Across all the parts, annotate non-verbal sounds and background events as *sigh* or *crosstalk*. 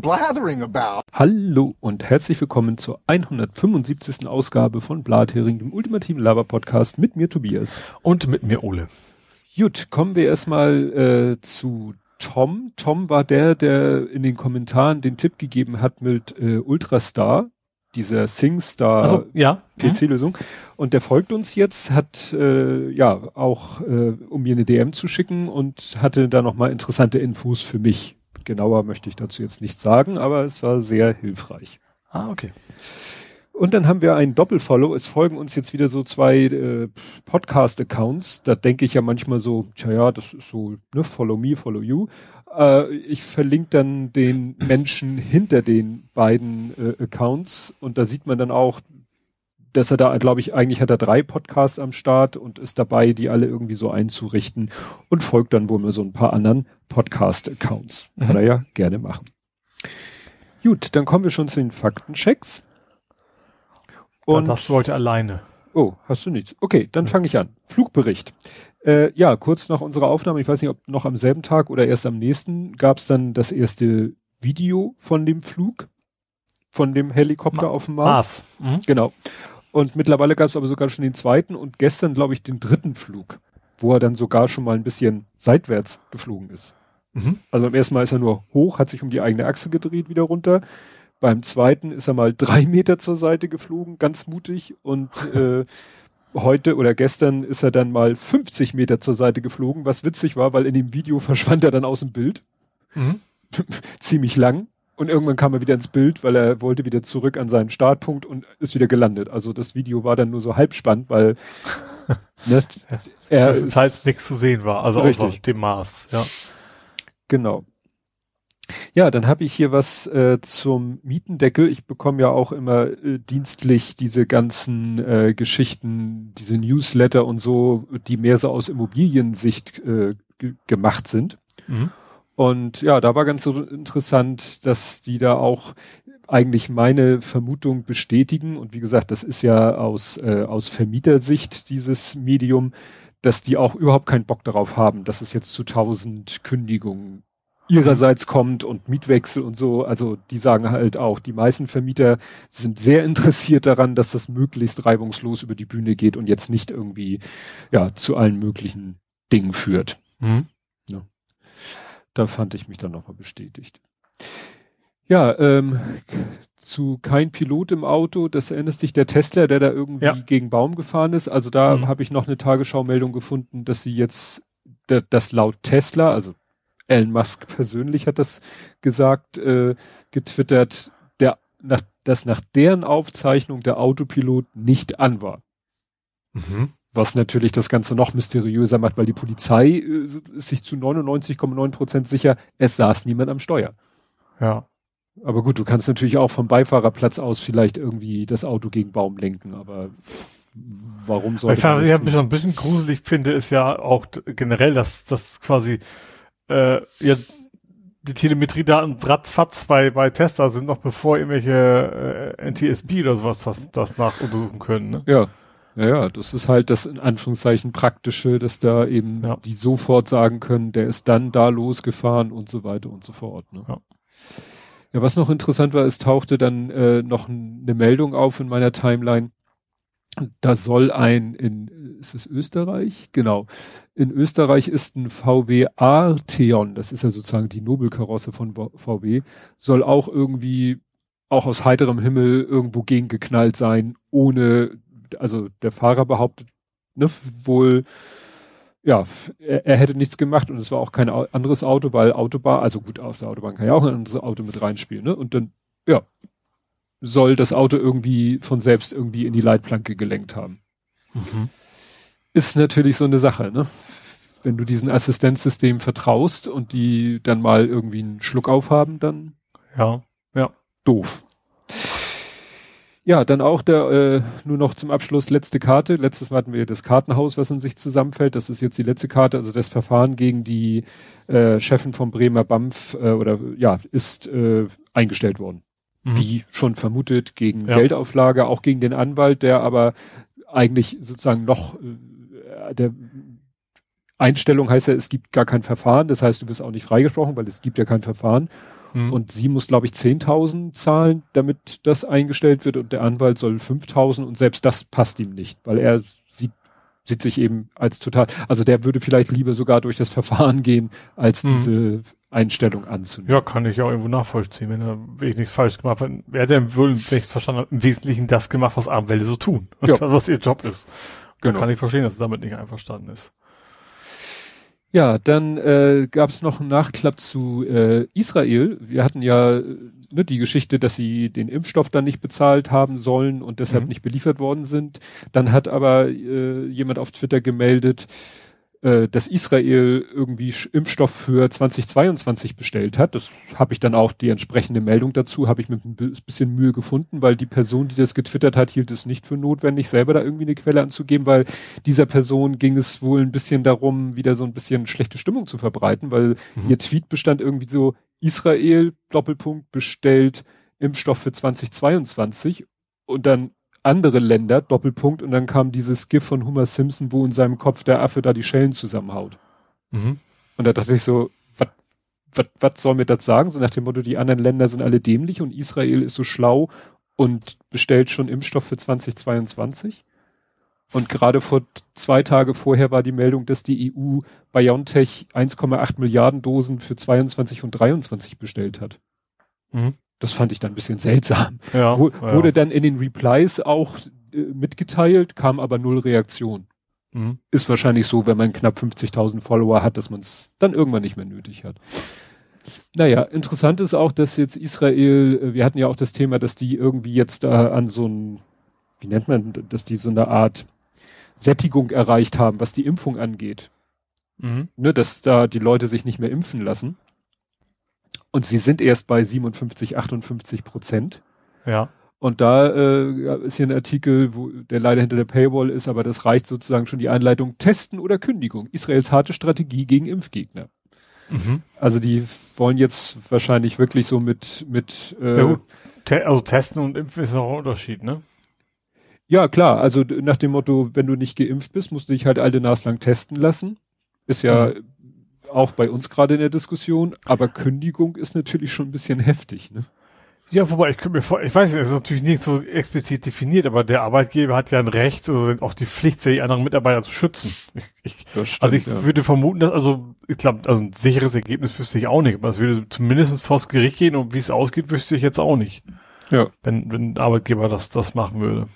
blathering about. Hallo und herzlich willkommen zur 175. Ausgabe von Blathering, dem ultimativen Laber-Podcast mit mir Tobias. Und mit mir Ole. Gut, kommen wir erstmal äh, zu Tom. Tom war der, der in den Kommentaren den Tipp gegeben hat mit äh, Ultrastar, dieser SingStar also, ja. PC-Lösung. Und der folgt uns jetzt, hat äh, ja auch, äh, um mir eine DM zu schicken und hatte da nochmal interessante Infos für mich. Genauer möchte ich dazu jetzt nicht sagen, aber es war sehr hilfreich. Ah, okay. Und dann haben wir einen Doppelfollow. Es folgen uns jetzt wieder so zwei äh, Podcast-Accounts. Da denke ich ja manchmal so, tja, ja, das ist so, ne, follow me, follow you. Äh, ich verlinke dann den Menschen hinter den beiden äh, Accounts und da sieht man dann auch, dass er da, glaube ich, eigentlich hat er drei Podcasts am Start und ist dabei, die alle irgendwie so einzurichten und folgt dann wohl mal so ein paar anderen Podcast-Accounts. Kann mhm. er ja gerne machen. Gut, dann kommen wir schon zu den Faktenchecks. Und das wollte alleine. Oh, hast du nichts? Okay, dann fange ich an. Flugbericht. Äh, ja, kurz nach unserer Aufnahme, ich weiß nicht, ob noch am selben Tag oder erst am nächsten, gab es dann das erste Video von dem Flug, von dem Helikopter Ma auf dem Mars. Mars. Mhm. Genau. Und mittlerweile gab es aber sogar schon den zweiten und gestern, glaube ich, den dritten Flug, wo er dann sogar schon mal ein bisschen seitwärts geflogen ist. Mhm. Also beim ersten Mal ist er nur hoch, hat sich um die eigene Achse gedreht, wieder runter. Beim zweiten ist er mal drei *laughs* Meter zur Seite geflogen, ganz mutig. Und äh, *laughs* heute oder gestern ist er dann mal 50 Meter zur Seite geflogen, was witzig war, weil in dem Video verschwand er dann aus dem Bild. Mhm. *laughs* Ziemlich lang. Und irgendwann kam er wieder ins Bild, weil er wollte wieder zurück an seinen Startpunkt und ist wieder gelandet. Also das Video war dann nur so halb spannend, weil *laughs* ne, er ist halt nichts zu sehen war, also richtig. außer dem Mars. Ja. Genau. Ja, dann habe ich hier was äh, zum Mietendeckel. Ich bekomme ja auch immer äh, dienstlich diese ganzen äh, Geschichten, diese Newsletter und so, die mehr so aus Immobiliensicht äh, gemacht sind. Mhm. Und ja, da war ganz interessant, dass die da auch eigentlich meine Vermutung bestätigen. Und wie gesagt, das ist ja aus, äh, aus Vermietersicht dieses Medium, dass die auch überhaupt keinen Bock darauf haben, dass es jetzt zu tausend Kündigungen ihrerseits kommt und Mietwechsel und so. Also die sagen halt auch, die meisten Vermieter sind sehr interessiert daran, dass das möglichst reibungslos über die Bühne geht und jetzt nicht irgendwie ja zu allen möglichen Dingen führt. Mhm. Da fand ich mich dann nochmal bestätigt. Ja, ähm, zu kein Pilot im Auto, das erinnert sich der Tesla, der da irgendwie ja. gegen Baum gefahren ist. Also da mhm. habe ich noch eine Tagesschau-Meldung gefunden, dass sie jetzt, das laut Tesla, also Elon Musk persönlich hat das gesagt, äh, getwittert, der, nach, dass nach deren Aufzeichnung der Autopilot nicht an war. Mhm. Was natürlich das Ganze noch mysteriöser macht, weil die Polizei äh, ist sich zu 99,9 Prozent sicher, es saß niemand am Steuer. Ja. Aber gut, du kannst natürlich auch vom Beifahrerplatz aus vielleicht irgendwie das Auto gegen Baum lenken, aber warum soll ich Was ich ein bisschen gruselig finde, ist ja auch generell, dass das quasi äh, ja, die Telemetriedaten ratzfatz bei, bei Tesla sind noch bevor irgendwelche äh, NTSB oder sowas das, das nachuntersuchen können. Ne? Ja. Ja, ja, das ist halt das in Anführungszeichen praktische, dass da eben ja. die sofort sagen können, der ist dann da losgefahren und so weiter und so fort. Ne? Ja. ja, was noch interessant war, es tauchte dann äh, noch eine Meldung auf in meiner Timeline. Da soll ein in ist es Österreich? Genau. In Österreich ist ein VW Arteon, das ist ja sozusagen die Nobelkarosse von VW, soll auch irgendwie auch aus heiterem Himmel irgendwo gegengeknallt sein, ohne, also der Fahrer behauptet, ne, wohl, ja, er, er, hätte nichts gemacht und es war auch kein anderes Auto, weil Autobahn, also gut, auf der Autobahn kann ja auch ein anderes Auto mit reinspielen, ne? Und dann, ja, soll das Auto irgendwie von selbst irgendwie in die Leitplanke gelenkt haben. Mhm ist natürlich so eine Sache, ne? Wenn du diesen Assistenzsystem vertraust und die dann mal irgendwie einen Schluck aufhaben, dann ja, ja, doof. Ja, dann auch der, äh, nur noch zum Abschluss letzte Karte. Letztes Mal hatten wir das Kartenhaus, was in sich zusammenfällt. Das ist jetzt die letzte Karte. Also das Verfahren gegen die äh, Chefin vom Bremer BAMF äh, oder ja, ist äh, eingestellt worden. Mhm. Wie schon vermutet, gegen ja. Geldauflage, auch gegen den Anwalt, der aber eigentlich sozusagen noch äh, der Einstellung heißt ja, es gibt gar kein Verfahren, das heißt, du wirst auch nicht freigesprochen, weil es gibt ja kein Verfahren. Mhm. Und sie muss, glaube ich, 10.000 zahlen, damit das eingestellt wird und der Anwalt soll 5.000 und selbst das passt ihm nicht, weil er sieht, sieht sich eben als total, also der würde vielleicht lieber sogar durch das Verfahren gehen, als mhm. diese Einstellung anzunehmen. Ja, kann ich auch irgendwo nachvollziehen, wenn er wirklich nichts falsch gemacht hat. Wer hat denn wohl, wenn ich verstanden habe, im Wesentlichen das gemacht, was Anwälte so tun. Und ja. das, *laughs* was ihr Job ist. Genau. Kann ich verstehen, dass er damit nicht einverstanden ist. Ja, dann äh, gab es noch einen Nachklapp zu äh, Israel. Wir hatten ja ne, die Geschichte, dass sie den Impfstoff dann nicht bezahlt haben sollen und deshalb mhm. nicht beliefert worden sind. Dann hat aber äh, jemand auf Twitter gemeldet, äh, dass Israel irgendwie Impfstoff für 2022 bestellt hat. Das habe ich dann auch die entsprechende Meldung dazu, habe ich mit ein bisschen Mühe gefunden, weil die Person, die das getwittert hat, hielt es nicht für notwendig, selber da irgendwie eine Quelle anzugeben, weil dieser Person ging es wohl ein bisschen darum, wieder so ein bisschen schlechte Stimmung zu verbreiten, weil mhm. ihr Tweet bestand irgendwie so, Israel, Doppelpunkt, bestellt Impfstoff für 2022 und dann andere Länder, Doppelpunkt, und dann kam dieses GIF von Homer Simpson, wo in seinem Kopf der Affe da die Schellen zusammenhaut. Mhm. Und da dachte ich so, was soll mir das sagen? So nach dem Motto, die anderen Länder sind alle dämlich und Israel ist so schlau und bestellt schon Impfstoff für 2022. Und gerade vor zwei Tage vorher war die Meldung, dass die EU BioNTech 1,8 Milliarden Dosen für 22 und 23 bestellt hat. Mhm. Das fand ich dann ein bisschen seltsam. Ja, Wo, ja. Wurde dann in den Replies auch äh, mitgeteilt, kam aber null Reaktion. Mhm. Ist wahrscheinlich so, wenn man knapp 50.000 Follower hat, dass man es dann irgendwann nicht mehr nötig hat. Naja, interessant ist auch, dass jetzt Israel, äh, wir hatten ja auch das Thema, dass die irgendwie jetzt da an so ein, wie nennt man, dass die so eine Art Sättigung erreicht haben, was die Impfung angeht. Mhm. Ne, dass da die Leute sich nicht mehr impfen lassen. Und sie sind erst bei 57, 58 Prozent. Ja. Und da äh, ist hier ein Artikel, wo der leider hinter der Paywall ist, aber das reicht sozusagen schon die Einleitung Testen oder Kündigung. Israels harte Strategie gegen Impfgegner. Mhm. Also die wollen jetzt wahrscheinlich wirklich so mit mit äh, ja, Te also testen und impfen ist auch ein Unterschied, ne? Ja, klar. Also nach dem Motto, wenn du nicht geimpft bist, musst du dich halt alte Nas lang testen lassen. Ist ja mhm auch bei uns gerade in der Diskussion, aber Kündigung ist natürlich schon ein bisschen heftig, ne? Ja, wobei ich könnte mir vor, ich weiß nicht, es ist natürlich nicht so explizit definiert, aber der Arbeitgeber hat ja ein Recht oder auch die Pflicht, sich anderen Mitarbeiter zu schützen. Ich, ich, stimmt, also ich ja. würde vermuten, dass, also ich glaube, also ein sicheres Ergebnis wüsste ich auch nicht, aber es würde zumindest vors Gericht gehen und wie es ausgeht, wüsste ich jetzt auch nicht. Ja. Wenn, wenn ein Arbeitgeber das, das machen würde.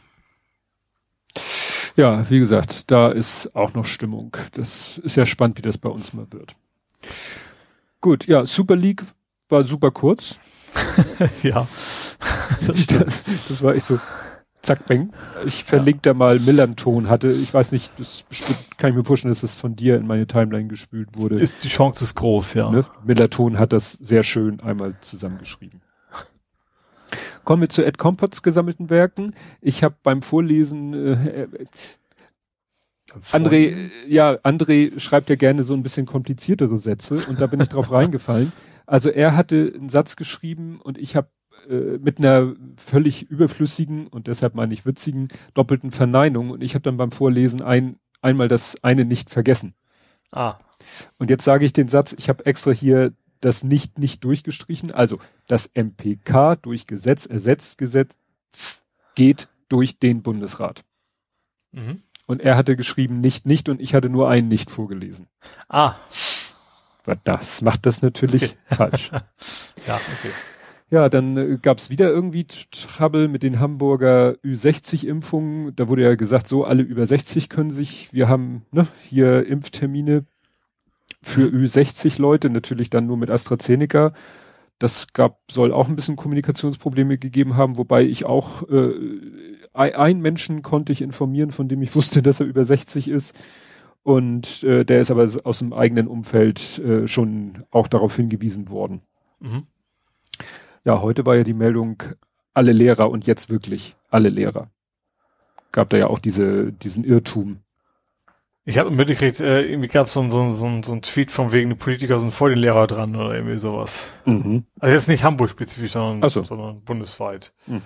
Ja, wie gesagt, da ist auch noch Stimmung. Das ist ja spannend, wie das bei uns mal wird. Gut, ja, Super League war super kurz. *laughs* ja. *laughs* Das, das, war echt so, zack, bang. Ich verlinke ja. da mal Millanton hatte. Ich weiß nicht, das kann ich mir vorstellen, dass das von dir in meine Timeline gespült wurde. Ist, die Chance ist groß, ja. Ne? Millanton hat das sehr schön einmal zusammengeschrieben. Kommen wir zu Ed Compots gesammelten Werken. Ich habe beim Vorlesen, äh, André, ja, André schreibt ja gerne so ein bisschen kompliziertere Sätze und da bin ich drauf *laughs* reingefallen. Also er hatte einen Satz geschrieben und ich habe äh, mit einer völlig überflüssigen und deshalb meine ich witzigen doppelten Verneinung und ich habe dann beim Vorlesen ein, einmal das eine nicht vergessen. Ah. Und jetzt sage ich den Satz, ich habe extra hier das nicht nicht durchgestrichen, also das MPK durch Gesetz ersetzt Gesetz geht durch den Bundesrat. Mhm. Und er hatte geschrieben nicht, nicht und ich hatte nur einen nicht vorgelesen. Ah. Das macht das natürlich okay. *laughs* falsch. ja, okay. Ja, dann äh, gab es wieder irgendwie Trouble mit den Hamburger Ü60-Impfungen. Da wurde ja gesagt, so alle über 60 können sich, wir haben ne, hier Impftermine für mhm. Ü60 Leute, natürlich dann nur mit AstraZeneca. Das gab, soll auch ein bisschen Kommunikationsprobleme gegeben haben, wobei ich auch äh, ein Menschen konnte ich informieren, von dem ich *laughs* wusste, dass er über 60 ist. Und äh, der ist aber aus dem eigenen Umfeld äh, schon auch darauf hingewiesen worden. Mhm. Ja, heute war ja die Meldung, alle Lehrer und jetzt wirklich alle Lehrer. Gab da ja auch diese, diesen Irrtum. Ich habe mitgekriegt, äh, irgendwie gab es so, so, so, so ein Tweet von wegen, die Politiker sind vor den Lehrer dran oder irgendwie sowas. Mhm. Also jetzt nicht Hamburg spezifisch, sondern, so. sondern bundesweit. Mhm.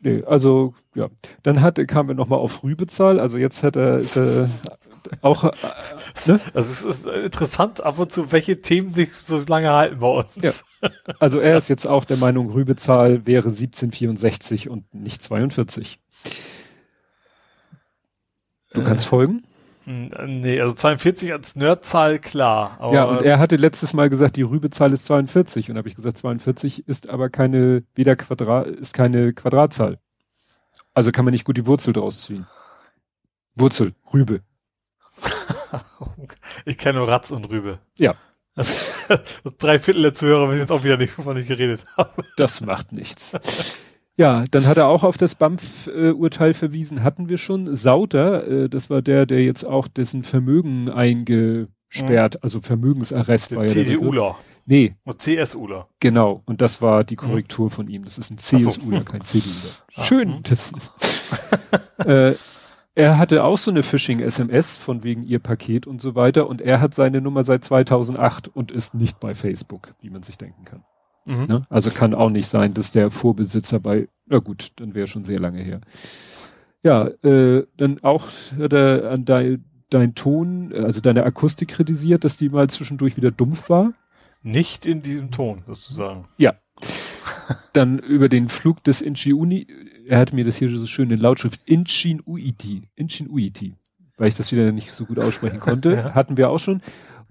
Nee, also ja. Dann hat, kamen wir nochmal auf Rübezahl. Also jetzt hat er, ist er auch, äh, ne? *laughs* Also es ist interessant ab und zu, welche Themen sich so lange halten bei uns. Ja. Also er ist jetzt auch der Meinung, Rübezahl wäre 1764 und nicht 42. Du äh, kannst folgen? Nee, also 42 als Nerdzahl klar. ja, und er hatte letztes Mal gesagt, die Rübezahl ist 42 und habe ich gesagt, 42 ist aber keine weder Quadrat ist keine Quadratzahl. Also kann man nicht gut die Wurzel draus ziehen. Wurzel, Rübe. *laughs* ich kenne nur Ratz und Rübe. Ja. *laughs* Das, das drei Viertel der Zuhörer wissen jetzt auch wieder nicht, wovon ich geredet habe. Das macht nichts. *laughs* Ja, dann hat er auch auf das BAMF-Urteil verwiesen, hatten wir schon. Sauter, äh, das war der, der jetzt auch dessen Vermögen eingesperrt, mhm. also Vermögensarrest der war ja CDUler. Nee. Und CSUler. Genau, und das war die Korrektur mhm. von ihm. Das ist ein CSUler, so. kein CDUler. Ah. Schön, mhm. das. *laughs* äh, er hatte auch so eine Phishing-SMS von wegen ihr Paket und so weiter und er hat seine Nummer seit 2008 und ist nicht bei Facebook, wie man sich denken kann. Mhm. Ne? Also kann auch nicht sein, dass der Vorbesitzer bei, na gut, dann wäre schon sehr lange her. Ja, äh, dann auch hat er an dein, dein Ton, also deine Akustik kritisiert, dass die mal zwischendurch wieder dumpf war. Nicht in diesem Ton, sozusagen. Ja. *laughs* dann über den Flug des Inchiuni, er hat mir das hier so schön in Lautschrift, Inchinuiti, Inchinuiti, weil ich das wieder nicht so gut aussprechen konnte, *laughs* ja. hatten wir auch schon.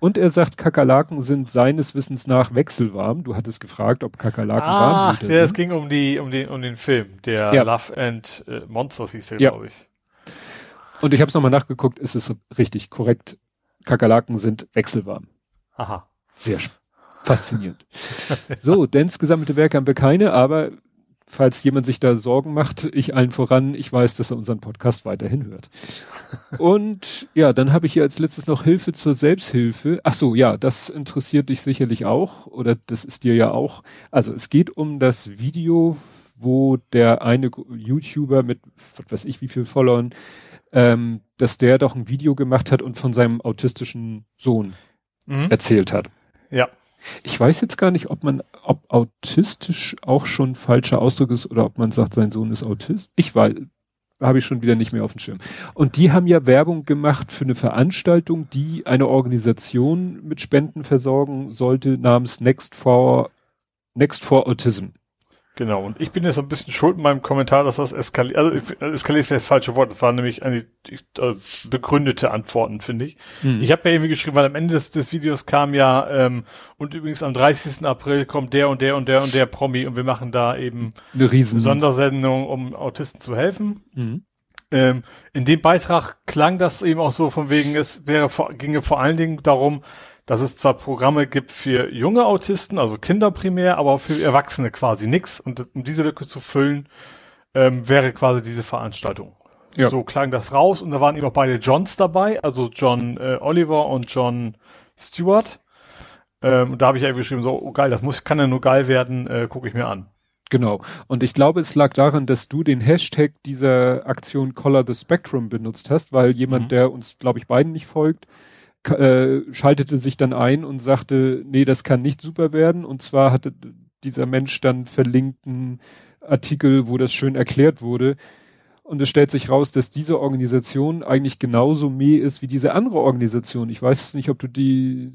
Und er sagt, Kakerlaken sind seines Wissens nach wechselwarm. Du hattest gefragt, ob Kakerlaken ah, warm sind. Ja, es ging um die, um den, um den Film, der ja. Love and äh, Monsters hieß der, ja. glaube ich. Und ich habe es nochmal nachgeguckt, es ist richtig korrekt. Kakerlaken sind wechselwarm. Aha. Sehr faszinierend. so, Dens gesammelte Werke haben wir keine, aber falls jemand sich da Sorgen macht, ich allen voran, ich weiß, dass er unseren Podcast weiterhin hört. Und ja, dann habe ich hier als letztes noch Hilfe zur Selbsthilfe. Ach so, ja, das interessiert dich sicherlich auch oder das ist dir ja auch. Also es geht um das Video, wo der eine YouTuber mit, was weiß ich, wie viel Followern, ähm, dass der doch ein Video gemacht hat und von seinem autistischen Sohn mhm. erzählt hat. Ja. Ich weiß jetzt gar nicht, ob man, ob autistisch auch schon falscher Ausdruck ist oder ob man sagt, sein Sohn ist Autist. Ich weiß, habe ich schon wieder nicht mehr auf dem Schirm. Und die haben ja Werbung gemacht für eine Veranstaltung, die eine Organisation mit Spenden versorgen sollte, namens Next for, Next for Autism. Genau, und ich bin jetzt ein bisschen schuld in meinem Kommentar, dass das eskaliert, also eskaliert ist das falsche Wort, das war nämlich eine äh, begründete Antworten, finde ich. Hm. Ich habe ja irgendwie geschrieben, weil am Ende des, des Videos kam ja, ähm, und übrigens am 30. April kommt der und der und der und der Promi und wir machen da eben eine riesen Sondersendung, um Autisten zu helfen. Mhm. Ähm, in dem Beitrag klang das eben auch so von wegen, es wäre ginge vor allen Dingen darum, dass es zwar Programme gibt für junge Autisten, also Kinder primär, aber auch für Erwachsene quasi nix. Und um diese Lücke zu füllen, ähm, wäre quasi diese Veranstaltung. Ja. So klang das raus und da waren eben auch beide Johns dabei, also John äh, Oliver und John Stewart. Ähm, und da habe ich ja geschrieben, so oh geil, das muss kann ja nur geil werden, äh, gucke ich mir an. Genau. Und ich glaube, es lag daran, dass du den Hashtag dieser Aktion Color the Spectrum benutzt hast, weil jemand, mhm. der uns, glaube ich, beiden nicht folgt, äh, schaltete sich dann ein und sagte, nee, das kann nicht super werden. Und zwar hatte dieser Mensch dann verlinkten Artikel, wo das schön erklärt wurde. Und es stellt sich raus, dass diese Organisation eigentlich genauso meh ist wie diese andere Organisation. Ich weiß nicht, ob du die,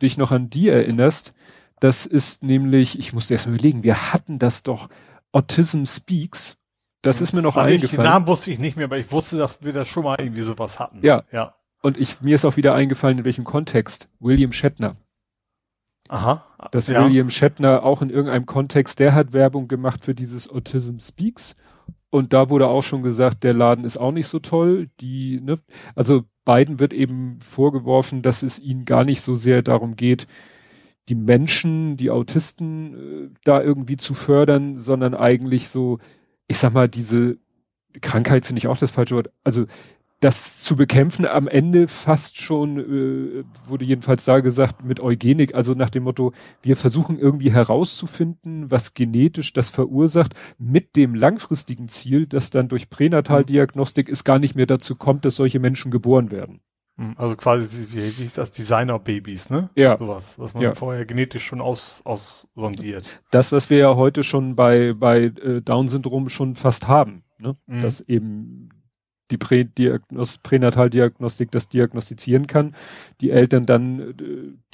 dich noch an die erinnerst. Das ist nämlich, ich musste erst mal überlegen, wir hatten das doch, Autism Speaks. Das ist mir noch also eingefallen. den Namen wusste ich nicht mehr, aber ich wusste, dass wir da schon mal irgendwie sowas hatten. Ja. Ja. Und ich, mir ist auch wieder eingefallen, in welchem Kontext. William Shatner. Aha. Dass ja. William Shatner auch in irgendeinem Kontext, der hat Werbung gemacht für dieses Autism Speaks. Und da wurde auch schon gesagt, der Laden ist auch nicht so toll. Die, ne, also beiden wird eben vorgeworfen, dass es ihnen gar nicht so sehr darum geht, die Menschen, die Autisten äh, da irgendwie zu fördern, sondern eigentlich so, ich sag mal, diese Krankheit finde ich auch das falsche Wort. Also das zu bekämpfen am Ende fast schon, äh, wurde jedenfalls da gesagt, mit Eugenik, also nach dem Motto, wir versuchen irgendwie herauszufinden, was genetisch das verursacht, mit dem langfristigen Ziel, dass dann durch Pränataldiagnostik es gar nicht mehr dazu kommt, dass solche Menschen geboren werden. Hm, also quasi, wie, wie hieß das, Designer-Babys, ne? Ja. Sowas, was man ja. vorher genetisch schon aus, aussondiert. Das, was wir ja heute schon bei, bei äh, Down-Syndrom schon fast haben, ne? Mhm. Dass eben die Prädiagnos Pränataldiagnostik das diagnostizieren kann, die Eltern dann äh,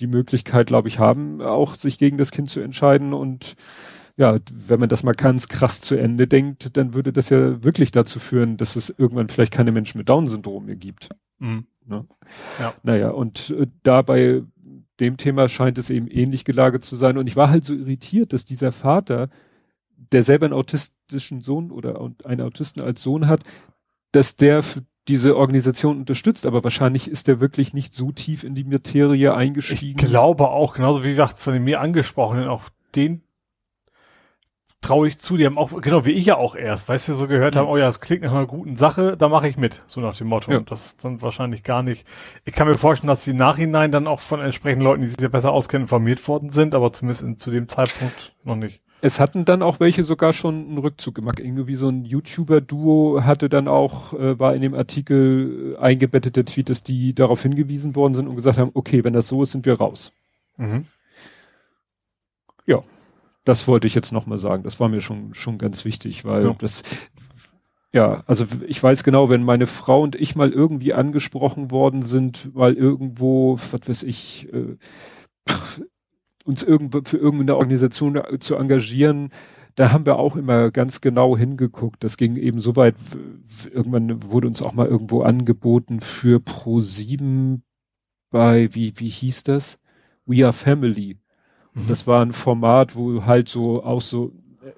die Möglichkeit, glaube ich, haben, auch sich gegen das Kind zu entscheiden und ja, wenn man das mal ganz krass zu Ende denkt, dann würde das ja wirklich dazu führen, dass es irgendwann vielleicht keine Menschen mit Down-Syndrom mehr gibt. Mhm. Ne? Ja. Naja, und äh, dabei dem Thema scheint es eben ähnlich gelagert zu sein. Und ich war halt so irritiert, dass dieser Vater, der selber einen autistischen Sohn oder einen Autisten als Sohn hat, dass der diese Organisation unterstützt, aber wahrscheinlich ist er wirklich nicht so tief in die Materie eingestiegen. Ich glaube auch, genauso wie gesagt, von den mir angesprochenen, auch den traue ich zu, die haben auch, genau wie ich ja auch erst, weißt du, so gehört mhm. haben, oh ja, es klingt nach einer guten Sache, da mache ich mit, so nach dem Motto. Ja. Und das ist dann wahrscheinlich gar nicht. Ich kann mir vorstellen, dass sie im Nachhinein dann auch von entsprechenden Leuten, die sich ja besser auskennen, informiert worden sind, aber zumindest in, zu dem Zeitpunkt noch nicht. Es hatten dann auch welche sogar schon einen Rückzug gemacht. Irgendwie so ein YouTuber-Duo hatte dann auch, äh, war in dem Artikel äh, eingebettet der Tweet, dass die darauf hingewiesen worden sind und gesagt haben, okay, wenn das so ist, sind wir raus. Mhm. Ja, das wollte ich jetzt nochmal sagen. Das war mir schon, schon ganz wichtig, weil ja. das, ja, also ich weiß genau, wenn meine Frau und ich mal irgendwie angesprochen worden sind, weil irgendwo, was weiß ich, äh, uns irgendwo für irgendeine Organisation zu engagieren, da haben wir auch immer ganz genau hingeguckt. Das ging eben so weit, irgendwann wurde uns auch mal irgendwo angeboten für Pro 7 bei, wie, wie hieß das? We Are Family. Mhm. Das war ein Format, wo halt so auch so äh,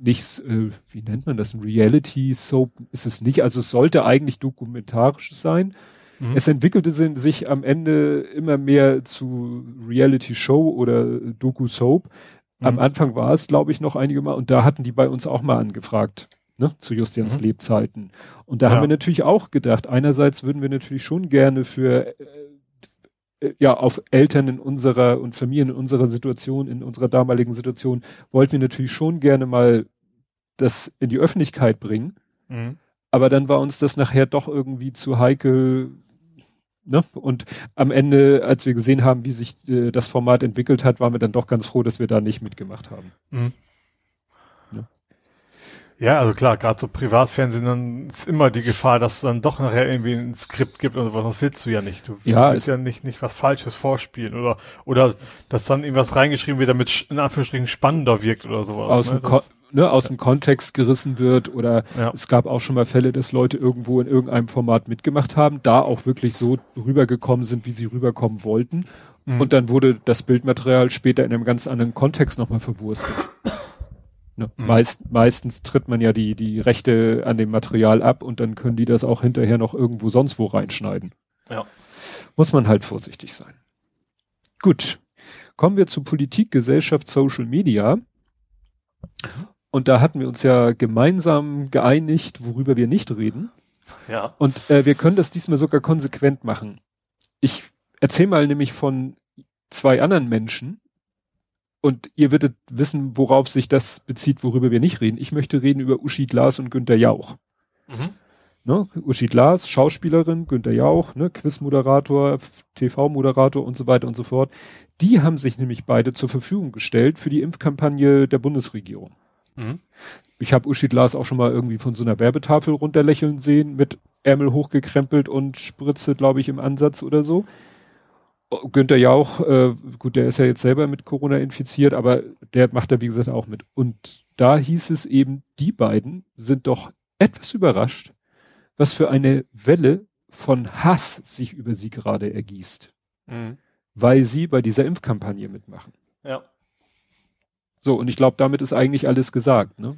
nichts, äh, wie nennt man das, ein Reality Soap ist es nicht. Also es sollte eigentlich dokumentarisch sein. Mhm. Es entwickelte sich am Ende immer mehr zu Reality Show oder Doku Soap. Am mhm. Anfang war es, glaube ich, noch einige Mal und da hatten die bei uns auch mal angefragt. Ne, zu Justians mhm. Lebzeiten. Und da ja. haben wir natürlich auch gedacht, einerseits würden wir natürlich schon gerne für äh, äh, ja, auf Eltern in unserer und Familien in unserer Situation, in unserer damaligen Situation, wollten wir natürlich schon gerne mal das in die Öffentlichkeit bringen. Mhm. Aber dann war uns das nachher doch irgendwie zu heikel. Ne? Und am Ende, als wir gesehen haben, wie sich äh, das Format entwickelt hat, waren wir dann doch ganz froh, dass wir da nicht mitgemacht haben. Mhm. Ja, also klar, gerade so Privatfernsehen, dann ist immer die Gefahr, dass es dann doch nachher irgendwie ein Skript gibt und sowas. Das willst du ja nicht. Du ja, willst ja nicht, nicht was Falsches vorspielen oder, oder dass dann irgendwas reingeschrieben wird, damit in Anführungsstrichen spannender wirkt oder sowas. Aus, ne? dem, ne, aus ja. dem Kontext gerissen wird oder ja. es gab auch schon mal Fälle, dass Leute irgendwo in irgendeinem Format mitgemacht haben, da auch wirklich so rübergekommen sind, wie sie rüberkommen wollten. Mhm. Und dann wurde das Bildmaterial später in einem ganz anderen Kontext nochmal verwurstet. Ne? Mhm. Meist, meistens tritt man ja die, die Rechte an dem Material ab und dann können die das auch hinterher noch irgendwo sonst wo reinschneiden. Ja. Muss man halt vorsichtig sein. Gut. Kommen wir zu Politik, Gesellschaft, Social Media. Und da hatten wir uns ja gemeinsam geeinigt, worüber wir nicht reden. Ja. Und äh, wir können das diesmal sogar konsequent machen. Ich erzähle mal nämlich von zwei anderen Menschen, und ihr würdet wissen, worauf sich das bezieht, worüber wir nicht reden. Ich möchte reden über Uschi Glas und Günter Jauch. Mhm. Ne? Uschi Glas, Schauspielerin, Günter Jauch, ne? Quizmoderator, TV-Moderator und so weiter und so fort. Die haben sich nämlich beide zur Verfügung gestellt für die Impfkampagne der Bundesregierung. Mhm. Ich habe Uschi Glas auch schon mal irgendwie von so einer Werbetafel runterlächeln sehen, mit Ärmel hochgekrempelt und Spritze, glaube ich, im Ansatz oder so. Günther Jauch, äh, gut, der ist ja jetzt selber mit Corona infiziert, aber der macht da wie gesagt auch mit. Und da hieß es eben, die beiden sind doch etwas überrascht, was für eine Welle von Hass sich über sie gerade ergießt. Mhm. Weil sie bei dieser Impfkampagne mitmachen. Ja. So, und ich glaube, damit ist eigentlich alles gesagt, ne?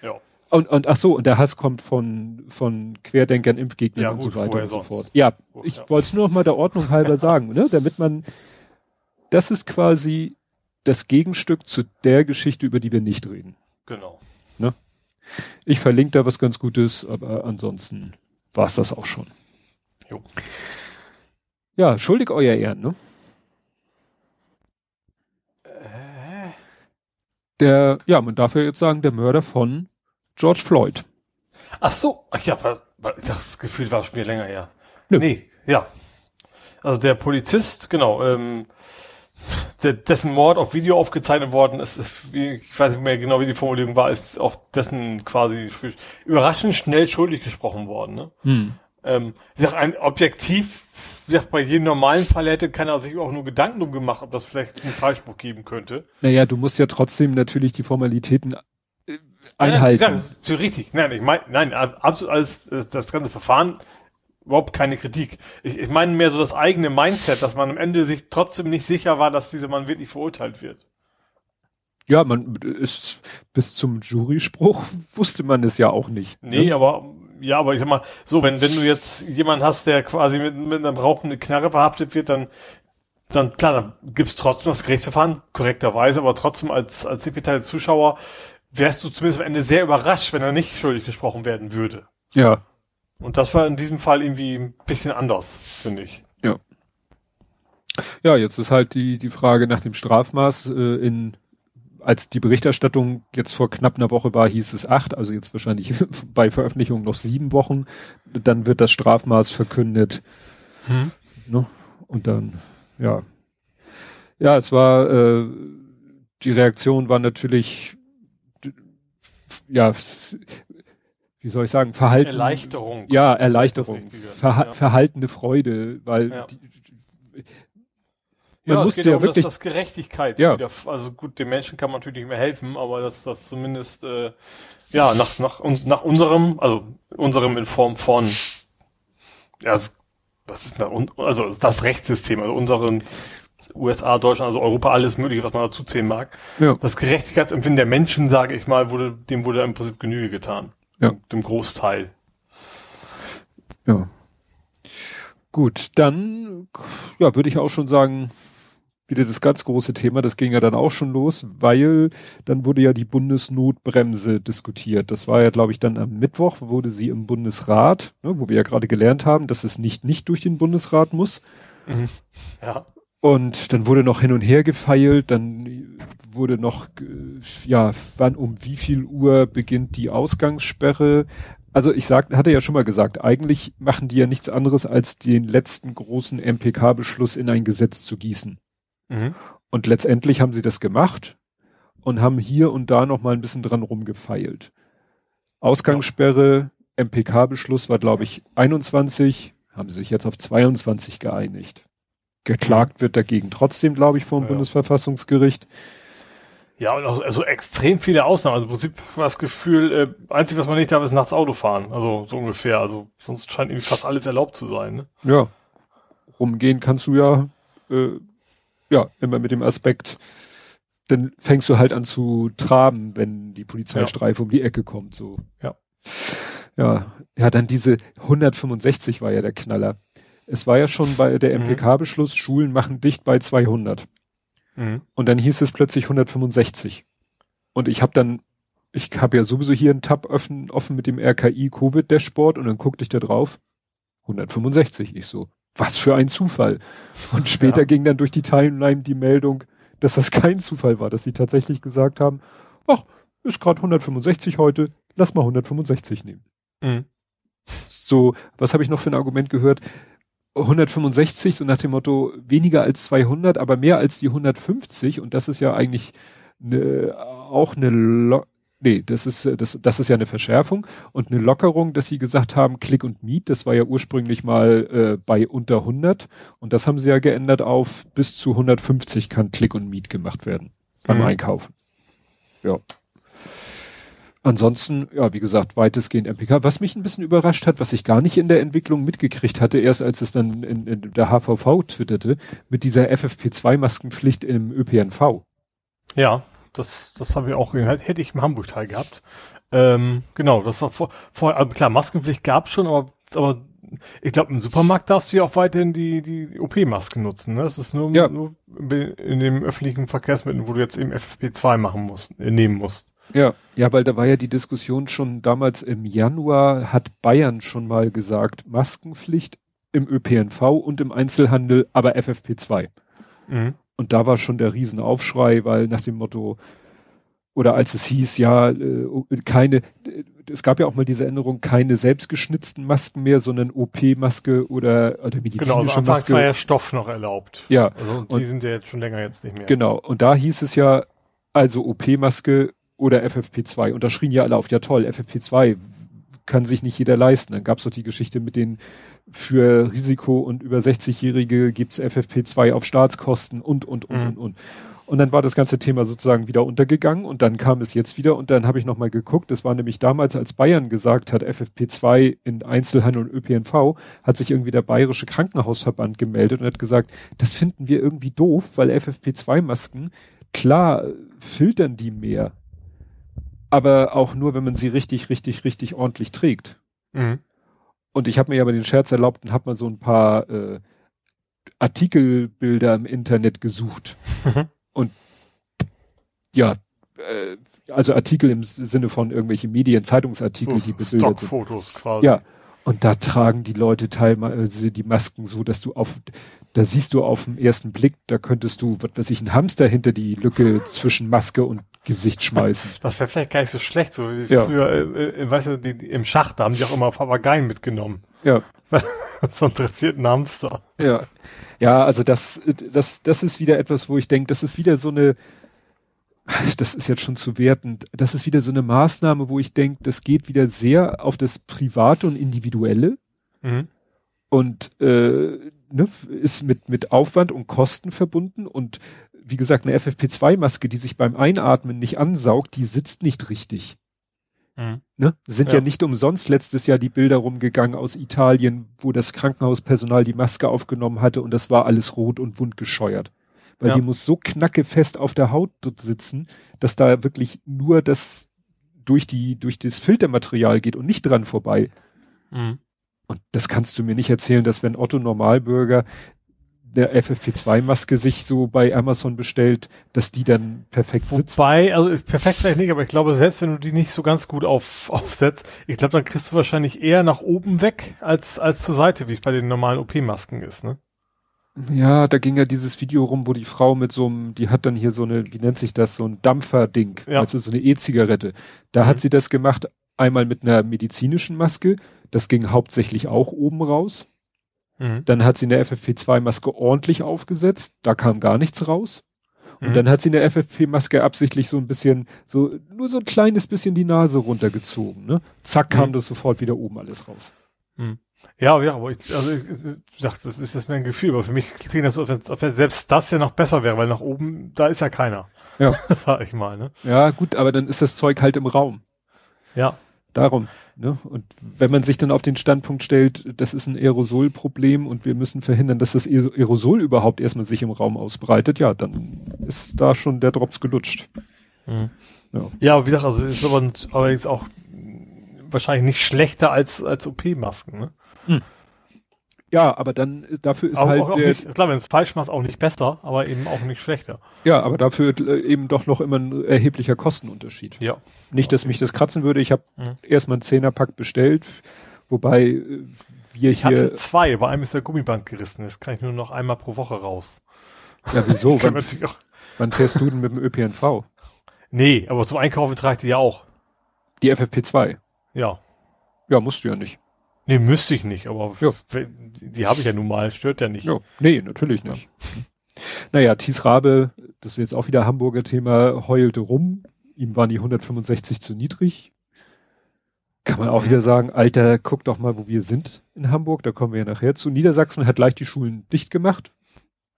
Ja. Und, und ach so, und der Hass kommt von, von Querdenkern, Impfgegnern ja, und gut, so weiter und so fort. Ja, ich ja. wollte es nur noch mal der Ordnung halber *laughs* sagen, ne? damit man, das ist quasi das Gegenstück zu der Geschichte, über die wir nicht reden. Genau. Ne? Ich verlinke da was ganz Gutes, aber ansonsten war es das auch schon. Jo. Ja, schuldig euer Ehren, ne? Der, ja, man darf ja jetzt sagen, der Mörder von George Floyd. Ach so, ach ja, das Gefühl war schon wieder länger her. Nö. Nee, ja. Also der Polizist, genau, ähm, dessen Mord auf Video aufgezeichnet worden ist, ist wie, ich weiß nicht mehr genau, wie die Formulierung war, ist auch dessen quasi überraschend schnell schuldig gesprochen worden. Ne? Hm. Ähm, ich sag, ein Objektiv, sag, bei jedem normalen Fall hätte keiner sich auch nur Gedanken drum gemacht, ob das vielleicht einen Freispruch geben könnte. Naja, du musst ja trotzdem natürlich die Formalitäten äh, einhalten. Nein, das ist richtig. Nein, ich meine, nein, absolut alles, das ganze Verfahren überhaupt keine Kritik. Ich, ich meine mehr so das eigene Mindset, dass man am Ende sich trotzdem nicht sicher war, dass dieser Mann wirklich verurteilt wird. Ja, man ist bis zum Juryspruch *laughs* wusste man es ja auch nicht. Ne? Nee, aber ja, aber ich sag mal, so, wenn, wenn du jetzt jemanden hast, der quasi mit, mit einer rauchenden Knarre verhaftet wird, dann, dann klar, dann gibt's trotzdem das Gerichtsverfahren, korrekterweise, aber trotzdem als, als digitale Zuschauer wärst du zumindest am Ende sehr überrascht, wenn er nicht schuldig gesprochen werden würde. Ja. Und das war in diesem Fall irgendwie ein bisschen anders, finde ich. Ja. Ja, jetzt ist halt die, die Frage nach dem Strafmaß äh, in als die Berichterstattung jetzt vor knapp einer Woche war, hieß es acht, also jetzt wahrscheinlich *laughs* bei Veröffentlichung noch sieben Wochen. Dann wird das Strafmaß verkündet. Hm. Ne? Und dann, ja. Ja, es war, äh, die Reaktion war natürlich, ja, wie soll ich sagen, Verhalten. Erleichterung. Ja, Erleichterung. Verha ja. Verhaltene Freude, weil ja. die, man ja, musste ja wirklich das, das Gerechtigkeit ja. wieder, also gut, den Menschen kann man natürlich nicht mehr helfen, aber dass das zumindest äh, ja nach nach nach unserem, also unserem in Form von ja, was ist da also das Rechtssystem, also unseren USA, Deutschland, also Europa, alles mögliche, was man dazu zählen mag. Ja. Das Gerechtigkeitsempfinden der Menschen, sage ich mal, wurde dem wurde im Prinzip Genüge getan. Ja. Dem Großteil. Ja. Gut, dann ja, würde ich auch schon sagen, wieder das ganz große Thema, das ging ja dann auch schon los, weil dann wurde ja die Bundesnotbremse diskutiert. Das war ja, glaube ich, dann am Mittwoch, wurde sie im Bundesrat, ne, wo wir ja gerade gelernt haben, dass es nicht nicht durch den Bundesrat muss. Mhm. Ja. Und dann wurde noch hin und her gefeilt, dann wurde noch, ja, wann um wie viel Uhr beginnt die Ausgangssperre? Also ich sag, hatte ja schon mal gesagt, eigentlich machen die ja nichts anderes, als den letzten großen MPK-Beschluss in ein Gesetz zu gießen. Mhm. Und letztendlich haben sie das gemacht und haben hier und da noch mal ein bisschen dran rumgefeilt. Ausgangssperre, MPK-Beschluss war, glaube ich, 21, haben sie sich jetzt auf 22 geeinigt. Geklagt wird dagegen trotzdem, glaube ich, vom ja. Bundesverfassungsgericht. Ja, und auch, also extrem viele Ausnahmen. Also im Prinzip war das Gefühl, äh, einzig, was man nicht darf, ist nachts Auto fahren. Also so ungefähr. Also sonst scheint irgendwie fast alles erlaubt zu sein. Ne? Ja. Rumgehen kannst du ja äh, ja, immer mit dem Aspekt, dann fängst du halt an zu traben, wenn die Polizeistreife ja. um die Ecke kommt, so. Ja. Ja, ja, dann diese 165 war ja der Knaller. Es war ja schon bei der MPK-Beschluss, mhm. Schulen machen dicht bei 200. Mhm. Und dann hieß es plötzlich 165. Und ich habe dann, ich habe ja sowieso hier einen Tab offen, offen mit dem RKI Covid-Dashboard und dann guckte ich da drauf, 165. Ich so, was für ein Zufall. Und *laughs* später ja. ging dann durch die Timeline die Meldung, dass das kein Zufall war, dass sie tatsächlich gesagt haben, ach, ist gerade 165 heute, lass mal 165 nehmen. Mhm. So, was habe ich noch für ein Argument gehört? 165, so nach dem Motto, weniger als 200, aber mehr als die 150 und das ist ja eigentlich ne, auch eine Nee, das ist, äh, das, das ist ja eine Verschärfung und eine Lockerung, dass sie gesagt haben, Click und Meet, das war ja ursprünglich mal äh, bei unter 100 und das haben sie ja geändert auf bis zu 150 kann Click und Meet gemacht werden beim mhm. Einkaufen. Ja. Ansonsten, ja, wie gesagt, weitestgehend MPK. Was mich ein bisschen überrascht hat, was ich gar nicht in der Entwicklung mitgekriegt hatte, erst als es dann in, in der HVV twitterte, mit dieser FFP2-Maskenpflicht im ÖPNV. Ja das, das habe ich auch, hätte ich im Hamburg-Teil gehabt. Ähm, genau, das war vor, vor also klar, Maskenpflicht gab schon, aber, aber ich glaube, im Supermarkt darfst du ja auch weiterhin die, die OP-Masken nutzen. Ne? Das ist nur, ja. nur in dem öffentlichen Verkehrsmitteln, wo du jetzt eben FFP2 machen musst, äh, nehmen musst. Ja, ja, weil da war ja die Diskussion schon damals im Januar hat Bayern schon mal gesagt, Maskenpflicht im ÖPNV und im Einzelhandel, aber FFP2. Mhm. Und da war schon der Riesenaufschrei, weil nach dem Motto, oder als es hieß, ja, äh, keine, es gab ja auch mal diese Änderung, keine selbstgeschnitzten Masken mehr, sondern OP-Maske oder, oder medizinische genau, also Maske. war ja Stoff noch erlaubt. Ja. Also, und die sind ja jetzt schon länger jetzt nicht mehr. Genau. Und da hieß es ja, also OP-Maske oder FFP2. Und da schrien ja alle auf, ja toll, FFP2 kann sich nicht jeder leisten. Dann gab es doch die Geschichte mit den für Risiko- und über 60-Jährige gibt's FFP2 auf Staatskosten und, und, und, Mhm. und, und. Und dann war das ganze Thema sozusagen wieder untergegangen und dann kam es jetzt wieder und dann habe ich nochmal geguckt, das war nämlich damals, als Bayern gesagt hat, FFP2 in Einzelhandel und ÖPNV, hat sich irgendwie der Bayerische Krankenhausverband gemeldet und hat gesagt, das finden wir irgendwie doof, weil FFP2-Masken, klar, filtern die mehr, aber auch nur, wenn man sie richtig, richtig, richtig ordentlich trägt. Mhm. Und ich habe mir aber den Scherz erlaubt und habe mal so ein paar äh, Artikelbilder im Internet gesucht. Mhm. Und ja, äh, also Artikel im Sinne von irgendwelche Medien, Zeitungsartikel, die So bebildert sind. Stockfotos quasi. Ja. Und da tragen die Leute teilweise die Masken so, dass du auf, da siehst du auf den ersten Blick, da könntest du, was weiß ich, einen Hamster hinter die Lücke zwischen Maske und Gesicht schmeißen. Das wäre vielleicht gar nicht so schlecht, so wie Ja. früher, äh, äh, weißt du, die, die, im Schacht, da haben die auch immer Papageien mitgenommen. Ja. *laughs* so interessiert Hamster. Ja. Ja, also das, das, das ist wieder etwas, wo ich denke, das ist wieder so eine, das ist jetzt schon zu wertend, das ist wieder so eine Maßnahme, wo ich denke, das geht wieder sehr auf das Private und Individuelle Mhm. und äh, ne, ist mit, mit Aufwand und Kosten verbunden und wie gesagt, eine FFP2-Maske, die sich beim Einatmen nicht ansaugt, die sitzt nicht richtig. Mhm. Ne? Sind ja. Ja. nicht umsonst letztes Jahr die Bilder rumgegangen aus Italien, wo das Krankenhauspersonal die Maske aufgenommen hatte und das war alles rot und wund gescheuert. Weil Ja. die muss so knackefest auf der Haut sitzen, dass da wirklich nur das durch die, durch das Filtermaterial geht und nicht dran vorbei. Mhm. Und das kannst du mir nicht erzählen, dass wenn Otto Normalbürger der FFP2-Maske sich so bei Amazon bestellt, dass die dann perfekt sitzt. Wobei, also perfekt vielleicht nicht, aber ich glaube, selbst wenn du die nicht so ganz gut auf, *laughs* aufsetzt, ich glaube, dann kriegst du wahrscheinlich eher nach oben weg als, als zur Seite, wie es bei den normalen OP-Masken ist, ne? Ja, da ging ja dieses Video rum, wo die Frau mit so einem, die hat dann hier so eine, wie nennt sich das, so ein Dampferding, Ja. also so eine E-Zigarette. Da Mhm. hat sie das gemacht, einmal mit einer medizinischen Maske, das ging hauptsächlich auch oben raus. Mhm. Dann hat sie eine FFP2-Maske ordentlich aufgesetzt, da kam gar nichts raus. Und Mhm. dann hat sie eine FFP-Maske absichtlich so ein bisschen, so, nur so ein kleines bisschen die Nase runtergezogen, ne? Zack, kam Mhm. das sofort wieder oben alles raus. Ja, ja, aber ich, also ich, ich dachte, das ist jetzt mein Gefühl, aber für mich klingt das so, als wenn selbst das ja noch besser wäre, weil nach oben, da ist ja keiner. Ja. *laughs* Sag ich mal, ne? Ja, gut, aber dann ist das Zeug halt im Raum. Ja. Darum. Ne? Und wenn man sich dann auf den Standpunkt stellt, das ist ein Aerosolproblem und wir müssen verhindern, dass das Aero- Aerosol überhaupt erstmal sich im Raum ausbreitet, ja, dann ist da schon der Drops gelutscht. Mhm. Ja. Ja, wie gesagt, also ist aber allerdings auch wahrscheinlich nicht schlechter als, als OP-Masken, ne? Ja, aber dann äh, dafür ist Aber halt auch, auch der, nicht, klar, wenn es falsch machst, auch nicht besser, aber eben auch nicht schlechter. ja, aber dafür äh, eben doch noch immer ein erheblicher Kostenunterschied. Ja. Nicht, dass mich das kratzen würde. Ich habe Mhm. erstmal einen Zehnerpack bestellt, wobei äh, wir Ich hatte hier, zwei, bei einem ist der Gummiband gerissen. Das kann ich nur noch einmal pro Woche raus. ja wieso, *laughs* Ich wann, auch, wann fährst du denn mit dem ÖPNV? nee, aber zum Einkaufen trage ich die ja auch. Die FFP2. Ja. Ja, musst du ja nicht. Nee, müsste ich nicht, aber Ja. die, habe ich ja nun mal, stört ja nicht. Ja, nee, natürlich nicht. Naja, Thies Rabe, das ist jetzt auch wieder Hamburger Thema, heulte rum. Ihm waren die 165 zu niedrig. Kann man auch wieder sagen, Alter, guck doch mal, wo wir sind in Hamburg. Da kommen wir ja nachher zu. Niedersachsen hat gleich die Schulen dicht gemacht.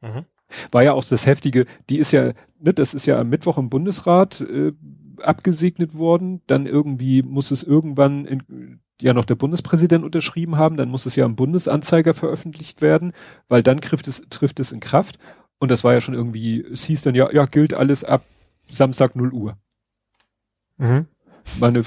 Mhm. War ja auch das Heftige. Die ist ja, ne, das ist ja am Mittwoch im Bundesrat äh, abgesegnet worden. Dann irgendwie muss es irgendwann in, ja noch der Bundespräsident unterschrieben haben. Dann muss es ja im Bundesanzeiger veröffentlicht werden, weil dann trifft es, trifft es in Kraft. Und das war ja schon irgendwie, es hieß dann ja, ja, gilt alles ab Samstag 0 Uhr. Mhm. Meine,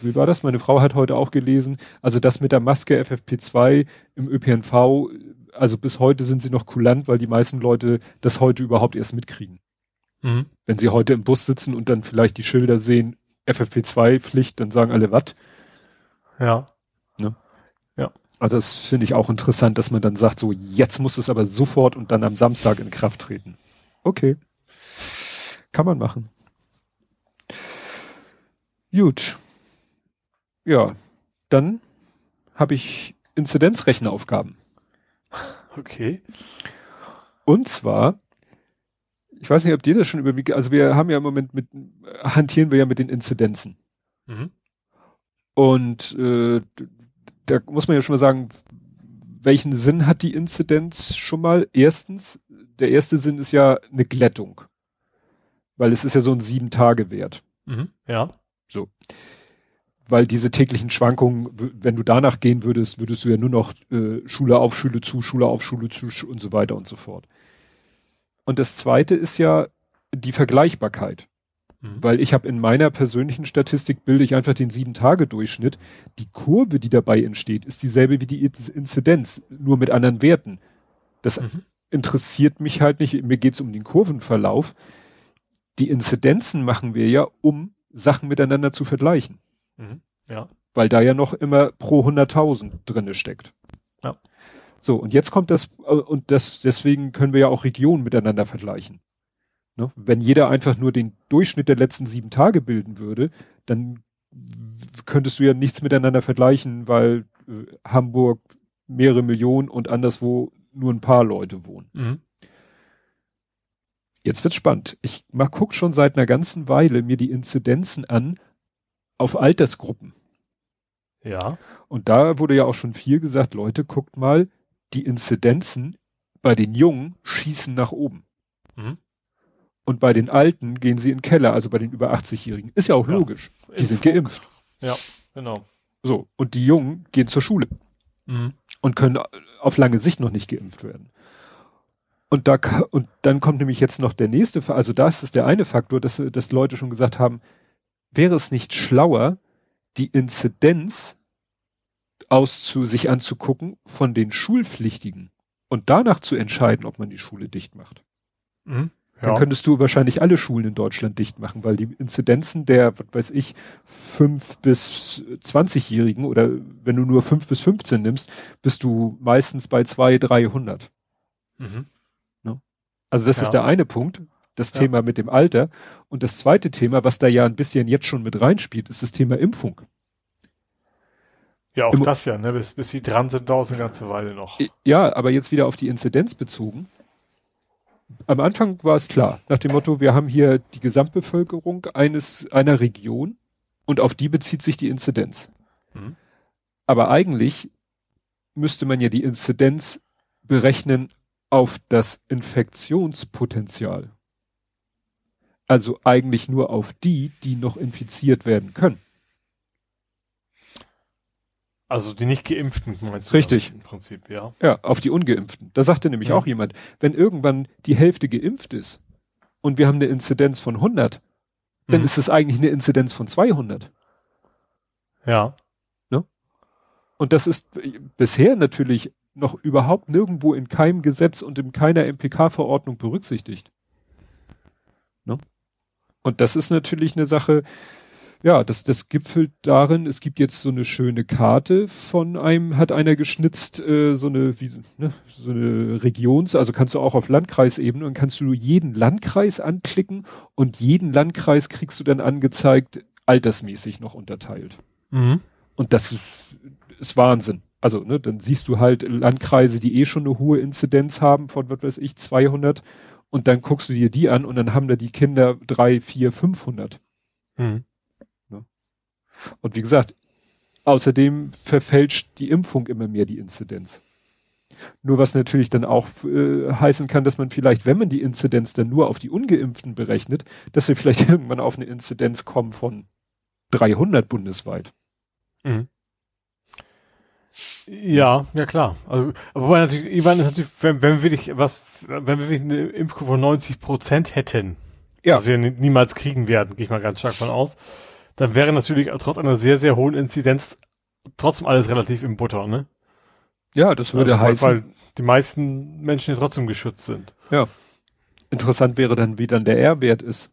wie war das? Meine Frau hat heute auch gelesen, also das mit der Maske FFP2 im ÖPNV, also bis heute sind sie noch kulant, weil die meisten Leute das heute überhaupt erst mitkriegen. Mhm. Wenn sie heute im Bus sitzen und dann vielleicht die Schilder sehen, FFP2-Pflicht, dann sagen alle, was? Ja. Also das finde ich auch interessant, dass man dann sagt, so jetzt muss es aber sofort und dann am Samstag in Kraft treten. Okay. Kann man machen. Gut. Ja, dann habe ich Inzidenzrechenaufgaben. Okay. Und zwar, ich weiß nicht, ob dir das schon überwiegt, also wir haben ja im Moment mit, hantieren wir ja mit den Inzidenzen. Mhm. Und äh, da muss man ja schon mal sagen, welchen Sinn hat die Inzidenz schon mal? Erstens, der erste Sinn ist ja eine Glättung. Weil es ist ja so ein Sieben-Tage-Wert. Mhm, ja. So. Weil diese täglichen Schwankungen, wenn du danach gehen würdest, würdest du ja nur noch äh, Schule auf Schule zu, Schule auf Schule zu und so weiter und so fort. Und das zweite ist ja die Vergleichbarkeit. Mhm. Weil ich habe in meiner persönlichen Statistik bilde ich einfach den Sieben-Tage-Durchschnitt. Die Kurve, die dabei entsteht, ist dieselbe wie die Inzidenz, nur mit anderen Werten. Das mhm. interessiert mich halt nicht. Mir geht es um den Kurvenverlauf. Die Inzidenzen machen wir ja, um Sachen miteinander zu vergleichen. Mhm. Ja. Weil da ja noch immer pro 100.000 drinne steckt. Ja. So, und jetzt kommt das, äh, und das, deswegen können wir ja auch Regionen miteinander vergleichen. Ne? Wenn jeder einfach nur den Durchschnitt der letzten sieben Tage bilden würde, dann könntest du ja nichts miteinander vergleichen, weil äh, Hamburg mehrere Millionen und anderswo nur ein paar Leute wohnen. Mhm. Jetzt wird's spannend. Ich mal guck schon seit einer ganzen Weile mir die Inzidenzen an auf Altersgruppen. Ja. Und da wurde ja auch schon viel gesagt, Leute, guckt mal, die Inzidenzen bei den Jungen schießen nach oben. Mhm. Und bei den Alten gehen sie in den Keller, also bei den über 80-Jährigen. Ist ja auch ja. logisch. Die Impfung. sind geimpft. Ja, genau. So. Und die Jungen gehen zur Schule. Mhm. Und können auf lange Sicht noch nicht geimpft werden. Und da, und dann kommt nämlich jetzt noch der nächste, also das ist der eine Faktor, dass, dass Leute schon gesagt haben, wäre es nicht schlauer, die Inzidenz auszu, sich anzugucken von den Schulpflichtigen und danach zu entscheiden, ob man die Schule dicht macht. Mhm. Ja. Dann könntest du wahrscheinlich alle Schulen in Deutschland dicht machen, weil die Inzidenzen der, was weiß ich, fünf bis zwanzigjährigen oder wenn du nur fünf bis 15 nimmst, bist du meistens bei zwei, dreihundert. Mhm. Ne? Also das ja. ist der eine Punkt, das ja. Thema mit dem Alter. Und das zweite Thema, was da ja ein bisschen jetzt schon mit reinspielt, ist das Thema Impfung. Ja, auch Im, das ja, ne? Bis, bis sie dran sind, dauert eine ganze Weile noch. Ja, aber jetzt wieder auf die Inzidenz bezogen am Anfang war es klar, nach dem Motto, wir haben hier die Gesamtbevölkerung eines, einer Region und auf die bezieht sich die Inzidenz. Mhm. Aber eigentlich müsste man ja die Inzidenz berechnen auf das Infektionspotenzial. Also eigentlich nur auf die, die noch infiziert werden können. Also die nicht geimpften meinst du? Richtig. Im Prinzip, ja. Ja, auf die ungeimpften. Da sagte nämlich ja. auch jemand, wenn irgendwann die Hälfte geimpft ist und wir haben eine Inzidenz von 100, dann mhm. ist es eigentlich eine Inzidenz von 200. Ja. Ne? Und das ist bisher natürlich noch überhaupt nirgendwo in keinem Gesetz und in keiner MPK-Verordnung berücksichtigt. Ne? Und das ist natürlich eine Sache, ja, das, das gipfelt darin, es gibt jetzt so eine schöne Karte von einem, hat einer geschnitzt, äh, so eine, wie, ne, so eine Regions, also kannst du auch auf Landkreisebene und kannst du jeden Landkreis anklicken und jeden Landkreis kriegst du dann angezeigt, altersmäßig noch unterteilt. Mhm. Und das ist Wahnsinn. Also, ne, dann siehst du halt Landkreise, die eh schon eine hohe Inzidenz haben von, was weiß ich, 200 und dann guckst du dir die an und dann haben da die Kinder drei, vier, 500. Mhm. Und wie gesagt, außerdem verfälscht die Impfung immer mehr die Inzidenz. Nur was natürlich dann auch äh, heißen kann, dass man vielleicht, wenn man die Inzidenz dann nur auf die Ungeimpften berechnet, dass wir vielleicht *laughs* irgendwann auf eine Inzidenz kommen von 300 bundesweit. Mhm. Ja, ja klar. Also, wobei natürlich, ich meine, natürlich, wenn, wenn wir wirklich was, wenn wir wirklich eine Impfkurve von 90 Prozent hätten, ja. was wir niemals kriegen werden, gehe ich mal ganz stark von aus, dann wäre natürlich trotz einer sehr, sehr hohen Inzidenz trotzdem alles relativ im Butter, ne? Ja, das würde also, heißen. Weil die meisten Menschen ja trotzdem geschützt sind. Ja. Interessant wäre dann, wie dann der R-Wert ist.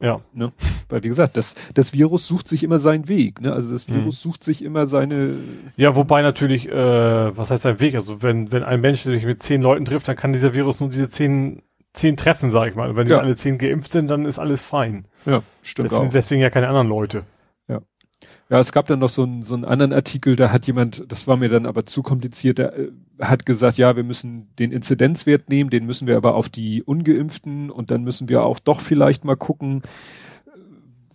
Ja. Ne? Weil wie gesagt, das, das Virus sucht sich immer seinen Weg. Ne? Also das Virus mhm. sucht sich immer seine. Ja, wobei natürlich, äh, was heißt sein Weg? Also wenn, wenn ein Mensch sich mit zehn Leuten trifft, dann kann dieser Virus nur diese zehn zehn Treffen, sag ich mal. Und wenn die ja. alle zehn geimpft sind, dann ist alles fein. Ja, stimmt deswegen, auch. Deswegen ja keine anderen Leute. Ja, es gab dann noch so einen, so einen anderen Artikel, da hat jemand, das war mir dann aber zu kompliziert, der äh, hat gesagt, ja, wir müssen den Inzidenzwert nehmen, den müssen wir aber auf die Ungeimpften und dann müssen wir auch doch vielleicht mal gucken,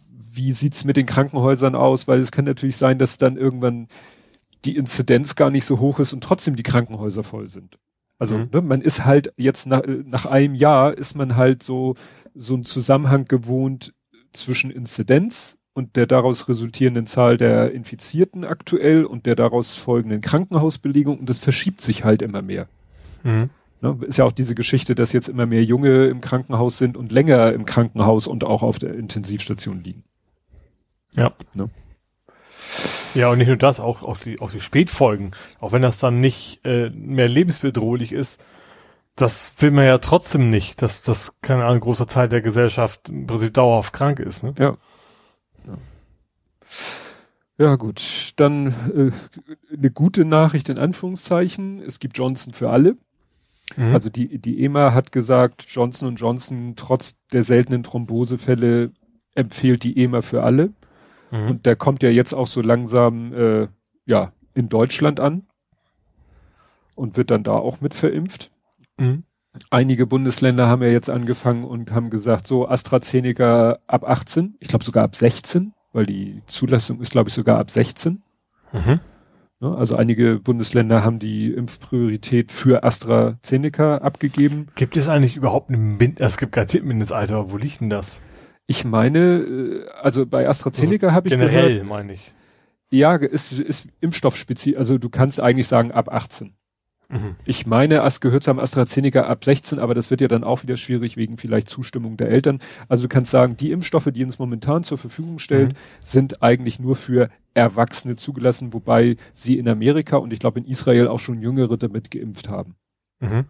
wie sieht's mit den Krankenhäusern aus, weil es kann natürlich sein, dass dann irgendwann die Inzidenz gar nicht so hoch ist und trotzdem die Krankenhäuser voll sind. Also mhm. ne, man ist halt jetzt nach, nach einem Jahr ist man halt so so ein Zusammenhang gewohnt zwischen Inzidenz und der daraus resultierenden Zahl der Infizierten aktuell und der daraus folgenden Krankenhausbelegung und das verschiebt sich halt immer mehr. Mhm. Ne, ist ja auch diese Geschichte, dass jetzt immer mehr Junge im Krankenhaus sind und länger im Krankenhaus und auch auf der Intensivstation liegen. Ja. Ne? Ja, und nicht nur das, auch, auch, die, auch die Spätfolgen. Auch wenn das dann nicht äh, mehr lebensbedrohlich ist, das will man ja trotzdem nicht, dass das, keine Ahnung, großer Teil der Gesellschaft im Prinzip dauerhaft krank ist. Ne? Ja. Ja, ja gut. Dann äh, eine gute Nachricht in Anführungszeichen. Es gibt Johnson für alle. Mhm. Also die, die EMA hat gesagt, Johnson Johnson trotz der seltenen Thrombosefälle empfiehlt die EMA für alle. Mhm. Und der kommt ja jetzt auch so langsam äh, ja in Deutschland an und wird dann da auch mit verimpft. Mhm. Einige Bundesländer haben ja jetzt angefangen und haben gesagt, so AstraZeneca ab 18, ich glaube sogar ab 16, weil die Zulassung ist, glaube ich, sogar ab 16. Mhm. Ne, also einige Bundesländer haben die Impfpriorität für AstraZeneca abgegeben. Gibt es eigentlich überhaupt ein Mind es gibt kein Mindestalter, wo liegt denn das? Ich meine, äh, also bei AstraZeneca also habe ich generell gehört, meine ich. Ja, ist, ist Impfstoffspezifisch, also du kannst eigentlich sagen ab 18. Mhm. Ich meine, es gehört zum AstraZeneca ab 16, aber das wird ja dann auch wieder schwierig wegen vielleicht Zustimmung der Eltern. Also du kannst sagen, die Impfstoffe, die uns momentan zur Verfügung stellt, mhm. sind eigentlich nur für Erwachsene zugelassen, wobei sie in Amerika und ich glaube in Israel auch schon Jüngere damit geimpft haben. Mhm.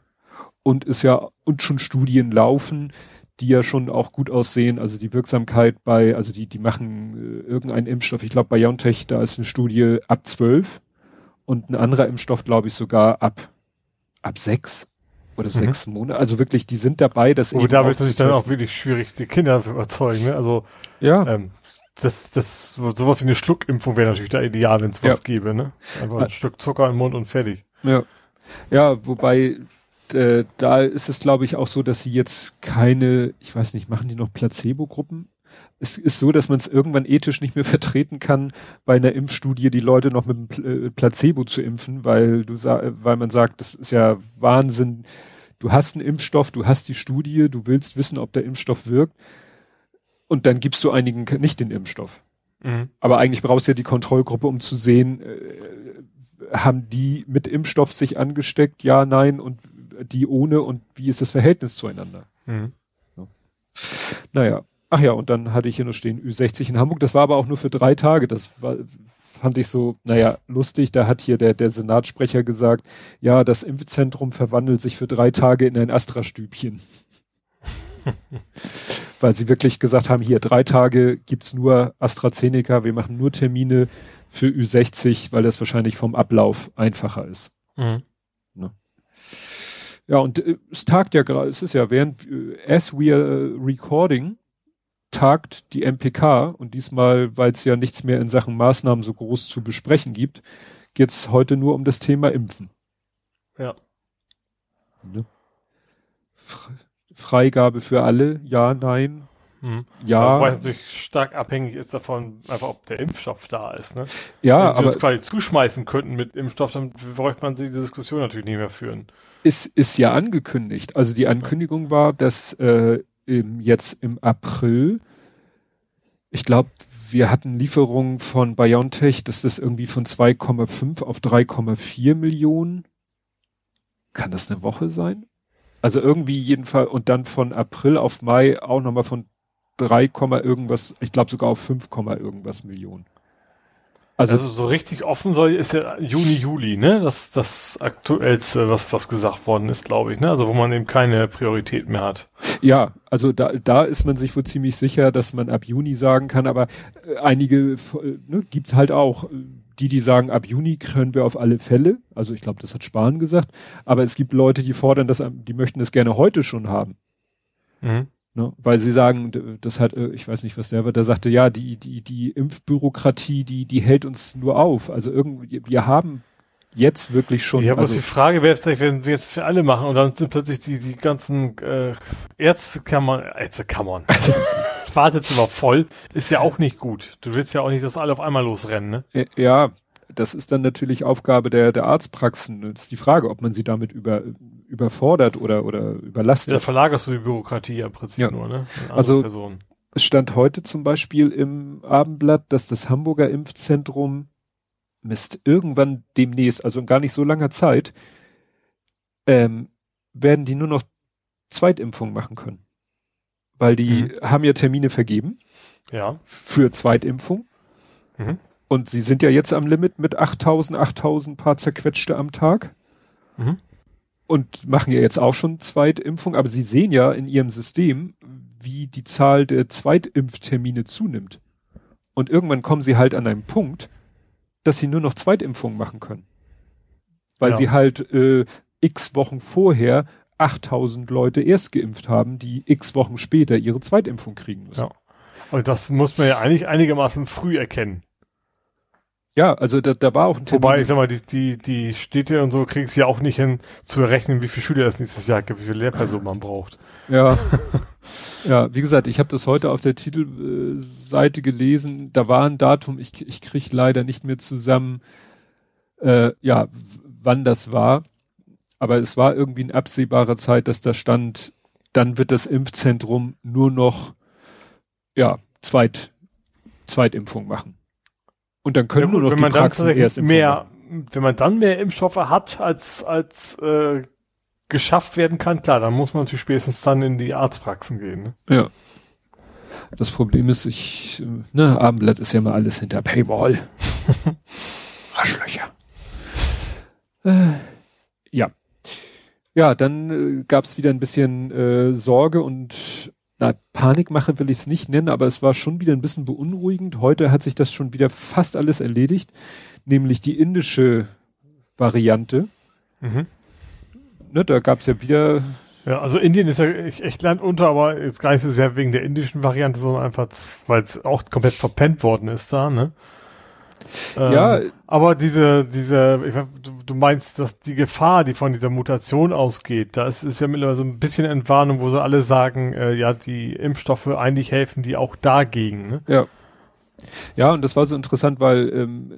Und ist ja, und schon Studien laufen, die ja schon auch gut aussehen. Also die Wirksamkeit bei, also die, die machen äh, irgendeinen Impfstoff, ich glaube bei BioNTech, da ist eine Studie ab 12 und ein anderer Impfstoff, glaube ich, sogar ab, ab sechs oder mhm. sechs Monate. Also wirklich, die sind dabei, dass Und da wird es sich dann auch wirklich schwierig, die Kinder zu überzeugen. Ne? Also ja. Ähm, das, das, sowas wie eine Schluckimpfung wäre natürlich da ideal, wenn es was ja. gäbe, ne? Einfach ein ja. Stück Zucker im Mund und fertig. Ja. Ja, wobei äh, da ist es, glaube ich, auch so, dass sie jetzt keine, ich weiß nicht, machen die noch Placebo-Gruppen? Es ist so, dass man es irgendwann ethisch nicht mehr vertreten kann, bei einer Impfstudie die Leute noch mit einem äh, Placebo zu impfen, weil du weil man sagt, das ist ja Wahnsinn. Du hast einen Impfstoff, du hast die Studie, du willst wissen, ob der Impfstoff wirkt, und dann gibst du einigen nicht den Impfstoff. Mhm. Aber eigentlich brauchst du ja die Kontrollgruppe, um zu sehen, äh, haben die mit Impfstoff sich angesteckt, ja, nein, und die ohne und wie ist das Verhältnis zueinander? Mhm. Ja. Naja. Ach ja, und dann hatte ich hier noch stehen Ü60 in Hamburg. Das war aber auch nur für drei Tage. Das war, fand ich so, naja, lustig. Da hat hier der, der Senatssprecher gesagt, ja, das Impfzentrum verwandelt sich für drei Tage in ein Astra-Stübchen. *laughs* Weil sie wirklich gesagt haben, hier drei Tage gibt's nur AstraZeneca, wir machen nur Termine für Ü60, weil das wahrscheinlich vom Ablauf einfacher ist. Mhm. Ja, und äh, es tagt ja gerade, es ist ja während, äh, as we are recording, tagt die MPK und diesmal, weil es ja nichts mehr in Sachen Maßnahmen so groß zu besprechen gibt, geht's heute nur um das Thema Impfen. Ja. Ne? Freigabe für alle, ja, nein. Mhm. Ja. Weil natürlich stark abhängig ist davon, einfach ob der Impfstoff da ist. Ne? Ja, Wenn aber. Wenn wir es quasi zuschmeißen könnten mit Impfstoff, dann bräuchte man diese Diskussion natürlich nicht mehr führen ist, ist ja angekündigt. Also die Ankündigung war, dass äh, im, jetzt im April, ich glaube, wir hatten Lieferungen von BioNTech, dass das irgendwie von 2,5 auf 3,4 Millionen. Kann das eine Woche sein? Also irgendwie jedenfalls und dann von April auf Mai auch nochmal von 3, irgendwas, ich glaube sogar auf 5, irgendwas Millionen. Also, also, so richtig offen soll ist ja Juni, Juli, ne? Das das aktuellste, was was gesagt worden ist, glaube ich, ne? Also wo man eben keine Priorität mehr hat. Ja, also da da ist man sich wohl ziemlich sicher, dass man ab Juni sagen kann, aber äh, einige äh, ne, gibt's halt auch die, die sagen, ab Juni können wir auf alle Fälle. Also ich glaube, das hat Spahn gesagt. Aber es gibt Leute, die fordern das, die möchten das gerne heute schon haben. Mhm. Ne? Weil sie sagen, das hat, äh, ich weiß nicht, was der war, der sagte, ja, die, die, die Impfbürokratie, die, die hält uns nur auf. Also irgendwie, wir haben jetzt wirklich schon. Ja, aber also, die Frage wäre vielleicht, wenn wir jetzt für alle machen und dann sind plötzlich die, die ganzen äh, Ärztekammern, Ärztekammern, *laughs* also, Wartezimmer voll, ist ja auch nicht gut. Du willst ja auch nicht, dass alle auf einmal losrennen, ne? Ja, das ist dann natürlich Aufgabe der, der Arztpraxen. Das ist die Frage, ob man sie damit über, überfordert oder, oder überlastet. Ja, verlagerst du die Bürokratie im Prinzip ja. nur, ne? Also, Personen. es stand heute zum Beispiel im Abendblatt, dass das Hamburger Impfzentrum Mist, irgendwann demnächst, also in gar nicht so langer Zeit, ähm, werden die nur noch Zweitimpfung machen können. Weil die mhm. haben ja Termine vergeben. Ja. Für Zweitimpfung. Mhm. Und sie sind ja jetzt am Limit mit 8000, 8000 paar zerquetschte am Tag. Mhm. Und machen ja jetzt auch schon Zweitimpfung, aber sie sehen ja in ihrem System, wie die Zahl der Zweitimpftermine zunimmt. Und irgendwann kommen sie halt an einen Punkt, dass sie nur noch Zweitimpfungen machen können. Weil ja. sie halt äh, x Wochen vorher 8000 Leute erst geimpft haben, die x Wochen später ihre Zweitimpfung kriegen müssen. Ja. Und das muss man ja eigentlich einigermaßen früh erkennen. Ja, also da, da war auch ein Termin. Wobei, ich sag mal, die, die, die Städte und so kriegen es ja auch nicht hin, zu errechnen, wie viele Schüler es nächstes Jahr gibt, wie viele Lehrpersonen man braucht. Ja. *laughs* ja, wie gesagt, ich habe das heute auf der Titelseite gelesen. Da war ein Datum, ich, ich krieg leider nicht mehr zusammen, äh, ja, wann das war. Aber es war irgendwie in absehbarer Zeit, dass da stand, dann wird das Impfzentrum nur noch, ja, Zweit, Zweitimpfung machen. Und dann können ja, gut, nur noch die Praxen erst mehr, wenn man dann mehr Impfstoffe hat, als, als äh, geschafft werden kann, klar, dann muss man natürlich spätestens dann in die Arztpraxen gehen. Ne? Ja. Das Problem ist, ich, ne, Abendblatt ist ja mal alles hinter Paywall. *laughs* Arschlöcher. Äh, ja. Ja, dann äh, gab es wieder ein bisschen äh, Sorge und na, Panikmache will ich es nicht nennen, aber es war schon wieder ein bisschen beunruhigend. Heute hat sich das schon wieder fast alles erledigt, nämlich die indische Variante. Mhm. Ne, da gab es ja wieder. Ja, also Indien ist ja echt Land unter, aber jetzt gar nicht so sehr wegen der indischen Variante, sondern einfach, weil es auch komplett verpennt worden ist da, ne? Ähm, ja. Aber diese, diese, ich, du, du meinst, dass die Gefahr, die von dieser Mutation ausgeht, da ist, ist ja mittlerweile so ein bisschen Entwarnung, wo sie alle sagen, äh, ja, die Impfstoffe eigentlich helfen die auch dagegen, ne? Ja. Ja, und das war so interessant, weil ähm,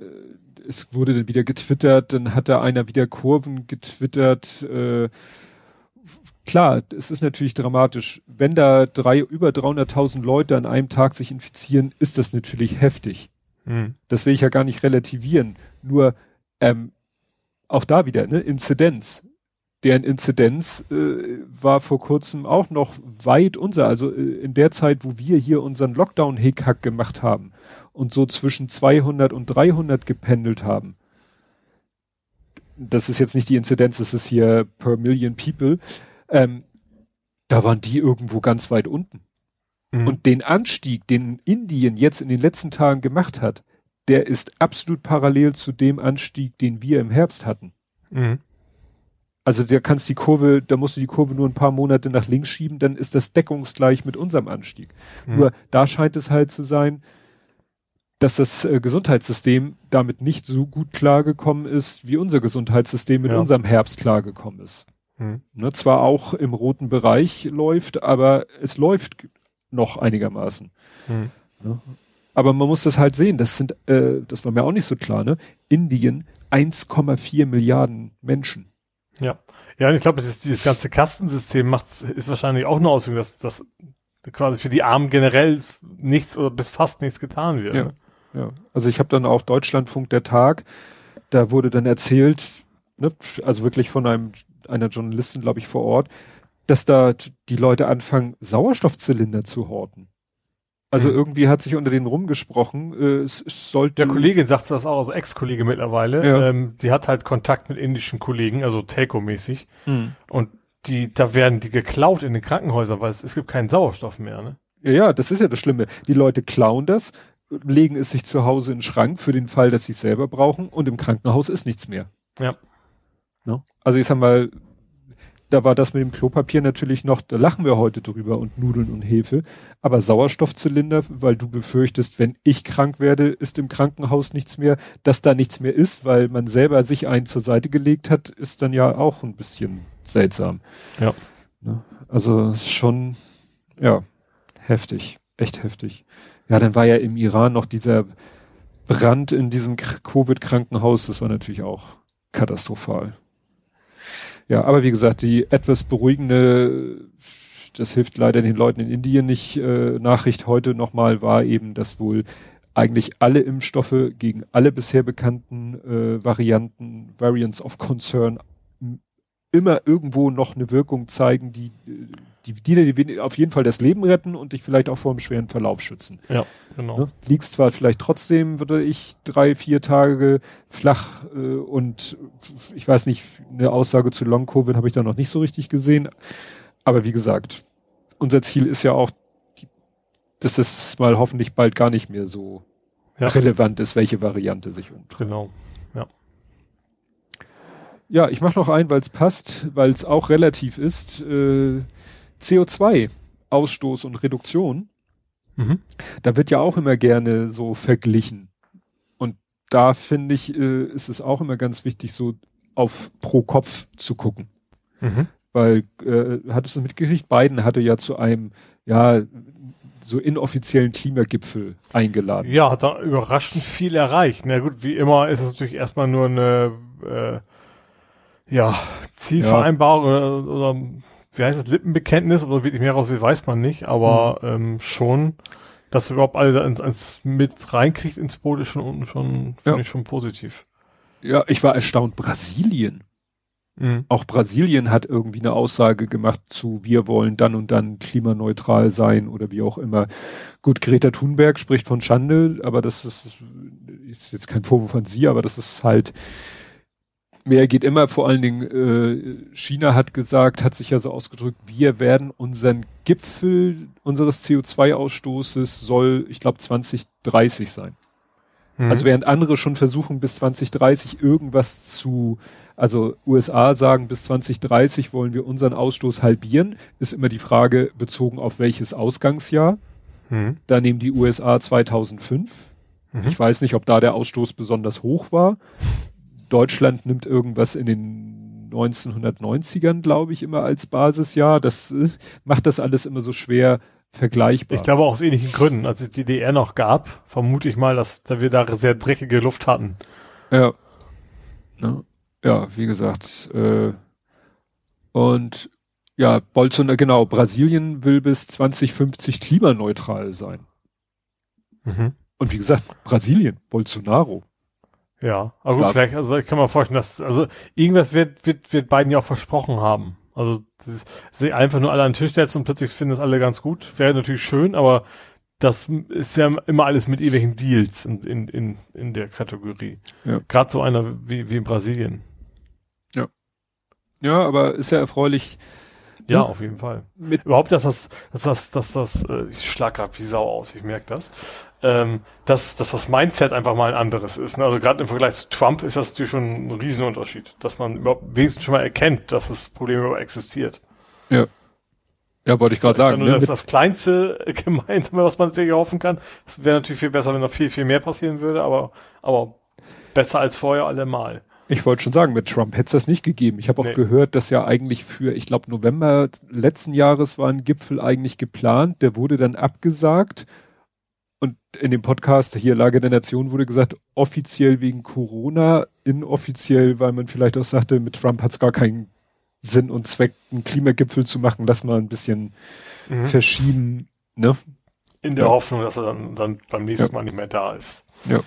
es wurde dann wieder getwittert, dann hat da einer wieder Kurven getwittert, äh, klar, es ist natürlich dramatisch. Wenn da drei, über 300.000 Leute an einem Tag sich infizieren, ist das natürlich heftig. Mhm. Das will ich ja gar nicht relativieren. Nur ähm, auch da wieder, ne, Inzidenz. Deren Inzidenz äh, war vor kurzem auch noch weit unser, also äh, in der Zeit, wo wir hier unseren Lockdown-Hickhack gemacht haben und so zwischen 200 und 300 gependelt haben. Das ist jetzt nicht die Inzidenz, das ist hier per Million People. Ähm, da waren die irgendwo ganz weit unten. Mhm. Und den Anstieg, den Indien jetzt in den letzten Tagen gemacht hat, der ist absolut parallel zu dem Anstieg, den wir im Herbst hatten. Mhm. Also da kannst die Kurve, da musst du die Kurve nur ein paar Monate nach links schieben, dann ist das deckungsgleich mit unserem Anstieg. Mhm. Nur da scheint es halt zu sein, dass das äh, Gesundheitssystem damit nicht so gut klargekommen ist, wie unser Gesundheitssystem mit ja. unserem Herbst klargekommen ist. Mhm. Ne, zwar auch im roten Bereich läuft, aber es läuft noch einigermaßen. Mhm. Ne? Aber man muss das halt sehen, das sind, äh, das war mir auch nicht so klar, ne? Indien 1,4 Milliarden Menschen. Ja. Ja, und ich glaube, dieses ganze Kastensystem macht ist wahrscheinlich auch eine Auswirkung, dass, dass quasi für die Armen generell nichts oder bis fast nichts getan wird. Ja. Ne? ja. Also ich habe dann auch Deutschlandfunk der Tag, da wurde dann erzählt, ne, also wirklich von einem einer Journalistin, glaube ich, vor Ort, dass da die Leute anfangen, Sauerstoffzylinder zu horten. Also mhm. irgendwie hat sich unter denen rumgesprochen, äh, es, sollte. Der Kollegin sagt das auch, also Ex-Kollege mittlerweile. Ja. Ähm, die hat halt Kontakt mit indischen Kollegen, also Telco-mäßig. Mhm. Und die, da werden die geklaut in den Krankenhäusern, weil es, es gibt keinen Sauerstoff mehr, ne? Ja, ja, das ist ja das Schlimme. Die Leute klauen das, legen es sich zu Hause in den Schrank für den Fall, dass sie es selber brauchen und im Krankenhaus ist nichts mehr. Ja. No? Also ich sag mal, da war das mit dem Klopapier natürlich noch, da lachen wir heute drüber und Nudeln und Hefe. Aber Sauerstoffzylinder, weil du befürchtest, wenn ich krank werde, ist im Krankenhaus nichts mehr, dass da nichts mehr ist, weil man selber sich einen zur Seite gelegt hat, ist dann ja auch ein bisschen seltsam. Ja. Ne? Also schon, ja, heftig, echt heftig. Ja, dann war ja im Iran noch dieser Brand in diesem Covid-Krankenhaus, das war natürlich auch katastrophal. Ja, aber wie gesagt, die etwas beruhigende, das hilft leider den Leuten in Indien nicht, äh, Nachricht heute nochmal war eben, dass wohl eigentlich alle Impfstoffe gegen alle bisher bekannten äh, Varianten, Variants of Concern, immer irgendwo noch eine Wirkung zeigen, die, die, die, die auf jeden Fall das Leben retten und dich vielleicht auch vor einem schweren Verlauf schützen. Ja, genau. Ne? Liegst zwar vielleicht trotzdem, würde ich, drei, vier Tage flach äh, und ich weiß nicht, eine Aussage zu Long-Covid habe ich da noch nicht so richtig gesehen. Aber wie gesagt, unser Ziel ist ja auch, dass es mal hoffentlich bald gar nicht mehr so ja. relevant ist, welche Variante sich umtreibt. Genau. Ja, ich mache noch ein, weil es passt, weil es auch relativ ist. Äh, CO2-Ausstoß und Reduktion. Mhm. Da wird ja auch immer gerne so verglichen. Und da finde ich, äh, ist es auch immer ganz wichtig, so auf pro Kopf zu gucken. Mhm. Weil, äh, hattest du mitgekriegt, Biden hatte ja zu einem, ja, so inoffiziellen Klimagipfel eingeladen. Ja, hat da überraschend viel erreicht. Na gut, wie immer ist es natürlich erstmal nur eine äh, ja, Zielvereinbarung ja. Oder, oder wie heißt das, Lippenbekenntnis oder wirklich mehr raus, wie weiß man nicht, aber mhm. ähm, schon, dass überhaupt alle ins, ins mit reinkriegt ins Boot ist schon, schon finde ja. ich schon positiv. Ja, ich war erstaunt. Brasilien. Mhm. Auch Brasilien hat irgendwie eine Aussage gemacht zu, wir wollen dann und dann klimaneutral sein oder wie auch immer. Gut, Greta Thunberg spricht von Schande, aber das ist, ist jetzt kein Vorwurf an sie, aber das ist halt, mehr geht immer, vor allen Dingen äh, China hat gesagt, hat sich ja so ausgedrückt, wir werden unseren Gipfel unseres CO2-Ausstoßes soll, ich glaube, 2030 sein. Mhm. Also während andere schon versuchen, bis 2030 irgendwas zu, also USA sagen, bis 2030 wollen wir unseren Ausstoß halbieren, ist immer die Frage bezogen auf welches Ausgangsjahr. Mhm. Da nehmen die USA 2005. Mhm. Ich weiß nicht, ob da der Ausstoß besonders hoch war. Deutschland nimmt irgendwas in den 1990ern, glaube ich, immer als Basisjahr. Das äh, macht das alles immer so schwer vergleichbar. Ich glaube auch aus ähnlichen Gründen. Als es die DDR noch gab, vermute ich mal, dass, dass wir da sehr dreckige Luft hatten. Ja. Ne? Ja, wie gesagt. Äh, und ja, Bolsonaro, genau, Brasilien will bis 2050 klimaneutral sein. Mhm. Und wie gesagt, Brasilien, Bolsonaro. Ja, aber gut, ja. vielleicht, also ich kann mir vorstellen, dass, also irgendwas wird, wird, wird beiden ja auch versprochen haben. Also, das sie einfach nur alle an den Tisch setzen und plötzlich finden das alle ganz gut. Wäre natürlich schön, aber das ist ja immer alles mit irgendwelchen Deals in, in, in, in der Kategorie. Ja. Gerade so einer wie, wie in Brasilien. Ja. Ja, aber ist ja erfreulich. Ja, ne? auf jeden Fall. Mit Überhaupt, dass das, dass das, dass das, äh, ich schlag grad wie Sau aus, ich merke das ähm, dass, dass das Mindset einfach mal ein anderes ist. Ne? Also gerade im Vergleich zu Trump ist das natürlich schon ein Riesenunterschied, dass man überhaupt wenigstens schon mal erkennt, dass das Problem überhaupt existiert. Ja. Ja, wollte ich gerade sagen. Ja nur ne? das, kleinste *laughs* Gemeinsame, was man sich erhoffen kann. Es wäre natürlich viel besser, wenn noch viel, viel mehr passieren würde, aber, aber besser als vorher allemal. Ich wollte schon sagen, mit Trump hätte es das nicht gegeben. Ich habe auch nee. gehört, dass ja eigentlich für, ich glaube, November letzten Jahres war ein Gipfel eigentlich geplant. Der wurde dann abgesagt und in dem Podcast hier Lage der Nation wurde gesagt, offiziell wegen Corona, inoffiziell, weil man vielleicht auch sagte, mit Trump hat es gar keinen Sinn und Zweck, einen Klimagipfel zu machen, lass mal ein bisschen mhm. verschieben, ne? In der ja. Hoffnung, dass er dann, dann beim nächsten ja. Mal nicht mehr da ist. Ja.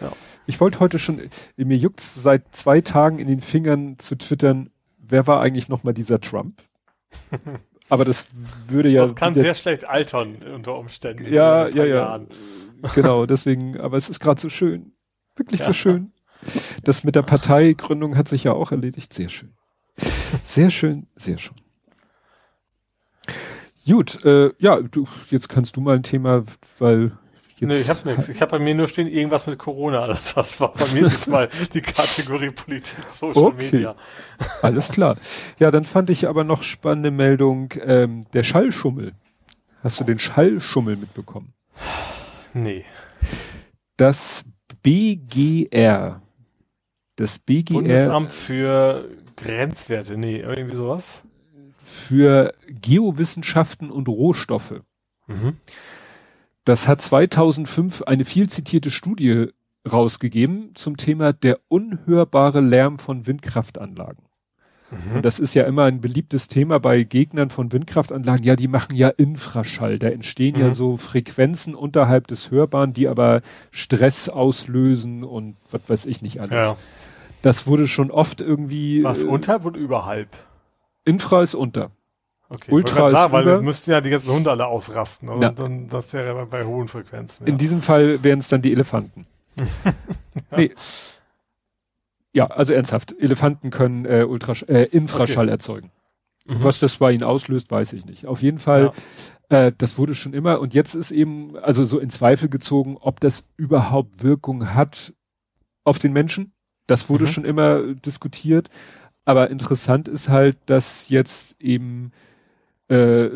ja. Ich wollte heute schon, mir juckt seit zwei Tagen in den Fingern zu twittern, wer war eigentlich nochmal dieser Trump? *laughs* Aber das würde ja. Das kann sehr schlecht altern unter Umständen. Ja, ja, ja. Jahren. *laughs* Genau, deswegen, aber es ist gerade so schön. Wirklich ja. so schön. Das mit der Parteigründung hat sich ja auch erledigt. Sehr schön. Sehr schön, sehr schön. Gut, äh, ja, du, jetzt kannst du mal ein Thema, weil Jetzt, nee, ich habe nichts. Ich habe bei mir nur stehen irgendwas mit Corona. *laughs* Das, das war bei mir diesmal die Kategorie Politik, Social okay. Media. Alles klar. Ja, dann fand ich aber noch spannende Meldung, ähm, der Schallschummel. Hast du den Schallschummel mitbekommen? Nee. Das BGR. Das BGR. Bundesamt für Grenzwerte, nee, irgendwie sowas. Für Geowissenschaften und Rohstoffe. Mhm. Das hat 2005 eine viel zitierte Studie rausgegeben zum Thema der unhörbare Lärm von Windkraftanlagen. Mhm. Und das ist ja immer ein beliebtes Thema bei Gegnern von Windkraftanlagen. Ja, die machen ja Infraschall. Da entstehen mhm. ja so Frequenzen unterhalb des Hörbaren, die aber Stress auslösen und was weiß ich nicht alles. Ja. Das wurde schon oft irgendwie. Was, äh, unterhalb und überhalb? Infra ist unter. Okay, Ultra ist sagen, weil wir müssten ja die ganzen Hunde alle ausrasten. Und ja. dann, das wäre bei, bei hohen Frequenzen. Ja. In diesem Fall wären es dann die Elefanten. ja. *laughs* Nee. Ja, also ernsthaft. Elefanten können äh, Ultrasch äh, Infraschall okay. erzeugen. Mhm. Was das bei ihnen auslöst, weiß ich nicht. Auf jeden Fall, ja. äh, das wurde schon immer und jetzt ist eben also so in Zweifel gezogen, ob das überhaupt Wirkung hat auf den Menschen. Das wurde mhm. schon immer diskutiert. Aber interessant ist halt, dass jetzt eben äh,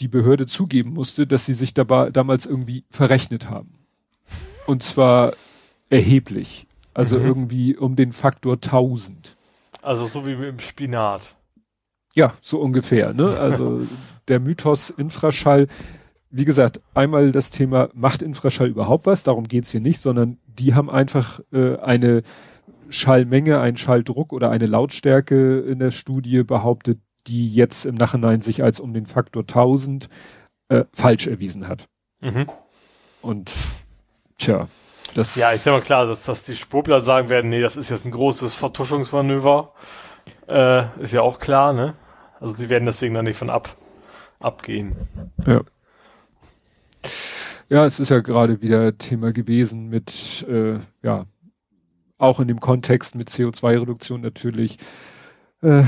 die Behörde zugeben musste, dass sie sich dabei damals irgendwie verrechnet haben. Und zwar erheblich. Also mhm. irgendwie um den Faktor 1000. Also so wie im Spinat. Ja, so ungefähr. Ne? *laughs* Also der Mythos Infraschall. Wie gesagt, einmal das Thema, macht Infraschall überhaupt was? Darum geht's hier nicht, sondern die haben einfach äh, eine Schallmenge, einen Schalldruck oder eine Lautstärke in der Studie behauptet, die jetzt im Nachhinein sich als um den Faktor 1000 äh, falsch erwiesen hat. Mhm. Und tja, das. Ja, ich denke mal klar, dass, dass die Schwurbler sagen werden, nee, das ist jetzt ein großes Vertuschungsmanöver. Äh, ist ja auch klar, ne? Also die werden deswegen dann nicht von ab, abgehen. Ja. Ja, es ist ja gerade wieder Thema gewesen mit, äh, ja, auch in dem Kontext mit CO2-Reduktion natürlich, äh,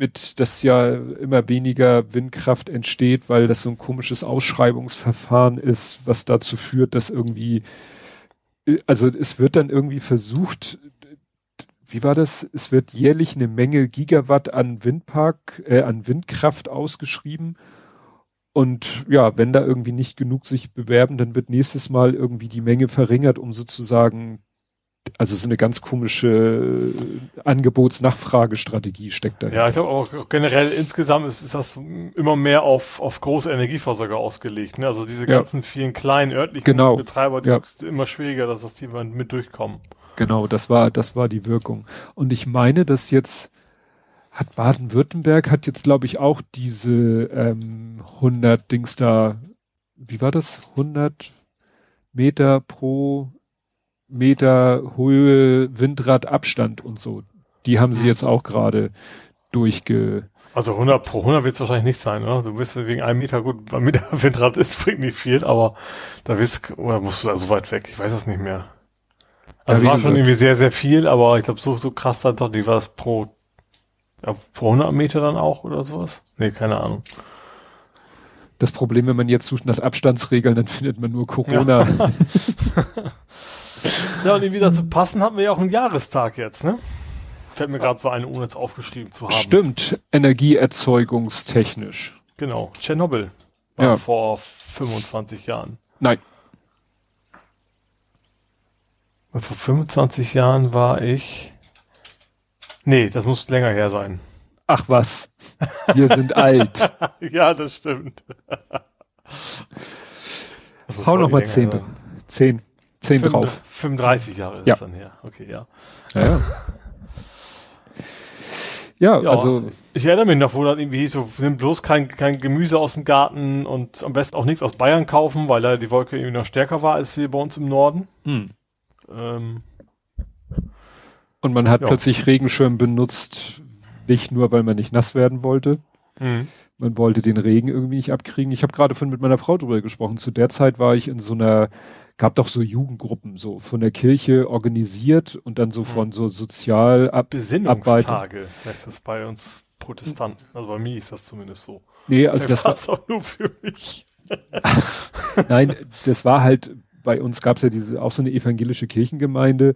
mit, dass ja immer weniger Windkraft entsteht, weil das so ein komisches Ausschreibungsverfahren ist, was dazu führt, dass irgendwie, also es wird dann irgendwie versucht, wie war das? Es wird jährlich eine Menge Gigawatt an Windpark, äh, an Windkraft ausgeschrieben. Und ja, wenn da irgendwie nicht genug sich bewerben, dann wird nächstes Mal irgendwie die Menge verringert, um sozusagen also so eine ganz komische äh, Angebots-Nachfragestrategie steckt dahinter. Ja, ich glaube auch generell insgesamt ist, ist, das immer mehr auf, auf große Energieversorger ausgelegt. Ne? Also diese ganzen ja. vielen kleinen örtlichen genau. Betreiber, die ja. ist immer schwieriger, dass das die mit durchkommen. Genau, das war, das war die Wirkung. Und ich meine, dass jetzt hat Baden-Württemberg hat jetzt, glaube ich, auch diese ähm, 100 Dings da, wie war das? 100 Meter pro Meter Höhe, Windradabstand und so. Die haben sie jetzt auch gerade durchge... Also 100 pro 100 wird es wahrscheinlich nicht sein, oder? Du bist wegen einem Meter gut, weil Meter Windrad ist, bringt nicht viel, aber da bist, oder musst du da so weit weg? Ich weiß das nicht mehr. Also ja, war schon irgendwie sehr, sehr viel, aber ich glaube, so, so krass dann doch, die war es pro, ja, pro 100 Meter dann auch oder sowas? Nee, keine Ahnung. Das Problem, wenn man jetzt sucht nach Abstandsregeln, dann findet man nur Corona. Ja. *laughs* *laughs* Ja, und irgendwie dazu passen hatten wir ja auch einen Jahrestag jetzt, ne? Fällt mir gerade so ein, ohne es aufgeschrieben zu haben. Stimmt, energieerzeugungstechnisch. Genau, Tschernobyl war ja. vor 25 Jahren. Nein. Vor 25 Jahren war ich. Nee, das muss länger her sein. Ach was. Wir sind alt. *laughs* ja, das stimmt. Das Hau noch mal 10 drin. 10. 10 drauf. 35 Jahre ist ja. dann her. Okay, ja. Ja, ja. *laughs* ja, ja also. Ich erinnere mich noch, wo dann irgendwie so, nimm bloß kein, kein Gemüse aus dem Garten und am besten auch nichts aus Bayern kaufen, weil da die Wolke irgendwie noch stärker war als hier bei uns im Norden. Hm. Ähm, und man hat plötzlich Regenschirm benutzt, nicht nur, weil man nicht nass werden wollte. Mhm. Man wollte den Regen irgendwie nicht abkriegen. Ich habe gerade von mit meiner Frau drüber gesprochen. Zu der Zeit war ich in so einer gab doch so Jugendgruppen, so von der Kirche organisiert und dann so hm. von so Sozialab Besinnungstage heißt das bei uns Protestanten. Also bei mir ist das zumindest so. Nee, also *laughs* das war auch nur für mich. *laughs* Nein, das war halt, bei uns gab es ja diese, auch so eine evangelische Kirchengemeinde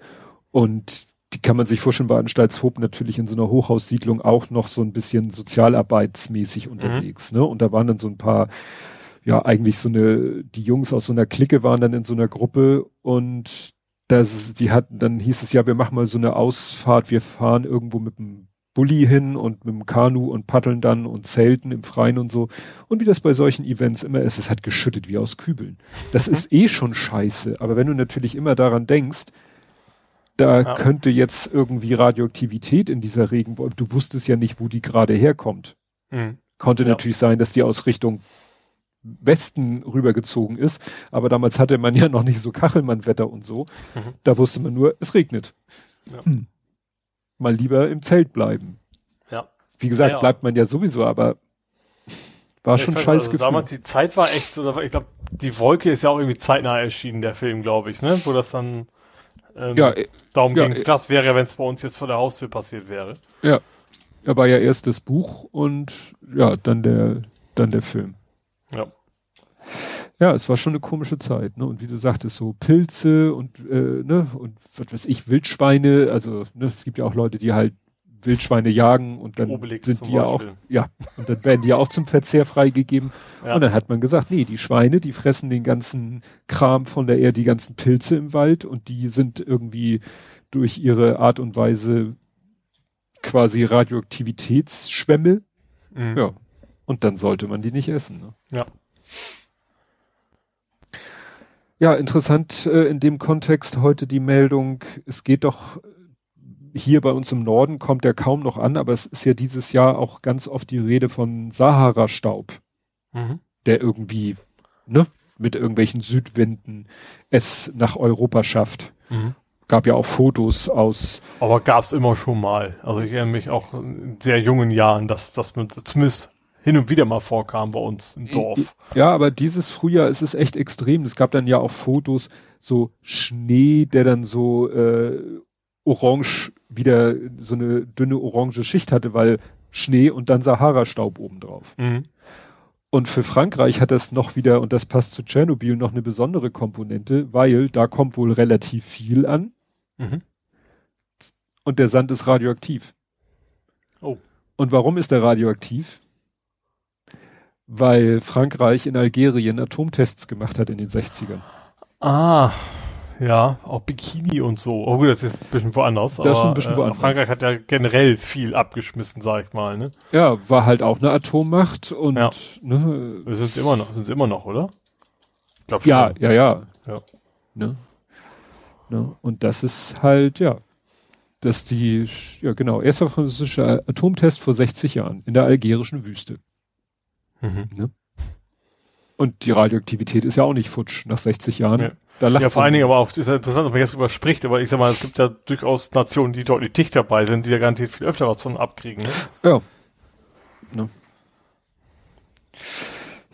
und die kann man sich vorstellen, bei Anstaltshoop natürlich in so einer Hochhaussiedlung auch noch so ein bisschen sozialarbeitsmäßig unterwegs, mhm. ne? Und da waren dann so ein paar, ja, eigentlich so eine, die Jungs aus so einer Clique waren dann in so einer Gruppe und das, die hatten, dann hieß es ja, wir machen mal so eine Ausfahrt, wir fahren irgendwo mit dem Bulli hin und mit dem Kanu und paddeln dann und zelten im Freien und so. Und wie das bei solchen Events immer ist, es hat geschüttet wie aus Kübeln. Das ist eh schon scheiße, aber wenn du natürlich immer daran denkst, da ja. könnte jetzt irgendwie Radioaktivität in dieser Regenwolke, du wusstest ja nicht, wo die gerade herkommt. Mhm. Konnte ja. natürlich sein, dass die aus Richtung Westen rübergezogen ist, aber damals hatte man *laughs* ja noch nicht so Kachelmannwetter und so. Mhm. Da wusste man nur, es regnet. Ja. Hm. Mal lieber im Zelt bleiben. Ja. Wie gesagt, bleibt man ja sowieso, aber war schon scheiß also Gefühl. Damals die Zeit war echt so, ich glaube, die Wolke ist ja auch irgendwie zeitnah erschienen, der Film, glaube ich, ne? Wo das dann ähm, ja, äh, darum ja, ging, äh, was wäre, wenn es bei uns jetzt vor der Haustür passiert wäre. Ja. Er war ja erst das Buch und ja, dann der, dann der Film. Ja. Es war schon eine komische Zeit, ne? Und wie du sagtest, so Pilze und äh, ne und was weiß ich, Wildschweine, also ne, es gibt ja auch Leute, die halt Wildschweine jagen und dann Obelix sind die ja auch, ja, und dann werden die ja auch zum Verzehr freigegeben. Ja. Und dann hat man gesagt, nee, die Schweine, die fressen den ganzen Kram von der Erde, die ganzen Pilze im Wald und die sind irgendwie durch ihre Art und Weise quasi Radioaktivitätsschwämme. Mhm. Ja. Und dann sollte man die nicht essen. Ne? Ja. Ja, interessant äh, in dem Kontext heute die Meldung, es geht doch hier bei uns im Norden kommt er kaum noch an, aber es ist ja dieses Jahr auch ganz oft die Rede von Sahara-Staub, mhm. der irgendwie, ne, mit irgendwelchen Südwinden es nach Europa schafft. Mhm. Gab ja auch Fotos aus. Aber gab's immer schon mal. Also ich erinnere mich auch in sehr jungen Jahren, dass, dass man zumindest hin und wieder mal vorkam bei uns im Dorf. Ja, aber dieses Frühjahr ist es echt extrem. Es gab dann ja auch Fotos, so Schnee, der dann so äh, orange wieder so eine dünne orange Schicht hatte, weil Schnee und dann Sahara-Staub obendrauf. Mhm. Und für Frankreich hat das noch wieder, und das passt zu Tschernobyl, noch eine besondere Komponente, weil da kommt wohl relativ viel an. Mhm. Und der Sand ist radioaktiv. Oh. Und warum ist er radioaktiv? Weil Frankreich in Algerien Atomtests gemacht hat in den 60ern. Ah. Ja, auch Bikini und so. Oh gut, das ist ein bisschen woanders. Das aber, ist ein bisschen äh, woanders. Frankreich hat ja generell viel abgeschmissen, sag ich mal, ne? Ja, war halt auch eine Atommacht und, ja. ne. Sind immer noch, sind immer noch, oder? Ich schon. Ja, ja, ja. Ja. Ne? Ne? Und das ist halt, ja, dass die, ja genau, erster französischer Atomtest vor 60 Jahren in der algerischen Wüste. Mhm. Ne? Und die Radioaktivität ist ja auch nicht futsch nach 60 Jahren. Ja. Da lacht ja, vor allen Dingen aber auch, ist ja interessant, dass man jetzt drüber spricht, aber ich sag mal, es gibt ja durchaus Nationen, die deutlich dicht dabei sind, die ja garantiert viel öfter was von abkriegen. Ne? Ja. Ne.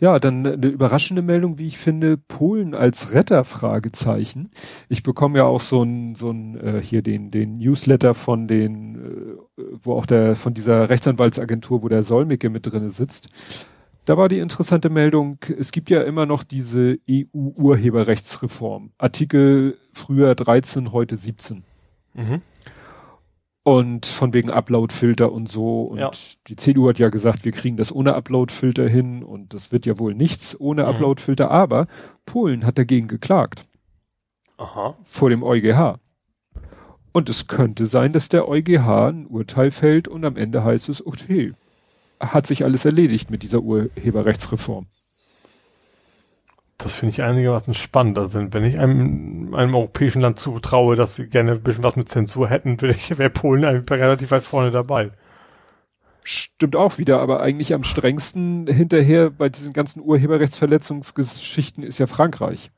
Ja, dann eine überraschende Meldung, wie ich finde, Polen als Retter, Fragezeichen. Ich bekomme ja auch so ein, so ein, äh, hier den, den Newsletter von den, äh, wo auch der, von dieser Rechtsanwaltsagentur, wo der Solmecke mit drinne sitzt. Da war die interessante Meldung, es gibt ja immer noch diese EU-Urheberrechtsreform. Artikel früher 13, heute 17. Mhm. Und von wegen Upload-Filter und so. Und ja. die CDU hat ja gesagt, wir kriegen das ohne Upload-Filter hin und das wird ja wohl nichts ohne mhm. Upload-Filter. Aber Polen hat dagegen geklagt. Aha. Vor dem EuGH. Und es könnte sein, dass der EuGH ein Urteil fällt und am Ende heißt es, okay, hat sich alles erledigt mit dieser Urheberrechtsreform. Das finde ich einigermaßen spannend. Also wenn, wenn ich einem, einem europäischen Land zutraue, dass sie gerne ein bisschen was mit Zensur hätten, wäre Polen eigentlich relativ weit vorne dabei. Stimmt auch wieder, aber eigentlich am strengsten hinterher bei diesen ganzen Urheberrechtsverletzungsgeschichten ist ja Frankreich.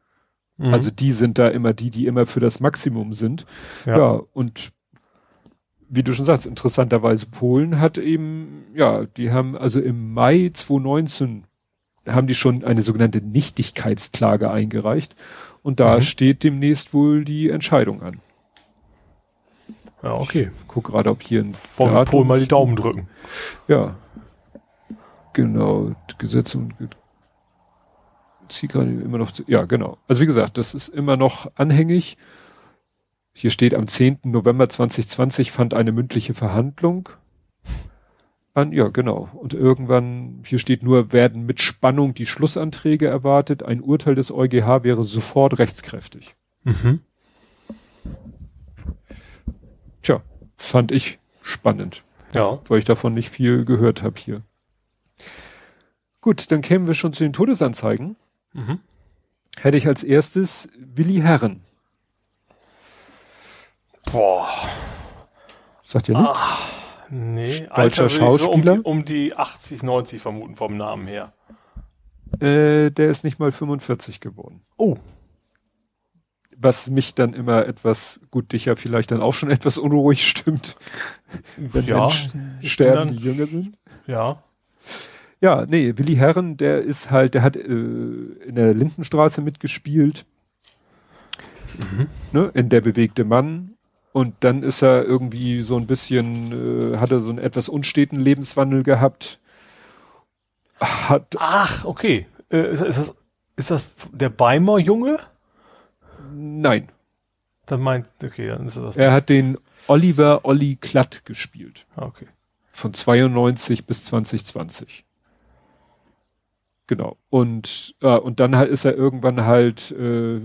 Mhm. Also die sind da immer die, die immer für das Maximum sind. Ja, ja und wie du schon sagst, interessanterweise Polen hat eben, ja, die haben also im Mai 2019 haben die schon eine sogenannte Nichtigkeitsklage eingereicht und da mhm. steht demnächst wohl die Entscheidung an. Ja, okay. Ich guck gerade, ob hier ein Wollen Polen mal die Daumen drücken. Ja. Genau, Gesetze und zieh gerade immer noch, zu, ja genau. Also wie gesagt, das ist immer noch anhängig. Hier steht am 10. November 2020 fand eine mündliche Verhandlung an, ja genau. Und irgendwann, hier steht nur, werden mit Spannung die Schlussanträge erwartet. Ein Urteil des EuGH wäre sofort rechtskräftig. Mhm. Tja, fand ich spannend. Ja. Weil ich davon nicht viel gehört habe hier. Gut, dann kämen wir schon zu den Todesanzeigen. Mhm. Hätte ich als erstes Willi Herren. Boah. Sagt ihr nicht? Ach, nee, deutscher Schauspieler. So um, die, um, die, 80, 90 vermuten vom Namen her. Äh, der ist nicht mal 45 geworden. Oh. Was mich dann immer etwas, gut, dich ja vielleicht dann auch schon etwas unruhig stimmt. Wenn ja, Menschen sterben, dann, die jünger sind. Ja. Ja, nee, Willi Herren, der ist halt, der hat äh, in der Lindenstraße mitgespielt. Mhm. Ne, in der bewegte Mann. Und dann ist er irgendwie so ein bisschen, äh, hat er so einen etwas unsteten Lebenswandel gehabt. Hat Ach, okay. Äh, ist, ist, das, ist das der Beimer Junge? Nein. Dann meint, okay, dann ist das. Er hat den Oliver Olli Klatt gespielt. Okay. Von 92 bis 2020. Genau. Und, äh, und dann ist er irgendwann halt, äh,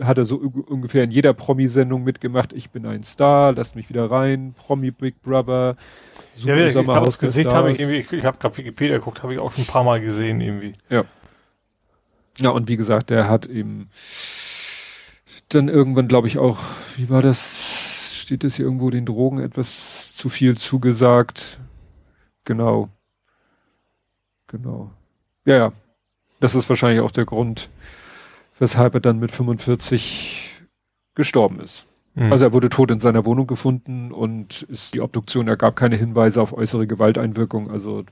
hat er so ungefähr in jeder Promi-Sendung mitgemacht, ich bin ein Star, lasst mich wieder rein, Promi Big Brother, Super ja, ich glaube, das Gesicht habe ich irgendwie, ich habe gerade Wikipedia geguckt, habe ich auch schon ein paar Mal gesehen irgendwie. Ja. Ja, und wie gesagt, der hat eben dann irgendwann, glaube ich, auch, wie war das, steht das hier irgendwo, den Drogen etwas zu viel zugesagt. Genau. Genau. Ja, ja. Das ist wahrscheinlich auch der Grund, weshalb er dann mit 45 gestorben ist. Mhm. Also er wurde tot in seiner Wohnung gefunden und ist, die Obduktion ergab keine Hinweise auf äußere Gewalteinwirkung. Also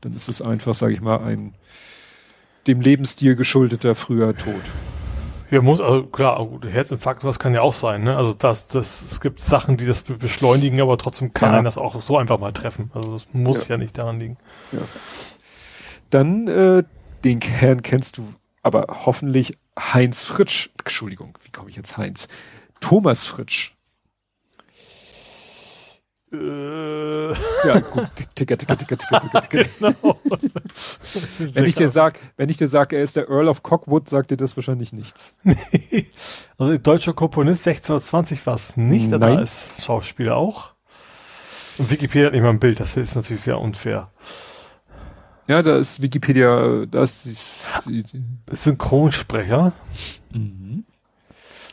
dann ist es einfach, sage ich mal, ein dem Lebensstil geschuldeter früher Tod. Ja, muss, also klar, Herzinfarkt, was kann ja auch sein, ne? Also das, das, es gibt Sachen, die das beschleunigen, aber trotzdem kann ja. einen das auch so einfach mal treffen. Also das muss ja, ja nicht daran liegen. Ja. Dann, äh, den Herrn kennst du aber hoffentlich Heinz Fritsch. Entschuldigung, wie komme ich jetzt Heinz? Thomas Fritsch. Äh. Ja, gut. Ticker, ticker, ticker, ticker, ticker, ticker. *laughs* Genau. wenn ich dir sag, wenn ich dir sage, er ist der Earl of Cockwood, sagt dir das wahrscheinlich nichts. Nee. *laughs* Also deutscher Komponist 1620 war es nicht, da ist Schauspieler auch. Und Wikipedia hat nicht mal ein Bild, das ist natürlich sehr unfair. Ja, da ist Wikipedia, da ist die, die Synchronsprecher mhm.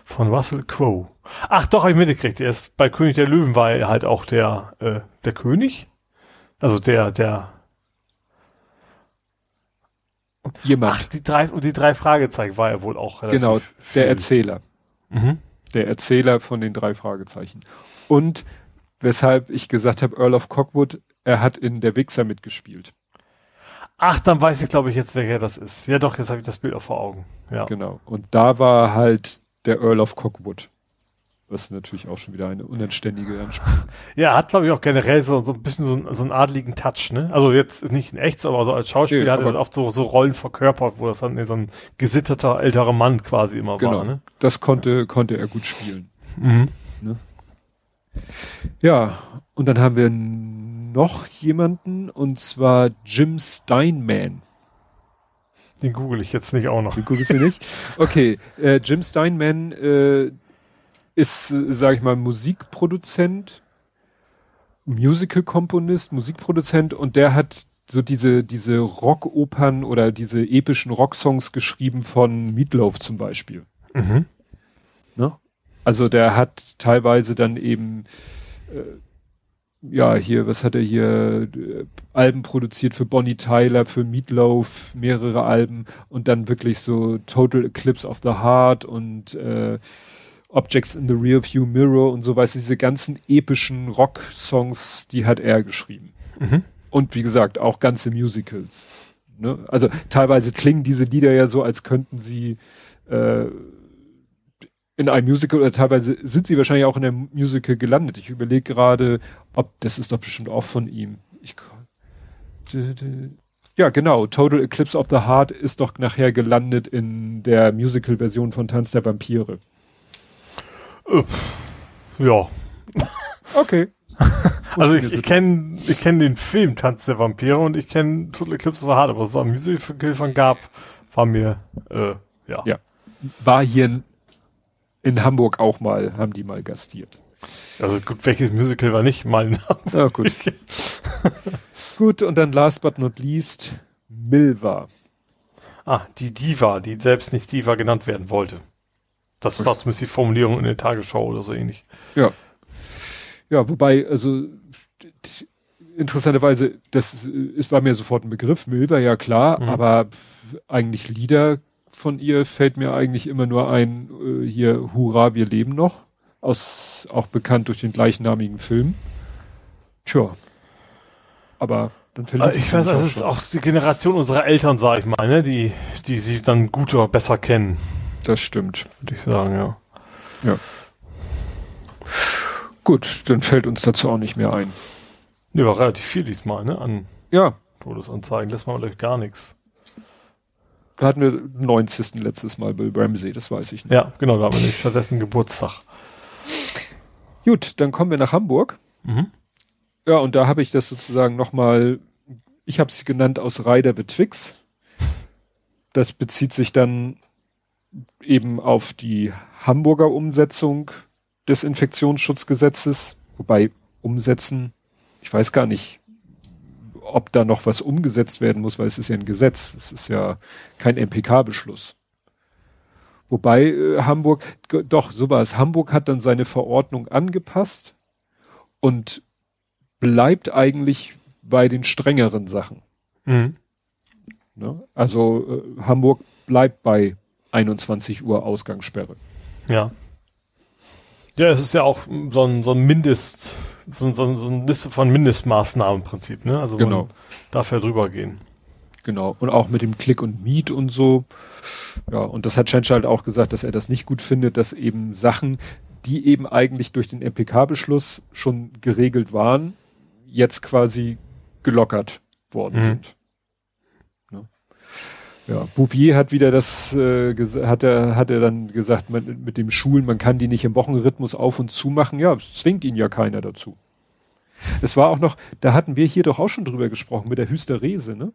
von Russell Crowe. Ach doch, habe ich mitgekriegt. Er ist bei König der Löwen war er halt auch der äh, der König, also der der Jemand. Ach, die drei die drei Fragezeichen war er wohl auch. Genau, der Erzähler. Mhm. Der Erzähler von den drei Fragezeichen. Und weshalb ich gesagt habe, Earl of Cockwood, er hat in Der Wichser mitgespielt. Ach, dann weiß ich, glaube ich, jetzt, wer das ist. Ja, doch, jetzt habe ich das Bild auch vor Augen. Ja. Genau. Und da war halt der Earl of Cockwood. Was natürlich auch schon wieder eine unanständige Ansprache ist. *laughs* Ja, hat, glaube ich, auch generell so, so ein bisschen so, so einen adligen Touch, ne? Also jetzt nicht in echt, aber so als Schauspieler nee, hat er oft so, so Rollen verkörpert, wo das dann so ein gesitterter älterer Mann quasi immer genau, war, ne? Das konnte, konnte er gut spielen. Mhm. Ne? Ja, und dann haben wir noch jemanden und zwar Jim Steinman. Den google ich jetzt nicht auch noch. Den googelst du nicht? Okay, äh, Jim Steinman äh, ist, äh, sage ich mal, Musikproduzent, Musical-Komponist, Musikproduzent und der hat so diese, diese Rockopern oder diese epischen Rocksongs geschrieben von Meatloaf zum Beispiel. Mhm. Ne? Also der hat teilweise dann eben äh, ja, hier, was hat er hier, Alben produziert für Bonnie Tyler, für Meatloaf, mehrere Alben und dann wirklich so Total Eclipse of the Heart und äh, Objects in the Rearview Mirror und so du, diese ganzen epischen Rock-Songs, die hat er geschrieben. Mhm. Und wie gesagt, auch ganze Musicals. Ne? Also teilweise klingen diese Lieder ja so, als könnten sie äh, in einem Musical oder teilweise sind sie wahrscheinlich auch in einem Musical gelandet. Ich überlege gerade, ob das ist doch bestimmt auch von ihm. Ich, Ja, genau. Total Eclipse of the Heart ist doch nachher gelandet in der Musical-Version von Tanz der Vampire. Äh, ja. Okay. *laughs* also ich, ich kenne ich kenn den Film Tanz der Vampire und ich kenne Total Eclipse of the Heart, aber was es am Musical von gab, war mir, äh, ja. Ja. War hier in, Hamburg auch mal, haben die mal gastiert. Also gut, welches Musical war nicht mal in Hamburg? Ja, gut. *laughs* gut, und dann last but not least, Milva. Ah, die Diva, die selbst nicht Diva genannt werden wollte. Das war zumindest die Formulierung in der Tagesschau oder so ähnlich. Ja. Ja, wobei, also interessanterweise, das es war mir sofort ein Begriff, Milva, ja klar, mhm. aber eigentlich Lieder von ihr fällt mir eigentlich immer nur ein, äh, hier Hurra, wir leben noch, aus, auch bekannt durch den gleichnamigen Film. Tja. Aber dann fällt also Ich weiß, das ist auch die Generation unserer Eltern, sag ich mal, ne, die, die sie dann gut oder besser kennen. Das stimmt. Würde ich sagen, ja. Ja. Gut, dann fällt uns dazu auch nicht mehr ein. Ne, war relativ viel diesmal, ne? An ja. Todesanzeigen. Das war vielleicht gar nichts. Da hatten wir 90. letztes Mal Bill Ramsey, das weiß ich nicht. Ja, genau, da haben wir nicht stattdessen Geburtstag. Gut, dann kommen wir nach Hamburg. Mhm. Ja, und da habe ich das sozusagen nochmal, ich habe es genannt aus Rider Betwix. Das bezieht sich dann eben auf die Hamburger Umsetzung des Infektionsschutzgesetzes, wobei umsetzen, ich weiß gar nicht, ob da noch was umgesetzt werden muss, weil es ist ja ein Gesetz, es ist ja kein MPK-Beschluss. Wobei äh, Hamburg, doch, so war es. Hamburg hat dann seine Verordnung angepasst und bleibt eigentlich bei den strengeren Sachen. Mhm. Ne? Also äh, Hamburg bleibt bei 21 Uhr Ausgangssperre. Ja. Ja, es ist ja auch so ein, so ein Mindest, so, so, so eine Liste von Mindestmaßnahmen im Prinzip, ne? Also genau. man darf ja drüber gehen. Genau. Und auch mit dem Click und Meet und so. Ja, und das hat Schensch halt auch gesagt, dass er das nicht gut findet, dass eben Sachen, die eben eigentlich durch den MPK-Beschluss schon geregelt waren, jetzt quasi gelockert worden mhm. sind. Ja, Bouvier hat wieder das, äh, hat er, hat er dann gesagt, man, mit dem Schulen, man kann die nicht im Wochenrhythmus auf und zu machen. Ja, zwingt ihn ja keiner dazu. Es war auch noch, da hatten wir hier doch auch schon drüber gesprochen, mit der Hysterese, ne?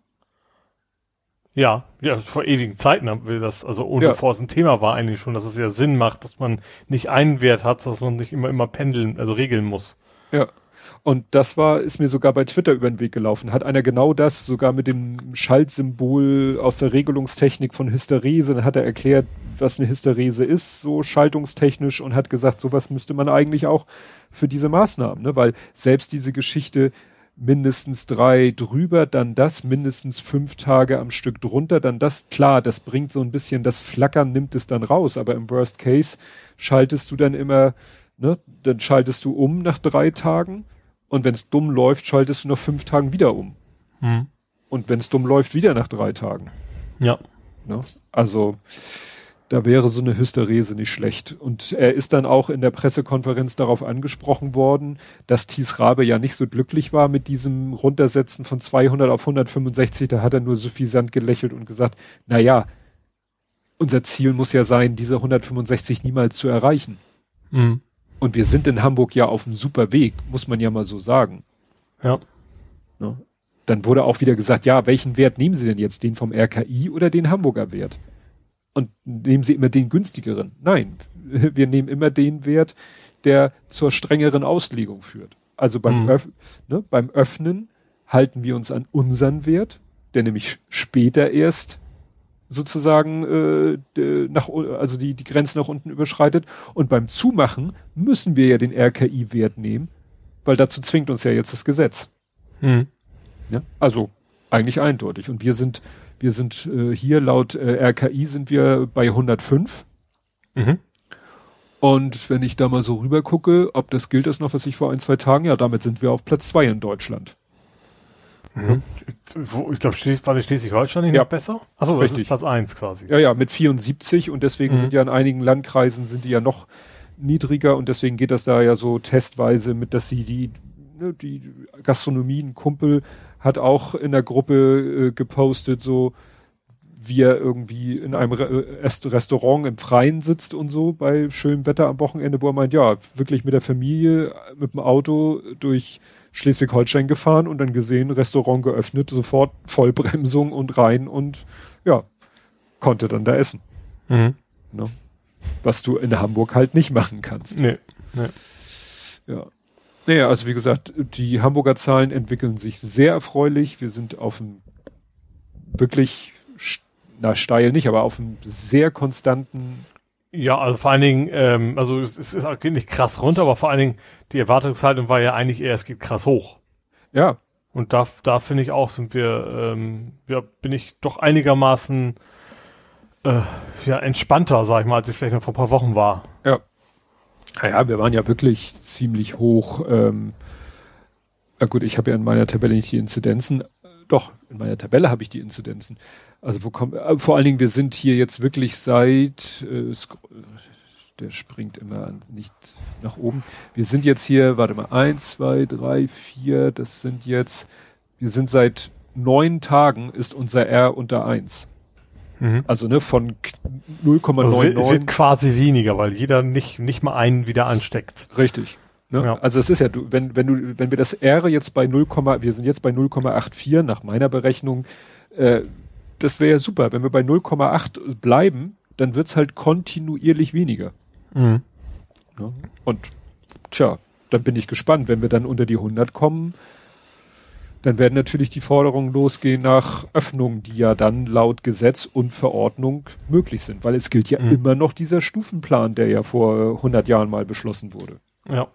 Ja, ja, vor ewigen Zeiten haben wir das, also ohne ja. bevor es ein Thema war eigentlich schon, dass es ja Sinn macht, dass man nicht einen Wert hat, dass man sich immer, immer pendeln, also regeln muss. Ja. Und das war, ist mir sogar bei Twitter über den Weg gelaufen. Hat einer genau das, sogar mit dem Schaltsymbol aus der Regelungstechnik von Hysterese, dann hat er erklärt, was eine Hysterese ist, so schaltungstechnisch und hat gesagt, sowas müsste man eigentlich auch für diese Maßnahmen, ne? weil selbst diese Geschichte mindestens drei drüber, dann das, mindestens fünf Tage am Stück drunter, dann das, klar, das bringt so ein bisschen, das Flackern nimmt es dann raus, aber im Worst Case schaltest du dann immer, ne, dann schaltest du um nach drei Tagen und wenn es dumm läuft, schaltest du nach fünf Tagen wieder um. Mhm. Und wenn es dumm läuft, wieder nach drei Tagen. Ja. Ne? Also da wäre so eine Hysterese nicht schlecht. Und er ist dann auch in der Pressekonferenz darauf angesprochen worden, dass Thies Rabe ja nicht so glücklich war mit diesem Runtersetzen von 200 auf 165. Da hat er nur suffisant gelächelt und gesagt, na ja, unser Ziel muss ja sein, diese 165 niemals zu erreichen. Mhm. Und wir sind in Hamburg ja auf einem super Weg, muss man ja mal so sagen. Ja. Ne? Dann wurde auch wieder gesagt, ja, welchen Wert nehmen Sie denn jetzt? Den vom RKI oder den Hamburger Wert? Und nehmen Sie immer den günstigeren? Nein, *laughs* wir nehmen immer den Wert, der zur strengeren Auslegung führt. Also beim, mhm. Öff ne, beim Öffnen halten wir uns an unseren Wert, der nämlich später erst sozusagen äh, nach also die die Grenze nach unten überschreitet und beim Zumachen müssen wir ja den RKI Wert nehmen, weil dazu zwingt uns ja jetzt das Gesetz. Hm. Ja, also eigentlich eindeutig und wir sind wir sind äh, hier laut äh, RKI sind wir bei 105. Mhm. Und wenn ich da mal so rüber gucke, ob das gilt das noch, was ich vor ein, zwei Tagen, ja, damit sind wir auf Platz zwei in Deutschland. Mhm. Ich glaube, Schles war Schleswig-Holstein ja. besser? Achso, das ist Platz eins quasi. Ja, ja, mit 74 und deswegen mhm. sind ja in einigen Landkreisen sind die ja noch niedriger und deswegen geht das da ja so testweise mit, dass sie die ne, die Gastronomie, ein Kumpel hat auch in der Gruppe äh, gepostet, so wie er irgendwie in einem Re äh, Restaurant im Freien sitzt und so bei schönem Wetter am Wochenende, wo er meint, ja, wirklich mit der Familie mit dem Auto durch Schleswig-Holstein gefahren und dann gesehen, Restaurant geöffnet, sofort Vollbremsung und rein und ja, konnte dann da essen. Mhm. Ne? Was du in Hamburg halt nicht machen kannst. Nee. nee. Ja. Naja, also wie gesagt, die Hamburger Zahlen entwickeln sich sehr erfreulich. Wir sind auf einem wirklich, na steil nicht, aber auf einem sehr konstanten. Ja, also vor allen Dingen, ähm, also es ist auch nicht krass runter, aber vor allen Dingen die Erwartungshaltung war ja eigentlich eher, es geht krass hoch. Ja. Und da, da finde ich auch, sind wir, ähm, ja, bin ich doch einigermaßen äh, ja, entspannter, sag ich mal, als ich vielleicht noch vor ein paar Wochen war. Ja. Naja, wir waren ja wirklich ziemlich hoch. Ähm, na gut, ich habe ja in meiner Tabelle nicht die Inzidenzen. Doch, in meiner Tabelle habe ich die Inzidenzen. Also wo kommt, äh, vor allen Dingen, wir sind hier jetzt wirklich seit, äh, der springt immer nicht nach oben. Wir sind jetzt hier, warte mal, eins, zwei, drei, vier, das sind jetzt, wir sind seit neun Tagen ist unser R unter eins. Mhm. Also ne, von 0,99. Also es wird quasi weniger, weil jeder nicht, nicht mal einen wieder ansteckt. Richtig. Ne? Ja. Also es ist ja, du, wenn, wenn du, wenn wir das R jetzt bei 0, wir sind jetzt bei 0,84 nach meiner Berechnung, äh, das wäre ja super. Wenn wir bei 0,8 bleiben, dann wird's halt kontinuierlich weniger. Mhm. Ne? Und tja, dann bin ich gespannt, wenn wir dann unter die 100 kommen, dann werden natürlich die Forderungen losgehen nach Öffnungen, die ja dann laut Gesetz und Verordnung möglich sind, weil es gilt ja mhm. immer noch dieser Stufenplan, der ja vor 100 Jahren mal beschlossen wurde. Ja.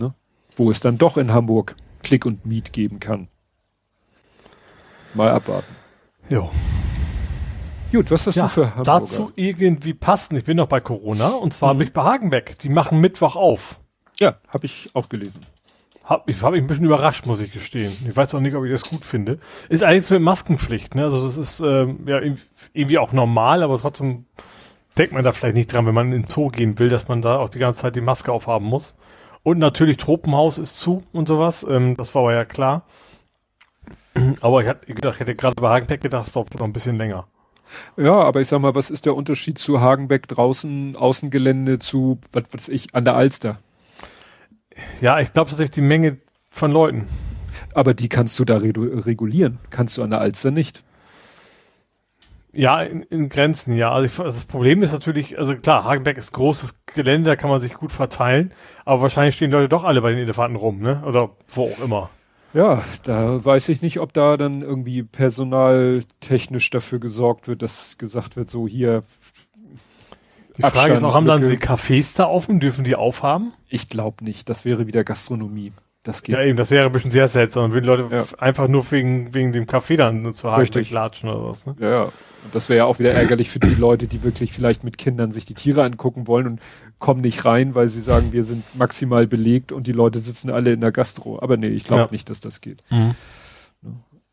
Ne? Wo es dann doch in Hamburg Klick und Miet geben kann. Mal abwarten. Ja. Gut, was hast ja, du für Hamburger? Dazu irgendwie passen. Ich bin noch bei Corona und zwar mhm. bin ich bei Hagenbeck. Die machen Mittwoch auf. Ja, habe ich auch gelesen. Hab, ich habe mich ein bisschen überrascht, muss ich gestehen. Ich weiß auch nicht, ob ich das gut finde. Ist allerdings mit Maskenpflicht, ne? Also das ist ähm, ja irgendwie auch normal, aber trotzdem denkt man da vielleicht nicht dran, wenn man in den Zoo gehen will, dass man da auch die ganze Zeit die Maske aufhaben muss. Und natürlich Tropenhaus ist zu und sowas. Ähm, das war aber ja klar. *clears throat* Aber ich, hatte gedacht, ich hätte gerade bei Hagenbeck gedacht, es dauert noch ein bisschen länger. Ja, aber ich sag mal, was ist der Unterschied zu Hagenbeck draußen, Außengelände zu, was weiß ich, an der Alster? Ja, ich glaube tatsächlich die Menge von Leuten. Aber die kannst du da regulieren. Kannst du an der Alster nicht. Ja, in, in Grenzen, ja. Also, ich, also, das Problem ist natürlich, also klar, Hagenbeck ist großes Gelände, da kann man sich gut verteilen, aber wahrscheinlich stehen Leute doch alle bei den Elefanten rum, ne? Oder wo auch immer. Ja, da weiß ich nicht, ob da dann irgendwie personaltechnisch dafür gesorgt wird, dass gesagt wird, so hier die Frage Abstand, ist auch, haben dann die Cafés da offen? Dürfen die aufhaben? Ich glaube nicht. Das wäre wieder Gastronomie. Das geht. Ja, eben, das wäre ein bisschen sehr seltsam. Würden Leute ja. einfach nur wegen, wegen dem Kaffee dann zu Hagen latschen oder was, ne? Ja, ja. Und das wäre ja auch wieder ärgerlich für die Leute, die wirklich vielleicht mit Kindern sich die Tiere angucken wollen und kommen nicht rein, weil sie sagen, wir sind maximal belegt und die Leute sitzen alle in der Gastro. Aber nee, ich glaube ja. nicht, dass das geht. Mhm.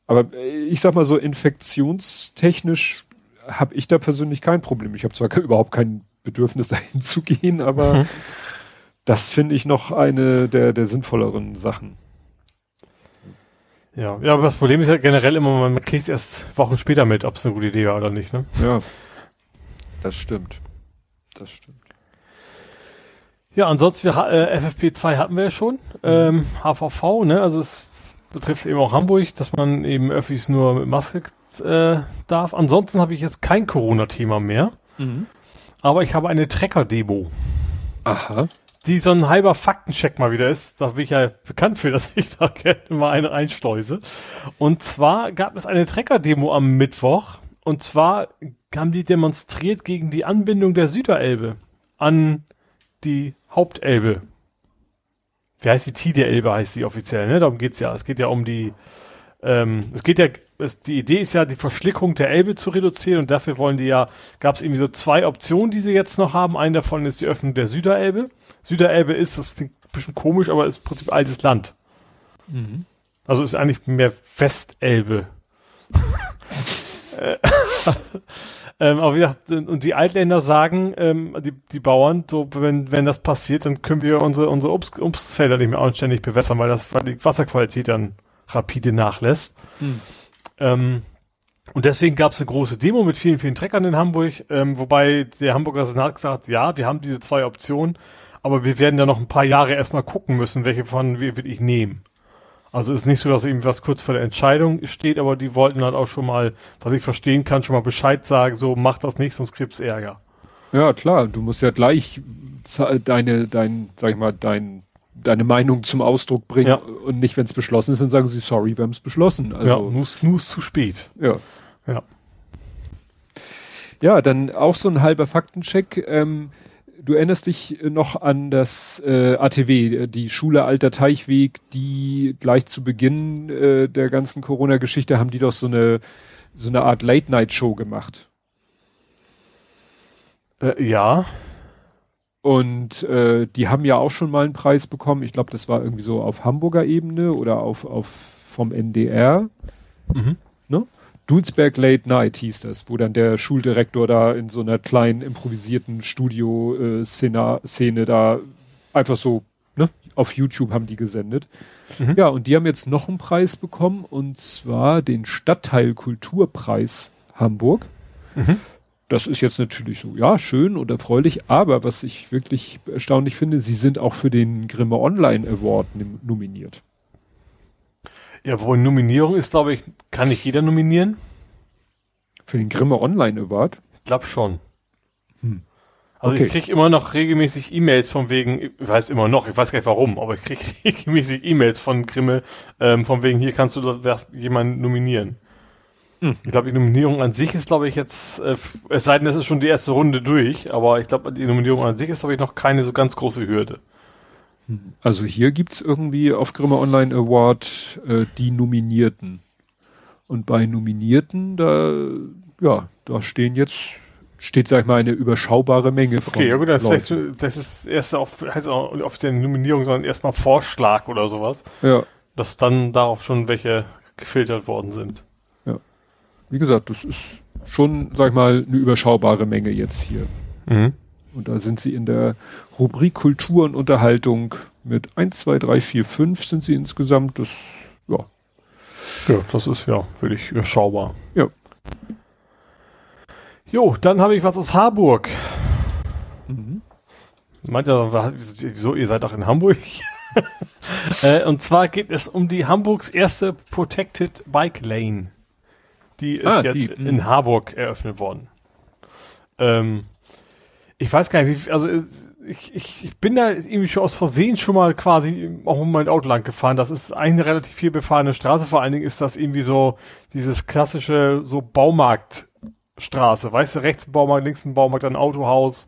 Aber äh, ich sag mal so, infektionstechnisch habe ich da persönlich kein Problem. Ich habe zwar überhaupt kein Bedürfnis *laughs* dahin zu gehen, aber mhm. das finde ich noch eine der, der sinnvolleren Sachen. Ja, ja, aber das Problem ist ja generell immer, man kriegt es erst Wochen später mit, ob es eine gute Idee war oder nicht, ne? Ja. Das stimmt. Das stimmt. Ja, ansonsten, wir, äh, FFP2 hatten wir ja schon. Mhm. Ähm, HVV, ne? Also es betrifft eben auch Hamburg, dass man eben Öffis nur mit Maske äh, darf. Ansonsten habe ich jetzt kein Corona-Thema mehr. Mhm. Aber ich habe eine Trecker-Demo. Aha. Die so ein halber Faktencheck mal wieder ist. Da bin ich ja bekannt für, *laughs* dass ich da gerne mal eine einschleuse. Und zwar gab es eine Trecker-Demo am Mittwoch. Und zwar haben die demonstriert gegen die Anbindung der Süderelbe an die Hauptelbe. Wie heißt die Tide Elbe, heißt sie offiziell, ne? Darum geht's ja. Es geht ja um die, ähm, es geht ja es, die Idee ist ja, die Verschlickung der Elbe zu reduzieren und dafür wollen die ja, gab es irgendwie so zwei Optionen, die sie jetzt noch haben. Eine davon ist die Öffnung der Süderelbe. Süderelbe ist, das klingt ein bisschen komisch, aber ist im Prinzip altes Land. Mhm. Also ist eigentlich mehr Westelbe. *laughs* *laughs* *laughs* Ähm, aber wie gesagt, und die Altländer sagen, ähm, die, die Bauern, so wenn, wenn das passiert, dann können wir unsere, unsere Obst, Obstfelder nicht mehr anständig bewässern, weil das, weil die Wasserqualität dann rapide nachlässt. Hm. Ähm, und deswegen gab es eine große Demo mit vielen, vielen Treckern in Hamburg, ähm, wobei der Hamburger Senat gesagt hat, ja, wir haben diese zwei Optionen, aber wir werden ja noch ein paar Jahre erstmal gucken müssen, welche von wir wirklich nehmen. Also ist nicht so, dass irgendwie was kurz vor der Entscheidung steht, aber die wollten halt auch schon mal, was ich verstehen kann, schon mal Bescheid sagen, so mach das nicht, sonst gibt's Ärger. Ja, klar, du musst ja gleich deine, dein, sag ich mal, dein, deine Meinung zum Ausdruck bringen ja. und nicht, wenn es beschlossen ist, dann sagen sie, sorry, wir haben es beschlossen. Also, ja, nur, nur zu spät. Ja. Ja. Ja, dann auch so ein halber Faktencheck. Ähm, du erinnerst dich noch an das äh, ATW, die Schule Alter Teichweg, die gleich zu Beginn äh, der ganzen Corona-Geschichte haben die doch so eine so eine Art Late-Night-Show gemacht. Äh, ja. Und äh, die haben ja auch schon mal einen Preis bekommen. Ich glaube, das war irgendwie so auf Hamburger Ebene oder auf, auf vom NDR. Mhm. Ne? Dulsberg Late Night hieß das, wo dann der Schuldirektor da in so einer kleinen improvisierten Studio-Szene da einfach so, ne, auf YouTube haben die gesendet. Mhm. Ja, und die haben jetzt noch einen Preis bekommen und zwar den Stadtteil Kulturpreis Hamburg. Mhm. Das ist jetzt natürlich so, ja, schön und erfreulich, aber was ich wirklich erstaunlich finde, sie sind auch für den Grimme Online Award nominiert. Ja, wo Nominierung ist, glaube ich, kann nicht jeder nominieren. Für den Grimme Online Award? Ich glaube schon. Hm. Also okay. ich kriege immer noch regelmäßig E-Mails von wegen, ich weiß immer noch, ich weiß gar nicht warum, aber ich kriege *laughs* regelmäßig E-Mails von Grimme, ähm, von wegen, hier kannst du jemanden nominieren. Hm. Ich glaube, die Nominierung an sich ist, glaube ich, jetzt, äh, es sei denn, es ist schon die erste Runde durch, aber ich glaube, die Nominierung an sich ist, glaube ich, noch keine so ganz große Hürde. Also hier gibt's irgendwie auf Grimme Online Award äh, die Nominierten. Und bei Nominierten, da, ja, da stehen jetzt, steht, sag ich mal, eine überschaubare Menge von. Okay, ja gut, das, ist, das ist erst auf, heißt auch offiziell Nominierung, sondern erstmal Vorschlag oder sowas. Ja. Dass dann darauf schon welche gefiltert worden sind. Ja. Wie gesagt, das ist schon, sag ich mal, eine überschaubare Menge jetzt hier. Mhm. Und da sind sie in der Rubrik Kultur und Unterhaltung mit 1, 2, 3, 4, 5 sind sie insgesamt. Das, ja. Ja, das ist ja wirklich überschaubar. Ja. Jo, dann habe ich was aus Harburg. Mhm. Meint ihr, wieso, ihr seid doch in Hamburg? *laughs* äh, und zwar geht es um die Hamburgs erste Protected Bike Lane. Die ist ah, jetzt die, in mhm. Harburg eröffnet worden. Ähm, ich weiß gar nicht, wie, also ich, ich, ich bin da irgendwie schon aus Versehen schon mal quasi auch um mein Auto lang gefahren. Das ist eine relativ viel befahrene Straße. Vor allen Dingen ist das irgendwie so dieses klassische so Baumarktstraße. Weißt du, rechts ein Baumarkt, links ein Baumarkt, ein Autohaus.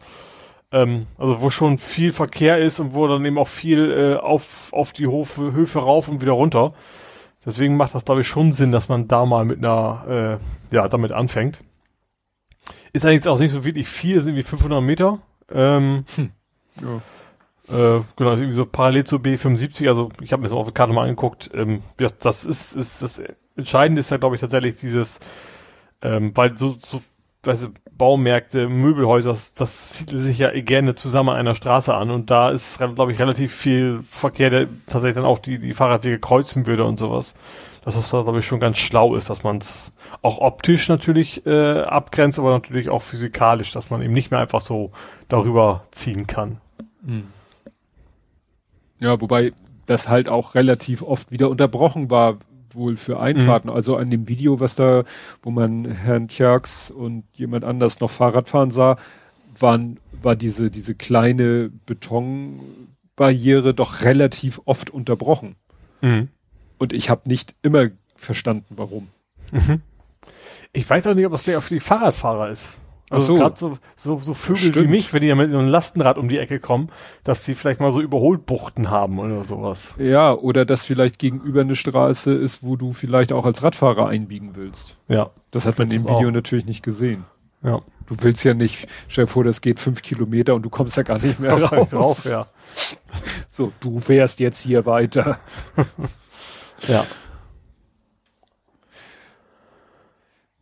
Ähm, also wo schon viel Verkehr ist und wo dann eben auch viel äh, auf, auf die Hofe, Höfe rauf und wieder runter. Deswegen macht das, glaube ich, schon Sinn, dass man da mal mit einer, äh, ja, damit anfängt. Ist eigentlich auch nicht so wirklich viel, sind wie 500 Meter. Ähm, hm. ja. äh, genau, irgendwie so parallel zur B75, also ich habe mir das auf der Karte mal angeguckt. Ähm, ja, das ist, ist das Entscheidende ist ja, glaube ich, tatsächlich dieses, ähm, weil so, so weißt du, Baumärkte, Möbelhäuser, das, das zieht sich ja gerne zusammen an einer Straße an und da ist, glaube ich, relativ viel Verkehr, der tatsächlich dann auch die, die Fahrradwege kreuzen würde und sowas dass das da, glaube ich, schon ganz schlau ist, dass man es auch optisch natürlich äh, abgrenzt, aber natürlich auch physikalisch, dass man eben nicht mehr einfach so darüber ziehen kann. Hm. Ja, wobei das halt auch relativ oft wieder unterbrochen war, wohl für Einfahrten. Mhm. Also an dem Video, was da, wo man Herrn Tjerks und jemand anders noch Fahrrad fahren sah, waren, war diese, diese kleine Betonbarriere doch relativ oft unterbrochen. Mhm. Und ich habe nicht immer verstanden, warum. Mhm. Ich weiß auch nicht, ob das mehr für die Fahrradfahrer ist. Also so. gerade so, so, so Vögel Stimmt. wie mich, wenn die ja mit einem Lastenrad um die Ecke kommen, dass sie vielleicht mal so Überholbuchten haben oder sowas. Ja, oder dass vielleicht gegenüber eine Straße ist, wo du vielleicht auch als Radfahrer einbiegen willst. Ja. Das hat man im Video auch. natürlich nicht gesehen. Ja. Du willst ja nicht, stell dir vor, das geht fünf Kilometer und du kommst ja gar nicht *laughs* mehr raus. Drauf, ja. So, du fährst jetzt hier weiter. *laughs* Ja.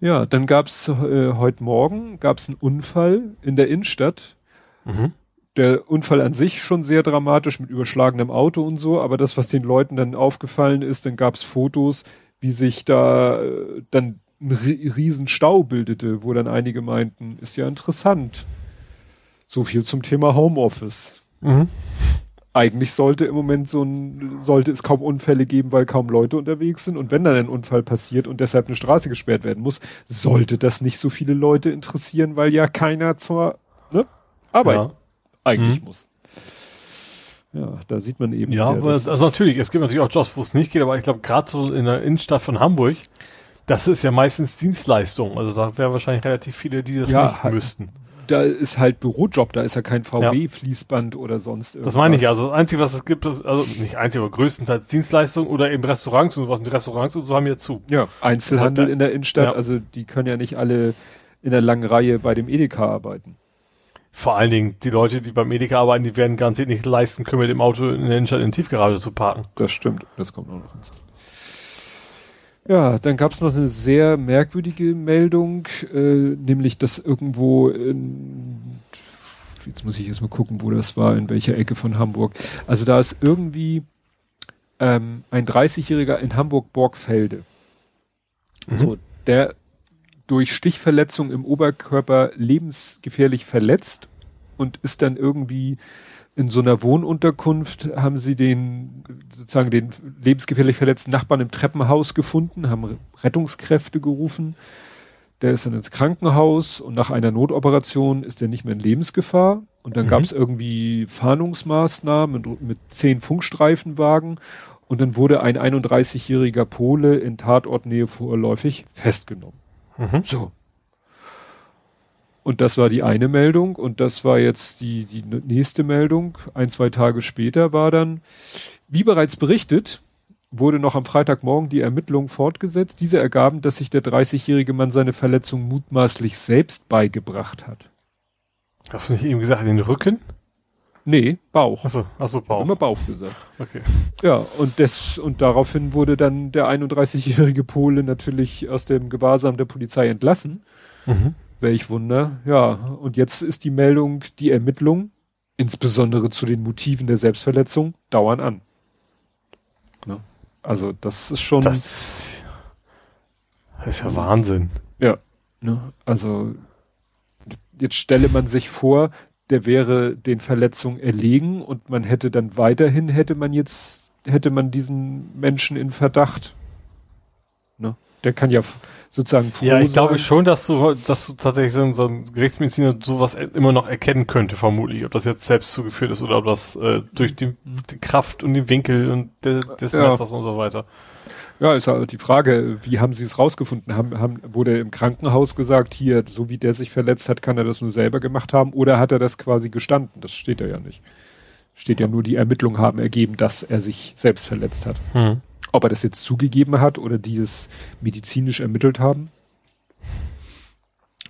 Ja, dann gab's äh, heute Morgen gab's einen Unfall in der Innenstadt. Mhm. Der Unfall an sich schon sehr dramatisch mit überschlagenem Auto und so, aber das, was den Leuten dann aufgefallen ist, dann gab's Fotos, wie sich da äh, dann ein ri- riesen Stau bildete, wo dann einige meinten, ist ja interessant. So viel zum Thema Homeoffice. Mhm. Eigentlich sollte im Moment so ein, sollte es kaum Unfälle geben, weil kaum Leute unterwegs sind. Und wenn dann ein Unfall passiert und deshalb eine Straße gesperrt werden muss, sollte das nicht so viele Leute interessieren, weil ja keiner zur ne, Arbeit Ja. eigentlich Mhm. muss. Ja, da sieht man eben. Ja, aber das also natürlich, es gibt natürlich auch Jobs, wo es nicht geht, aber ich glaube, gerade so in der Innenstadt von Hamburg, das ist ja meistens Dienstleistung. Also da wären wahrscheinlich relativ viele, die das Ja, nicht halt- müssten. Da ist halt Bürojob, da ist ja kein VW-Fließband oder sonst irgendwas. Das meine ich ja. Also das Einzige, was es gibt, ist, also nicht einzige, aber größtenteils Dienstleistung oder eben Restaurants und sowas. Und die Restaurants und so haben ja zu. ja, Einzelhandel Ja. in der Innenstadt, Ja. also die können ja nicht alle in der langen Reihe bei dem Edeka arbeiten. Vor allen Dingen, die Leute, die beim Edeka arbeiten, die werden garantiert nicht leisten können, mit dem Auto in der Innenstadt in die Tiefgarage zu parken. Das stimmt, das kommt auch noch hinzu. Ja, dann gab es noch eine sehr merkwürdige Meldung, äh, nämlich dass irgendwo in, jetzt muss ich erst mal gucken, wo das war, in welcher Ecke von Hamburg. Also da ist irgendwie ähm, ein 30-Jähriger in Hamburg-Borgfelde. Mhm. So, der durch Stichverletzung im Oberkörper lebensgefährlich verletzt und ist dann irgendwie in so einer Wohnunterkunft haben sie den sozusagen den lebensgefährlich verletzten Nachbarn im Treppenhaus gefunden, haben Rettungskräfte gerufen. Der ist dann ins Krankenhaus und nach einer Notoperation ist er nicht mehr in Lebensgefahr. Und dann Mhm. gab es irgendwie Fahndungsmaßnahmen mit, mit zehn Funkstreifenwagen. Und dann wurde ein 31-jähriger Pole in Tatortnähe vorläufig festgenommen. Mhm. So. Und das war die eine Meldung und das war jetzt die, die nächste Meldung. Ein, zwei Tage später war dann, wie bereits berichtet, wurde noch am Freitagmorgen die Ermittlung fortgesetzt. Diese ergaben, dass sich der 30-jährige Mann seine Verletzung mutmaßlich selbst beigebracht hat. Hast du nicht eben gesagt, in den Rücken? Nee, Bauch. Achso, achso, Bauch. Bauch. Immer Bauch gesagt. Okay. Ja, und das, und daraufhin wurde dann der 31-jährige Pole natürlich aus dem Gewahrsam der Polizei entlassen. Mhm. Welch Wunder. Ja, und jetzt ist die Meldung, die Ermittlung, insbesondere zu den Motiven der Selbstverletzung, dauern an. Ne? Also das ist schon, Das, ist ja Wahnsinn. ja, ne? also jetzt stelle man sich vor, der wäre den Verletzungen erlegen und man hätte dann weiterhin, hätte man jetzt, hätte man diesen Menschen in Verdacht. Ne? Der kann ja sozusagen froh Ja, ich glaube sein. schon, dass du, dass du tatsächlich so, ein- so ein Gerichtsmediziner sowas e- immer noch erkennen könnte, vermutlich. Ob das jetzt selbst zugeführt ist oder ob das äh, durch die, die Kraft und den Winkel und de, des Ja. Messers und so weiter. Ja, ist halt die Frage, wie haben Sie es rausgefunden? Haben, haben, wurde im Krankenhaus gesagt, hier, so wie der sich verletzt hat, kann er das nur selber gemacht haben oder hat er das quasi gestanden? Das steht da ja nicht. Steht ja nur, die Ermittlungen haben ergeben, dass er sich selbst verletzt hat. Hm. Ob er das jetzt zugegeben hat oder die es medizinisch ermittelt haben?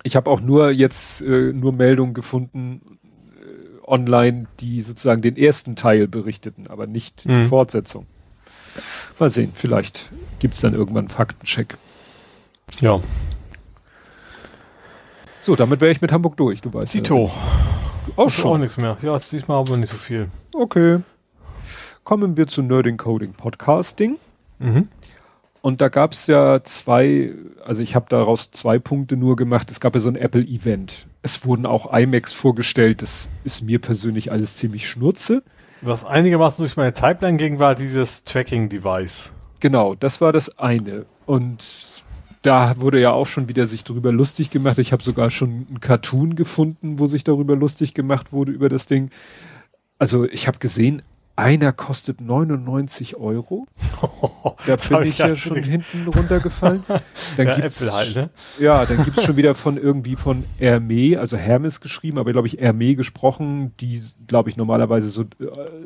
Ich habe auch nur jetzt äh, nur Meldungen gefunden äh, online, die sozusagen den ersten Teil berichteten, aber nicht die Mhm. Fortsetzung. Mal sehen, vielleicht gibt's dann irgendwann einen Faktencheck. Ja. So, damit wäre ich mit Hamburg durch, du weißt. Tito. Ja. Auch Auch schon. nichts mehr. Ja, diesmal aber nicht so viel. Okay. Kommen wir zu Nerding Coding Podcasting. Mhm. Und da gab's ja zwei, also ich habe daraus zwei Punkte nur gemacht. Es gab ja so ein Apple-Event. Es wurden auch iMacs vorgestellt. Das ist mir persönlich alles ziemlich schnurze. Was einigermaßen durch meine Timeline ging, war dieses Tracking-Device. Genau, das war das eine. Und da wurde ja auch schon wieder sich darüber lustig gemacht. Ich habe sogar schon einen Cartoon gefunden, wo sich darüber lustig gemacht wurde über das Ding. Also ich habe gesehen, einer kostet 99 Euro. *laughs* Da bin ich ich ja schon gesehen. hinten runtergefallen. *laughs* Dann Ja, gibt's halt, ne? ja, dann gibt's schon wieder von irgendwie von Hermé, also Hermes geschrieben, aber glaube ich Hermé gesprochen, die glaube ich normalerweise so äh,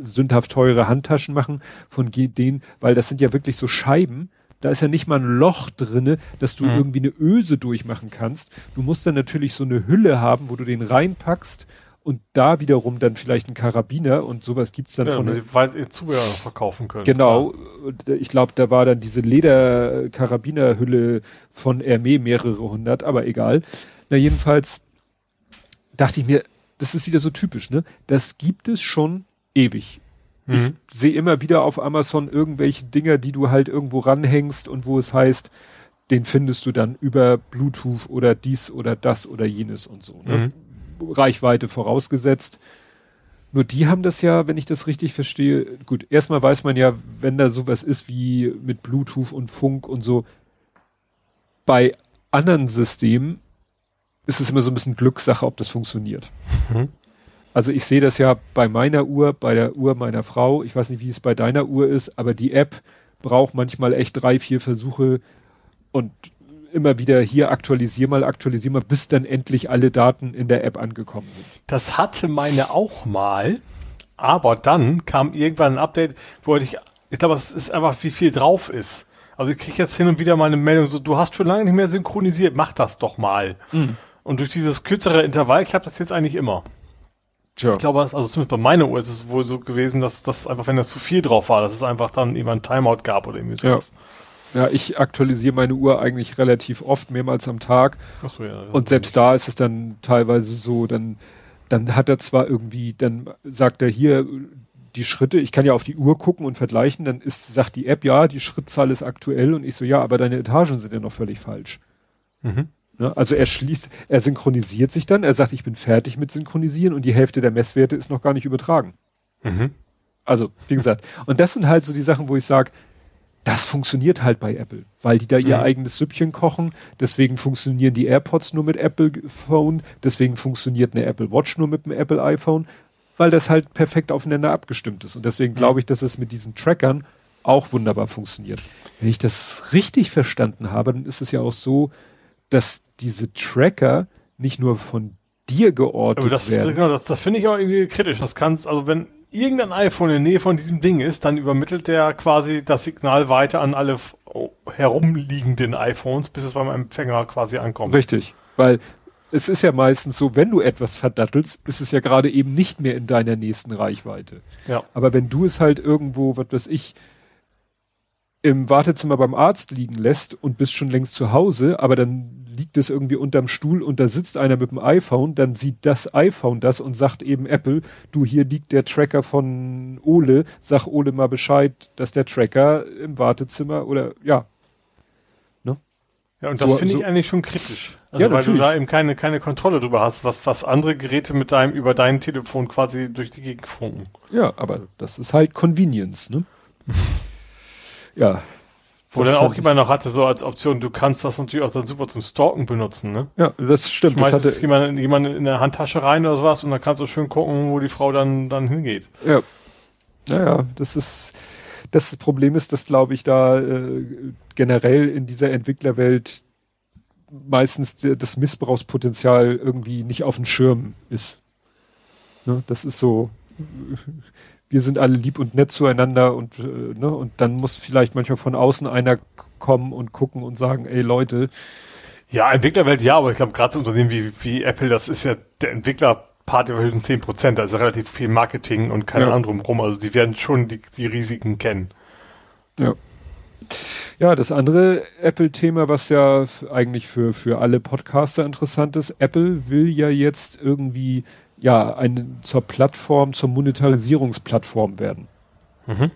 sündhaft teure Handtaschen machen von denen, weil das sind ja wirklich so Scheiben. Da ist ja nicht mal ein Loch drinne, dass du Mhm. irgendwie eine Öse durchmachen kannst. Du musst dann natürlich so eine Hülle haben, wo du den reinpackst und da wiederum dann vielleicht ein Karabiner und sowas gibt's dann ja, von. Weil ihr Zubehör verkaufen können. Genau. Klar. Ich glaube, da war dann diese Leder-Karabinerhülle von Hermé mehrere hundert, aber egal. Na, jedenfalls dachte ich mir, das ist wieder so typisch, ne? Das gibt es schon ewig. Mhm. Ich sehe immer wieder auf Amazon irgendwelche Dinger, die du halt irgendwo ranhängst und wo es heißt, den findest du dann über Bluetooth oder dies oder das oder jenes und so. Ne? Mhm. Reichweite vorausgesetzt. Nur die haben das ja, wenn ich das richtig verstehe, gut, erstmal weiß man ja, wenn da sowas ist wie mit Bluetooth und Funk und so, bei anderen Systemen ist es immer so ein bisschen Glückssache, ob das funktioniert. Mhm. Also ich sehe das ja bei meiner Uhr, bei der Uhr meiner Frau. Ich weiß nicht, wie es bei deiner Uhr ist, aber die App braucht manchmal echt drei, vier Versuche und immer wieder hier aktualisier mal, aktualisier mal, bis dann endlich alle Daten in der App angekommen sind. Das hatte meine auch mal, aber dann kam irgendwann ein Update, wo ich, ich glaube, es ist einfach, wie viel drauf ist. Also ich kriege jetzt hin und wieder mal eine Meldung, so, du hast schon lange nicht mehr synchronisiert, mach das doch mal. Mhm. Und durch dieses kürzere Intervall klappt das jetzt eigentlich immer. Tja. Ich glaube, also zumindest bei meiner Uhr ist es wohl so gewesen, dass das einfach, wenn das zu viel drauf war, dass es einfach dann immer ein Timeout gab oder irgendwie sowas. Ja. Ja, ich aktualisiere meine Uhr eigentlich relativ oft, mehrmals am Tag. Ach so, ja, Und selbst da ist es dann teilweise so, dann, dann hat er zwar irgendwie, dann sagt er hier die Schritte, ich kann ja auf die Uhr gucken und vergleichen, dann ist, sagt die App, ja, die Schrittzahl ist aktuell und ich so, ja, aber deine Etagen sind ja noch völlig falsch. Mhm. Ne? Also er schließt, er synchronisiert sich dann, er sagt, ich bin fertig mit Synchronisieren und die Hälfte der Messwerte ist noch gar nicht übertragen. Mhm. Also, wie gesagt, und das sind halt so die Sachen, wo ich sage, das funktioniert halt bei Apple, weil die da ihr mhm. eigenes Süppchen kochen. Deswegen funktionieren die AirPods nur mit Apple Phone. Deswegen funktioniert eine Apple Watch nur mit dem Apple iPhone, weil das halt perfekt aufeinander abgestimmt ist. Und deswegen glaube ich, dass es mit diesen Trackern auch wunderbar funktioniert. Wenn ich das richtig verstanden habe, dann ist es ja auch so, dass diese Tracker nicht nur von dir geortet das, werden. Genau, das, das finde ich auch irgendwie kritisch. Das kannst, also wenn irgendein iPhone in der Nähe von diesem Ding ist, dann übermittelt der quasi das Signal weiter an alle herumliegenden iPhones, bis es beim Empfänger quasi ankommt. Richtig, weil es ist ja meistens so, wenn du etwas verdattelst, ist es ja gerade eben nicht mehr in deiner nächsten Reichweite. Ja. Aber wenn du es halt irgendwo, was weiß ich, im Wartezimmer beim Arzt liegen lässt und bist schon längst zu Hause, aber dann liegt es irgendwie unterm Stuhl und da sitzt einer mit dem iPhone, dann sieht das iPhone das und sagt eben Apple, du, hier liegt der Tracker von Ole, sag Ole mal Bescheid, dass der Tracker im Wartezimmer oder ja. Ne? Ja, und das so, finde so, ich eigentlich schon kritisch. Also ja, weil natürlich. du da eben keine, keine Kontrolle drüber hast, was, was andere Geräte mit deinem, über dein Telefon quasi durch die Gegend funken. Ja, aber das ist halt Convenience, ne? *laughs* ja. Wo dann auch jemand noch hatte, so als Option, du kannst das natürlich auch dann super zum Stalken benutzen, ne? Ja, das stimmt. Schmeißt das hatte jemand, jemand in der Handtasche rein oder sowas und dann kannst du schön gucken, wo die Frau dann, dann hingeht. Ja. Naja, das ist, das Problem ist, dass glaube ich da äh, generell in dieser Entwicklerwelt meistens das Missbrauchspotenzial irgendwie nicht auf dem Schirm ist. Ne? Das ist so, wir sind alle lieb und nett zueinander und, äh, ne, und dann muss vielleicht manchmal von außen einer kommen und gucken und sagen, ey Leute. Ja, Entwicklerwelt ja, aber ich glaube gerade so Unternehmen wie, wie Apple, das ist ja der Entwicklerpart über höchstens 10 Prozent, also relativ viel Marketing und keine ja. Ahnung rum. Also die werden schon die, die Risiken kennen. Ja. Ja, das andere Apple-Thema, was ja eigentlich für, für alle Podcaster interessant ist, Apple will ja jetzt irgendwie ja, eine, zur Plattform, zur Monetarisierungsplattform werden. Mhm.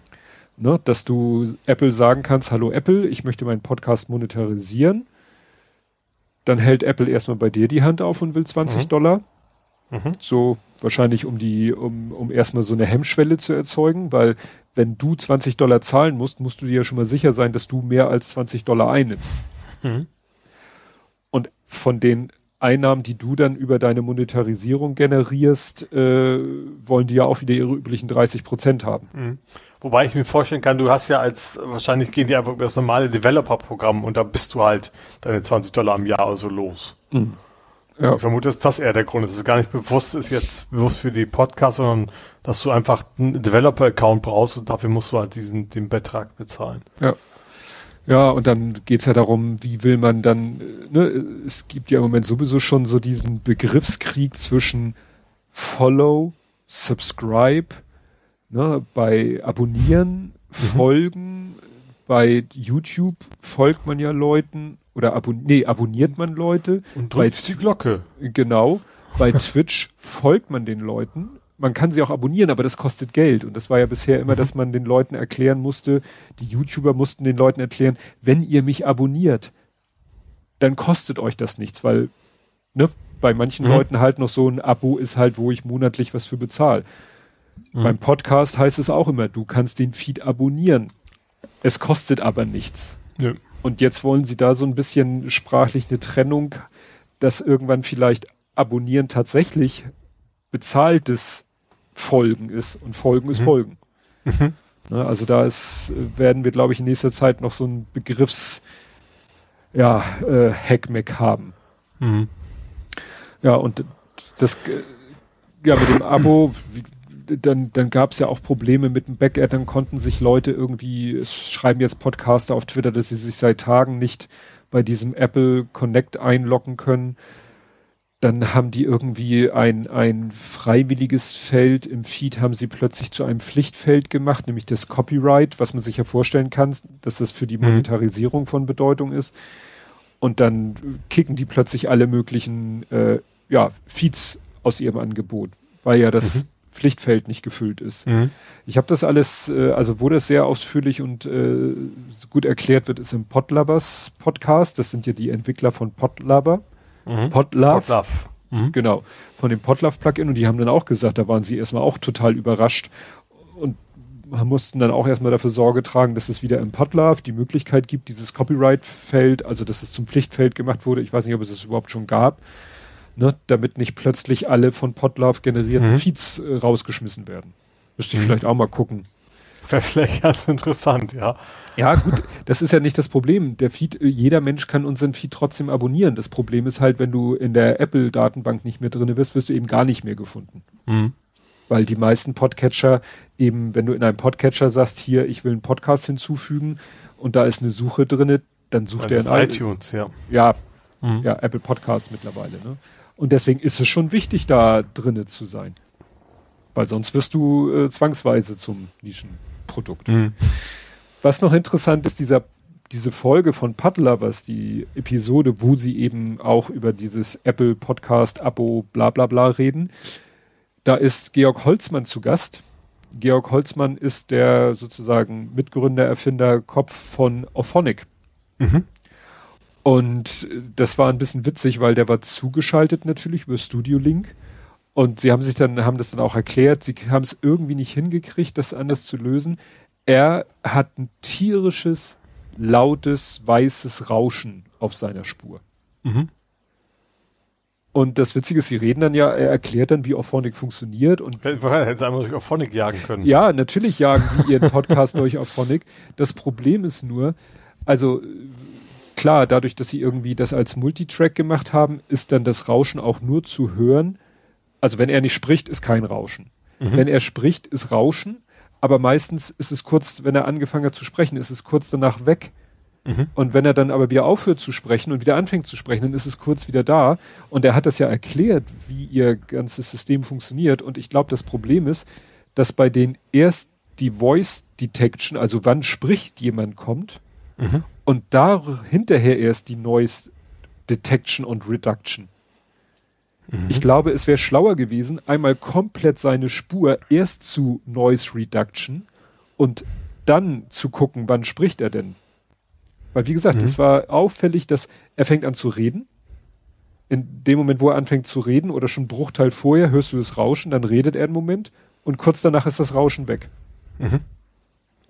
Ne, dass du Apple sagen kannst, hallo Apple, ich möchte meinen Podcast monetarisieren. Dann hält Apple erstmal bei dir die Hand auf und will 20 mhm. Dollar. Mhm. So wahrscheinlich um die, um, um erstmal so eine Hemmschwelle zu erzeugen, weil wenn du 20 Dollar zahlen musst, musst du dir ja schon mal sicher sein, dass du mehr als 20 Dollar einnimmst. Mhm. Und von den Einnahmen, die du dann über deine Monetarisierung generierst, äh, wollen die ja auch wieder ihre üblichen 30 Prozent haben. Mhm. Wobei ich mir vorstellen kann, du hast ja als, wahrscheinlich gehen die einfach über das normale Developer-Programm und da bist du halt deine 20 Dollar im Jahr also los. Mhm. Ja. Ich vermute, dass das eher der Grund ist. dass es gar nicht bewusst ist jetzt bewusst für die Podcasts, sondern dass du einfach einen Developer-Account brauchst und dafür musst du halt diesen, den Betrag bezahlen. Ja. Ja, und dann geht's ja darum, wie will man dann, ne, es gibt ja im Moment sowieso schon so diesen Begriffskrieg zwischen Follow, Subscribe, ne, bei Abonnieren, mhm. Folgen, bei YouTube folgt man ja Leuten oder abon nee, abonniert man Leute. Und drückt bei, die Glocke. Genau. Bei Twitch folgt man den Leuten. Man kann sie auch abonnieren, aber das kostet Geld. Und das war ja bisher immer, mhm. dass man den Leuten erklären musste, die YouTuber mussten den Leuten erklären, wenn ihr mich abonniert, dann kostet euch das nichts, weil ne, bei manchen mhm. Leuten halt noch so ein Abo ist halt, wo ich monatlich was für bezahle. Mhm. Beim Podcast heißt es auch immer, du kannst den Feed abonnieren. Es kostet aber nichts. Ja. Und jetzt wollen sie da so ein bisschen sprachlich eine Trennung, dass irgendwann vielleicht Abonnieren tatsächlich bezahltes Folgen ist und Folgen ist mhm. Folgen. Mhm. Ne, also da ist, werden wir, glaube ich, in nächster Zeit noch so ein Begriffs, ja, äh, Hackmeck haben. Mhm. Ja, und das, ja, mit dem Abo, dann, dann gab es ja auch Probleme mit dem Backend, dann konnten sich Leute irgendwie, es schreiben jetzt Podcaster auf Twitter, dass sie sich seit Tagen nicht bei diesem Apple Connect einloggen können. Dann haben die irgendwie ein, ein freiwilliges Feld im Feed haben sie plötzlich zu einem Pflichtfeld gemacht, nämlich das Copyright, was man sich ja vorstellen kann, dass das für die mhm. Monetarisierung von Bedeutung ist. Und dann kicken die plötzlich alle möglichen äh, ja, Feeds aus ihrem Angebot, weil ja das mhm. Pflichtfeld nicht gefüllt ist. Mhm. Ich habe das alles, äh, also wo das sehr ausführlich und äh, gut erklärt wird, ist im Podlovers Podcast. Das sind ja die Entwickler von Podlover. Mhm. Podlove. Podlove. Mhm. Genau, von dem Podlove-Plugin. Und die haben dann auch gesagt, da waren sie erstmal auch total überrascht und mussten dann auch erstmal dafür Sorge tragen, dass es wieder im Podlove die Möglichkeit gibt, dieses Copyright-Feld, also dass es zum Pflichtfeld gemacht wurde. Ich weiß nicht, ob es es überhaupt schon gab, ne, damit nicht plötzlich alle von Podlove generierten mhm. Feeds äh, rausgeschmissen werden. Müsste ich mhm. vielleicht auch mal gucken. Wäre vielleicht ganz interessant, ja. Ja, gut, das ist ja nicht das Problem. Der Feed, äh, jeder Mensch kann unseren Feed trotzdem abonnieren. Das Problem ist halt, wenn du in der Apple-Datenbank nicht mehr drin bist, wirst du eben gar nicht mehr gefunden. Mhm. Weil die meisten Podcatcher eben, wenn du in einem Podcatcher sagst, hier, ich will einen Podcast hinzufügen und da ist eine Suche drinne, dann sucht er in iTunes, ja. Ja, mhm. ja, Apple Podcasts mittlerweile. Ne? Und deswegen ist es schon wichtig, da drinne zu sein. Weil sonst wirst du äh, zwangsweise zum Nischenprodukt. Mhm. Was noch interessant ist, dieser, diese Folge von Podlovers, die Episode, wo sie eben auch über dieses Apple Podcast Abo bla bla bla reden. Da ist Georg Holzmann zu Gast. Georg Holzmann ist der sozusagen Mitgründer, Erfinder, Kopf von Ophonic. Mhm. Und das war ein bisschen witzig, weil der war zugeschaltet natürlich über Studio Link. Und sie haben sich dann, haben das dann auch erklärt, sie haben es irgendwie nicht hingekriegt, das anders zu lösen. Er hat ein tierisches, lautes, weißes Rauschen auf seiner Spur. Mhm. Und das Witzige ist, sie reden dann ja, er erklärt dann, wie Auphonic funktioniert und. Hätten sie einmal durch Auphonic jagen können. Ja, natürlich jagen sie ihren Podcast durch Auphonic. Das Problem ist nur, also, klar, dadurch, dass sie irgendwie das als Multitrack gemacht haben, ist dann das Rauschen auch nur zu hören. Also, wenn er nicht spricht, ist kein Rauschen. Mhm. Wenn er spricht, ist Rauschen. Aber meistens ist es kurz, wenn er angefangen hat zu sprechen, ist es kurz danach weg. Mhm. Und wenn er dann aber wieder aufhört zu sprechen und wieder anfängt zu sprechen, dann ist es kurz wieder da. Und er hat das ja erklärt, wie ihr ganzes System funktioniert. Und ich glaube, das Problem ist, dass bei den erst die Voice Detection, also wann spricht jemand kommt, mhm. und da hinterher erst die Noise Detection und Reduction. Mhm. Ich glaube, es wäre schlauer gewesen, einmal komplett seine Spur erst zu Noise Reduction und dann zu gucken, wann spricht er denn. Weil wie gesagt, mhm. es war auffällig, dass er fängt an zu reden. In dem Moment, wo er anfängt zu reden oder schon einen Bruchteil vorher, hörst du das Rauschen, dann redet er einen Moment und kurz danach ist das Rauschen weg. Mhm.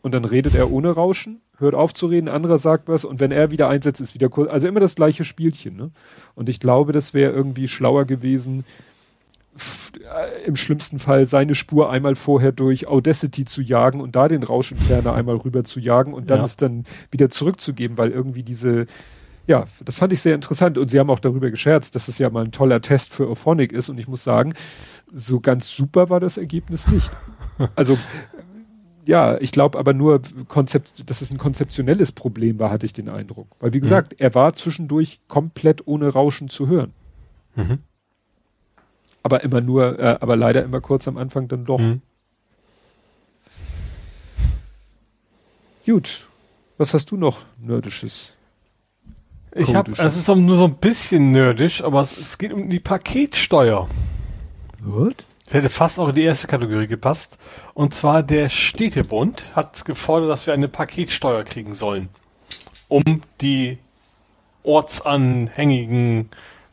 Und dann redet er ohne Rauschen, hört auf zu reden, anderer sagt was und wenn er wieder einsetzt, ist wieder kurz. Also immer das gleiche Spielchen. Ne? Und ich glaube, das wäre irgendwie schlauer gewesen, im schlimmsten Fall seine Spur einmal vorher durch Audacity zu jagen und da den Rauschentferner einmal rüber zu jagen und dann ja. es dann wieder zurückzugeben, weil irgendwie diese, ja, das fand ich sehr interessant und sie haben auch darüber gescherzt, dass es ja mal ein toller Test für Ophonic ist und ich muss sagen, so ganz super war das Ergebnis nicht. Also ja, ich glaube aber nur Konzept, dass es ein konzeptionelles Problem war, hatte ich den Eindruck. Weil wie mhm. gesagt, mhm. er war zwischendurch komplett ohne Rauschen zu hören. Mhm. Aber immer nur, äh, aber leider immer kurz am Anfang dann doch. Mhm. Gut. Was hast du noch Nerdisches? Ich habe, es ist nur so ein bisschen nerdisch, aber es, es geht um die Paketsteuer. What? Das hätte fast auch in die erste Kategorie gepasst. Und zwar der Städtebund hat gefordert, dass wir eine Paketsteuer kriegen sollen, um die ortsanhängigen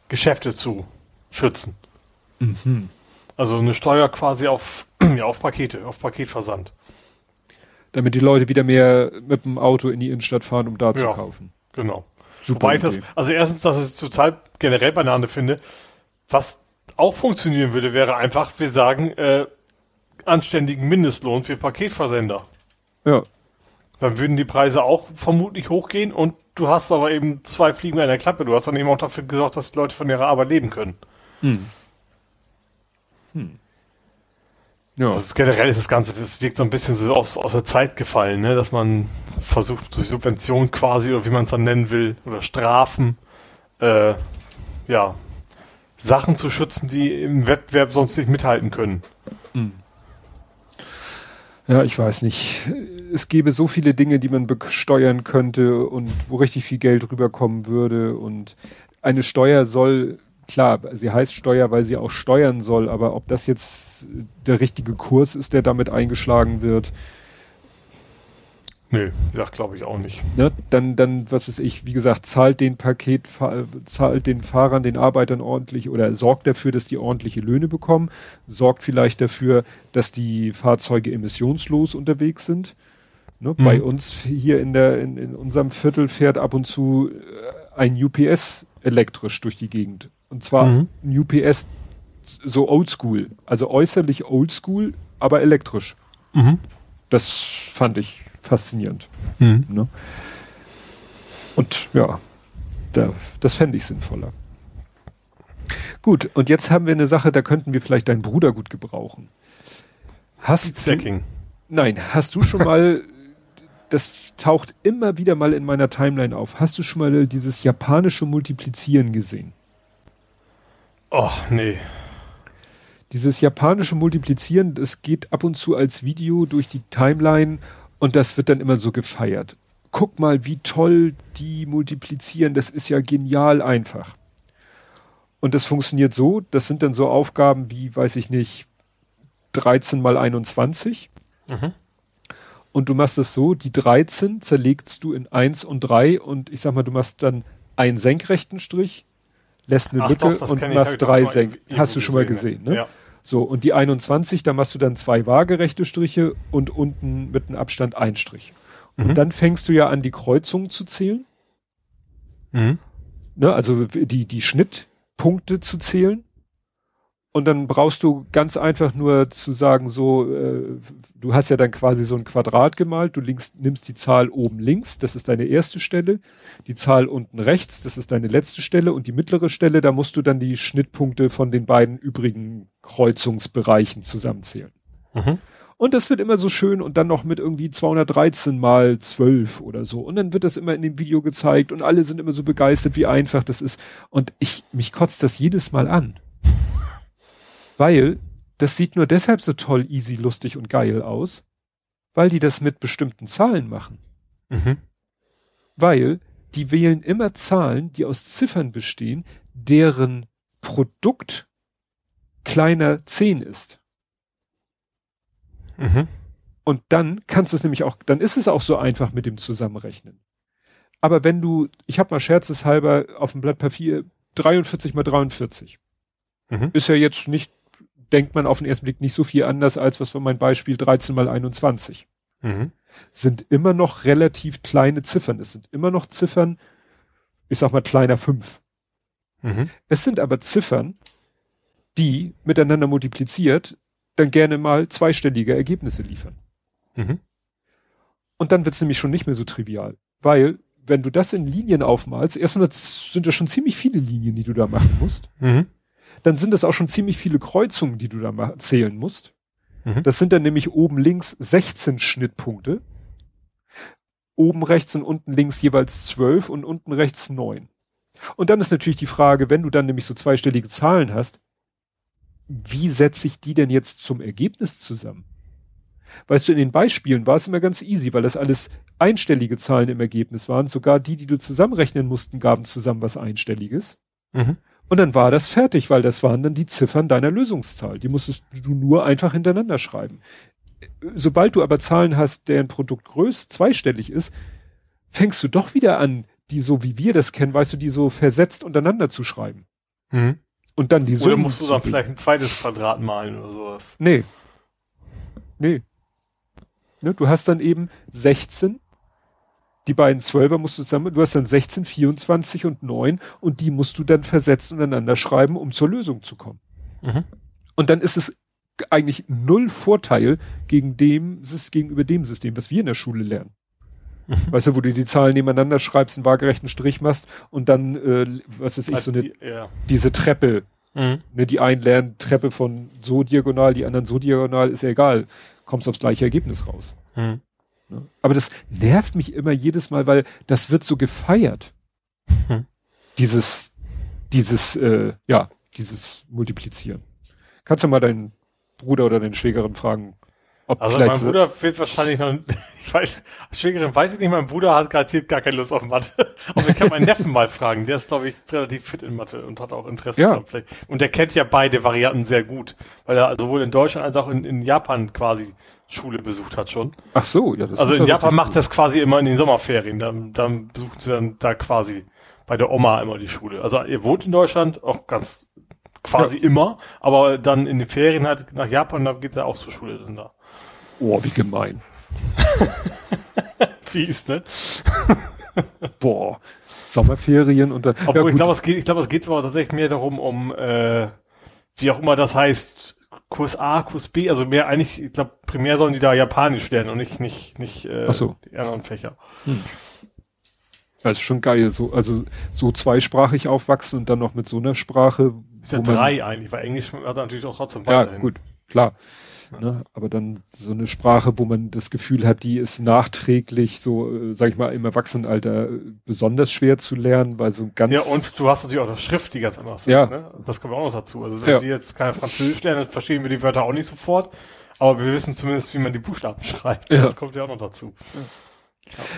Geschäfte zu schützen. Mhm. Also eine Steuer quasi auf, *clears throat* ja, auf Pakete, auf Paketversand. Damit die Leute wieder mehr mit dem Auto in die Innenstadt fahren, um da ja, zu kaufen. Genau. Super Wobei das, also erstens, dass ich es total generell Banane finde, was auch funktionieren würde, wäre einfach, wir sagen, äh, anständigen Mindestlohn für Paketversender. Ja. Dann würden die Preise auch vermutlich hochgehen und du hast aber eben zwei Fliegen in einer Klappe. Du hast dann eben auch dafür gesorgt, dass die Leute von ihrer Arbeit leben können. Hm. Hm. Ja. Also generell ist das Ganze, das wirkt so ein bisschen so aus, aus der Zeit gefallen, ne? dass man versucht, durch Subventionen quasi, oder wie man es dann nennen will, oder Strafen, äh, ja, Sachen zu schützen, die im Wettbewerb sonst nicht mithalten können. Hm. Ja, ich weiß nicht. Es gäbe so viele Dinge, die man besteuern könnte und wo richtig viel Geld rüberkommen würde. Und eine Steuer soll klar, sie heißt Steuer, weil sie auch steuern soll, aber ob das jetzt der richtige Kurs ist, der damit eingeschlagen wird. Nö, sagt glaube ich auch nicht. Ne, dann, dann, was ist ich, wie gesagt, zahlt den Paket, zahlt den Fahrern, den Arbeitern ordentlich oder sorgt dafür, dass die ordentliche Löhne bekommen, sorgt vielleicht dafür, dass die Fahrzeuge emissionslos unterwegs sind. Ne, mhm. Bei uns hier in der, in, in unserem Viertel fährt ab und zu äh, ein UPS elektrisch durch die Gegend. Und zwar mhm. ein UPS so oldschool, also äußerlich oldschool, aber elektrisch. Mhm. Das fand ich faszinierend. Mhm. Ne? Und ja, da, das fände ich sinnvoller. Gut, und jetzt haben wir eine Sache, da könnten wir vielleicht deinen Bruder gut gebrauchen. Hast du, nein, hast du schon mal, *laughs* das taucht immer wieder mal in meiner Timeline auf, hast du schon mal dieses japanische Multiplizieren gesehen? Oh, nee. Dieses japanische Multiplizieren, das geht ab und zu als Video durch die Timeline und das wird dann immer so gefeiert. Guck mal, wie toll die multiplizieren, das ist ja genial einfach. Und das funktioniert so, das sind dann so Aufgaben wie, weiß ich nicht, 13 mal 21. Mhm. Und du machst es so, die 13 zerlegst du in 1 und 3 und ich sag mal, du machst dann einen senkrechten Strich, lässt eine Ach Lücke doch, und machst drei Senk. Hast du schon mal gesehen, ne? Ja. So, und die 21, da machst du dann zwei waagerechte Striche und unten mit einem Abstand ein Strich. Und mhm. dann fängst du ja an, die Kreuzungen zu zählen. Mhm. Ne, also die, die Schnittpunkte zu zählen. Und dann brauchst du ganz einfach nur zu sagen, so, äh, du hast ja dann quasi so ein Quadrat gemalt, du links, nimmst die Zahl oben links, das ist deine erste Stelle, die Zahl unten rechts, das ist deine letzte Stelle und die mittlere Stelle, da musst du dann die Schnittpunkte von den beiden übrigen Kreuzungsbereichen zusammenzählen. Mhm. Und das wird immer so schön und dann noch mit irgendwie 213 mal 12 oder so. Und dann wird das immer in dem Video gezeigt und alle sind immer so begeistert, wie einfach das ist. Und ich, mich kotzt das jedes Mal an. Weil das sieht nur deshalb so toll, easy, lustig und geil aus, weil die das mit bestimmten Zahlen machen. Mhm. Weil die wählen immer Zahlen, die aus Ziffern bestehen, deren Produkt kleiner 10 ist. Mhm. Und dann kannst du es nämlich auch, dann ist es auch so einfach mit dem Zusammenrechnen. Aber wenn du, ich habe mal scherzeshalber auf dem Blatt Papier 43 mal 43. Mhm. Ist ja jetzt nicht denkt man auf den ersten Blick nicht so viel anders, als was für mein Beispiel 13 mal 21. Mhm. Sind immer noch relativ kleine Ziffern. Es sind immer noch Ziffern, ich sag mal kleiner 5. Mhm. Es sind aber Ziffern, die miteinander multipliziert dann gerne mal zweistellige Ergebnisse liefern. Mhm. Und dann wird es nämlich schon nicht mehr so trivial. Weil, wenn du das in Linien aufmalst, erstmal sind das schon ziemlich viele Linien, die du da machen musst. Mhm dann sind das auch schon ziemlich viele Kreuzungen, die du da mal zählen musst. Mhm. Das sind dann nämlich oben links 16 Schnittpunkte. Oben rechts und unten links jeweils 12 und unten rechts 9. Und dann ist natürlich die Frage, wenn du dann nämlich so zweistellige Zahlen hast, wie setze ich die denn jetzt zum Ergebnis zusammen? Weißt du, in den Beispielen war es immer ganz easy, weil das alles einstellige Zahlen im Ergebnis waren. Sogar die, die du zusammenrechnen mussten, gaben zusammen was Einstelliges. Mhm. Und dann war das fertig, weil das waren dann die Ziffern deiner Lösungszahl. Die musstest du nur einfach hintereinander schreiben. Sobald du aber Zahlen hast, deren Produkt größt, zweistellig ist, fängst du doch wieder an, die so wie wir das kennen, weißt du, die so versetzt untereinander zu schreiben. Mhm. Und dann die Summen. Oder musst du dann vielleicht ein zweites Quadrat malen oder sowas? Nee. Nee. Ne, du hast dann eben 16, die beiden Zwölfer musst du zusammen, du hast dann 16, 24 und 9 und die musst du dann versetzt untereinander schreiben, um zur Lösung zu kommen. Mhm. Und dann ist es eigentlich null Vorteil gegen dem, gegenüber dem System, was wir in der Schule lernen. Mhm. Weißt du, wo du die Zahlen nebeneinander schreibst, einen waagerechten Strich machst und dann, äh, was weiß ich, so eine, die, ja. diese Treppe, mhm. ne, die einen lernen Treppe von so diagonal, die anderen so diagonal, ist ja egal. Kommst aufs gleiche Ergebnis raus. Mhm. Ne? Aber das nervt mich immer jedes Mal, weil das wird so gefeiert. Mhm. Dieses, dieses, äh, ja, dieses Multiplizieren. Kannst du mal deinen Bruder oder deine Schwägerin fragen, ob also mein Bruder wird wahrscheinlich noch, *laughs* ich weiß, Schwägerin weiß ich nicht, mein Bruder hat garantiert gar keine Lust auf Mathe. Aber *laughs* ich kann meinen Neffen mal fragen, der ist, glaube ich, relativ fit in Mathe und hat auch Interesse ja. Glaub, vielleicht. Und der kennt ja beide Varianten sehr gut, weil er sowohl in Deutschland als auch in, in Japan quasi Schule besucht hat schon. Ach so, ja, das Also ist in Japan macht das quasi immer in den Sommerferien, dann, dann besuchen sie dann da quasi bei der Oma immer die Schule. Also ihr wohnt in Deutschland, auch ganz quasi ja. immer, aber dann in den Ferien halt nach Japan, da geht er auch zur Schule dann da. Oh, wie gemein. *laughs* Fies, ne? *laughs* Boah. Sommerferien und dann. Obwohl, ja, ich glaube, es geht, ich glaube, es geht aber tatsächlich mehr darum, um, äh, wie auch immer das heißt, Kurs A, Kurs B, also mehr eigentlich, ich glaube, primär sollen die da Japanisch lernen und nicht, nicht, nicht, äh, so. die anderen Fächer. Hm. Das ist schon geil, so, also, so zweisprachig aufwachsen und dann noch mit so einer Sprache. Ist ja drei eigentlich, weil Englisch hat natürlich auch trotzdem weiterhin. Ja, gut, klar. Ne? Aber dann so eine Sprache, wo man das Gefühl hat, die ist nachträglich so, äh, sag ich mal, im Erwachsenenalter äh, besonders schwer zu lernen, weil so ganz. Ja, und du hast natürlich auch eine Schrift, die ganz anders ja. ist. Ne? Das kommt auch noch dazu. Also wenn ja. wir jetzt keine Französisch lernen, dann verstehen wir die Wörter auch nicht sofort. Aber wir wissen zumindest, wie man die Buchstaben *laughs* schreibt. Ja. Das kommt ja auch noch dazu. Ja.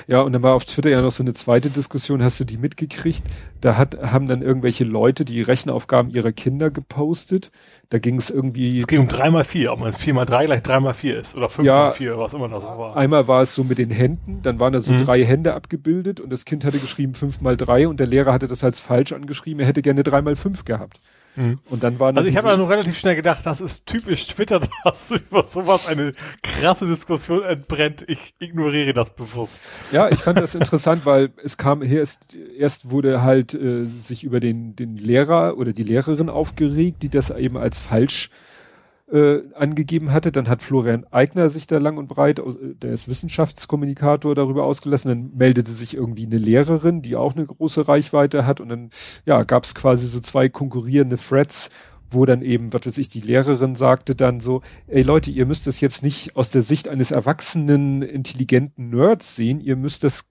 Ja, und dann war auf Twitter ja noch so eine zweite Diskussion, hast du die mitgekriegt? Da hat, haben dann irgendwelche Leute die Rechenaufgaben ihrer Kinder gepostet. Da ging es irgendwie. Es ging um drei mal vier, ob man vier mal drei gleich drei mal vier ist oder fünf ja, mal vier, was immer das war. Einmal war es so mit den Händen, dann waren da so mhm. drei Hände abgebildet und das Kind hatte geschrieben fünf mal drei und der Lehrer hatte das als falsch angeschrieben, er hätte gerne drei mal fünf gehabt. Mhm. Und dann war Also ich habe ja nur relativ schnell gedacht, das ist typisch Twitter, *laughs* dass über sowas eine krasse Diskussion entbrennt. Ich ignoriere das bewusst. Ja, ich fand das interessant, weil es kam hier erst, erst wurde halt äh, sich über den, den Lehrer oder die Lehrerin aufgeregt, die das eben als falsch äh, angegeben hatte. Dann hat Florian Eigner sich da lang und breit, der ist Wissenschaftskommunikator, darüber ausgelassen. Dann meldete sich irgendwie eine Lehrerin, die auch eine große Reichweite hat. Und dann ja, gab es quasi so zwei konkurrierende Threads, wo dann eben, was weiß ich, die Lehrerin sagte dann so, ey Leute, ihr müsst das jetzt nicht aus der Sicht eines erwachsenen, intelligenten Nerds sehen, ihr müsst das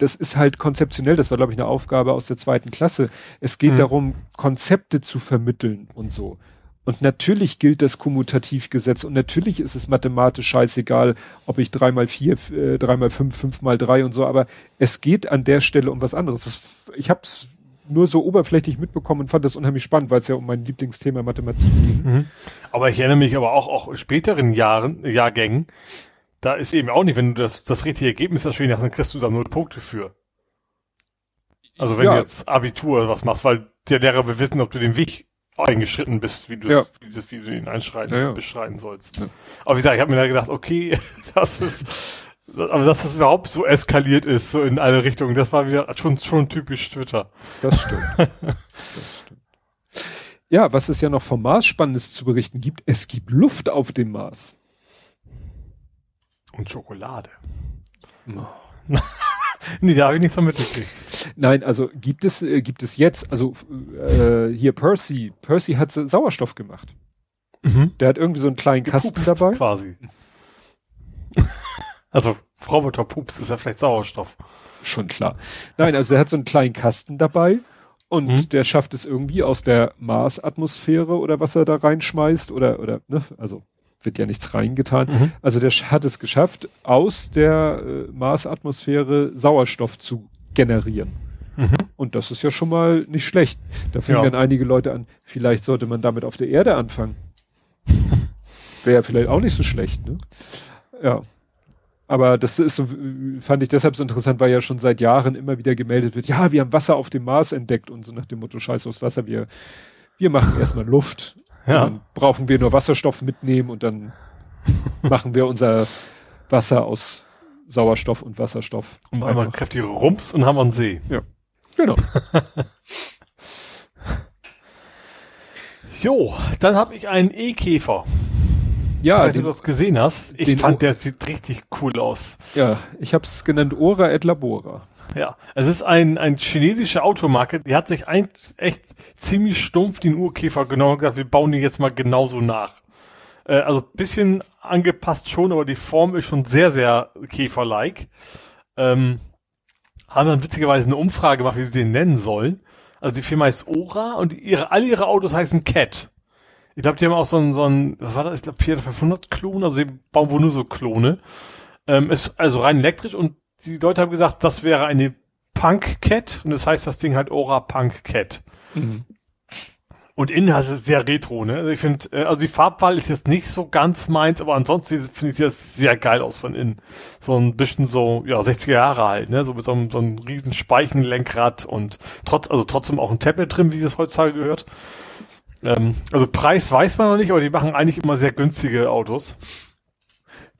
das ist halt konzeptionell, das war, glaube ich, eine Aufgabe aus der zweiten Klasse. Es geht mhm. darum, Konzepte zu vermitteln und so. Und natürlich gilt das Kommutativgesetz und natürlich ist es mathematisch scheißegal, ob ich drei mal vier, äh, drei mal fünf, fünf mal drei und so, aber es geht an der Stelle um was anderes. Das, ich habe es nur so oberflächlich mitbekommen und fand das unheimlich spannend, weil es ja um mein Lieblingsthema Mathematik ging. Mhm. Aber ich erinnere mich aber auch, auch in späteren Jahren, Jahrgängen, da ist eben auch nicht, wenn du das, das richtige Ergebnis erschwingen hast, dann kriegst du da null Punkte für. Also wenn ja. du jetzt Abitur was machst, weil der Lehrer will wissen, ob du den Weg eingeschritten bist, wie du ja. wie, wie, du ihn einschreiten, ja, ja. beschreiten sollst. Aber wie gesagt, ich habe mir da gedacht, okay, *laughs* das ist, aber dass das überhaupt so eskaliert ist, so in alle Richtungen, das war wieder schon, schon typisch Twitter. Das stimmt. *laughs* das stimmt. Ja, was es ja noch vom Mars Spannendes zu berichten gibt, es gibt Luft auf dem Mars. Und Schokolade. Oh. *laughs* *laughs* nee, da habe ich nichts von mitgekriegt. Nein, also gibt es, äh, gibt es jetzt, also äh, hier Percy, Percy hat Sauerstoff gemacht. Mhm. Der hat irgendwie so einen kleinen Gepupst Kasten dabei. Quasi. *laughs* also Roboter Pups ist ja vielleicht Sauerstoff. Schon klar. Nein, also er hat so einen kleinen Kasten dabei Und Mhm. der schafft es irgendwie aus der Marsatmosphäre oder was er da reinschmeißt oder, oder, ne, also wird ja nichts reingetan. Mhm. Also der hat es geschafft, aus der äh, Marsatmosphäre Sauerstoff zu generieren. Mhm. Und das ist ja schon mal nicht schlecht. Da fingen Ja. dann einige Leute an, vielleicht sollte man damit auf der Erde anfangen. *laughs* Wäre ja vielleicht auch nicht so schlecht, ne? Ja. Aber das ist so, fand ich deshalb so interessant, weil ja schon seit Jahren immer wieder gemeldet wird, ja, wir haben Wasser auf dem Mars entdeckt und so nach dem Motto, scheiß aufs Wasser, wir, wir machen erstmal Luft. Ja. Und dann brauchen wir nur Wasserstoff mitnehmen und dann *laughs* machen wir unser Wasser aus Sauerstoff und Wasserstoff. Und einmal Einfach. kräftige Rums und haben wir einen See. Genau. *laughs* Jo, dann habe ich einen E-Käfer. Ja, ich nicht, den, du das gesehen hast. Ich O- fand, der sieht richtig cool aus. ja, ich habe es genannt Ora et Labora. Ja, es ist ein, ein chinesische Automarke, die hat sich ein, echt ziemlich stumpf den Urkäfer genommen und gesagt, wir bauen den jetzt mal genauso nach. Äh, also bisschen angepasst schon, aber die Form ist schon sehr, sehr Käfer-like. Ähm, haben dann witzigerweise eine Umfrage gemacht, wie sie den nennen sollen. Also die Firma heißt Ora und ihre, alle ihre Autos heißen Cat. Ich glaube, die haben auch so ein, so ein, was war das? Ich glaube 400, 500 Klone, also sie bauen wohl nur so Klone. Ähm, ist also rein elektrisch und die Leute haben gesagt, das wäre eine Punk Cat und das heißt das Ding halt Ora Punk Cat. Und innen hat es sehr retro, ne? Also ich finde, äh, also die Farbwahl ist jetzt nicht so ganz meins, aber ansonsten finde ich es sehr geil aus von innen. So ein bisschen so, ja, 60er Jahre halt, ne? So mit so einem, so einem riesen Speichenlenkrad und trotz, also trotzdem auch ein Tablet drin, wie es heutzutage gehört. Ähm, also Preis weiß man noch nicht, aber die machen eigentlich immer sehr günstige Autos.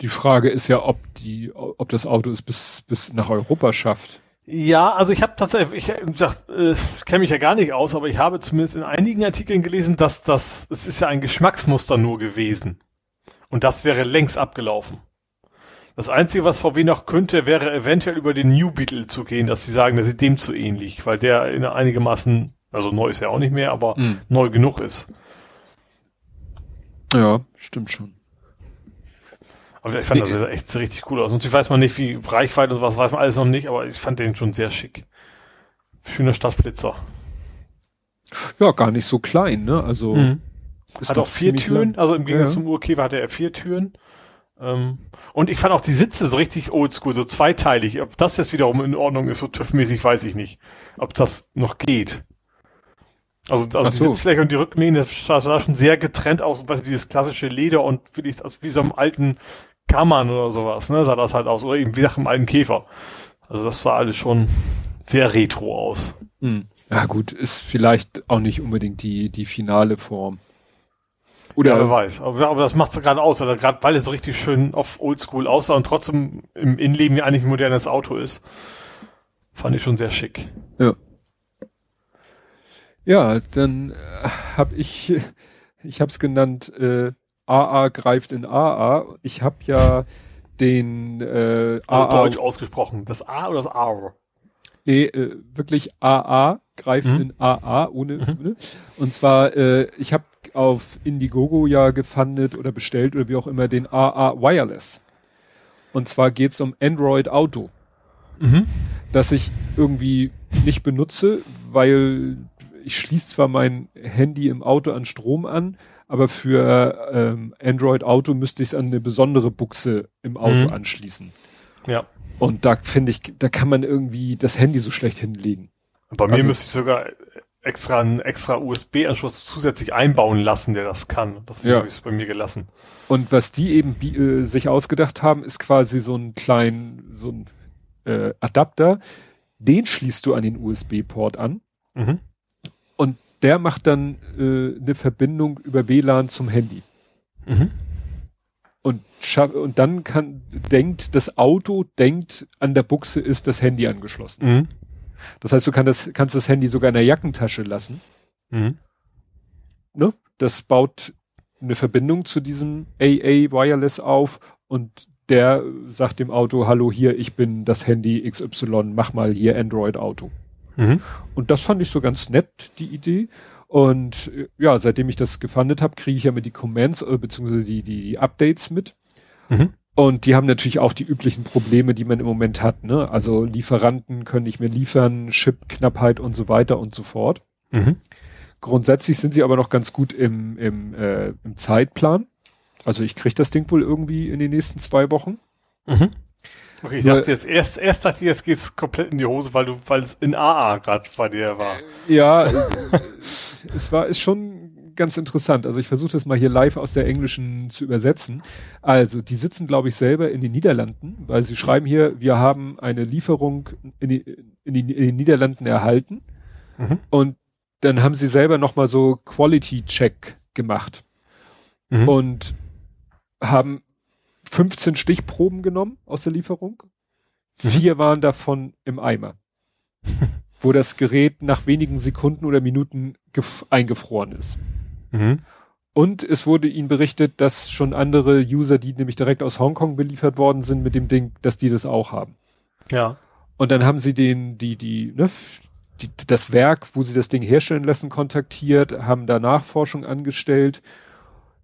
Die Frage ist ja, ob die, ob das Auto es bis, bis nach Europa schafft. Ja, also ich habe tatsächlich, ich, gesagt, äh, ich kenne mich ja gar nicht aus, aber ich habe zumindest in einigen Artikeln gelesen, dass das, es ist ja ein Geschmacksmuster nur gewesen. Und das wäre längst abgelaufen. Das Einzige, was VW noch könnte, wäre eventuell über den New Beetle zu gehen, dass sie sagen, der sieht dem zu ähnlich, weil der in einigermaßen, also neu ist er auch nicht mehr, aber Mhm. neu genug ist. Ja, stimmt schon. Aber ich fand das echt richtig cool aus. Natürlich weiß man nicht, wie Reichweite und sowas weiß man alles noch nicht, aber ich fand den schon sehr schick. Schöner Stadtflitzer. Ja, gar nicht so klein, ne? Also ist Mhm. Hat auch vier Türen, lang. also im Gegensatz Ja. zum Urkäfer hatte er vier Türen. Ähm, und ich fand auch die Sitze so richtig oldschool, so zweiteilig. Ob das jetzt wiederum in Ordnung ist, so TÜV-mäßig, weiß ich nicht. Ob das noch geht. Also, also Ach die so. Sitzfläche und die Rückenlehne, das sah, sah schon sehr getrennt aus, was dieses klassische Leder und wirklich, also wie so einem alten Kammern oder sowas, ne, sah das halt aus. Oder eben wie nach einem alten Käfer. Also das sah alles schon sehr retro aus. Hm. Ja gut, ist vielleicht auch nicht unbedingt die, die finale Form. Oder Ja, wer weiß. Aber, aber das macht's gerade aus, weil gerade, weil es so richtig schön auf Oldschool aussah und trotzdem im Innenleben ja eigentlich ein modernes Auto ist. Fand ich schon sehr schick. Ja. Ja, dann äh, habe ich, *laughs* ich habe es genannt, äh, AA greift in AA. Ich habe ja den äh, Also AA, deutsch ausgesprochen. Das A oder das A? nee, äh, wirklich AA greift Mhm. in AA ohne, ohne. Und zwar, äh, ich habe auf Indiegogo ja gefundet oder bestellt oder wie auch immer den AA Wireless. Und zwar geht's um Android Auto. Mhm. das ich irgendwie nicht benutze, weil ich schließe zwar mein Handy im Auto an Strom an, aber für ähm, Android Auto müsste ich es an eine besondere Buchse im Auto Mhm. anschließen. Ja. Und da finde ich, da kann man irgendwie das Handy so schlecht hinlegen. Bei mir Also- müsste ich sogar extra einen extra USB-Anschluss zusätzlich einbauen lassen, der das kann. Das Ja. habe ich bei mir gelassen. Und was die eben äh, sich ausgedacht haben, ist quasi so ein kleinen, so ein äh, Adapter. Den schließt du an den USB-Port an. Mhm. Der macht dann äh, eine Verbindung über WLAN zum Handy. Mhm. Und, und dann kann, denkt, das Auto denkt, an der Buchse ist das Handy angeschlossen. Mhm. Das heißt, du kann das, kannst das Handy sogar in der Jackentasche lassen. Mhm. Ne? Das baut eine Verbindung zu diesem AA Wireless auf und der sagt dem Auto, hallo hier, ich bin das Handy XY, mach mal hier Android Auto. Mhm. Und das fand ich so ganz nett, die Idee. Und äh, ja, seitdem ich das gefundet habe, kriege ich ja mit die Commands, äh, beziehungsweise die, die, die Updates mit. Mhm. Und die haben natürlich auch die üblichen Probleme, die man im Moment hat. Ne? Also Lieferanten können nicht mehr liefern, Chipknappheit und so weiter und so fort. Mhm. Grundsätzlich sind sie aber noch ganz gut im, im, äh, im Zeitplan. Also ich kriege das Ding wohl irgendwie in den nächsten zwei Wochen. Mhm. Okay, ich dachte jetzt erst, erst dachte ich, jetzt geht's komplett in die Hose, weil du, weil es in AA gerade bei dir war. Ja, *laughs* es war, ist schon ganz interessant. Also ich versuche das mal hier live aus der Englischen zu übersetzen. Also die sitzen, glaube ich, selber in den Niederlanden, weil sie schreiben hier, wir haben eine Lieferung in, die, in, die, in den Niederlanden erhalten. Mhm. Und dann haben sie selber nochmal so Quality Check gemacht. Mhm. Und haben 15 Stichproben genommen aus der Lieferung. Mhm. Vier waren davon im Eimer. *laughs* wo das Gerät nach wenigen Sekunden oder Minuten eingefroren ist. Mhm. Und es wurde ihnen berichtet, dass schon andere User, die nämlich direkt aus Hongkong beliefert worden sind mit dem Ding, dass die das auch haben. Ja. Und dann haben sie den, die, die, ne, die, das Werk, wo sie das Ding herstellen lassen, kontaktiert, haben da Nachforschung angestellt.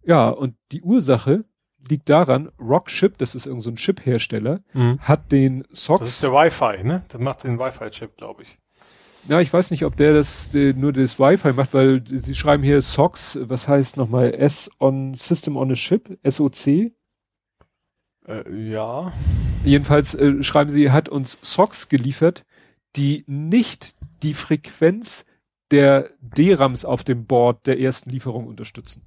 Ja, und die Ursache liegt daran, Rockchip, das ist irgendein so Chip-Hersteller, mhm. hat den SOX. Das ist der Wi-Fi, ne? Das macht den Wi-Fi-Chip, glaube ich. Ja, ich weiß nicht, ob der das äh, nur das Wi-Fi macht, weil sie schreiben hier SOX, was heißt nochmal S on System on a Chip, SOC. Äh, ja. Jedenfalls äh, schreiben sie, hat uns SOX geliefert, die nicht die Frequenz der DRAMs auf dem Board der ersten Lieferung unterstützen.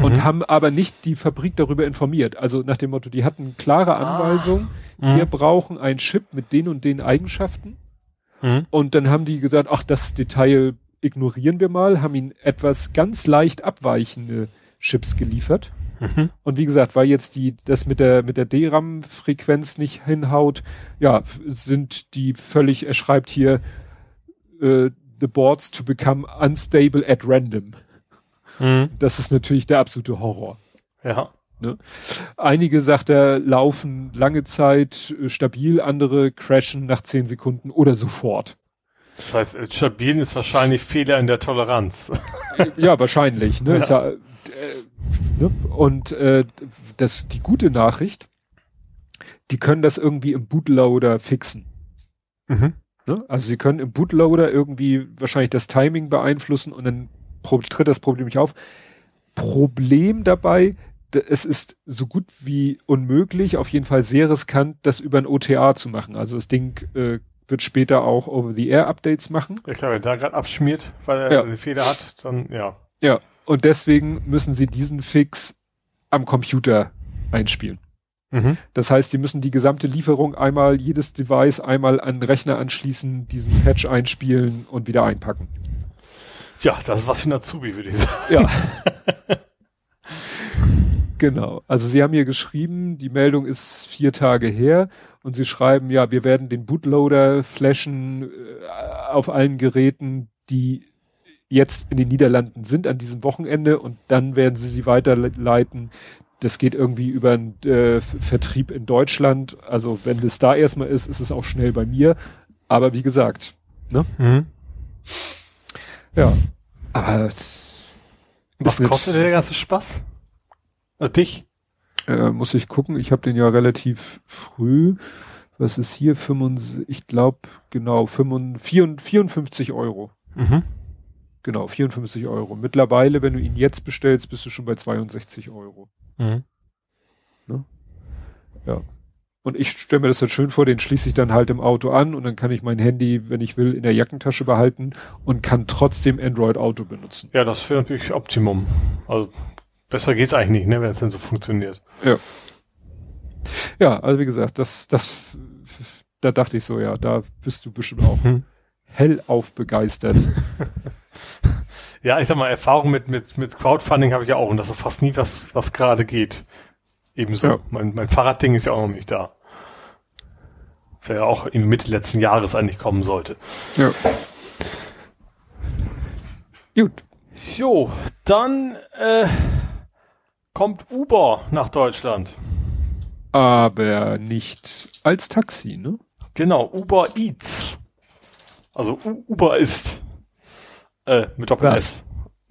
Und mhm. haben aber nicht die Fabrik darüber informiert. Also nach dem Motto, die hatten klare. Anweisungen, ah. wir brauchen einen Chip mit den und den Eigenschaften Mhm. Und dann haben die gesagt, ach, das Detail ignorieren wir mal, haben ihnen etwas ganz leicht abweichende Chips geliefert. Mhm. Und wie gesagt, weil jetzt die, das mit der, mit der DRAM-Frequenz nicht hinhaut, ja, sind die völlig, er schreibt hier, äh, the boards to become unstable at random. Mhm. Das ist natürlich der absolute Horror. Ja. Ne? Einige, sagt er, laufen lange Zeit äh, stabil, andere crashen nach zehn Sekunden oder sofort. Das heißt, äh, stabil ist wahrscheinlich Fehler in der Toleranz. Äh, ja, wahrscheinlich. Ne? *laughs* Ja. Ja, äh, ne? Und äh, das, die gute Nachricht, die können das irgendwie im Bootloader fixen. Mhm. Ne? Also sie können im Bootloader irgendwie wahrscheinlich das Timing beeinflussen und dann tritt das Problem nicht auf. Problem dabei, es ist so gut wie unmöglich, auf jeden Fall sehr riskant, das über ein OTA zu machen. Also das Ding äh, wird später auch Over-the-Air-Updates machen. Ja klar, wenn da gerade abschmiert, weil er ja. eine Fehler hat, dann ja. Ja, und deswegen müssen sie diesen Fix am Computer einspielen. Mhm. Das heißt, sie müssen die gesamte Lieferung einmal, jedes Device einmal an den Rechner anschließen, diesen Patch einspielen und wieder einpacken. Tja, das ist was für ein Azubi, würde ich sagen. Ja. Genau. Also Sie haben hier geschrieben, die Meldung ist vier Tage her und Sie schreiben, ja, wir werden den Bootloader flashen äh, auf allen Geräten, die jetzt in den Niederlanden sind an diesem Wochenende und dann werden Sie sie weiterleiten. Das geht irgendwie über einen äh, Vertrieb in Deutschland. Also wenn das da erstmal ist, ist es auch schnell bei mir. Aber wie gesagt, ne? Mhm. Ja. Aber was kostet der ganze Spaß? Also dich? Äh, muss ich gucken. Ich habe den ja relativ früh. Was ist hier? 55, ich glaube, genau, 55, 54 Euro. Mhm. Genau, 54 Euro. Mittlerweile, wenn du ihn jetzt bestellst, bist du schon bei 62 Euro. Mhm. Ne? Ja. Und ich stelle mir das dann schön vor, den schließe ich dann halt im Auto an und dann kann ich mein Handy, wenn ich will, in der Jackentasche behalten und kann trotzdem Android Auto benutzen. Ja, das wäre natürlich Optimum. Also besser geht's eigentlich nicht, ne, wenn es denn so funktioniert. Ja. Ja, also wie gesagt, das, das, da dachte ich so, ja, da bist du bestimmt auch hm. hellauf begeistert. *laughs* ja, ich sag mal, Erfahrung mit, mit, mit Crowdfunding habe ich ja auch und das ist fast nie was, was gerade geht. Ebenso. Ja. Mein, mein Fahrradding ist ja auch noch nicht da. Der ja auch im Mitte letzten Jahres eigentlich kommen sollte. Ja. Gut. Jo, dann, äh, kommt Uber nach Deutschland. Aber nicht als Taxi, ne? Genau, Uber Eats. Also U Uber ist äh, mit Doppel S. *laughs*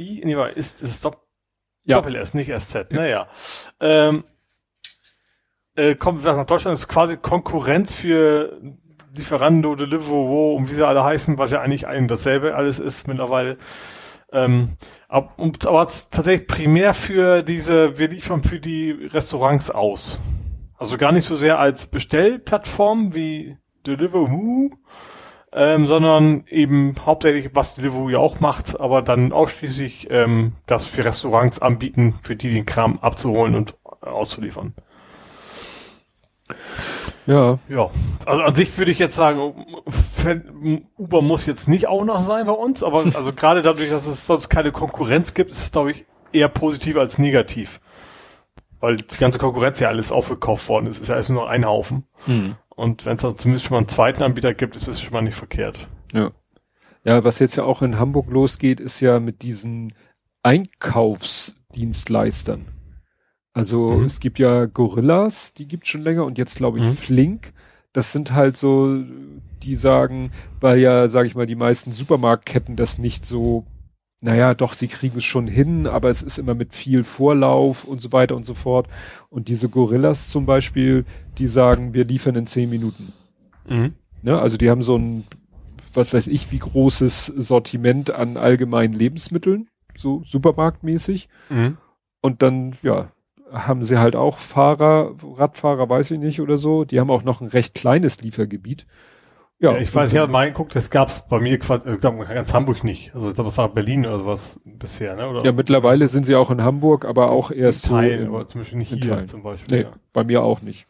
I, nee, ist, ist Dopp ja. Doppel S, nicht SZ. Ja. Naja. Ähm, äh, kommt nach Deutschland, ist quasi Konkurrenz für Lieferando, Deliveroo und wie sie alle heißen, was ja eigentlich ein dasselbe alles ist mittlerweile. Ähm, aber, aber tatsächlich primär für diese, wir liefern für die Restaurants aus. Also gar nicht so sehr als Bestellplattform wie Deliveroo, ähm, sondern eben hauptsächlich, was Deliveroo ja auch macht, aber dann ausschließlich ähm, das für Restaurants anbieten, für die den Kram abzuholen und auszuliefern. Ja. Ja. Also an sich würde ich jetzt sagen, Uber muss jetzt nicht auch noch sein bei uns, aber *laughs* also gerade dadurch, dass es sonst keine Konkurrenz gibt, ist es, glaube ich, eher positiv als negativ. Weil die ganze Konkurrenz ja alles aufgekauft worden ist, ist ja alles nur noch ein Haufen. Mhm. Und wenn es also zumindest schon mal einen zweiten Anbieter gibt, ist es schon mal nicht verkehrt. Ja. Ja, was jetzt ja auch in Hamburg losgeht, ist ja mit diesen Einkaufsdienstleistern. Also mhm. es gibt ja Gorillas, die gibt schon länger und jetzt glaube ich mhm. Flink. Das sind halt so, die sagen, weil ja, sage ich mal, die meisten Supermarktketten das nicht so, naja, doch, sie kriegen es schon hin, aber es ist immer mit viel Vorlauf und so weiter und so fort. Und diese Gorillas zum Beispiel, die sagen, wir liefern in zehn Minuten. Mhm. Ne? Also die haben so ein, was weiß ich, wie großes Sortiment an allgemeinen Lebensmitteln, so supermarktmäßig. Mhm. Und dann, ja, haben sie halt auch Fahrer, Radfahrer, weiß ich nicht oder so. Die haben auch noch ein recht kleines Liefergebiet. Ja, ja ich weiß, ich habe mal geguckt, das gab's bei mir quasi, ich glaube ganz Hamburg nicht. Also ich glaube, das war Berlin oder sowas bisher, ne? Oder? Ja, mittlerweile sind sie auch in Hamburg, aber auch erst in Teilen, so. aber zum Beispiel nicht hier Teilen. zum Beispiel. Nee, ja. bei mir auch nicht.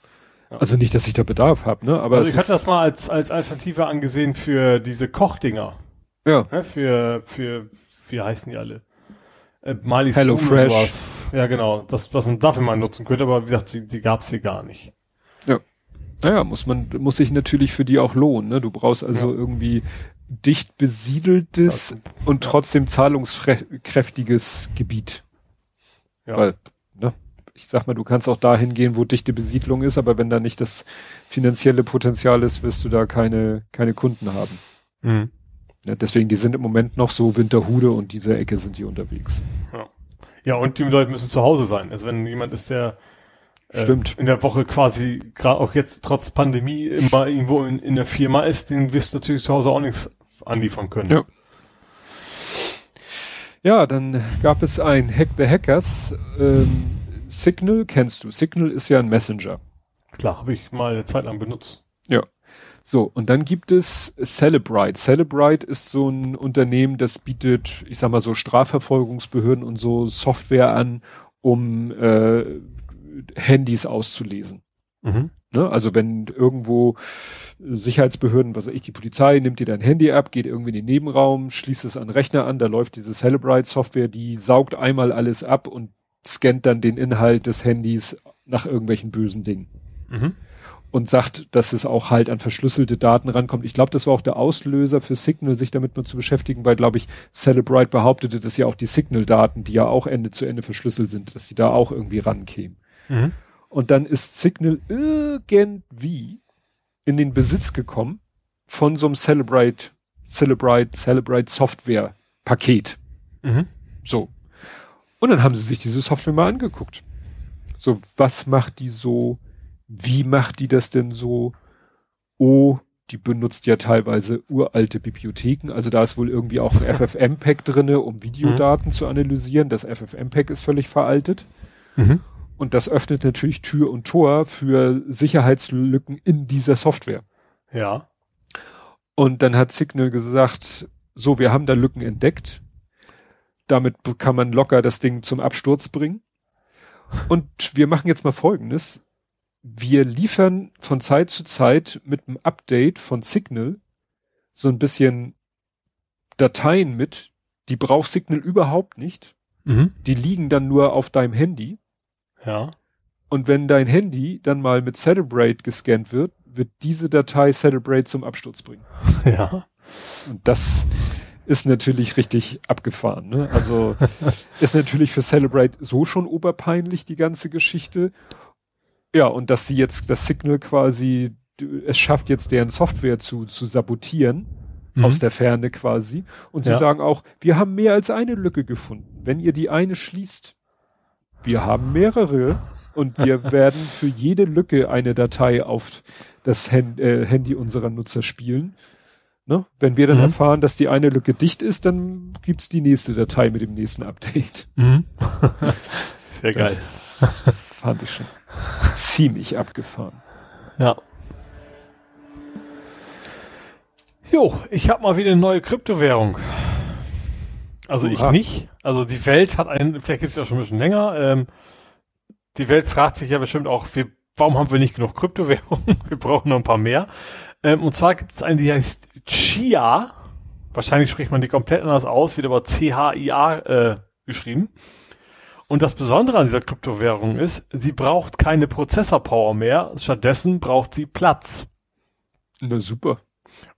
Ja. Also nicht, dass ich da Bedarf habe, ne? Aber also ich hatte das mal als, als Alternative angesehen für diese Kochdinger. Ja. Ne? Für, für, wie heißen die alle? Äh, Marlies Hello Fresh. Ja, genau. Das, was man dafür mal nutzen könnte, aber wie gesagt, die, die gab es hier gar nicht. Ja. Naja, muss man, muss sich natürlich für die auch lohnen. Ne? Du brauchst also ja. irgendwie dicht besiedeltes und trotzdem zahlungskräftiges Gebiet. Ja. Weil, ne, ich sag mal, du kannst auch dahin gehen, wo dichte Besiedlung ist, aber wenn da nicht das finanzielle Potenzial ist, wirst du da keine, keine Kunden haben. Mhm. Ja, deswegen, die sind im Moment noch so Winterhude und diese Ecke sind die unterwegs. Ja, ja und die Leute müssen zu Hause sein. Also wenn jemand ist, der äh, Stimmt. in der Woche quasi, gerade auch jetzt trotz Pandemie, immer irgendwo in, in der Firma ist, den wirst du natürlich zu Hause auch nichts anliefern können. Ja. Ja, dann gab es ein Hack the Hackers. Ähm, Signal kennst du. Signal ist ja ein Messenger. Klar, habe ich mal eine Zeit lang benutzt. Ja. So, und dann gibt es Celebrite. Celebrite ist so ein Unternehmen, das bietet, ich sag mal so, Strafverfolgungsbehörden und so Software an, um äh, Handys auszulesen. Mhm. Ne? Also wenn irgendwo Sicherheitsbehörden, was weiß ich, die Polizei nimmt dir dein Handy ab, geht irgendwie in den Nebenraum, schließt es an den Rechner an, da läuft diese Celebrite-Software, die saugt einmal alles ab und scannt dann den Inhalt des Handys nach irgendwelchen bösen Dingen. Mhm und sagt, dass es auch halt an verschlüsselte Daten rankommt. Ich glaube, das war auch der Auslöser für Signal, sich damit mal zu beschäftigen, weil, glaube ich, Celebrite behauptete, dass ja auch die Signal-Daten, die ja auch Ende zu Ende verschlüsselt sind, dass sie da auch irgendwie rankämen. Mhm. Und dann ist Signal irgendwie in den Besitz gekommen von so einem Celebrite, Celebrite, Celebrite Software Paket. Mhm. So. Und dann haben sie sich diese Software mal angeguckt. So, was macht die so wie macht die das denn so? Oh, die benutzt ja teilweise uralte Bibliotheken. Also da ist wohl irgendwie auch ein *laughs* FFmpeg drinne, um Videodaten mhm. zu analysieren. Das FFmpeg ist völlig veraltet. Mhm. Und das öffnet natürlich Tür und Tor für Sicherheitslücken in dieser Software. Ja. Und dann hat Signal gesagt, so, wir haben da Lücken entdeckt. Damit kann man locker das Ding zum Absturz bringen. Und wir machen jetzt mal Folgendes wir liefern von Zeit zu Zeit mit einem Update von Signal so ein bisschen Dateien mit, die braucht Signal überhaupt nicht. Mhm. Die liegen dann nur auf deinem Handy. Ja. Und wenn dein Handy dann mal mit Celebrate gescannt wird, wird diese Datei Celebrate zum Absturz bringen. *laughs* Ja. Und das ist natürlich richtig abgefahren. Ne? Also *laughs* ist natürlich für Celebrate so schon oberpeinlich die ganze Geschichte. Ja, und dass sie jetzt das Signal quasi, es schafft jetzt deren Software zu, zu sabotieren, mhm. aus der Ferne quasi. Und sie ja. sagen auch, wir haben mehr als eine Lücke gefunden. Wenn ihr die eine schließt, wir haben mehrere und wir *laughs* werden für jede Lücke eine Datei auf das Hand, äh, Handy unserer Nutzer spielen. Ne? Wenn wir dann mhm. erfahren, dass die eine Lücke dicht ist, dann gibt's die nächste Datei mit dem nächsten Update. Mhm. *laughs* *laughs* Sehr geil. Das fand ich schon ziemlich abgefahren. Ja. Jo, ich habe mal wieder eine neue Kryptowährung. Also Oha. ich nicht. Also die Welt hat einen, vielleicht gibt es ja schon ein bisschen länger. Ähm, die Welt fragt sich ja bestimmt auch, wir, warum haben wir nicht genug Kryptowährungen? *laughs* wir brauchen noch ein paar mehr. Ähm, und zwar gibt es eine, die heißt Chia. Wahrscheinlich spricht man die komplett anders aus, wird aber C-H-I-A äh, geschrieben. Und das Besondere an dieser Kryptowährung ist, sie braucht keine Prozessorpower mehr, stattdessen braucht sie Platz. Na super.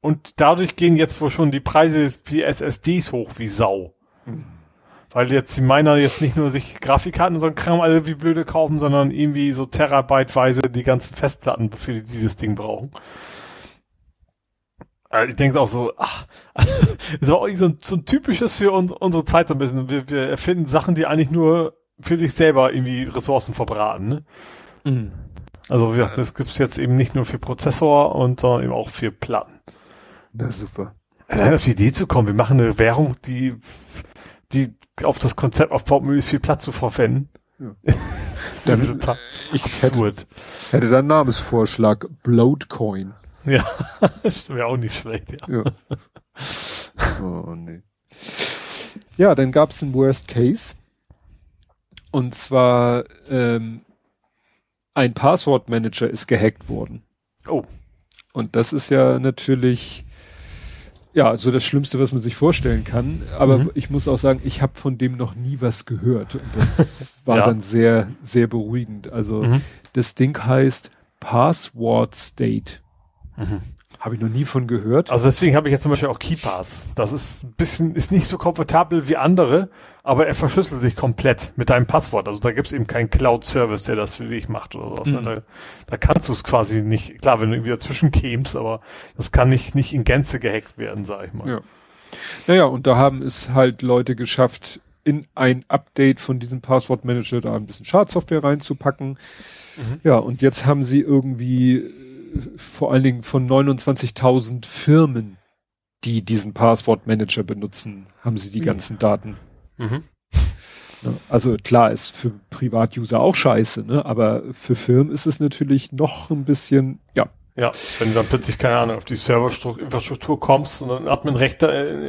Und dadurch gehen jetzt wohl schon die Preise für SSDs hoch wie Sau. Mhm. Weil jetzt die Miner jetzt nicht nur sich Grafikkarten und so ein Kram alle wie blöde kaufen, sondern irgendwie so terabyteweise die ganzen Festplatten für dieses Ding brauchen. Also ich denke auch so, ach, das war auch so ein, so ein typisches für uns, unsere Zeit so ein bisschen. Wir, wir erfinden Sachen, die eigentlich nur für sich selber irgendwie Ressourcen verbraten. Ne? Mhm. Also wie gesagt, das gibt's jetzt eben nicht nur für Prozessor und sondern eben auch für Platten. Na super. Allein auf die Idee zu kommen, wir machen eine Währung, die, die auf das Konzept aufbaut, möglichst viel Platz zu verwenden. Ja. *laughs* Dann, total ich absurd. Hätte, hätte dann Namensvorschlag Bloatcoin. Ja, *laughs* das wäre auch nicht schlecht, ja. ja. Oh, nee. Ja, dann gab's einen Worst Case. Und zwar ähm, ein Passwortmanager ist gehackt worden. Oh. Und das ist ja natürlich ja so das Schlimmste, was man sich vorstellen kann. Aber mhm. ich muss auch sagen, ich habe von dem noch nie was gehört. Und das *laughs* war ja. dann sehr, sehr beruhigend. Also mhm. das Ding heißt Password State. Mhm. Habe ich noch nie von gehört. Also deswegen habe ich jetzt zum Beispiel auch KeyPass. Das ist ein bisschen, ist nicht so komfortabel wie andere, aber er verschlüsselt sich komplett mit deinem Passwort. Also da gibt es eben keinen Cloud-Service, der das für dich macht oder sowas. Mhm. Da, da, kannst du es quasi nicht, klar, wenn du irgendwie dazwischen kämst, aber das kann nicht, nicht in Gänze gehackt werden, sag ich mal. Ja. Naja, und da haben es halt Leute geschafft, in ein Update von diesem Passwortmanager da ein bisschen Schadsoftware reinzupacken. Mhm. Ja, und jetzt haben sie irgendwie vor allen Dingen von 29.000 Firmen, die diesen Passwortmanager benutzen, haben sie die mhm. ganzen Daten. Mhm. Also klar, ist für Privatuser auch scheiße, ne? aber für Firmen ist es natürlich noch ein bisschen, ja. Ja, wenn du dann plötzlich, keine Ahnung, auf die Serverinfrastruktur kommst und dann Admin-Rechte,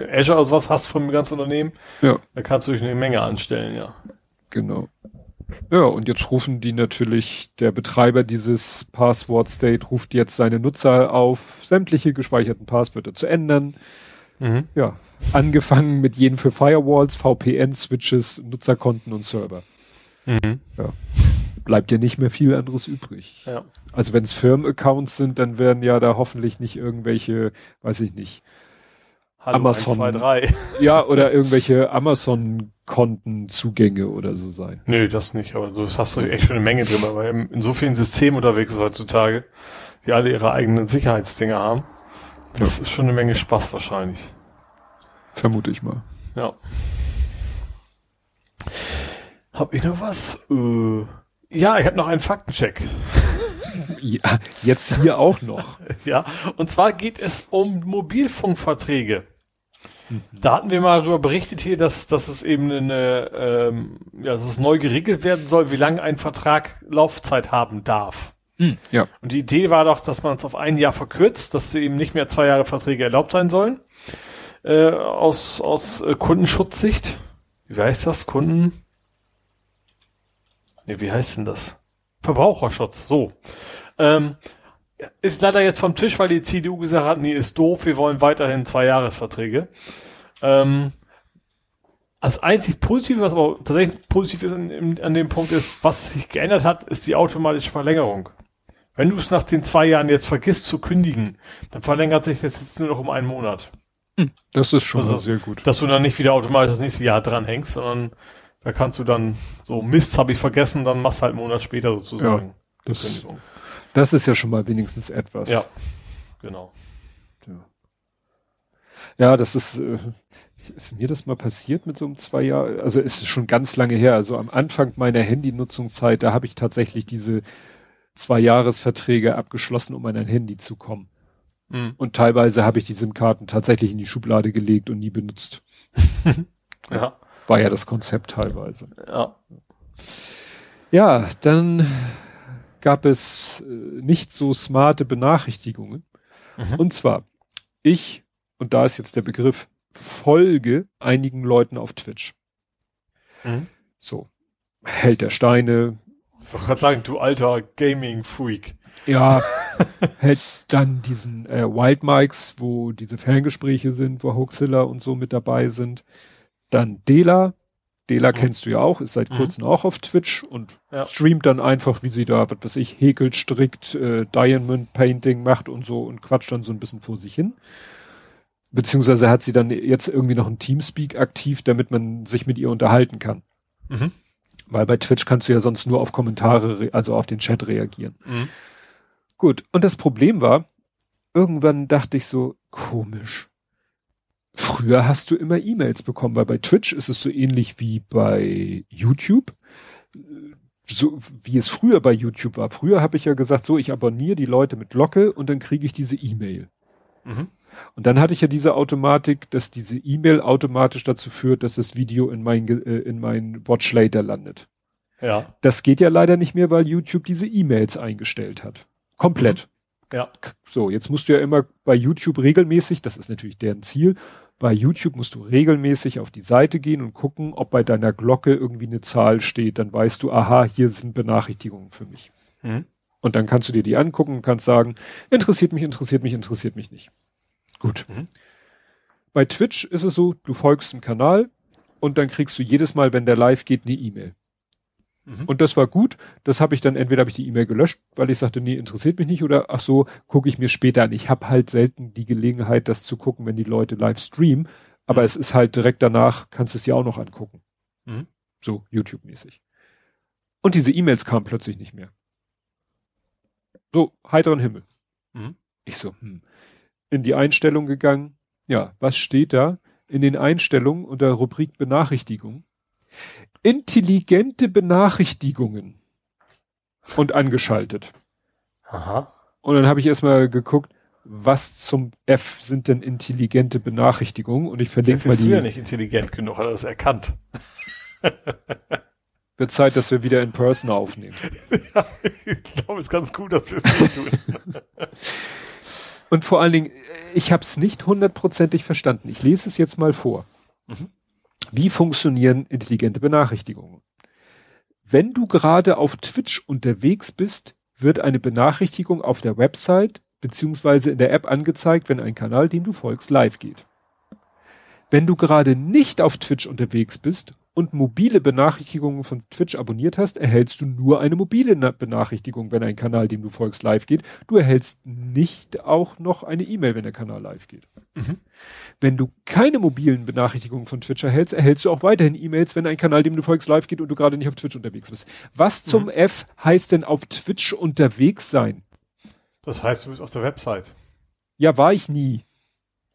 äh, Azure oder sowas hast vom ganzen Unternehmen, ja. dann kannst du dich eine Menge anstellen, ja. Genau. Ja, und jetzt rufen die natürlich, der Betreiber dieses Password State ruft jetzt seine Nutzer auf, sämtliche gespeicherten Passwörter zu ändern. Mhm. Ja, angefangen mit jenen für Firewalls, VPN, Switches, Nutzerkonten und Server. Mhm. Ja. Bleibt ja nicht mehr viel anderes übrig. Ja. Also wenn es Firmenaccounts sind, dann werden ja da hoffentlich nicht irgendwelche, weiß ich nicht, Hallo, Amazon. 1, 2, 3. Ja, oder irgendwelche Amazon-Kontenzugänge oder so sein. Nö, das nicht, aber das hast du echt schon eine Menge drin, weil in so vielen Systemen unterwegs ist heutzutage, die alle ihre eigenen Sicherheitsdinge haben. Das ja. ist schon eine Menge Spaß wahrscheinlich. Vermute ich mal. Ja. Hab ich noch was? Äh, ja, ich habe noch einen Faktencheck. *laughs* Ja, jetzt hier auch noch. *laughs* ja, und zwar geht es um Mobilfunkverträge. Da hatten wir mal darüber berichtet hier, dass, dass es eben eine, ähm, ja, dass es neu geregelt werden soll, wie lange ein Vertrag Laufzeit haben darf. Mhm, ja. Und die Idee war doch, dass man es auf ein Jahr verkürzt, dass eben nicht mehr zwei Jahre Verträge erlaubt sein sollen. Äh, aus aus äh, Kundenschutzsicht. Wie heißt das? Kunden? Nee, wie heißt denn das? Verbraucherschutz, so. Ähm, ist leider jetzt vom Tisch, weil die CDU gesagt hat, nee, ist doof, wir wollen weiterhin zwei Jahresverträge. Ähm, das einzig Positive, was aber tatsächlich positiv ist an, an dem Punkt ist, was sich geändert hat, ist die automatische Verlängerung. Wenn du es nach den zwei Jahren jetzt vergisst zu kündigen, dann verlängert sich das jetzt nur noch um einen Monat. Hm, das ist schon also, sehr gut. Dass du dann nicht wieder automatisch das nächste Jahr dranhängst, sondern da kannst du dann so Mist habe ich vergessen, dann machst du halt einen Monat später sozusagen. Ja, das, Kündigung. Das ist ja schon mal wenigstens etwas. Ja, genau. Ja, Ja, das ist, äh, ist mir das mal passiert mit so einem zwei Jahr, also ist schon ganz lange her. Also am Anfang meiner Handynutzungszeit, da habe ich tatsächlich diese zwei Jahresverträge abgeschlossen, um an ein Handy zu kommen. Mhm. Und teilweise habe ich die SIM-Karten tatsächlich in die Schublade gelegt und nie benutzt. *laughs* ja. War ja das Konzept teilweise. Ja. Ja, dann gab es äh, nicht so smarte Benachrichtigungen. Mhm. Und zwar, ich, und da ist jetzt der Begriff, folge einigen Leuten auf Twitch. Mhm. So, Held der Steine. Ich wollte gerade sagen, du alter Gaming-Freak. Ja, *laughs* hält dann diesen äh, Wild Mikes, wo diese Ferngespräche sind, wo Hoaxilla und so mit dabei sind. Dann Dela. Dela mhm. kennst du ja auch, ist seit mhm. kurzem auch auf Twitch und ja. streamt dann einfach, wie sie da, was weiß ich, häkelt, strickt, äh, Diamond Painting macht und so und quatscht dann so ein bisschen vor sich hin. Beziehungsweise hat sie dann jetzt irgendwie noch ein Teamspeak aktiv, damit man sich mit ihr unterhalten kann. Mhm. Weil bei Twitch kannst du ja sonst nur auf Kommentare, also auf den Chat reagieren. Mhm. Gut, und das Problem war, irgendwann dachte ich so, komisch. Früher hast du immer E-Mails bekommen, weil bei Twitch ist es so ähnlich wie bei YouTube. So wie es früher bei YouTube war. Früher habe ich ja gesagt, so, ich abonniere die Leute mit Glocke und dann kriege ich diese E-Mail. Mhm. Und dann hatte ich ja diese Automatik, dass diese E-Mail automatisch dazu führt, dass das Video in mein, äh, in mein Watch Later landet. Ja. Das geht ja leider nicht mehr, weil YouTube diese E-Mails eingestellt hat. Komplett. Ja. So, jetzt musst du ja immer bei YouTube regelmäßig, das ist natürlich deren Ziel, bei YouTube musst du regelmäßig auf die Seite gehen und gucken, ob bei deiner Glocke irgendwie eine Zahl steht. Dann weißt du, aha, hier sind Benachrichtigungen für mich. Mhm. Und dann kannst du dir die angucken und kannst sagen, interessiert mich, interessiert mich, interessiert mich nicht. Gut. Mhm. Bei Twitch ist es so, du folgst dem Kanal und dann kriegst du jedes Mal, wenn der live geht, eine E-Mail. Mhm. Und das war gut. Das habe ich dann, entweder habe ich die E-Mail gelöscht, weil ich sagte, nee, interessiert mich nicht, oder ach so, gucke ich mir später an. Ich habe halt selten die Gelegenheit, das zu gucken, wenn die Leute live streamen. Aber mhm. es ist halt direkt danach, kannst du es dir auch noch angucken. Mhm. So, YouTube-mäßig. Und diese E-Mails kamen plötzlich nicht mehr. So, heiteren Himmel. Mhm. Ich so, hm. In die Einstellung gegangen. Ja, was steht da? In den Einstellungen unter Rubrik Benachrichtigung intelligente Benachrichtigungen und angeschaltet. Aha. Und dann habe ich erstmal geguckt, was zum F sind denn intelligente Benachrichtigungen? Und ich verlinke mal die. du ja nicht intelligent genug, hat er das erkannt. *laughs* Wird Zeit, dass wir wieder in Person aufnehmen. ja, *laughs* ich glaube, es ist ganz gut, dass wir es nicht tun. *laughs* Und vor allen Dingen, ich habe es nicht hundertprozentig verstanden. Ich lese es jetzt mal vor. Mhm. Wie funktionieren intelligente Benachrichtigungen? Wenn du gerade auf Twitch unterwegs bist, wird eine Benachrichtigung auf der Website beziehungsweise in der App angezeigt, wenn ein Kanal, dem du folgst, live geht. Wenn du gerade nicht auf Twitch unterwegs bist und mobile Benachrichtigungen von Twitch abonniert hast, erhältst du nur eine mobile Benachrichtigung, wenn ein Kanal, dem du folgst, live geht. Du erhältst nicht auch noch eine E-Mail, wenn der Kanal live geht. Mhm. Wenn du keine mobilen Benachrichtigungen von Twitch erhältst, erhältst du auch weiterhin E-Mails, wenn ein Kanal, dem du folgst, live geht und du gerade nicht auf Twitch unterwegs bist. Was zum mhm. F heißt denn auf Twitch unterwegs sein? Das heißt, du bist auf der Website. Ja, war ich nie.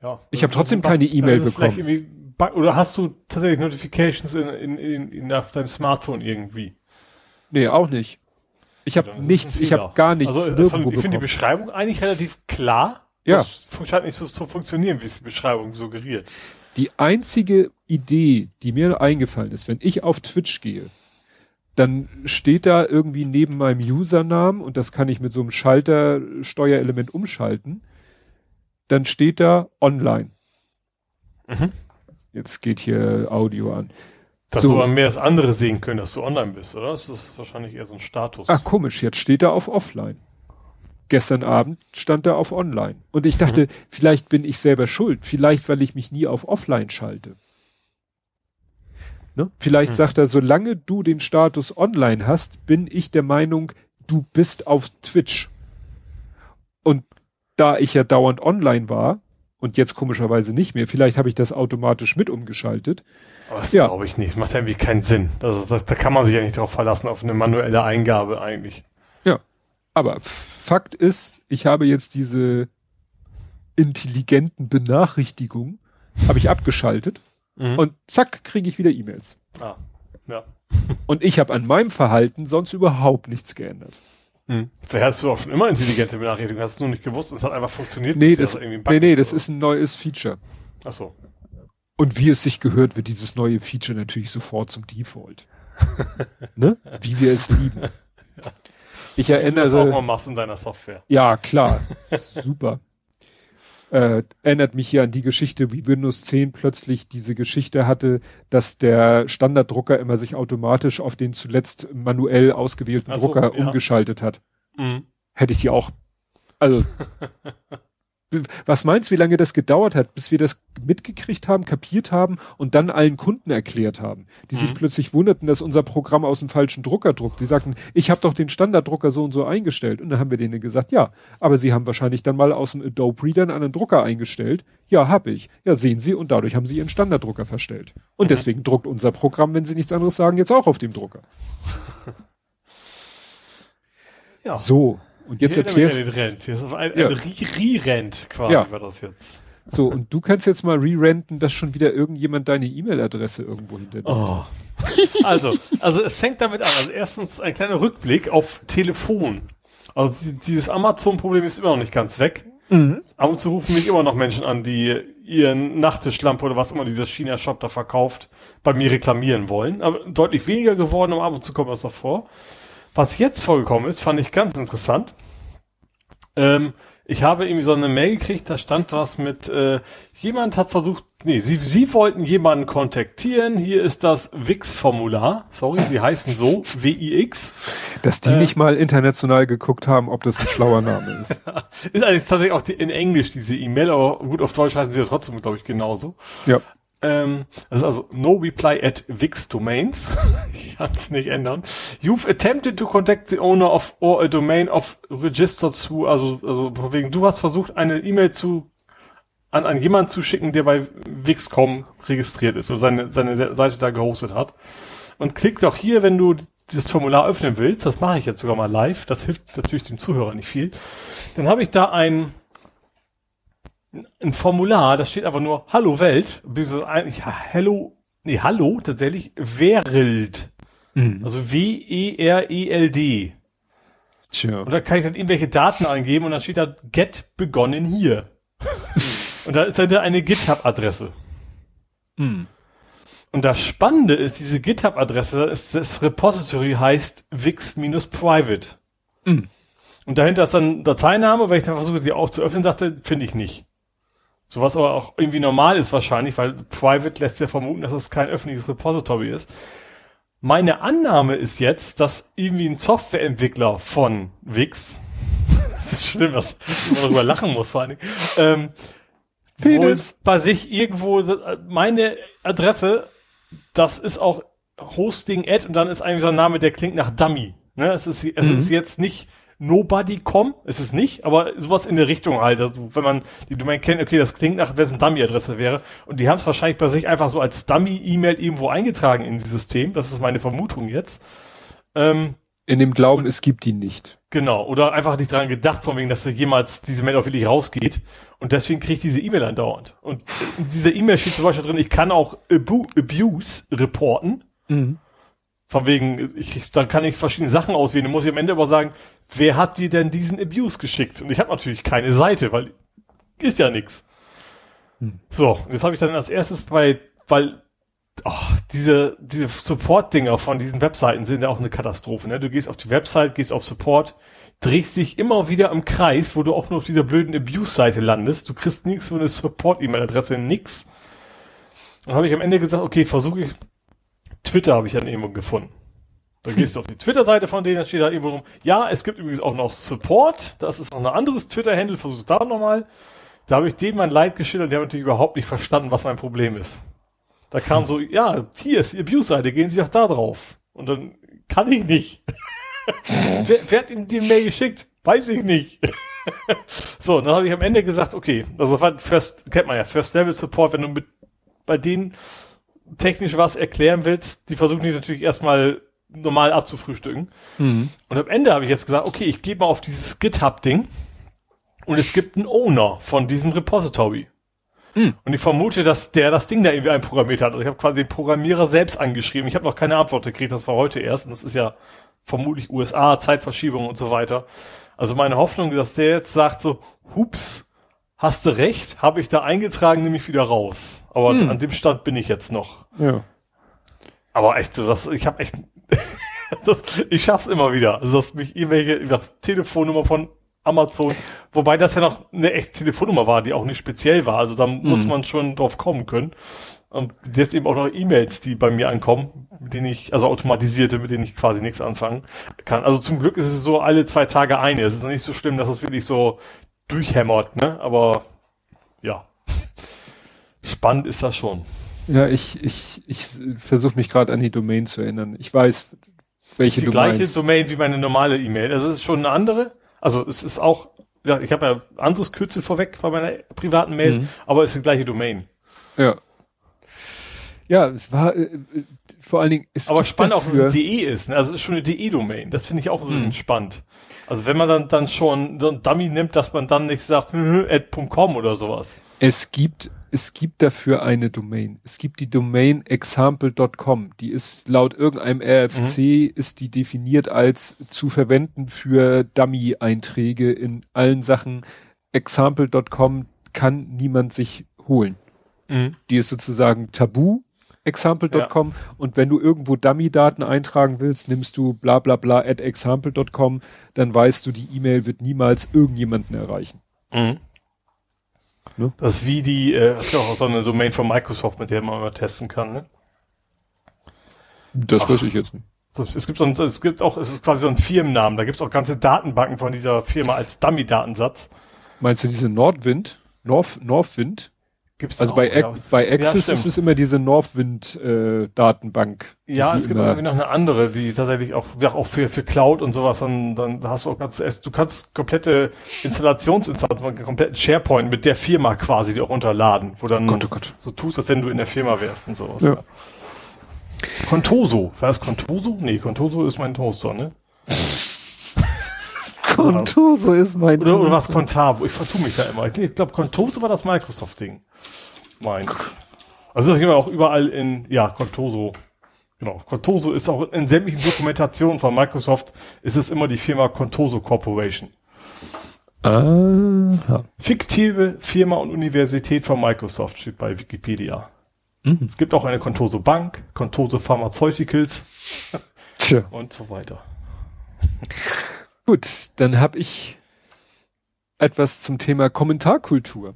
Ja. Ich habe trotzdem keine E-Mail bekommen oder hast du tatsächlich Notifications in, in, in, in auf deinem Smartphone irgendwie? Nee, auch nicht. Ich habe nichts, ich habe gar nichts. Also, nirgendwo ich finde die Beschreibung eigentlich relativ klar. Ja. Das scheint nicht so zu funktionieren, wie es die Beschreibung suggeriert. Die einzige Idee, die mir eingefallen ist, wenn ich auf Twitch gehe, dann steht da irgendwie neben meinem Usernamen und das kann ich mit so einem Schaltersteuerelement umschalten. Dann steht da online. Mhm. Jetzt geht hier Audio an. Dass so. du aber mehr das andere sehen können, dass du online bist, oder? Das ist wahrscheinlich eher so ein Status. Ah, komisch, jetzt steht er auf offline. Gestern Abend stand er auf online. Und ich dachte, mhm. vielleicht bin ich selber schuld. Vielleicht, weil ich mich nie auf offline schalte. Ne? Vielleicht mhm. sagt er, solange du den Status online hast, bin ich der Meinung, du bist auf Twitch. Und da ich ja dauernd online war, und jetzt komischerweise nicht mehr. Vielleicht habe ich das automatisch mit umgeschaltet. Aber das ja. glaube ich nicht. Das macht irgendwie keinen Sinn. Das, das, da kann man sich ja nicht darauf verlassen, auf eine manuelle Eingabe eigentlich. Ja. Aber Fakt ist, ich habe jetzt diese intelligenten Benachrichtigungen habe ich abgeschaltet mhm. und zack, kriege ich wieder E-Mails. Ah, ja. und ich habe an meinem Verhalten sonst überhaupt nichts geändert. Hm. Vielleicht hast du auch schon immer intelligente Benachrichtigungen, hast du nur nicht gewusst und es hat einfach funktioniert. Nee, das, nee, nee, das ist ein neues Feature. Ach so. Und wie es sich gehört, wird dieses neue Feature natürlich sofort zum Default. *laughs* ne? Wie wir es lieben. *laughs* ja. Ich erinnere. Das auch mal machst in deiner Software. Ja, klar. Super. Äh, erinnert mich hier an die Geschichte, wie Windows 10 plötzlich diese Geschichte hatte, dass der Standarddrucker immer sich automatisch auf den zuletzt manuell ausgewählten so, Drucker ja. umgeschaltet hat. Mhm. Hätte ich die auch, also *laughs* was meinst du, wie lange das gedauert hat, bis wir das mitgekriegt haben, kapiert haben und dann allen Kunden erklärt haben, die mhm. sich plötzlich wunderten, dass unser Programm aus dem falschen Drucker druckt. Die sagten, ich habe doch den Standarddrucker so und so eingestellt. Und dann haben wir denen gesagt, ja, aber sie haben wahrscheinlich dann mal aus dem Adobe Reader einen anderen Drucker eingestellt. Ja, habe ich. Ja, sehen Sie, und dadurch haben sie ihren Standarddrucker verstellt. Und mhm. deswegen druckt unser Programm, wenn sie nichts anderes sagen, jetzt auch auf dem Drucker. ja. *laughs* So. Und jetzt erklärst du. Rent. Jetzt ein, ein ja. Re-Rent quasi ja. war das jetzt. So, und du kannst jetzt mal re-renten, dass schon wieder irgendjemand deine E-Mail-Adresse irgendwo hinter oh. Also, also es fängt damit an. Also erstens ein kleiner Rückblick auf Telefon. Also dieses Amazon-Problem ist immer noch nicht ganz weg. Mhm. Ab und zu rufen mich immer noch Menschen an, die ihren Nachttischlampe oder was immer dieser China-Shop da verkauft, bei mir reklamieren wollen. Aber deutlich weniger geworden, aber ab und zu kommt das noch vor. Was jetzt vorgekommen ist, fand ich ganz interessant. Ähm, ich habe irgendwie so eine Mail gekriegt, da stand was mit, äh, jemand hat versucht, nee, sie, sie wollten jemanden kontaktieren, hier ist das Wix-Formular, sorry, die heißen so, *laughs* W-I-X. Dass die äh, nicht mal international geguckt haben, ob das ein schlauer Name ist. *laughs* ist eigentlich tatsächlich auch die, in Englisch diese E-Mail, aber gut, auf Deutsch heißen sie ja trotzdem, glaube ich, genauso. Ja. Ähm, das ist also no reply at Wix Domains. *laughs* ich kann es nicht ändern. You've attempted to contact the owner of or a domain of registered to, also, also wegen du hast versucht, eine E-Mail zu an, an jemanden zu schicken, der bei Wix.com registriert ist oder seine, seine Seite da gehostet hat. Und klick doch hier, wenn du das Formular öffnen willst, das mache ich jetzt sogar mal live, das hilft natürlich dem Zuhörer nicht viel. Dann habe ich da ein ein Formular, da steht aber nur Hallo Welt, beziehungsweise eigentlich Hello, nee, Hallo, tatsächlich Wereld. Mhm. Also W-E-R-E-L-D. Tja. Und da kann ich dann irgendwelche Daten eingeben und dann steht da Get begonnen hier. *laughs* und da ist dann eine GitHub-Adresse. Mhm. Und das Spannende ist, diese GitHub-Adresse, ist das Repository heißt wix-private. Mhm. Und dahinter ist dann Dateiname, wenn ich dann versuche, die auch zu öffnen, sagte, finde ich nicht. Sowas aber auch irgendwie normal ist wahrscheinlich, weil Private lässt ja vermuten, dass es kein öffentliches Repository ist. Meine Annahme ist jetzt, dass irgendwie ein Softwareentwickler von Wix, *laughs* das ist schlimm, dass man darüber lachen muss vor allen Dingen, ähm, wohl bei sich irgendwo meine Adresse, das ist auch Hosting Ad und dann ist eigentlich so ein Name, der klingt nach Dummy. Ne? Es ist, es mhm. ist jetzt nicht Nobody.com ist es nicht, aber sowas in der Richtung halt. Also, wenn man die Domain kennt, okay, das klingt nach, wenn es eine Dummy-Adresse wäre. Und die haben es wahrscheinlich bei sich einfach so als Dummy-E-Mail irgendwo eingetragen in dieses System. Das ist meine Vermutung jetzt. Ähm, in dem Glauben, und, es gibt die nicht. Genau. Oder einfach nicht dran gedacht, von wegen, dass da jemals diese Mail auch wirklich rausgeht. Und deswegen kriege ich diese E-Mail andauernd. Und in dieser E-Mail steht zum Beispiel drin, ich kann auch Abuse reporten. Mhm. Von wegen, ich, dann kann ich verschiedene Sachen auswählen. Dann muss ich am Ende aber sagen, wer hat dir denn diesen Abuse geschickt? Und ich habe natürlich keine Seite, weil ist ja nix. Hm. So, jetzt habe ich dann als erstes bei, weil oh, diese, diese Support-Dinger von diesen Webseiten sind ja auch eine Katastrophe. Ne? Du gehst auf die Website, gehst auf Support, drehst dich immer wieder im Kreis, wo du auch nur auf dieser blöden Abuse-Seite landest. Du kriegst nichts für eine Support-E-Mail-Adresse, nix. Dann habe ich am Ende gesagt, okay, versuche ich Twitter habe ich dann irgendwo gefunden. Da hm. gehst du auf die Twitter-Seite von denen, da steht da irgendwo rum, ja, es gibt übrigens auch noch Support, das ist noch ein anderes Twitter-Handle, versuch da nochmal. Da habe ich denen mein Leid geschildert, die haben natürlich überhaupt nicht verstanden, was mein Problem ist. Da kam hm. so, ja, hier ist die Abuse-Seite, gehen Sie doch da drauf. Und dann kann ich nicht. *laughs* wer, wer hat Ihnen die Mail geschickt? Weiß ich nicht. *laughs* so, dann habe ich am Ende gesagt, okay, also First, kennt man ja, First Level Support, wenn du mit bei denen technisch was erklären willst, die versuchen dich natürlich erstmal normal abzufrühstücken. Mhm. Und am Ende habe ich jetzt gesagt, okay, ich gehe mal auf dieses GitHub-Ding Und es gibt einen Owner von diesem Repository. Hm. Und ich vermute, dass der das Ding da irgendwie einprogrammiert hat. Also ich habe quasi den Programmierer selbst angeschrieben. Ich habe noch keine Antwort gekriegt, das war heute erst. Und das ist ja vermutlich USA, Zeitverschiebung und so weiter. Also meine Hoffnung, dass der jetzt sagt so, hups, hast du recht, habe ich da eingetragen, nehme ich wieder raus. Aber Hm. an dem Stand bin ich jetzt noch. Ja. Aber echt so, das, ich habe echt, *laughs* das, ich schaff's immer wieder. Also dass mich irgendwelche wie gesagt, Telefonnummer von Amazon, wobei das ja noch eine echte Telefonnummer war, die auch nicht speziell war. Also da muss man schon drauf kommen können. Und jetzt eben auch noch E-Mails, die bei mir ankommen, mit denen ich, also automatisierte, mit denen ich quasi nichts anfangen kann. Also zum Glück ist es so alle zwei Tage eine. Es ist noch nicht so schlimm, dass es wirklich so durchhämmert, ne? Aber ja. Spannend ist das schon. Ja, ich, ich, ich versuche mich gerade an die Domain zu erinnern. Ich weiß, welche ist die gleiche meinst. Domain wie meine normale E-Mail. Also es ist schon eine andere. Also es ist auch, ja, ich habe ja anderes Kürzel vorweg bei meiner privaten Mail, Mhm. aber es ist die gleiche Domain. Ja. Ja, es war äh, vor allen Dingen. Es aber spannend auch, dass dafür- es DE ist. Ne? Also es ist schon eine DE-Domain. Das finde ich auch so ein Mhm. bisschen spannend. Also wenn man dann, dann schon so ein Dummy nimmt, dass man dann nicht sagt, at.com oder sowas. Es gibt, es gibt dafür eine Domain. Es gibt die Domain example.com. Die ist laut irgendeinem RFC ist die definiert als zu verwenden für Dummy-Einträge in allen Sachen. Example.com kann niemand sich holen. Die ist sozusagen tabu. Example.com und wenn du irgendwo Dummy-Daten eintragen willst, nimmst du bla bla bla at example.com, dann weißt du, die E-Mail wird niemals irgendjemanden erreichen. Mhm. Ne? Das ist wie die, äh, das ist auch so eine Domain von Microsoft, mit der man mal testen kann. Ne? Das Ach. weiß ich jetzt nicht. Es gibt so ein, es gibt auch, es ist quasi so ein Firmennamen. Da gibt es auch ganze Datenbanken von dieser Firma als Dummy-Datensatz. Meinst du diese Nordwind? North, Northwind? Gibt's Also auch, bei, ja. Bei Access stimmt. ist es immer diese Northwind äh, die Ja, es gibt irgendwie noch eine andere, die tatsächlich auch, ja, auch für, für Cloud und sowas, dann, dann hast du auch ganz, du kannst komplette Installationsinstallationen, kompletten SharePoint mit der Firma quasi die auch runterladen, wo dann Gott, oh Gott. so tust, als wenn du in der Firma wärst und sowas. Ja. Ja. Contoso. War das Contoso? Nee, Contoso ist mein Toaster, ne? Contoso ist mein Oder, oder was Contabo? Ich vertue mich da immer. Ich glaube, Contoso war das Microsoft-Ding. Mein. Also das auch überall in, ja, Contoso. Genau. Contoso ist auch in sämtlichen Dokumentationen von Microsoft ist es immer die Firma Contoso Corporation. Aha. Fiktive Firma und Universität von Microsoft steht bei Wikipedia. Mhm. Es gibt auch eine Contoso Bank, Contoso Pharmaceuticals Tja. und so weiter. Gut, dann habe ich etwas zum Thema Kommentarkultur.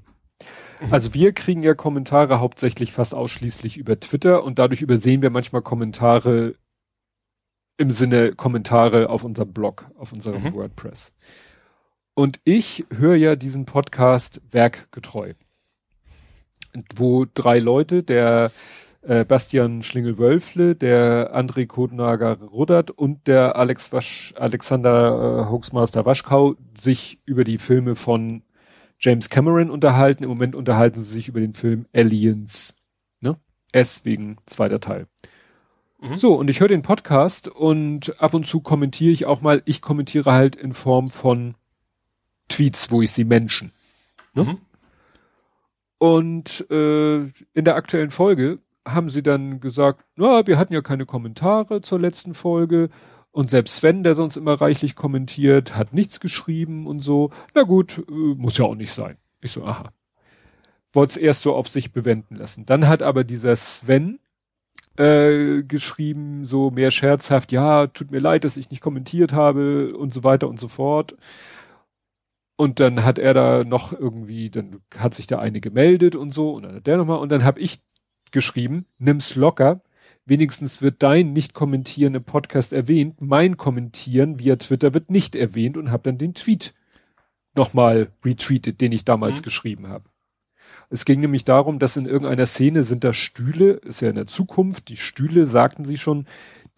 Also wir kriegen ja Kommentare hauptsächlich fast ausschließlich über Twitter und dadurch übersehen wir manchmal Kommentare im Sinne Kommentare auf unserem Blog, auf unserem Mhm. WordPress. Und ich höre ja diesen Podcast werkgetreu. Wo drei Leute, der äh, Bastian Schlingel-Wölfle, der André Kodnager-Ruddert und der Alex Wasch, Alexander äh, Hoaxmaster Waschkau sich über die Filme von James Cameron unterhalten. Im Moment unterhalten sie sich über den Film Aliens. Ne? S wegen zweiter Teil. Mhm. So, und ich höre den Podcast und ab und zu kommentiere ich auch mal, ich kommentiere halt in Form von Tweets, wo ich sie Menschen. Ne? Mhm. Und äh, in der aktuellen Folge haben sie dann gesagt, na, wir hatten ja keine Kommentare zur letzten Folge. Und selbst Sven, der sonst immer reichlich kommentiert, hat nichts geschrieben und so. Na gut, äh, muss ja auch nicht sein. Ich so, aha. Wollte es erst so auf sich bewenden lassen. Dann hat aber dieser Sven äh, geschrieben, so mehr scherzhaft, ja, tut mir leid, dass ich nicht kommentiert habe und so weiter und so fort. Und dann hat er da noch irgendwie, dann hat sich der eine gemeldet und so, und dann hat der nochmal, und dann habe ich geschrieben, nimm's locker, wenigstens wird dein Nicht-Kommentieren im Podcast erwähnt, mein Kommentieren via Twitter wird nicht erwähnt und habe dann den Tweet nochmal retweetet, den ich damals Mhm. geschrieben habe. Es ging nämlich darum, dass in irgendeiner Szene sind da Stühle, ist ja in der Zukunft, die Stühle, sagten sie schon,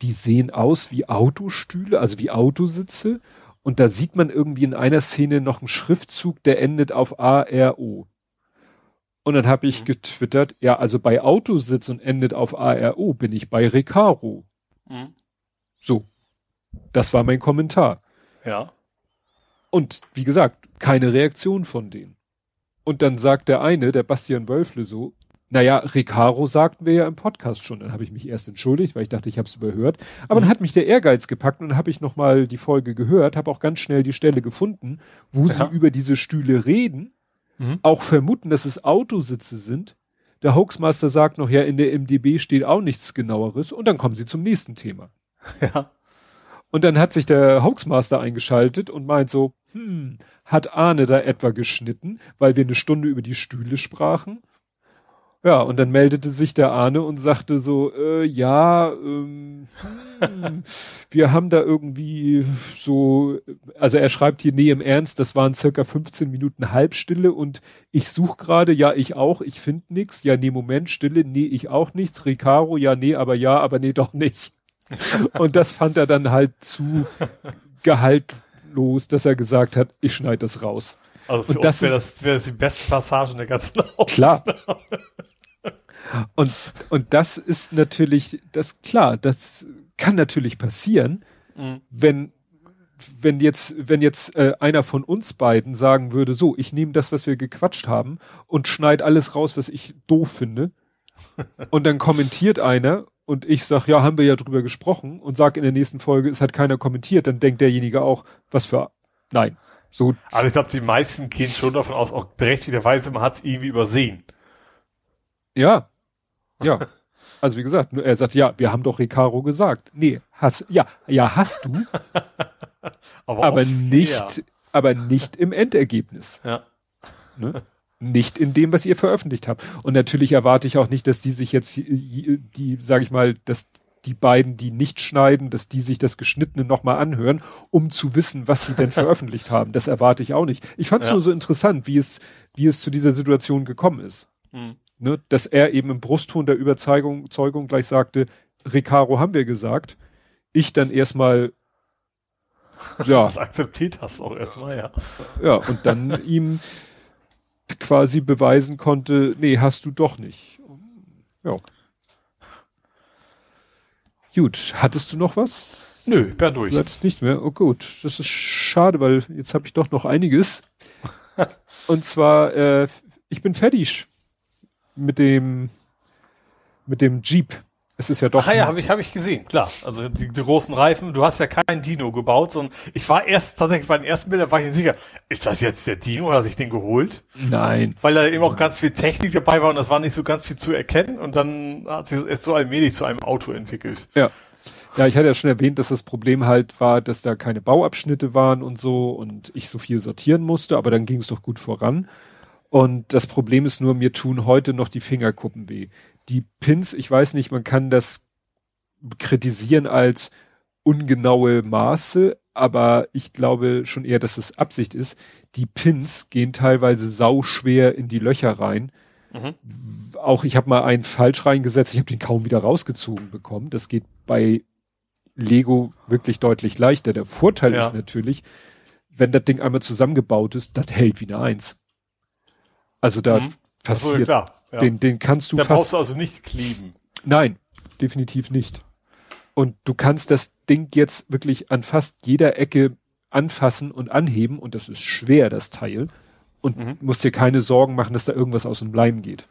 die sehen aus wie Autostühle, also wie Autositze. Und da sieht man irgendwie in einer Szene noch einen Schriftzug, der endet auf ARO. Und dann habe ich Mhm. getwittert, ja, also bei Autositz und endet auf ARO bin ich bei Recaro. Mhm. So. Das war mein Kommentar. Ja. Und wie gesagt, keine Reaktion von denen. Und dann sagt der eine, der Bastian Wölfle so, naja, Recaro sagten wir ja im Podcast schon. Dann habe ich mich erst entschuldigt, weil ich dachte, ich habe es überhört. Aber mhm. dann hat mich der Ehrgeiz gepackt und dann habe ich nochmal die Folge gehört, habe auch ganz schnell die Stelle gefunden, wo ja. sie über diese Stühle reden, mhm. auch vermuten, dass es Autositze sind. Der Hoaxmaster sagt noch, ja, in der MDB steht auch nichts genaueres und dann kommen sie zum nächsten Thema. *laughs* Ja. Und dann hat sich der Hoaxmaster eingeschaltet und meint so, hm, hat Arne da etwa geschnitten, weil wir eine Stunde über die Stühle sprachen? Ja, und dann meldete sich der Arne und sagte so, äh, ja, ähm, hm, *laughs* wir haben da irgendwie so, also er schreibt hier, nee, im Ernst, das waren circa 15 Minuten Halbstille und ich suche gerade, ja, ich auch, ich finde nix, ja, nee, Moment, Stille, nee, ich auch nichts, Ricaro, ja, nee, aber ja, aber nee, *laughs* doch nicht. und das fand er dann halt zu gehaltlos, dass er gesagt hat, ich schneide das raus. Also für und das wäre das, wär das die beste Passage in der ganzen Aufnahme. Klar. Und, und das ist natürlich, das klar, das kann natürlich passieren, mhm. wenn, wenn jetzt, wenn jetzt äh, einer von uns beiden sagen würde, so, ich nehme das, was wir gequatscht haben und schneid alles raus, was ich doof finde. *laughs* und dann kommentiert einer und ich sag, ja, haben wir ja drüber gesprochen und sag in der nächsten Folge, es hat keiner kommentiert, dann denkt derjenige auch, was für, nein. So. Also ich glaube, die meisten gehen schon davon aus, auch berechtigterweise, man hat es irgendwie übersehen. Ja, ja. Also wie gesagt, er sagt, ja, wir haben doch Recaro gesagt. Nee, hast, ja, ja, hast du. *laughs* aber, aber nicht, aber nicht im Endergebnis. Ja. Ne? Nicht in dem, was ihr veröffentlicht habt. Und natürlich erwarte ich auch nicht, dass die sich jetzt, die, die sage ich mal, dass die beiden, die nicht schneiden, dass die sich das Geschnittene nochmal anhören, um zu wissen, was sie denn *laughs* veröffentlicht haben. Das erwarte ich auch nicht. Ich fand es ja. nur so interessant, wie es, wie es zu dieser Situation gekommen ist. Mhm ne, dass er eben im Brustton der Überzeugung Zeugung gleich sagte, Recaro haben wir gesagt. Ich dann erstmal ja. Das akzeptiert hast auch erstmal, ja. Ja, und dann ihm quasi beweisen konnte, nee, hast du doch nicht. Ja. Gut, hattest du noch was? Nö, bin durch. Du hattest nicht mehr? Oh gut, das ist schade, weil jetzt habe ich doch noch einiges. *laughs* und zwar, äh, ich bin fertig mit dem, mit dem Jeep. Es ist ja doch. Ah ja, habe ich, hab ich gesehen, klar. Also die, die großen Reifen, du hast ja kein Dino gebaut, sondern ich war erst tatsächlich bei den ersten Bildern war ich nicht sicher, ist das jetzt der Dino oder hat sich den geholt? Nein. Weil da eben auch ganz viel Technik dabei war und das war nicht so ganz viel zu erkennen und dann hat sich es so allmählich zu einem Auto entwickelt. Ja. Ja, ich hatte ja schon erwähnt, dass das Problem halt war, dass da keine Bauabschnitte waren und so und ich so viel sortieren musste, aber dann ging es doch gut voran. Und das Problem ist nur, mir tun heute noch die Fingerkuppen weh. Die Pins, ich weiß nicht, man kann das kritisieren als ungenaue Maße, aber ich glaube schon eher, dass es Absicht ist. Die Pins gehen teilweise sauschwer in die Löcher rein. Mhm. Auch ich habe mal einen falsch reingesetzt, ich habe den kaum wieder rausgezogen bekommen. Das geht bei Lego wirklich deutlich leichter. Der Vorteil ja. ist natürlich, wenn das Ding einmal zusammengebaut ist, das hält wie eine Eins. Also da mhm. passiert, so, klar, ja. den, den kannst du da fast. brauchst du also nicht kleben. Nein, definitiv nicht. Und du kannst das Ding jetzt wirklich an fast jeder Ecke anfassen und anheben und das ist schwer, das Teil. Und mhm. musst dir keine Sorgen machen, dass da irgendwas aus dem Leim geht.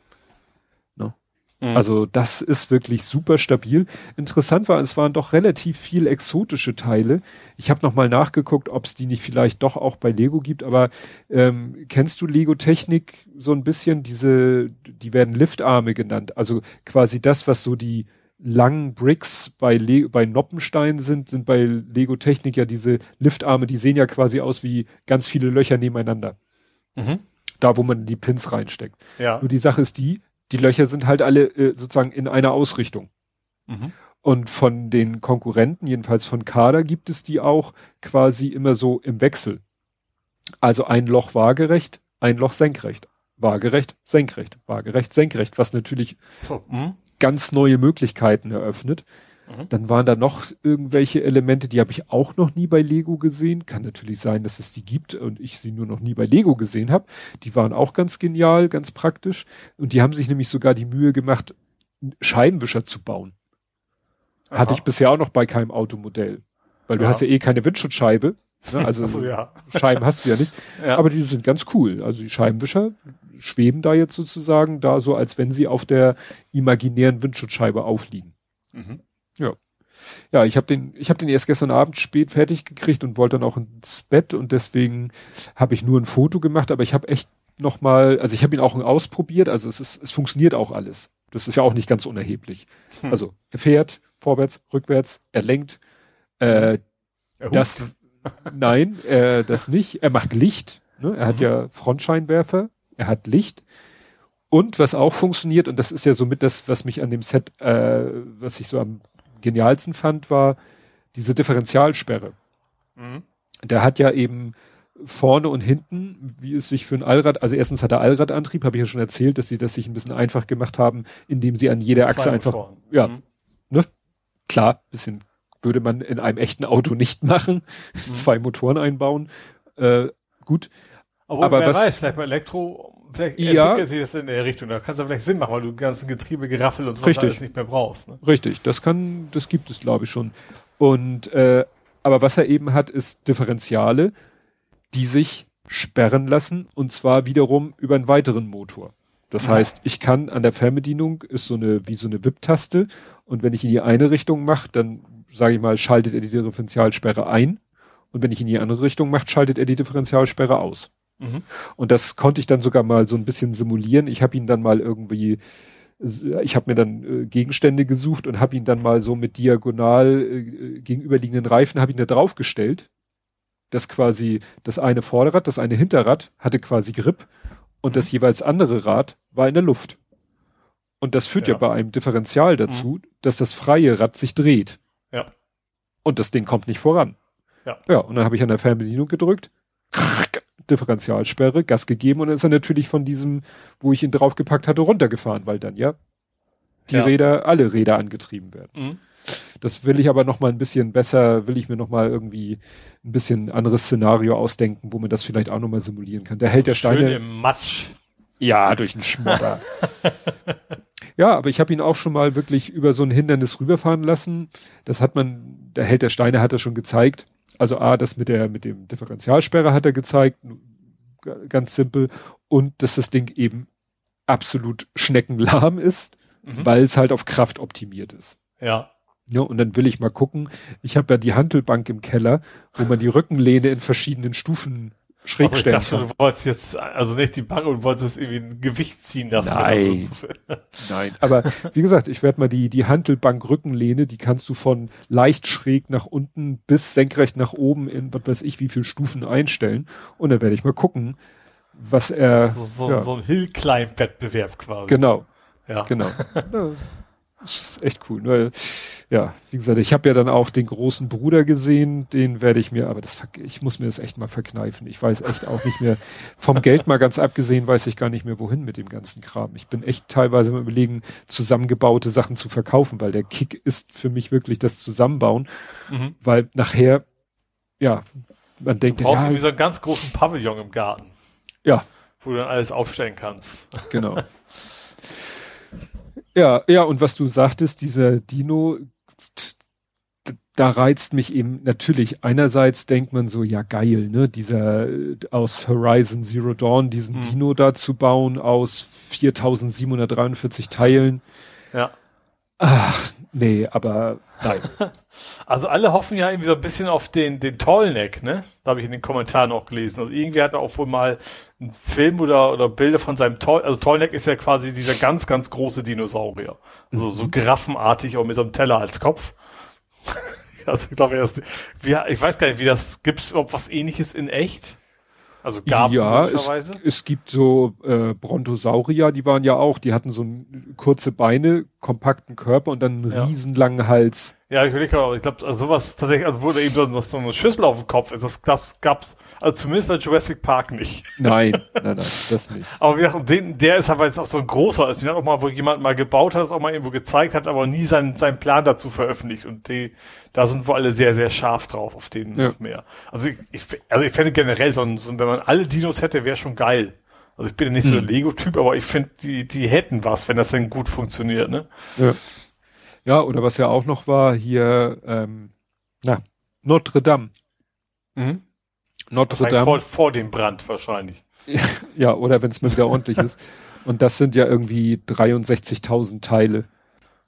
Mhm. Also das ist wirklich super stabil. Interessant war, es waren doch relativ viel exotische Teile. Ich habe noch mal nachgeguckt, ob es die nicht vielleicht doch auch bei Lego gibt. Aber ähm, kennst du Lego-Technik so ein bisschen? Diese, die werden Liftarme genannt. Also quasi das, was so die langen Bricks bei, Le bei Noppenstein sind, sind bei Lego Technik ja diese Liftarme, die sehen ja quasi aus wie ganz viele Löcher nebeneinander. Mhm. Da, wo man die Pins reinsteckt. Ja. Nur die Sache ist die, die Löcher sind halt alle äh, sozusagen in einer Ausrichtung. Mhm. Und von den Konkurrenten, jedenfalls von Kader, gibt es die auch quasi immer so im Wechsel. Also ein Loch waagerecht, ein Loch senkrecht, waagerecht, senkrecht, waagerecht, senkrecht, was natürlich so, hm? ganz neue Möglichkeiten eröffnet. Mhm. Dann waren da noch irgendwelche Elemente, die habe ich auch noch nie bei Lego gesehen. Kann natürlich sein, dass es die gibt und ich sie nur noch nie bei Lego gesehen habe. Die waren auch ganz genial, ganz praktisch. Und die haben sich nämlich sogar die Mühe gemacht, Scheibenwischer zu bauen. Aha. Hatte ich bisher auch noch bei keinem Automodell. Weil du ja. hast ja eh keine Windschutzscheibe. Ne? *laughs* Also so, ja. Scheiben hast du ja nicht. *laughs* Ja. Aber die sind ganz cool. Also die Scheibenwischer schweben da jetzt sozusagen da so, als wenn sie auf der imaginären Windschutzscheibe aufliegen. Mhm. Ja, ich habe den, ich habe den erst gestern Abend spät fertig gekriegt und wollte dann auch ins Bett und deswegen habe ich nur ein Foto gemacht, aber ich habe echt noch mal, also ich habe ihn auch ausprobiert, also es ist, es funktioniert auch alles. Das ist ja auch nicht ganz unerheblich. Hm. Also er fährt vorwärts, rückwärts, er lenkt. Äh, Er das, *laughs* nein, äh, das nicht. Er macht Licht. Ne? Er hat Mhm. ja Frontscheinwerfer. Er hat Licht. Und was auch funktioniert, und das ist ja somit das, was mich an dem Set, äh, was ich so am genialsten fand, war diese Differentialsperre. Mhm. Der hat ja eben vorne und hinten, wie es sich für ein Allrad, also erstens hat er Allradantrieb, habe ich ja schon erzählt, dass sie das sich ein bisschen einfach gemacht haben, indem sie an jeder Achse einfach, Motoren. ja. Mhm. klar, bisschen würde man in einem echten Auto nicht machen, *laughs* zwei Motoren einbauen. Äh, gut, Obwohl, Aber wer was- weiß, vielleicht bei Elektro, vielleicht Ja. entwickelt sich das in der Richtung. Da kann es ja vielleicht Sinn machen, weil du die ganzen Getriebe, Geraffel und so Richtig. alles nicht mehr brauchst. Ne? Richtig, das kann, das gibt es, glaube ich, schon. Und äh, aber was er eben hat, ist Differentiale, die sich sperren lassen und zwar wiederum über einen weiteren Motor. Das Ja. heißt, ich kann an der Fernbedienung ist so eine wie so eine VIP-Taste und wenn ich in die eine Richtung mache, dann sage ich mal, schaltet er die Differentialsperre ein und wenn ich in die andere Richtung mache, schaltet er die Differentialsperre aus. Mhm. Und das konnte ich dann sogar mal so ein bisschen simulieren. Ich habe ihn dann mal irgendwie, ich habe mir dann äh, Gegenstände gesucht und habe ihn dann mal so mit diagonal äh, gegenüberliegenden Reifen habe ich ihn da draufgestellt. Das quasi das eine Vorderrad, das eine Hinterrad hatte quasi Grip und Mhm. das jeweils andere Rad war in der Luft. Und das führt ja, Ja. bei einem Differential dazu, dass das freie Rad sich dreht. Ja. Und das Ding kommt nicht voran. Ja. Ja, und dann habe ich an der Fernbedienung gedrückt, Differentialsperre, Gas gegeben und dann ist er natürlich von diesem, wo ich ihn draufgepackt hatte, runtergefahren, weil dann ja die Ja. Räder, alle Räder angetrieben werden. Mhm. Das will ich aber noch mal ein bisschen besser, will ich mir noch mal irgendwie ein bisschen anderes Szenario ausdenken, wo man das vielleicht auch noch mal simulieren kann. Der hält der Schön Steine. im Matsch. Ja, durch den Schmodder. *laughs* ja, aber ich habe ihn auch schon mal wirklich über so ein Hindernis rüberfahren lassen. Das hat man, der Held der Steine hat er schon gezeigt. Also A, das mit der, mit dem Differentialsperre hat er gezeigt. Ganz simpel. Und dass das Ding eben absolut schneckenlahm ist, Mhm. weil es halt auf Kraft optimiert ist. Ja. Ja, und dann will ich mal gucken. Ich habe ja die Handelbank im Keller, wo man die Rückenlehne in verschiedenen Stufen schräg Also ich stellen dachte du wolltest jetzt, also nicht die Bank und wolltest irgendwie ein Gewicht ziehen lassen. Nein. das so- Nein. Aber wie gesagt, ich werde mal die, die Handelbank Rückenlehne, die kannst du von leicht schräg nach unten bis senkrecht nach oben in was weiß ich wie viel Stufen einstellen. Und dann werde ich mal gucken, was er. so, so, ja, so ein Hill-Climb-Wettbewerb quasi. genau, Ja. genau. *laughs* das ist echt cool. Weil, ja, wie gesagt, ich habe ja dann auch den großen Bruder gesehen, den werde ich mir, aber das ich muss mir das echt mal verkneifen. Ich weiß echt auch nicht mehr, vom Geld mal ganz abgesehen, weiß ich gar nicht mehr, wohin mit dem ganzen Kram. Ich bin echt teilweise mal überlegen, zusammengebaute Sachen zu verkaufen, weil der Kick ist für mich wirklich das Zusammenbauen, Mhm. weil nachher, ja, man Du denkt, brauchst ja, irgendwie so einen ganz großen Pavillon im Garten, ja, wo du dann alles aufstellen kannst. Genau. *laughs* ja, ja, und was du sagtest, dieser Dino, da reizt mich eben natürlich. Einerseits denkt man so, ja geil, ne, dieser äh, aus Horizon Zero Dawn, diesen Mhm. Dino da zu bauen aus 4743 Teilen. Ja. Ach, nee, aber nein. *laughs* Also alle hoffen ja irgendwie so ein bisschen auf den, den Tollneck, ne? Da habe ich in den Kommentaren auch gelesen. Also irgendwie hat er auch wohl mal einen Film oder, oder Bilder von seinem Toll, also Tollneck ist ja quasi dieser ganz, ganz große Dinosaurier. Also so giraffenartig auch mit so einem Teller als Kopf. *laughs* also ich glaube, er ist, wie, ich weiß gar nicht, wie das, gibt's überhaupt was ähnliches in echt? Also gab ja, es, es gibt so äh, Brontosaurier, die waren ja auch, die hatten so kurze Beine, kompakten Körper und dann einen Ja. riesenlangen Hals. Ja, ich überlege aber, ich glaube, also sowas tatsächlich, also wurde eben so, so eine Schüssel auf dem Kopf ist, das gab's, gab's, also zumindest bei Jurassic Park nicht. Nein, nein, nein, das nicht. *laughs* Aber wie gesagt, den, der ist aber jetzt auch so ein großer ist. Den hat auch mal, wo jemand mal gebaut hat, das auch mal irgendwo gezeigt hat, aber nie seinen, seinen Plan dazu veröffentlicht. Und die, da sind wir alle sehr, sehr scharf drauf auf den Ja. noch mehr. Also ich, ich, also ich fände generell so, ein, so wenn man alle Dinos hätte, wäre schon geil. Also ich bin ja nicht so der Hm. Lego-Typ, aber ich finde, die, die hätten was, wenn das denn gut funktioniert, ne? Ja. ja, oder was ja auch noch war, hier, ähm, na, Notre Dame. Mhm. Notre Dame. Vor, vor dem Brand wahrscheinlich. ja, oder wenn es mal wieder ordentlich ist. Und das sind ja irgendwie 63.000 Teile.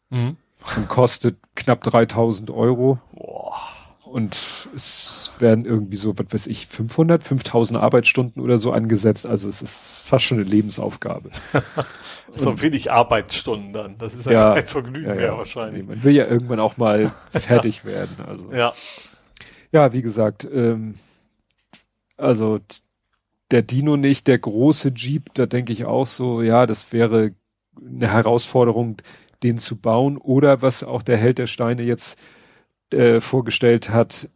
Mhm. Und kostet knapp 3000 Euro. Boah. Und es werden irgendwie so, was weiß ich, 500, 5000 Arbeitsstunden oder so angesetzt. Also es ist fast schon eine Lebensaufgabe. *laughs* so wenig Arbeitsstunden dann. Das ist ja, Ja, kein Vergnügen Ja, mehr ja. wahrscheinlich. Nee, man will ja irgendwann auch mal *laughs* fertig werden. Also. Ja. Ja, wie gesagt, ähm, also der Dino nicht, der große Jeep, da denke ich auch so, ja, das wäre eine Herausforderung, den zu bauen. Oder was auch der Held der Steine jetzt äh, vorgestellt hat,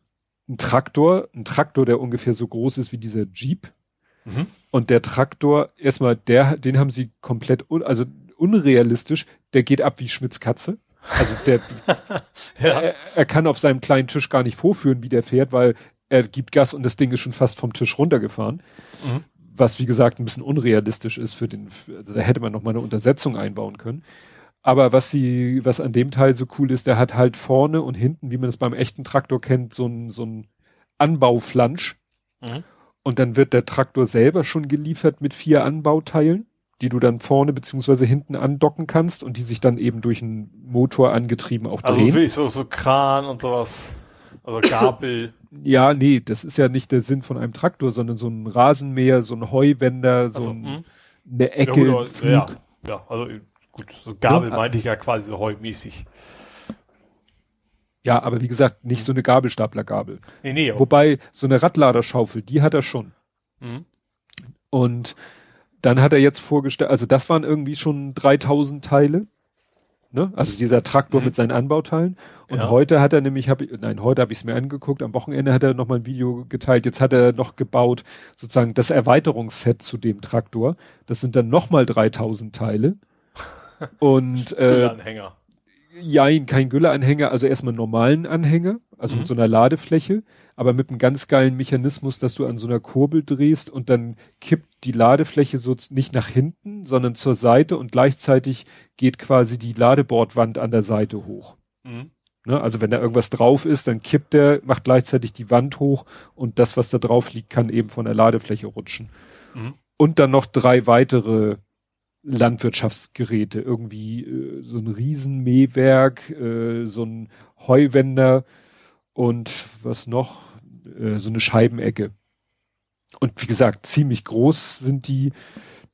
ein Traktor, ein Traktor, der ungefähr so groß ist wie dieser Jeep. Mhm. Und der Traktor, erstmal, der, den haben sie komplett, un, also unrealistisch, der geht ab wie Schmitz Katze. Also der, *laughs* Ja. er, er kann auf seinem kleinen Tisch gar nicht vorführen, wie der fährt, weil er gibt Gas und das Ding ist schon fast vom Tisch runtergefahren. Mhm. Was, wie gesagt, ein bisschen unrealistisch ist für den, also da hätte man noch mal eine Untersetzung einbauen können. Aber was sie, was an dem Teil so cool ist, der hat halt vorne und hinten, wie man es beim echten Traktor kennt, so ein, so ein Anbauflansch. Mhm. Und dann wird der Traktor selber schon geliefert mit vier Anbauteilen, die du dann vorne beziehungsweise hinten andocken kannst und die sich dann eben durch einen Motor angetrieben auch Also drehen. wirklich so, so Kran und sowas. Also Gabel. *laughs* Ja, nee, das ist ja nicht der Sinn von einem Traktor, sondern so ein Rasenmäher, so ein Heuwender, so Also, ein, hm. eine ja, Ecke, gut, ein Flug. ja, ja, also gut, so Gabel Ja. meinte ich ja quasi so heumäßig. Ja, aber wie gesagt, nicht so eine Gabelstaplergabel. Nee, nee, aber- Wobei, so eine Radladerschaufel, die hat er schon. Mhm. Und dann hat er jetzt vorgestellt, also das waren irgendwie schon 3000 Teile. Ne? Also dieser Traktor mit seinen Anbauteilen. Und Mhm. Ja. heute hat er nämlich, hab ich, nein, heute habe ich es mir angeguckt, am Wochenende hat er noch mal ein Video geteilt. Jetzt hat er noch gebaut, sozusagen das Erweiterungsset zu dem Traktor. Das sind dann noch mal 3000 Teile. Und äh, Anhänger. Jein, kein Gülleanhänger, also erstmal einen normalen Anhänger, also Mhm. mit so einer Ladefläche, aber mit einem ganz geilen Mechanismus, dass du an so einer Kurbel drehst und dann kippt die Ladefläche so nicht nach hinten, sondern zur Seite und gleichzeitig geht quasi die Ladebordwand an der Seite hoch. Mhm. Ne? Also wenn da irgendwas drauf ist, dann kippt der, macht gleichzeitig die Wand hoch und das, was da drauf liegt, kann eben von der Ladefläche rutschen. Mhm. Und dann noch drei weitere Landwirtschaftsgeräte, irgendwie äh, so ein Riesenmähwerk, äh, so ein Heuwender und was noch, äh, so eine Scheibenecke. Und wie gesagt, ziemlich groß sind die.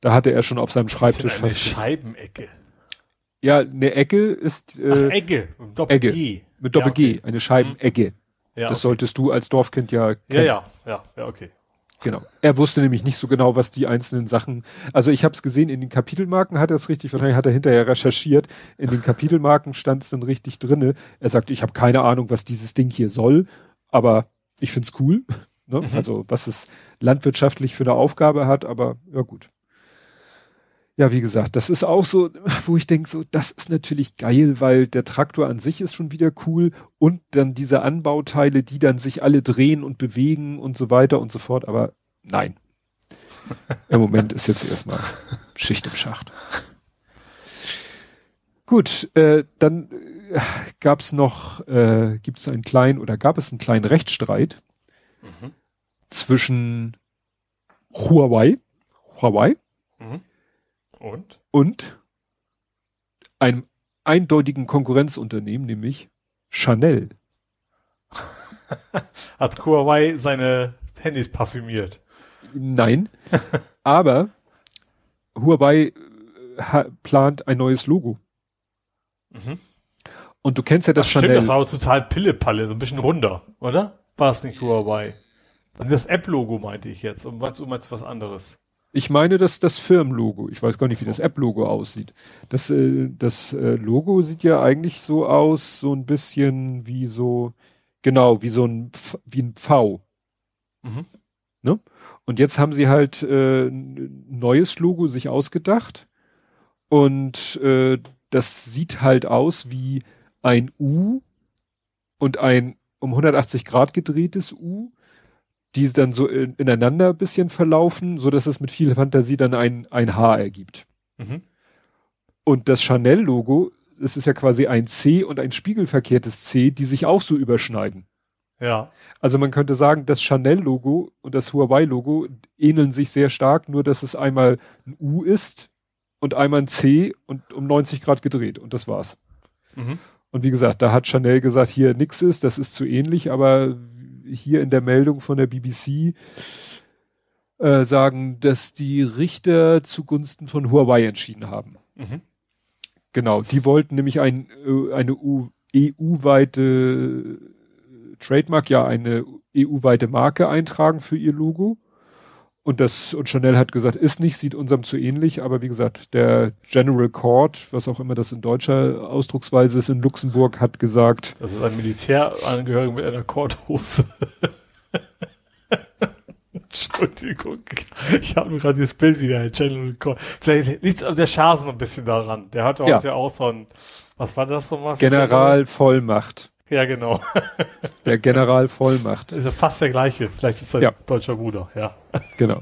Da hatte er schon auf seinem Schreibtisch eine. Scheibenecke. ja, eine Ecke ist Ach, äh, Ecke. Doppel Ecke. G. mit Doppel G, Ja, okay. eine Scheibenecke. Ja, das okay. solltest du als Dorfkind ja ja, kennen. ja, ja, ja, okay. Genau. Er wusste nämlich nicht so genau, was die einzelnen Sachen. Also ich habe es gesehen, in den Kapitelmarken hat er es richtig, wahrscheinlich hat er hinterher recherchiert. In den Kapitelmarken stand es dann richtig drinne. Er sagte, ich habe keine Ahnung, was dieses Ding hier soll, aber ich find's cool. Ne? Mhm. Also was es landwirtschaftlich für eine Aufgabe hat, aber ja gut. Ja, wie gesagt, das ist auch so, wo ich denke, so, das ist natürlich geil, weil der Traktor an sich ist schon wieder cool und dann diese Anbauteile, die dann sich alle drehen und bewegen und so weiter und so fort, aber nein. *laughs* Im Moment ist jetzt erstmal Schicht im Schacht. Gut, äh, dann äh, gab es noch, äh, gibt es einen kleinen oder gab es einen kleinen Rechtsstreit Mhm. zwischen Huawei, Huawei Mhm. Und? und einem eindeutigen Konkurrenzunternehmen, nämlich Chanel. *laughs* Hat Huawei seine Handys parfümiert? Nein, *laughs* aber Huawei äh, plant ein neues Logo. Mhm. Und du kennst ja das Ach, stimmt, Chanel. das war aber total Pillepalle, so ein bisschen runder, oder? War es nicht Huawei? Das App-Logo meinte ich jetzt. Und meinst du meinst was anderes? Ich meine, dass das Firmenlogo. Ich weiß gar nicht, wie das App-Logo aussieht. Das, äh, das äh, Logo sieht ja eigentlich so aus, so ein bisschen wie so, genau, wie so ein, wie ein V. Mhm. Ne? Und jetzt haben sie halt äh, ein neues Logo sich ausgedacht. Und äh, das sieht halt aus wie ein U und ein um 180 Grad gedrehtes U, die dann so in, ineinander ein bisschen verlaufen, so dass es mit viel Fantasie dann ein, ein H ergibt. Mhm. Und das Chanel-Logo, es ist ja quasi ein C und ein spiegelverkehrtes C, die sich auch so überschneiden. Ja. Also man könnte sagen, das Chanel-Logo und das Huawei-Logo ähneln sich sehr stark, nur dass es einmal ein U ist und einmal ein C und um 90 Grad gedreht und das war's. Mhm. Und wie gesagt, da hat Chanel gesagt, hier nix ist, das ist zu ähnlich, aber hier in der Meldung von der BBC äh, sagen, dass die Richter zugunsten von Huawei entschieden haben. Mhm. Genau, die wollten nämlich ein, äh, eine EU-weite Trademark, ja eine EU-weite Marke eintragen für ihr Logo. Und das, und Chanel hat gesagt, ist nicht, sieht unserem zu ähnlich, aber wie gesagt, der General Court, was auch immer das in deutscher Ausdrucksweise ist, in Luxemburg, hat gesagt. Das ist ein Militärangehöriger mit einer Korthose. *laughs* Entschuldigung. Ich habe nur gerade dieses Bild wieder, General Court. Vielleicht liegt der Schasen ein bisschen daran. Der hat auch, ja. auch so ein, was war das nochmal? Generalvollmacht. Ja, genau. *laughs* Der General Vollmacht. Ist ja fast der gleiche. Vielleicht ist er ja. deutscher Bruder, ja. Genau.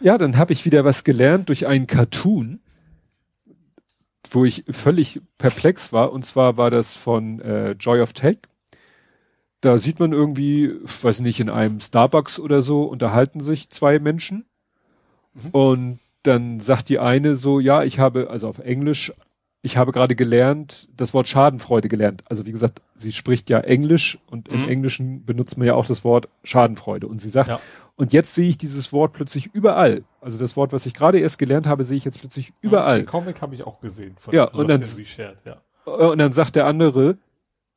Ja, dann habe ich wieder was gelernt durch einen Cartoon, wo ich völlig perplex war. Und zwar war das von äh, Joy of Tech. Da sieht man irgendwie, ich weiß nicht, in einem Starbucks oder so unterhalten sich zwei Menschen. Mhm. Und dann sagt die eine so, ja, ich habe, also auf Englisch, ich habe gerade gelernt, das Wort Schadenfreude gelernt. Also wie gesagt, sie spricht ja Englisch und mhm. im Englischen benutzt man ja auch das Wort Schadenfreude. Und sie sagt, ja. und jetzt sehe ich dieses Wort plötzlich überall. Also das Wort, was ich gerade erst gelernt habe, sehe ich jetzt plötzlich überall. Den Comic habe ich auch gesehen. Von ja, und dann, Shared, ja. Äh, und dann sagt der andere,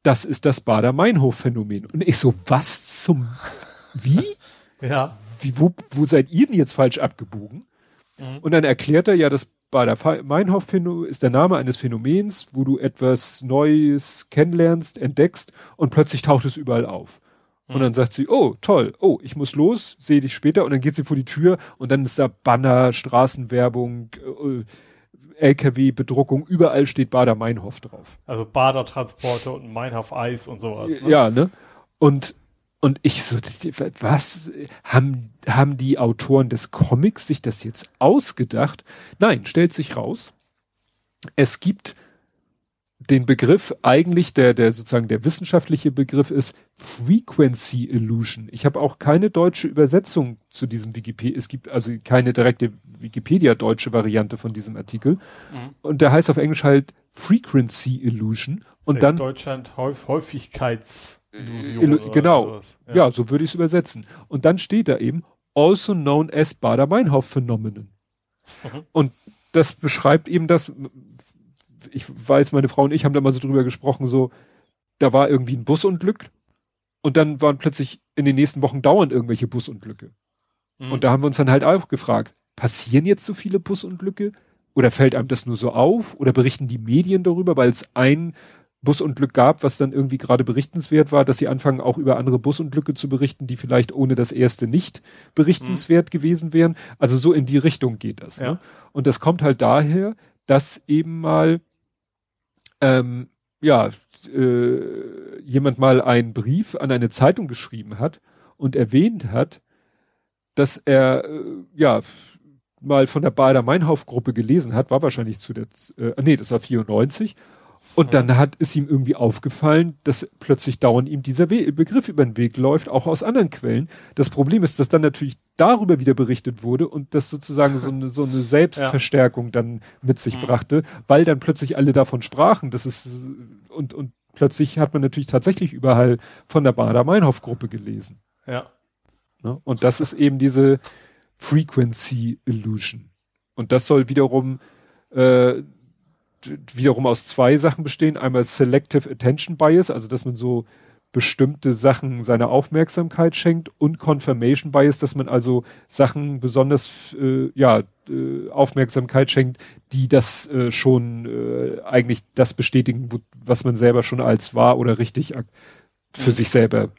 das ist das Bader-Meinhof-Phänomen. Und ich so, was zum, wie? *laughs* ja. Wie, wo, wo seid ihr denn jetzt falsch abgebogen? Mhm. Und dann erklärt er ja, das Bader-Meinhof ist der Name eines Phänomens, wo du etwas Neues kennenlernst, entdeckst und plötzlich taucht es überall auf. Mhm. Und dann sagt sie, oh, toll, oh, ich muss los, sehe dich später und dann geht sie vor die Tür und dann ist da Banner, Straßenwerbung, äh, LKW-Bedruckung, überall steht Bader-Meinhof drauf. Also Bader-Transporte und Meinhof-Eis und sowas. Ne? Ja, ne? Und und ich so, was haben, haben die Autoren des Comics sich das jetzt ausgedacht? Nein, stellt sich raus. Es gibt den Begriff, eigentlich der, der sozusagen der wissenschaftliche Begriff ist Frequency Illusion. Ich habe auch keine deutsche Übersetzung zu diesem Wikipedia. Es gibt also keine direkte Wikipedia-deutsche Variante von diesem Artikel. Mhm. Und der heißt auf Englisch halt Frequency Illusion. Und In dann. Deutschland Häufigkeits Illusion genau. Ja. ja. so würde ich es übersetzen. Und dann steht da eben, also known as Bader-Meinhof-Phänomenen. Mhm. Und das beschreibt eben das, ich weiß, meine Frau und ich haben da mal so drüber gesprochen, so, da war irgendwie ein Busunglück und dann waren plötzlich in den nächsten Wochen dauernd irgendwelche Busunglücke. Mhm. Und da haben wir uns dann halt auch gefragt, passieren jetzt so viele Busunglücke? Oder fällt einem das nur so auf? Oder berichten die Medien darüber, weil es ein Busunglück gab, was dann irgendwie gerade berichtenswert war, dass sie anfangen auch über andere Busunglücke zu berichten, die vielleicht ohne das erste nicht berichtenswert mhm. gewesen wären. Also so in die Richtung geht das. Ne? Ja. Ne? Und das kommt halt daher, dass eben mal ähm, ja äh, jemand mal einen Brief an eine Zeitung geschrieben hat und erwähnt hat, dass er äh, ja mal von der Bader-Meinhof-Gruppe gelesen hat, war wahrscheinlich zu der, äh, nee, das war 94 und dann hat es ihm irgendwie aufgefallen, dass plötzlich dauernd ihm dieser We Begriff über den Weg läuft, auch aus anderen Quellen. Das Problem ist, dass dann natürlich darüber wieder berichtet wurde und das sozusagen so eine, so eine *laughs* Selbstverstärkung ja. dann mit sich mhm. brachte, weil dann plötzlich alle davon sprachen. Das ist, und, und plötzlich hat man natürlich tatsächlich überall von der Bader-Meinhof-Gruppe gelesen. Ja. Ne? Und das ist eben diese Frequency Illusion. Und das soll wiederum äh, wiederum aus zwei Sachen bestehen. Einmal Selective Attention Bias, also dass man so bestimmte Sachen seine Aufmerksamkeit schenkt und Confirmation Bias, dass man also Sachen besonders äh, ja äh, Aufmerksamkeit schenkt, die das äh, schon äh, eigentlich das bestätigen, was man selber schon als wahr oder richtig für mhm. sich selber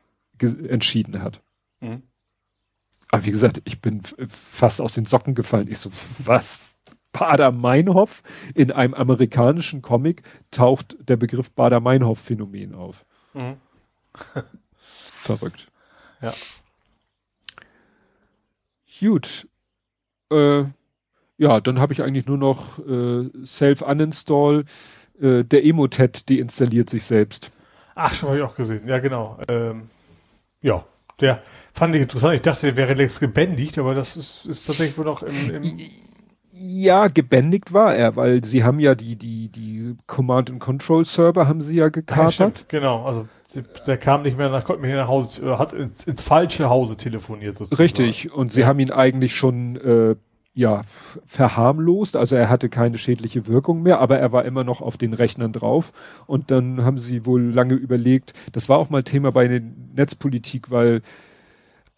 entschieden hat. Mhm. Aber wie gesagt, ich bin fast aus den Socken gefallen. Ich so, was? Bader-Meinhof. In einem amerikanischen Comic taucht der Begriff Bader-Meinhof-Phänomen auf. Mhm. *laughs* Verrückt. Ja. Gut. Äh, ja, dann habe ich eigentlich nur noch äh, Self-Uninstall. Äh, der Emotet deinstalliert sich selbst. Ach, schon habe ich auch gesehen. Ja, genau. Ähm, ja, der fand ich interessant. Ich dachte, der wäre längst gebändigt, aber das ist, ist tatsächlich wohl noch im, im ja, gebändigt war er, weil sie haben ja die, die, die Command and Control Server haben sie ja gekapert. Ja, genau, also der kam nicht mehr nach, konnte nicht nach Hause, hat ins, ins falsche Hause telefoniert sozusagen. Richtig, und sie ja. haben ihn eigentlich schon äh, ja verharmlost, also er hatte keine schädliche Wirkung mehr, aber er war immer noch auf den Rechnern drauf. Und dann haben sie wohl lange überlegt, das war auch mal Thema bei der Netzpolitik, weil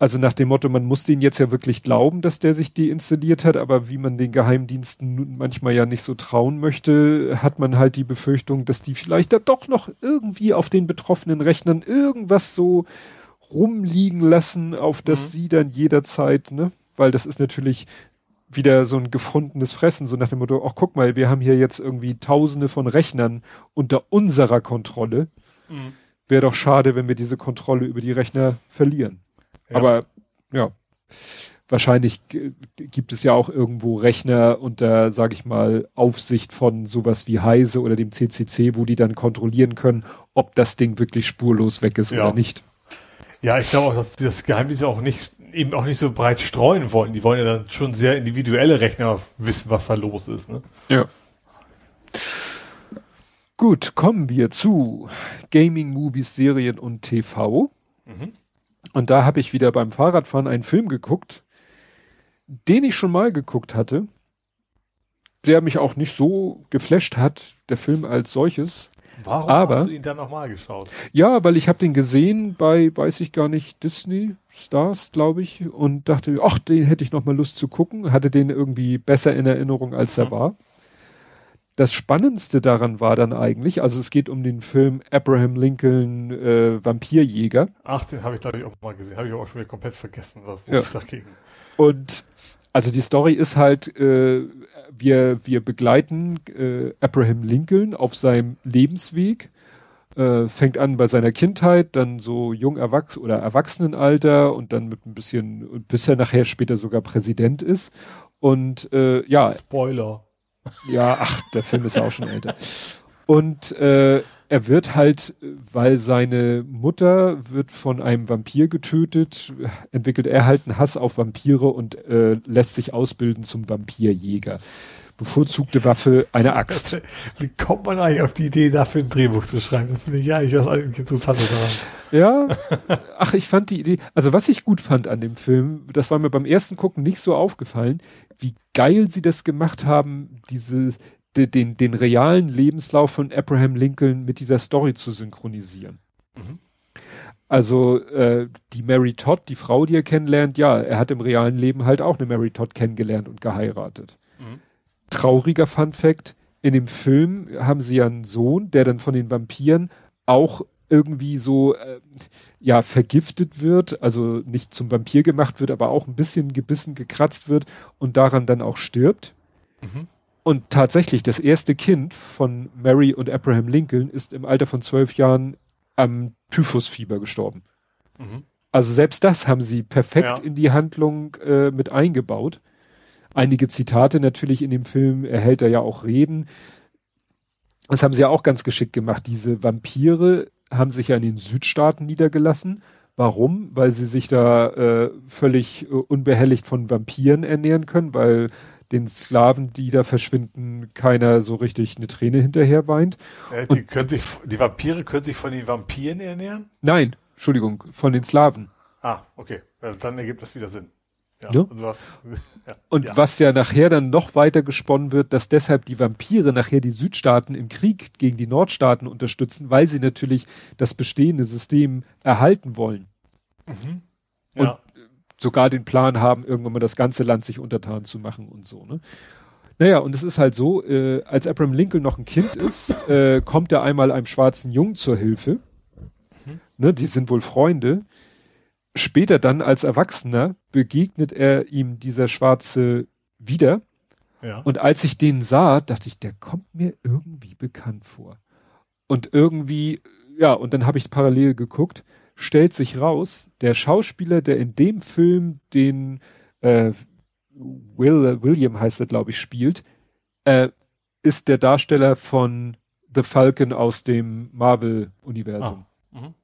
also nach dem Motto, man muss den jetzt ja wirklich glauben, dass der sich deinstalliert hat, aber wie man den Geheimdiensten manchmal ja nicht so trauen möchte, hat man halt die Befürchtung, dass die vielleicht da doch noch irgendwie auf den betroffenen Rechnern irgendwas so rumliegen lassen, auf das mhm. sie dann jederzeit, ne, weil das ist natürlich wieder so ein gefundenes Fressen, so nach dem Motto, ach guck mal, wir haben hier jetzt irgendwie tausende von Rechnern unter unserer Kontrolle. Mhm. Wäre doch schade, wenn wir diese Kontrolle über die Rechner verlieren. Aber ja, wahrscheinlich gibt es ja auch irgendwo Rechner unter, sage ich mal, Aufsicht von sowas wie Heise oder dem CCC, wo die dann kontrollieren können, ob das Ding wirklich spurlos weg ist ja. oder nicht. Ja, ich glaube auch, dass die das Geheimnis auch nicht, eben auch nicht so breit streuen wollen. Die wollen ja dann schon sehr individuelle Rechner wissen, was da los ist. Ne? Ja. Gut, kommen wir zu Gaming, Movies, Serien und TV. Mhm. Und da habe ich wieder beim Fahrradfahren einen Film geguckt, den ich schon mal geguckt hatte, der mich auch nicht so geflasht hat, der Film als solches. Warum Aber, hast du ihn dann nochmal geschaut? Ja, weil ich habe den gesehen bei, weiß ich gar nicht, Disney Stars, glaube ich, und dachte, ach, den hätte ich nochmal Lust zu gucken, hatte den irgendwie besser in Erinnerung, als er mhm. war das Spannendste daran war dann eigentlich, also es geht um den Film Abraham Lincoln äh, Vampirjäger. Ach, den habe ich glaube ich auch mal gesehen, habe ich auch schon wieder komplett vergessen, was ja. es dagegen. Und also die Story ist halt, äh, wir wir begleiten äh, Abraham Lincoln auf seinem Lebensweg. Äh, fängt an bei seiner Kindheit, dann so jung Erwachs oder Erwachsenenalter und dann mit ein bisschen, bis er nachher später sogar Präsident ist. Und äh, ja. Spoiler. Ja, ach, der Film ist ja auch schon älter. Und äh, er wird halt, weil seine Mutter wird von einem Vampir getötet, entwickelt er halt einen Hass auf Vampire und äh, lässt sich ausbilden zum Vampirjäger. Bevorzugte Waffe, eine Axt. *laughs* Wie kommt man eigentlich auf die Idee, dafür ein Drehbuch zu schreiben? Das finde ich ja eigentlich das Interessante daran. Ja, ach, ich fand die Idee, also was ich gut fand an dem Film, das war mir beim ersten Gucken nicht so aufgefallen, wie geil sie das gemacht haben, dieses, de, den, den realen Lebenslauf von Abraham Lincoln mit dieser Story zu synchronisieren. Mhm. Also äh, die Mary Todd, die Frau, die er kennenlernt, ja, er hat im realen Leben halt auch eine Mary Todd kennengelernt und geheiratet. Mhm. Trauriger Fun Fact, in dem Film haben sie ja einen Sohn, der dann von den Vampiren auch irgendwie so äh, ja vergiftet wird, also nicht zum Vampir gemacht wird, aber auch ein bisschen gebissen, gekratzt wird und daran dann auch stirbt. Mhm. Und tatsächlich, das erste Kind von Mary und Abraham Lincoln ist im Alter von zwölf Jahren am Typhusfieber gestorben. Mhm. Also selbst das haben sie perfekt ja. in die Handlung äh, mit eingebaut. Einige Zitate natürlich in dem Film erhält er ja auch Reden. Das haben sie ja auch ganz geschickt gemacht. Diese Vampire haben sich ja in den Südstaaten niedergelassen. Warum? Weil sie sich da äh, völlig äh, unbehelligt von Vampiren ernähren können, weil den Sklaven, die da verschwinden, keiner so richtig eine Träne hinterher weint. Äh, die, können sich, die Vampire können sich von den Vampiren ernähren? Nein, Entschuldigung, von den Slaven. Ah, okay. Dann ergibt das wieder Sinn. Ja, ne? und, was, *laughs* ja, und ja. was ja nachher dann noch weiter gesponnen wird, dass deshalb die Vampire nachher die Südstaaten im Krieg gegen die Nordstaaten unterstützen, weil sie natürlich das bestehende System erhalten wollen. Mhm. Und sogar den Plan haben, irgendwann mal das ganze Land sich untertan zu machen und so. Ne? Naja, und es ist halt so, äh, als Abraham Lincoln noch ein Kind ist, äh, kommt er einmal einem schwarzen Jungen zur Hilfe. Mhm. Ne, die sind wohl Freunde später dann als Erwachsener begegnet er ihm dieser Schwarze wieder. Ja. Und als ich den sah, dachte ich, der kommt mir irgendwie bekannt vor. Und irgendwie, ja, und dann habe ich parallel geguckt, stellt sich raus, der Schauspieler, der in dem Film den äh, Will, William heißt er, glaube ich, spielt, äh, ist der Darsteller von The Falcon aus dem Marvel-Universum. Mhm.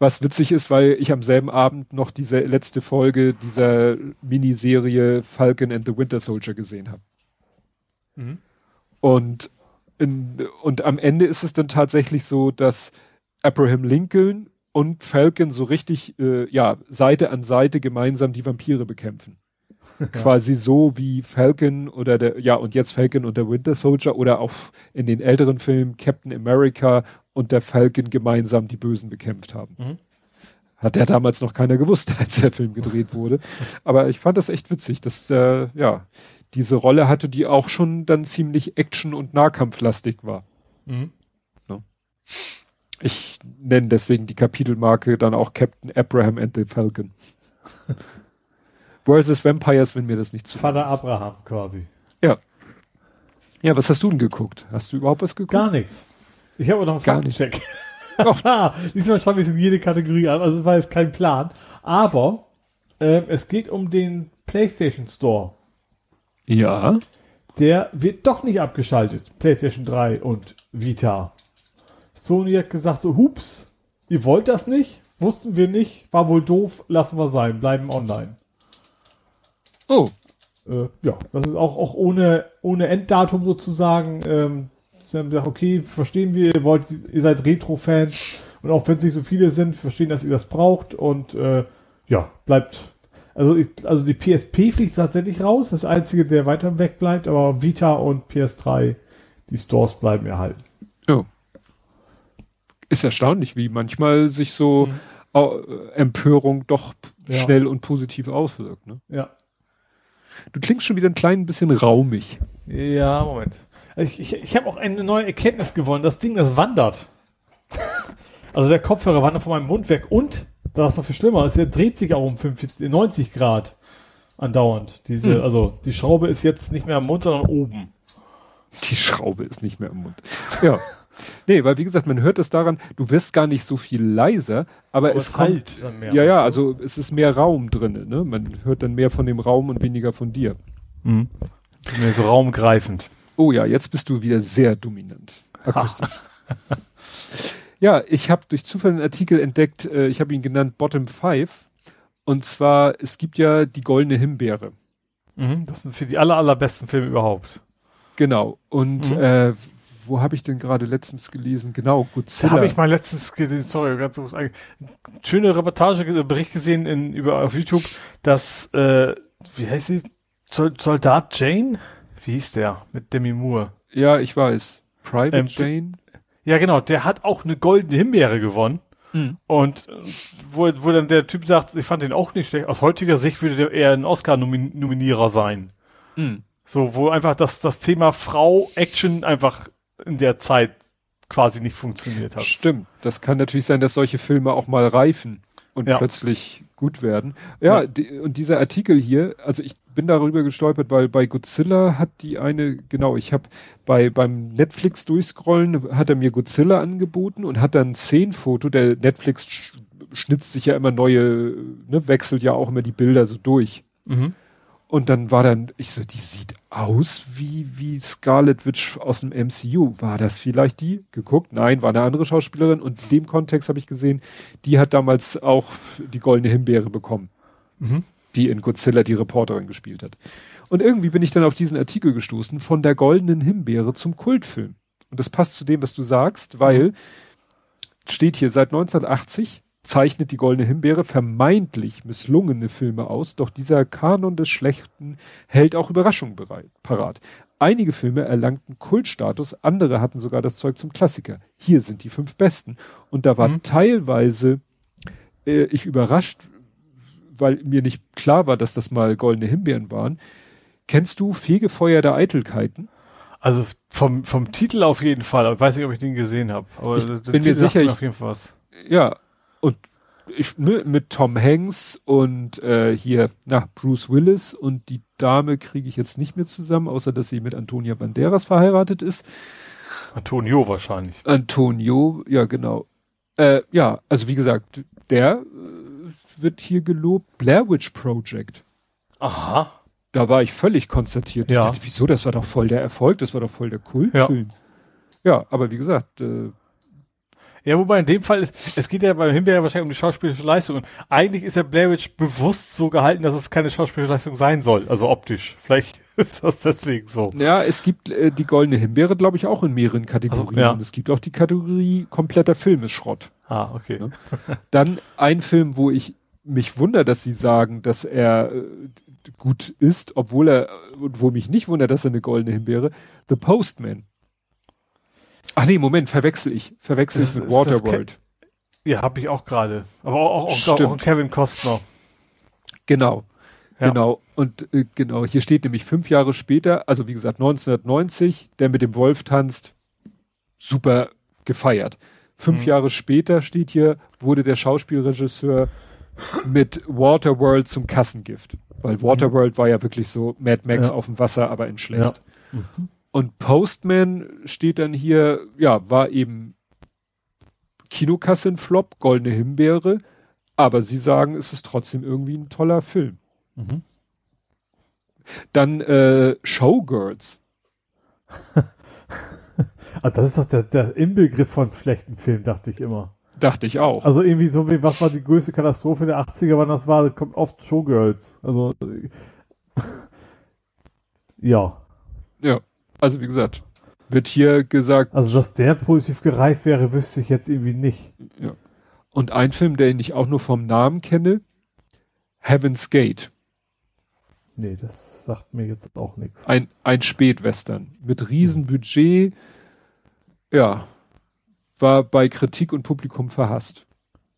Was witzig ist, weil ich am selben Abend noch diese letzte Folge dieser Miniserie Falcon and the Winter Soldier gesehen habe. Mhm. Und, in, und am Ende ist es dann tatsächlich so, dass Abraham Lincoln und Falcon so richtig, äh, ja, Seite an Seite gemeinsam die Vampire bekämpfen. *laughs* Quasi so wie Falcon oder der, ja, und jetzt Falcon und der Winter Soldier oder auch in den älteren Filmen Captain America und der Falcon gemeinsam die Bösen bekämpft haben. Mhm. Hat ja damals noch keiner gewusst, *laughs* als der Film gedreht wurde. Aber ich fand das echt witzig, dass, äh, ja, diese Rolle hatte, die auch schon dann ziemlich Action- und Nahkampflastig war. Mhm. No. Ich nenne deswegen die Kapitelmarke dann auch Captain Abraham and the Falcon. *laughs* versus Vampires, wenn mir das nicht zu Vater ist. Abraham quasi. Ja. Ja, was hast du denn geguckt? Hast du überhaupt was geguckt? Gar nichts. Ich habe noch einen Faktencheck. *laughs* Diesmal schaffe ich es in jede Kategorie an, also es war jetzt kein Plan. Aber äh, es geht um den PlayStation Store. Ja. Der wird doch nicht abgeschaltet. PlayStation 3 und Vita. Sony hat gesagt so, hups, ihr wollt das nicht? Wussten wir nicht, war wohl doof, lassen wir sein, bleiben online. Oh. Äh, ja, das ist auch, auch ohne, ohne Enddatum sozusagen. Ähm, sie haben gesagt, okay, verstehen wir, ihr wollt, ihr seid Retro-Fans und auch wenn es nicht so viele sind, verstehen, dass ihr das braucht und äh, ja, bleibt. Also, ich, also die PSP fliegt tatsächlich raus, das einzige, der weiter weg bleibt, aber Vita und PS3, die Stores bleiben erhalten. Oh. Ist erstaunlich, wie manchmal sich so mhm. Empörung doch ja. schnell und positiv auswirkt. Ne? Ja. Du klingst schon wieder ein klein bisschen raumig. Ja, Moment. Ich, ich, ich habe auch eine neue Erkenntnis gewonnen. Das Ding, das wandert. *laughs* also der Kopfhörer wandert von meinem Mund weg und, das ist noch viel schlimmer, es dreht sich auch um 50, 90 Grad andauernd. Diese, hm. also die Schraube ist jetzt nicht mehr am Mund, sondern oben. Die Schraube ist nicht mehr am Mund. Ja. *laughs* Nee, weil wie gesagt, man hört es daran, du wirst gar nicht so viel leiser, aber, aber es halt mehr. Ja, ja, also es ist mehr Raum drin, ne? Man hört dann mehr von dem Raum und weniger von dir. Mhm. Mehr so raumgreifend. Oh ja, jetzt bist du wieder sehr dominant. Akustisch. *laughs* ja, ich habe durch Zufall einen Artikel entdeckt, äh, ich habe ihn genannt Bottom Five. Und zwar, es gibt ja die goldene Himbeere. Mhm, das sind für die aller, allerbesten Filme überhaupt. Genau. Und mhm. äh, wo habe ich denn gerade letztens gelesen? Genau, Godzilla. Da habe ich mal letztens gelesen, sorry, ganz eine schöne Reportage, Bericht gesehen in, über, auf YouTube, dass, äh, wie heißt sie? Soldat Jane? Wie hieß der? Mit Demi Moore. Ja, ich weiß. Private ähm, Jane? Ja, genau, der hat auch eine goldene Himbeere gewonnen. Mhm. Und wo, wo dann der Typ sagt, ich fand den auch nicht schlecht. Aus heutiger Sicht würde der eher ein Oscar-Nominierer sein. Mhm. So, wo einfach das, das Thema Frau Action einfach in der Zeit quasi nicht funktioniert hat. Stimmt. Das kann natürlich sein, dass solche Filme auch mal reifen und ja. plötzlich gut werden. Ja, ja. Die, und dieser Artikel hier, also ich bin darüber gestolpert, weil bei Godzilla hat die eine, genau, ich habe bei beim Netflix durchscrollen, hat er mir Godzilla angeboten und hat dann ein Szenenfoto, der Netflix schnitzt sich ja immer neue, ne, wechselt ja auch immer die Bilder so durch. Mhm. Und dann war dann, ich so, die sieht aus wie, wie Scarlet Witch aus dem MCU. War das vielleicht die? Geguckt? Nein, war eine andere Schauspielerin. Und in dem Kontext habe ich gesehen, die hat damals auch die goldene Himbeere bekommen. Mhm. Die in Godzilla die Reporterin gespielt hat. Und irgendwie bin ich dann auf diesen Artikel gestoßen, von der goldenen Himbeere zum Kultfilm. Und das passt zu dem, was du sagst, weil steht hier seit 1980 zeichnet die Goldene Himbeere vermeintlich misslungene Filme aus, doch dieser Kanon des Schlechten hält auch Überraschungen bereit, parat. Einige Filme erlangten Kultstatus, andere hatten sogar das Zeug zum Klassiker. Hier sind die fünf besten. Und da war mhm. teilweise äh, ich überrascht, weil mir nicht klar war, dass das mal Goldene Himbeeren waren. Kennst du Fegefeuer der Eitelkeiten? Also vom, vom Titel auf jeden Fall. Ich weiß nicht, ob ich den gesehen habe. Aber ich bin mir sicher, ich, ja, und ich, ne, mit Tom Hanks und äh, hier, na, Bruce Willis und die Dame kriege ich jetzt nicht mehr zusammen, außer dass sie mit Antonia Banderas verheiratet ist. Antonio wahrscheinlich. Antonio, ja, genau. Äh, ja, also wie gesagt, der äh, wird hier gelobt, Blair Witch Project. Aha. Da war ich völlig konstatiert. Ja. Ich dachte, wieso, das war doch voll der Erfolg, das war doch voll der Kultfilm. Ja, ja aber wie gesagt, äh, Ja, wobei in dem Fall ist, es geht ja beim Himbeer wahrscheinlich um die schauspielerische Leistung. Und eigentlich ist ja Blair Witch bewusst so gehalten, dass es keine schauspielerische Leistung sein soll, also optisch. Vielleicht *laughs* ist das deswegen so. Ja, es gibt äh, die goldene Himbeere, glaube ich, auch in mehreren Kategorien. Also, ja. Und es gibt auch die Kategorie kompletter Film ist Schrott. Ah, okay. Ja? Dann ein Film, wo ich mich wundere, dass sie sagen, dass er äh, gut ist, obwohl er, und wo mich nicht wundert, dass er eine goldene Himbeere, The Postman. Ach nee, Moment, verwechsel ich. Verwechsel ich mit Waterworld. Ja, habe ich auch gerade. Aber auch, auch, auch, Kevin Costner. Genau. Ja. Genau. Und äh, genau, hier steht nämlich fünf Jahre später, also wie gesagt 1990, der mit dem Wolf tanzt, super gefeiert. Fünf mhm. Jahre später steht hier, wurde der Schauspielregisseur mit Waterworld zum Kassengift. Weil mhm. Waterworld mhm. war ja wirklich so Mad Max ja. auf dem Wasser, aber in schlecht. Ja. Mhm. Und Postman steht dann hier, ja, war eben Kinokassenflop, Goldene Himbeere, aber sie sagen, es ist trotzdem irgendwie ein toller Film. Mhm. Dann äh, Showgirls. *laughs* ah, das ist doch der, der Inbegriff von schlechten Film, dachte ich immer. Dachte ich auch. Also irgendwie so wie, was war die größte Katastrophe der 80er, wann das war, kommt oft Showgirls. Also, *laughs* ja. Ja. Also wie gesagt, wird hier gesagt. Also dass der positiv gereift wäre, wüsste ich jetzt irgendwie nicht. Ja. Und ein Film, den ich auch nur vom Namen kenne, Heaven's Gate. Nee, das sagt mir jetzt auch nichts. Ein, ein Spätwestern mit Riesenbudget. Ja, war bei Kritik und Publikum verhasst.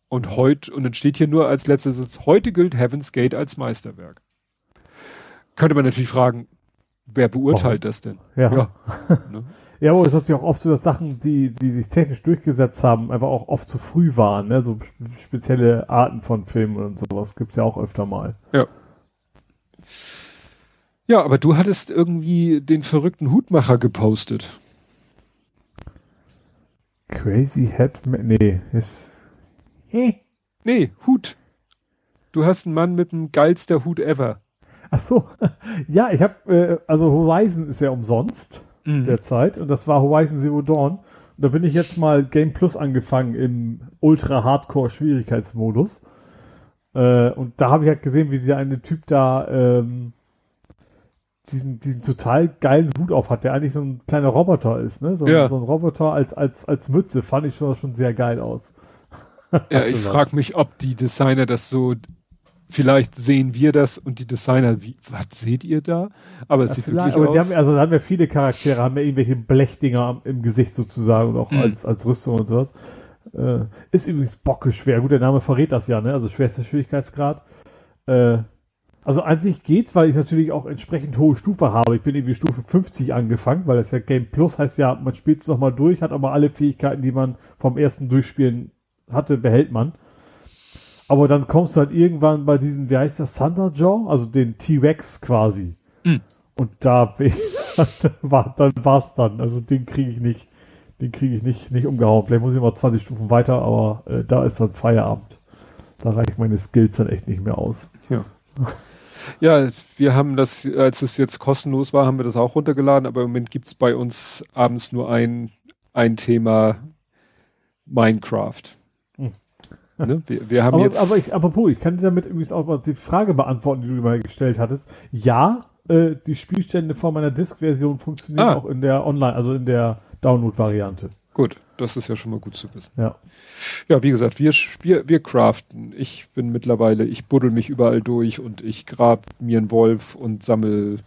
Und heute, und dann steht hier nur als letzter Sitz, heute gilt Heaven's Gate als Meisterwerk. Könnte man natürlich fragen, Wer beurteilt oh. das denn? Ja. Ja, *laughs* ne? ja aber es ist natürlich auch oft so, dass Sachen, die, die sich technisch durchgesetzt haben, einfach auch oft zu früh waren. Ne? So spezielle Arten von Filmen und sowas gibt's ja auch öfter mal. Ja. Ja, aber du hattest irgendwie den verrückten Hutmacher gepostet. Crazy Headman, nee, ist, hey. Nee, Hut. Du hast einen Mann mit dem geilster Hut ever. Ach so, *laughs* ja, ich habe, äh, also Horizon ist ja umsonst mhm. derzeit und das war Horizon Zero Dawn. Und da bin ich jetzt mal Game Plus angefangen im Ultra Hardcore Schwierigkeitsmodus. Äh, und da habe ich halt gesehen, wie dieser eine Typ da ähm, diesen, diesen total geilen Hut auf hat, der eigentlich so ein kleiner Roboter ist, ne? So, ja. so ein Roboter als, als, als Mütze fand ich schon, schon sehr geil aus. Ja, *laughs* ich frage mich, ob die Designer das so vielleicht sehen wir das und die Designer, wie, was seht ihr da? Aber es ja, sieht wirklich aber aus. Haben, also da haben wir viele Charaktere, haben wir irgendwelche Blechdinger im Gesicht sozusagen und auch mhm. als, als Rüstung und sowas. Äh, ist übrigens bockeschwer. Gut, der Name verrät das ja, ne? Also schwerster Schwierigkeitsgrad. Äh, also an sich geht's, weil ich natürlich auch entsprechend hohe Stufe habe. Ich bin irgendwie Stufe 50 angefangen, weil das ja Game Plus heißt ja, man spielt es nochmal durch, hat aber alle Fähigkeiten, die man vom ersten Durchspielen hatte, behält man. Aber dann kommst du halt irgendwann bei diesem, wie heißt das, Thunderjaw, also den T-Rex quasi. Mhm. Und da *laughs* war, dann war's dann. Also den kriege ich nicht, den kriege ich nicht, nicht umgehauen. Vielleicht muss ich mal 20 Stufen weiter, aber äh, da ist dann Feierabend. Da reichen meine Skills dann echt nicht mehr aus. Ja. Ja, wir haben das, als es jetzt kostenlos war, haben wir das auch runtergeladen, aber im Moment gibt's bei uns abends nur ein, ein Thema Minecraft. Ne? Wir, wir, haben aber, jetzt. Aber ich, apropos, ich kann dir damit übrigens auch mal die Frage beantworten, die du mir gestellt hattest. Ja, äh, die Spielstände von meiner Disk-Version funktionieren ah. auch in der Online, also in der Download-Variante. Gut, das ist ja schon mal gut zu wissen. Ja. Ja, wie gesagt, wir, wir, wir craften. Ich bin mittlerweile, ich buddel mich überall durch und ich grab mir einen Wolf und sammel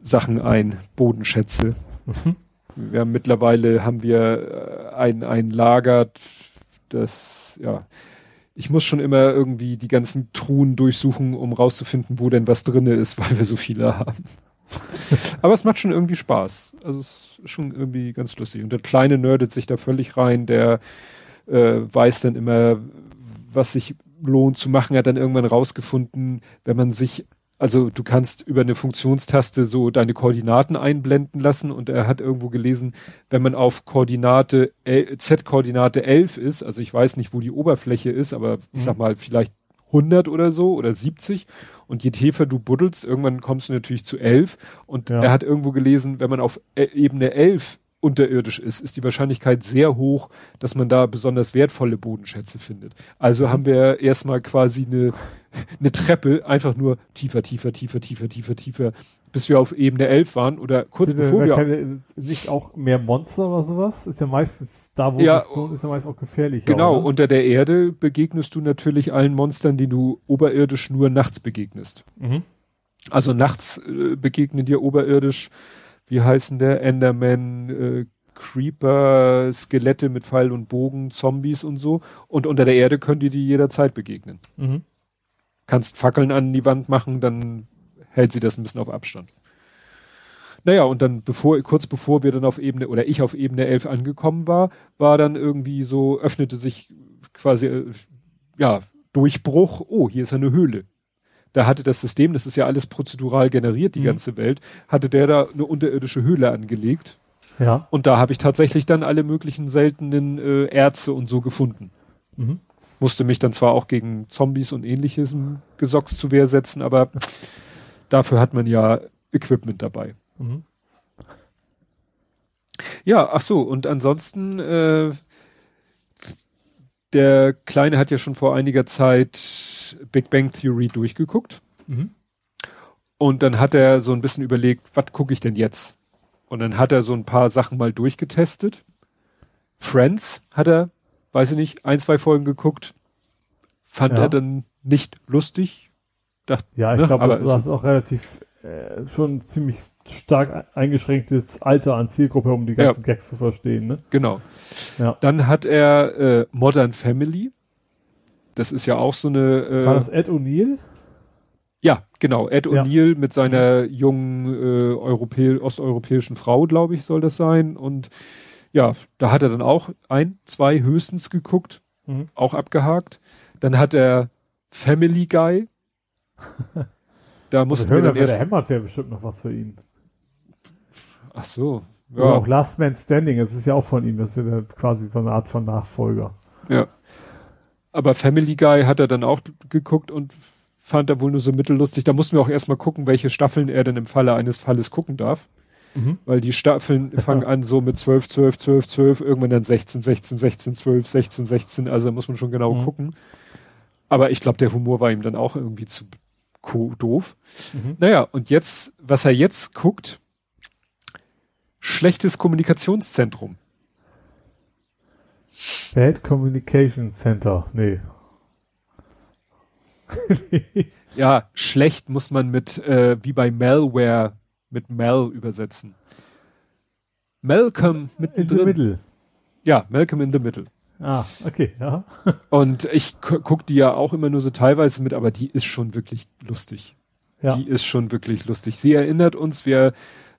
Sachen ein, Bodenschätze. Mhm. Wir haben mittlerweile haben wir äh, ein, ein Lager, das ja, ich muss schon immer irgendwie die ganzen Truhen durchsuchen, um rauszufinden, wo denn was drinne ist, *laughs* weil wir so viele haben. *laughs* Aber es macht schon irgendwie Spaß. Also es ist schon irgendwie ganz lustig. Und der Kleine nerdet sich da völlig rein, der äh, weiß dann immer, was sich lohnt zu machen, er hat dann irgendwann rausgefunden, wenn man sich also du kannst über eine Funktionstaste so deine Koordinaten einblenden lassen und er hat irgendwo gelesen, wenn man auf Koordinate Z-Koordinate 11 ist, also ich weiß nicht, wo die Oberfläche ist, aber ich mhm. sag mal vielleicht 100 oder so oder 70 und je tiefer du buddelst, irgendwann kommst du natürlich zu 11 und ja. er hat irgendwo gelesen, wenn man auf e-, Ebene 11 unterirdisch ist, ist die Wahrscheinlichkeit sehr hoch, dass man da besonders wertvolle Bodenschätze findet. Also haben wir erstmal quasi eine, *laughs* eine Treppe, einfach nur tiefer, tiefer, tiefer, tiefer, tiefer, tiefer, bis wir auf Ebene 11 waren oder kurz Sind bevor wir... keine, nicht auch mehr Monster oder sowas? Ist ja meistens, da wo Ja, es wohnt, ist ja meist auch gefährlich. Genau, ne? unter der Erde begegnest du natürlich allen Monstern, die du oberirdisch nur nachts begegnest. Mhm. Also nachts äh, begegnen dir oberirdisch, wie heißen der, Enderman, äh, Creeper, Skelette mit Pfeil und Bogen, Zombies und so. Und unter der Erde können die dir jederzeit begegnen. Mhm. Kannst Fackeln an die Wand machen, dann hält sie das ein bisschen auf Abstand. Naja, und dann bevor, kurz bevor wir dann auf Ebene, oder ich auf Ebene 11 angekommen war, war dann irgendwie so, öffnete sich quasi, äh, ja, Durchbruch, oh, hier ist eine Höhle. Da hatte das System, das ist ja alles prozedural generiert, die Mhm. ganze Welt, hatte der da eine unterirdische Höhle angelegt. Ja. Und da habe ich tatsächlich dann alle möglichen seltenen äh, Erze und so gefunden. Mhm. Musste mich dann zwar auch gegen Zombies und ähnliches im Gesocks zu Wehr setzen, aber dafür hat man ja Equipment dabei. Mhm. Ja, ach so, und ansonsten, äh, der Kleine hat ja schon vor einiger Zeit Big Bang Theory durchgeguckt. Mhm. Und dann hat er so ein bisschen überlegt, was gucke ich denn jetzt? Und dann hat er so ein paar Sachen mal durchgetestet. Friends hat er, weiß ich nicht, ein, zwei Folgen geguckt. Fand Ja. er dann nicht lustig. Dacht, Ja, ich Ne, glaube, das, es- ist auch relativ äh, schon ziemlich stark eingeschränktes Alter an Zielgruppe, um die ganzen Gags zu verstehen. Ne? genau. Ja. Dann hat er äh, Modern Family. Das ist ja auch so eine. Äh, War das Ed O'Neill? Ja, genau. Ed Ja. O'Neill mit seiner jungen äh, Europä osteuropäischen Frau, glaube ich, soll das sein. Und ja, da hat er dann auch ein, zwei höchstens geguckt, Mhm. auch abgehakt. Dann hat er Family Guy. *laughs* Da mussten wir Hörer dann der erst. Hämmert wäre bestimmt noch was für ihn. Ach so. Oder auch Ja, Last Man Standing, das ist ja auch von ihm, das ist ja quasi so eine Art von Nachfolger. ja. Aber Family Guy hat er dann auch geguckt und fand er wohl nur so mittellustig. Da mussten wir auch erstmal gucken, welche Staffeln er denn im Falle eines Falles gucken darf. Weil die Staffeln fangen an so mit 12, 12, 12, 12, irgendwann dann 16, 16, 16, 12, 16, 16. Also da muss man schon genau Mhm. gucken. Aber ich glaube, der Humor war ihm dann auch irgendwie zu doof. Mhm. Naja, und jetzt, was er jetzt guckt, schlechtes Kommunikationszentrum. Bad Communication Center, nee. *laughs* Ja, schlecht muss man mit, äh, wie bei Malware, mit Mal übersetzen. Malcolm In the mittendrin. middle. Ja, Malcolm in the Middle. Ah, okay, ja. *laughs* Und ich gu- guck die ja auch immer nur so teilweise mit, aber die ist schon wirklich lustig. Ja. Die ist schon wirklich lustig. Sie erinnert uns, wir,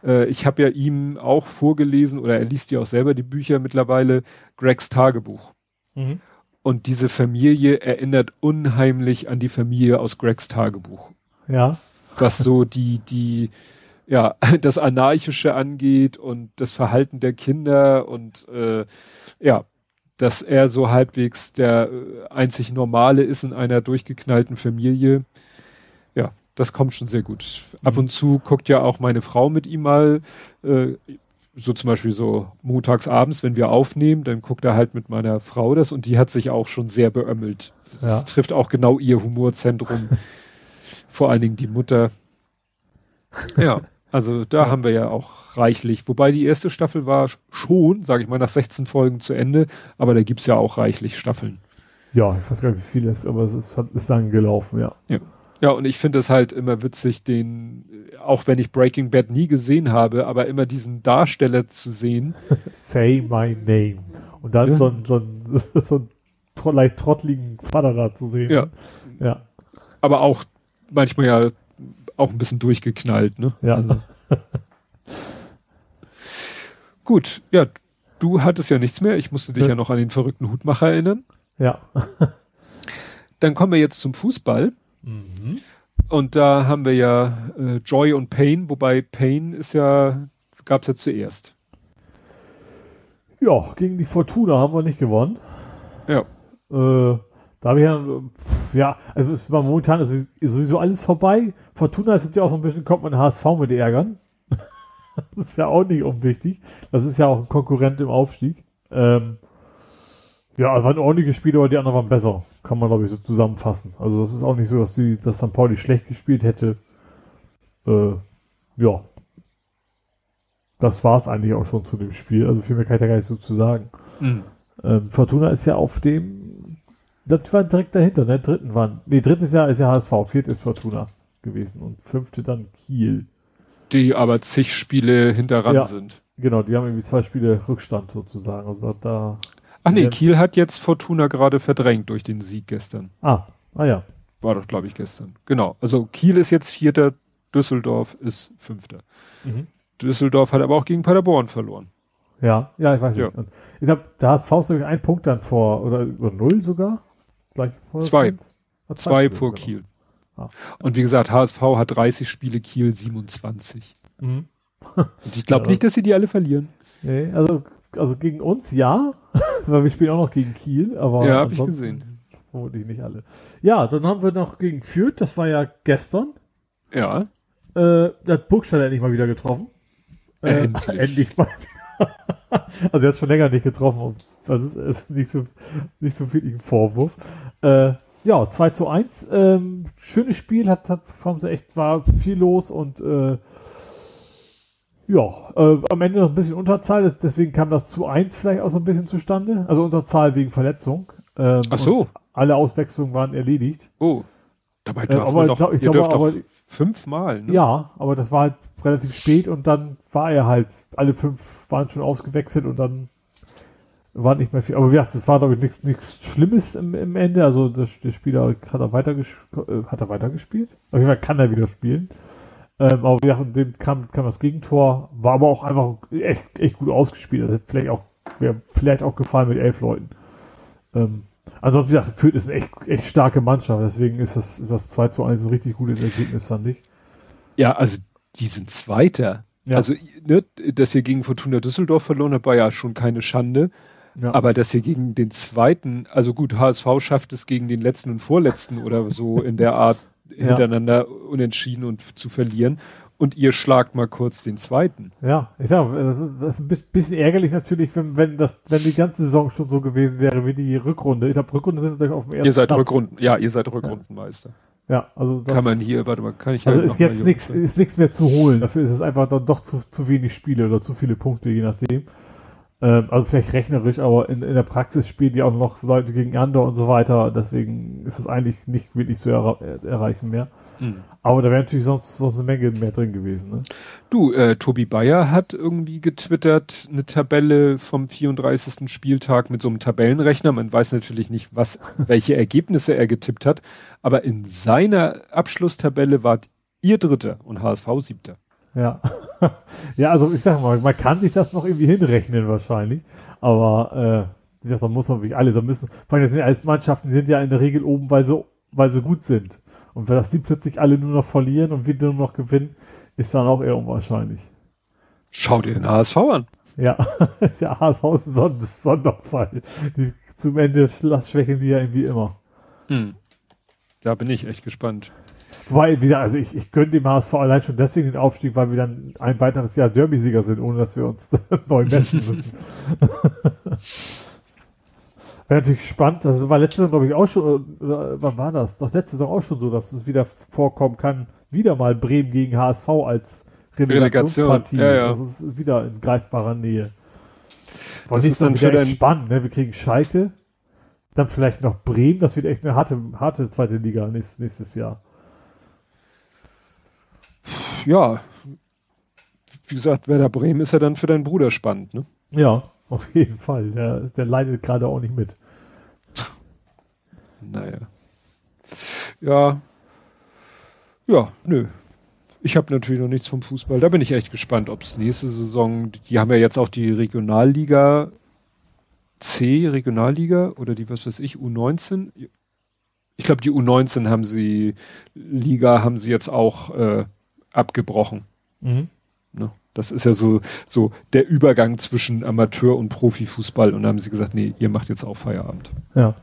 äh, ich habe ja ihm auch vorgelesen, oder er liest ja auch selber die Bücher mittlerweile, Gregs Tagebuch. Mhm. Und diese Familie erinnert unheimlich an die Familie aus Gregs Tagebuch. Ja. Was so die, die, ja, *laughs* das Anarchische angeht und das Verhalten der Kinder und äh, ja, dass er so halbwegs der äh, einzig Normale ist in einer durchgeknallten Familie. Das kommt schon sehr gut. Ab Mhm. und zu guckt ja auch meine Frau mit ihm mal, äh, so zum Beispiel so montags abends, wenn wir aufnehmen, dann guckt er halt mit meiner Frau das und die hat sich auch schon sehr beömmelt. Das Ja. trifft auch genau ihr Humorzentrum. *laughs* Vor allen Dingen die Mutter. Ja, also da Ja. haben wir ja auch reichlich. Wobei die erste Staffel war schon, sage ich mal, nach 16 Folgen zu Ende, aber da gibt's ja auch reichlich Staffeln. Ja, ich weiß gar nicht, wie viel es ist, aber es ist, hat- ist lang gelaufen, ja. Ja, und ich finde es halt immer witzig, den, auch wenn ich Breaking Bad nie gesehen habe, aber immer diesen Darsteller zu sehen. *laughs* Say my name. Und dann Ja. so ein, so ein, *laughs* so ein leicht trottligen Vater da zu sehen. Ja. Ja. aber auch manchmal ja auch ein bisschen durchgeknallt, ne? Ja. Also. *laughs* Gut, ja, du hattest ja nichts mehr. Ich musste dich Ja. ja noch an den verrückten Hutmacher erinnern. Ja. Dann kommen wir jetzt zum Fußball. Mhm. Und da haben wir ja äh, Joy und Pain, wobei Pain ist ja, gab's ja zuerst. Ja, gegen die Fortuna haben wir nicht gewonnen. Ja. Äh, da habe ich ja, pf, ja, also es war momentan ist sowieso alles vorbei. Fortuna ist jetzt ja auch so ein bisschen, kommt man HSV mit ärgern. *laughs* das ist ja auch nicht unwichtig. Das ist ja auch ein Konkurrent im Aufstieg. Ähm, ja, waren ordentliche Spiele, aber die anderen waren besser. Kann man, glaube ich, so zusammenfassen. Also das ist auch nicht so, dass die, dass St. Pauli schlecht gespielt hätte. Äh, ja. Das war es eigentlich auch schon zu dem Spiel. Also viel mehr kann ich da gar nicht so zu sagen. Mhm. Ähm, Fortuna ist ja auf dem, das war direkt dahinter, ne? Dritten waren, nee, drittes Jahr ist ja HSV, viertes ist Fortuna gewesen und fünfte dann Kiel. Die aber zig Spiele hinteran ja, sind. Genau, die haben irgendwie zwei Spiele Rückstand sozusagen. Also da. Ach nee, Kiel hat jetzt Fortuna gerade verdrängt durch den Sieg gestern. Ah, ah ja. War doch, glaube ich, gestern. Genau. Also Kiel ist jetzt Vierter, Düsseldorf ist Fünfter. Mhm. Düsseldorf hat aber auch gegen Paderborn verloren. Ja, ja, ich weiß ja. nicht. Und ich glaube, da hat Faust durch einen Punkt dann vor, oder über null sogar? Gleich vor zwei. Zwei, zwei vor genau. Kiel. Ah. Und wie gesagt, HSV hat 30 Spiele, Kiel 27. Mhm. Und ich glaube *laughs* ja, nicht, dass sie die alle verlieren. Nee, also, also gegen uns ja, *laughs* *laughs* weil wir spielen auch noch gegen Kiel, aber. Ja, habe ich gesehen. Vermutlich nicht alle. Ja, dann haben wir noch gegen Fürth, das war ja gestern. Ja. Äh, da hat Burgstall endlich mal wieder getroffen. Äh, endlich. endlich mal *laughs* also er hat schon länger nicht getroffen. Also ist, ist nicht so, nicht so viel Vorwurf. Äh, ja, 2 zu 1. Ähm, schönes Spiel, hat, hat, haben sie echt, war viel los und äh, ja, äh, am Ende noch ein bisschen Unterzahl, deswegen kam das zu 1 vielleicht auch so ein bisschen zustande. Also Unterzahl wegen Verletzung. Ähm, Ach so. Alle Auswechslungen waren erledigt. Oh. Dabei äh, darf äh, aber, doch, ich glaube, aber, fünfmal, ne? Ja, aber das war halt relativ spät und dann war er halt, alle fünf waren schon ausgewechselt und dann war nicht mehr viel. Aber wie gesagt, es war glaube ich nichts, nichts Schlimmes im, im Ende. Also das, der Spieler hat er weiter äh, hat er weitergespielt. Auf jeden Fall kann er wieder spielen. Ähm, aber in dem kam, kam das Gegentor, war aber auch einfach echt, echt gut ausgespielt. Also vielleicht auch, wäre vielleicht auch gefallen mit elf Leuten. Ähm, also wie gesagt, Fürth ist eine echt, echt starke Mannschaft, deswegen ist das, ist das 2 zu 1 ein richtig gutes Ergebnis, fand ich. Ja, also die sind Zweiter. Ja. Also, ne, dass ihr gegen Fortuna Düsseldorf verloren habt, war ja schon keine Schande. Ja. Aber dass ihr gegen den zweiten, also gut, HSV schafft es gegen den letzten und vorletzten oder so in der Art ja. hintereinander unentschieden und zu verlieren. Und ihr schlagt mal kurz den zweiten. Ja, ich sag, das ist, das ist ein bisschen ärgerlich natürlich, wenn, wenn das, wenn die ganze Saison schon so gewesen wäre wie die Rückrunde. Ich glaube, Rückrunde sind natürlich auf dem ersten Ihr seid Platz. Rückrunden, ja, ihr seid Rückrundenmeister. Ja. Ja, also das kann man hier, warte mal, kann ich Also halt ist jetzt nichts, ist nichts mehr zu holen. Dafür ist es einfach dann doch zu, zu wenig Spiele oder zu viele Punkte, je nachdem. Ähm, also vielleicht rechnerisch, aber in, in der Praxis spielen die auch noch Leute gegen Andor und so weiter. Deswegen ist es eigentlich nicht wirklich zu er erreichen mehr. Mhm. Aber da wäre natürlich sonst, sonst eine Menge mehr drin gewesen. Ne? Du, äh, Tobi Bayer hat irgendwie getwittert, eine Tabelle vom 34. Spieltag mit so einem Tabellenrechner. Man weiß natürlich nicht, was, *laughs* welche Ergebnisse er getippt hat, aber in seiner Abschlusstabelle wart ihr Dritter und HSV Siebter. Ja. *laughs* ja, also ich sag mal, man kann sich das noch irgendwie hinrechnen wahrscheinlich, aber äh, da muss man wirklich alle, da müssen, vor allem das sind ja alles Mannschaften, die sind ja in der Regel oben, weil sie, weil sie gut sind. Und wenn das die plötzlich alle nur noch verlieren und wir nur noch gewinnen, ist dann auch eher unwahrscheinlich. Schau dir den HSV an. Ja, *laughs* der HSV ist ein Son Sonderfall. Die, zum Ende schwächen die ja irgendwie immer. Hm. Da bin ich echt gespannt. Wobei, wieder, also ich, ich gönne dem HSV allein schon deswegen den Aufstieg, weil wir dann ein weiteres Jahr Derby-Sieger sind, ohne dass wir uns *laughs* neu messen müssen. *laughs* Wäre natürlich spannend, das war letzte Saison, glaube ich, auch schon, oder wann war das? Doch letzte Saison auch schon so, dass es wieder vorkommen kann, wieder mal Bremen gegen HSV als Relegationspartie. Ja, ja. Das ist wieder in greifbarer Nähe. Das ist dann wieder dein... spannend, ne? Wir kriegen Schalke, dann vielleicht noch Bremen, das wird echt eine harte, harte zweite Liga nächstes, nächstes Jahr. Ja, wie gesagt, Werder Bremen ist ja dann für deinen Bruder spannend, ne? Ja, auf jeden Fall. Der, der leidet gerade auch nicht mit. Naja. Ja. Ja, nö. Ich habe natürlich noch nichts vom Fußball. Da bin ich echt gespannt, ob es nächste Saison, die haben ja jetzt auch die Regionalliga C, Regionalliga oder die, was weiß ich, U19. Ich glaube, die U19 haben sie, Liga haben sie jetzt auch äh, abgebrochen. Mhm. Ne? Das ist ja so, so der Übergang zwischen Amateur- und Profifußball. Und da haben sie gesagt, nee, ihr macht jetzt auch Feierabend. Ja.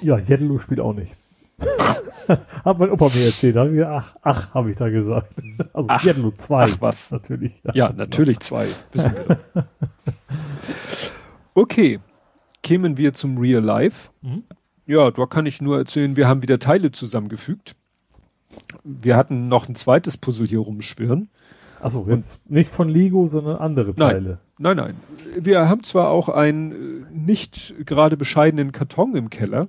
Ja, Jeddelo spielt auch nicht. *laughs* hat mein Opa mir erzählt. Hab ich, ach, ach, habe ich da gesagt. Also, ach, nur zwei. Ach, was? Natürlich. Ja, ja natürlich zwei. Wissen wir. *laughs* Okay. Kämen wir zum Real Life. Mhm. Ja, da kann ich nur erzählen, wir haben wieder Teile zusammengefügt. Wir hatten noch ein zweites Puzzle hier rumschwirren. Achso, jetzt nicht von Lego, sondern andere Teile. Nein, nein, nein. Wir haben zwar auch einen äh, nicht gerade bescheidenen Karton im Keller,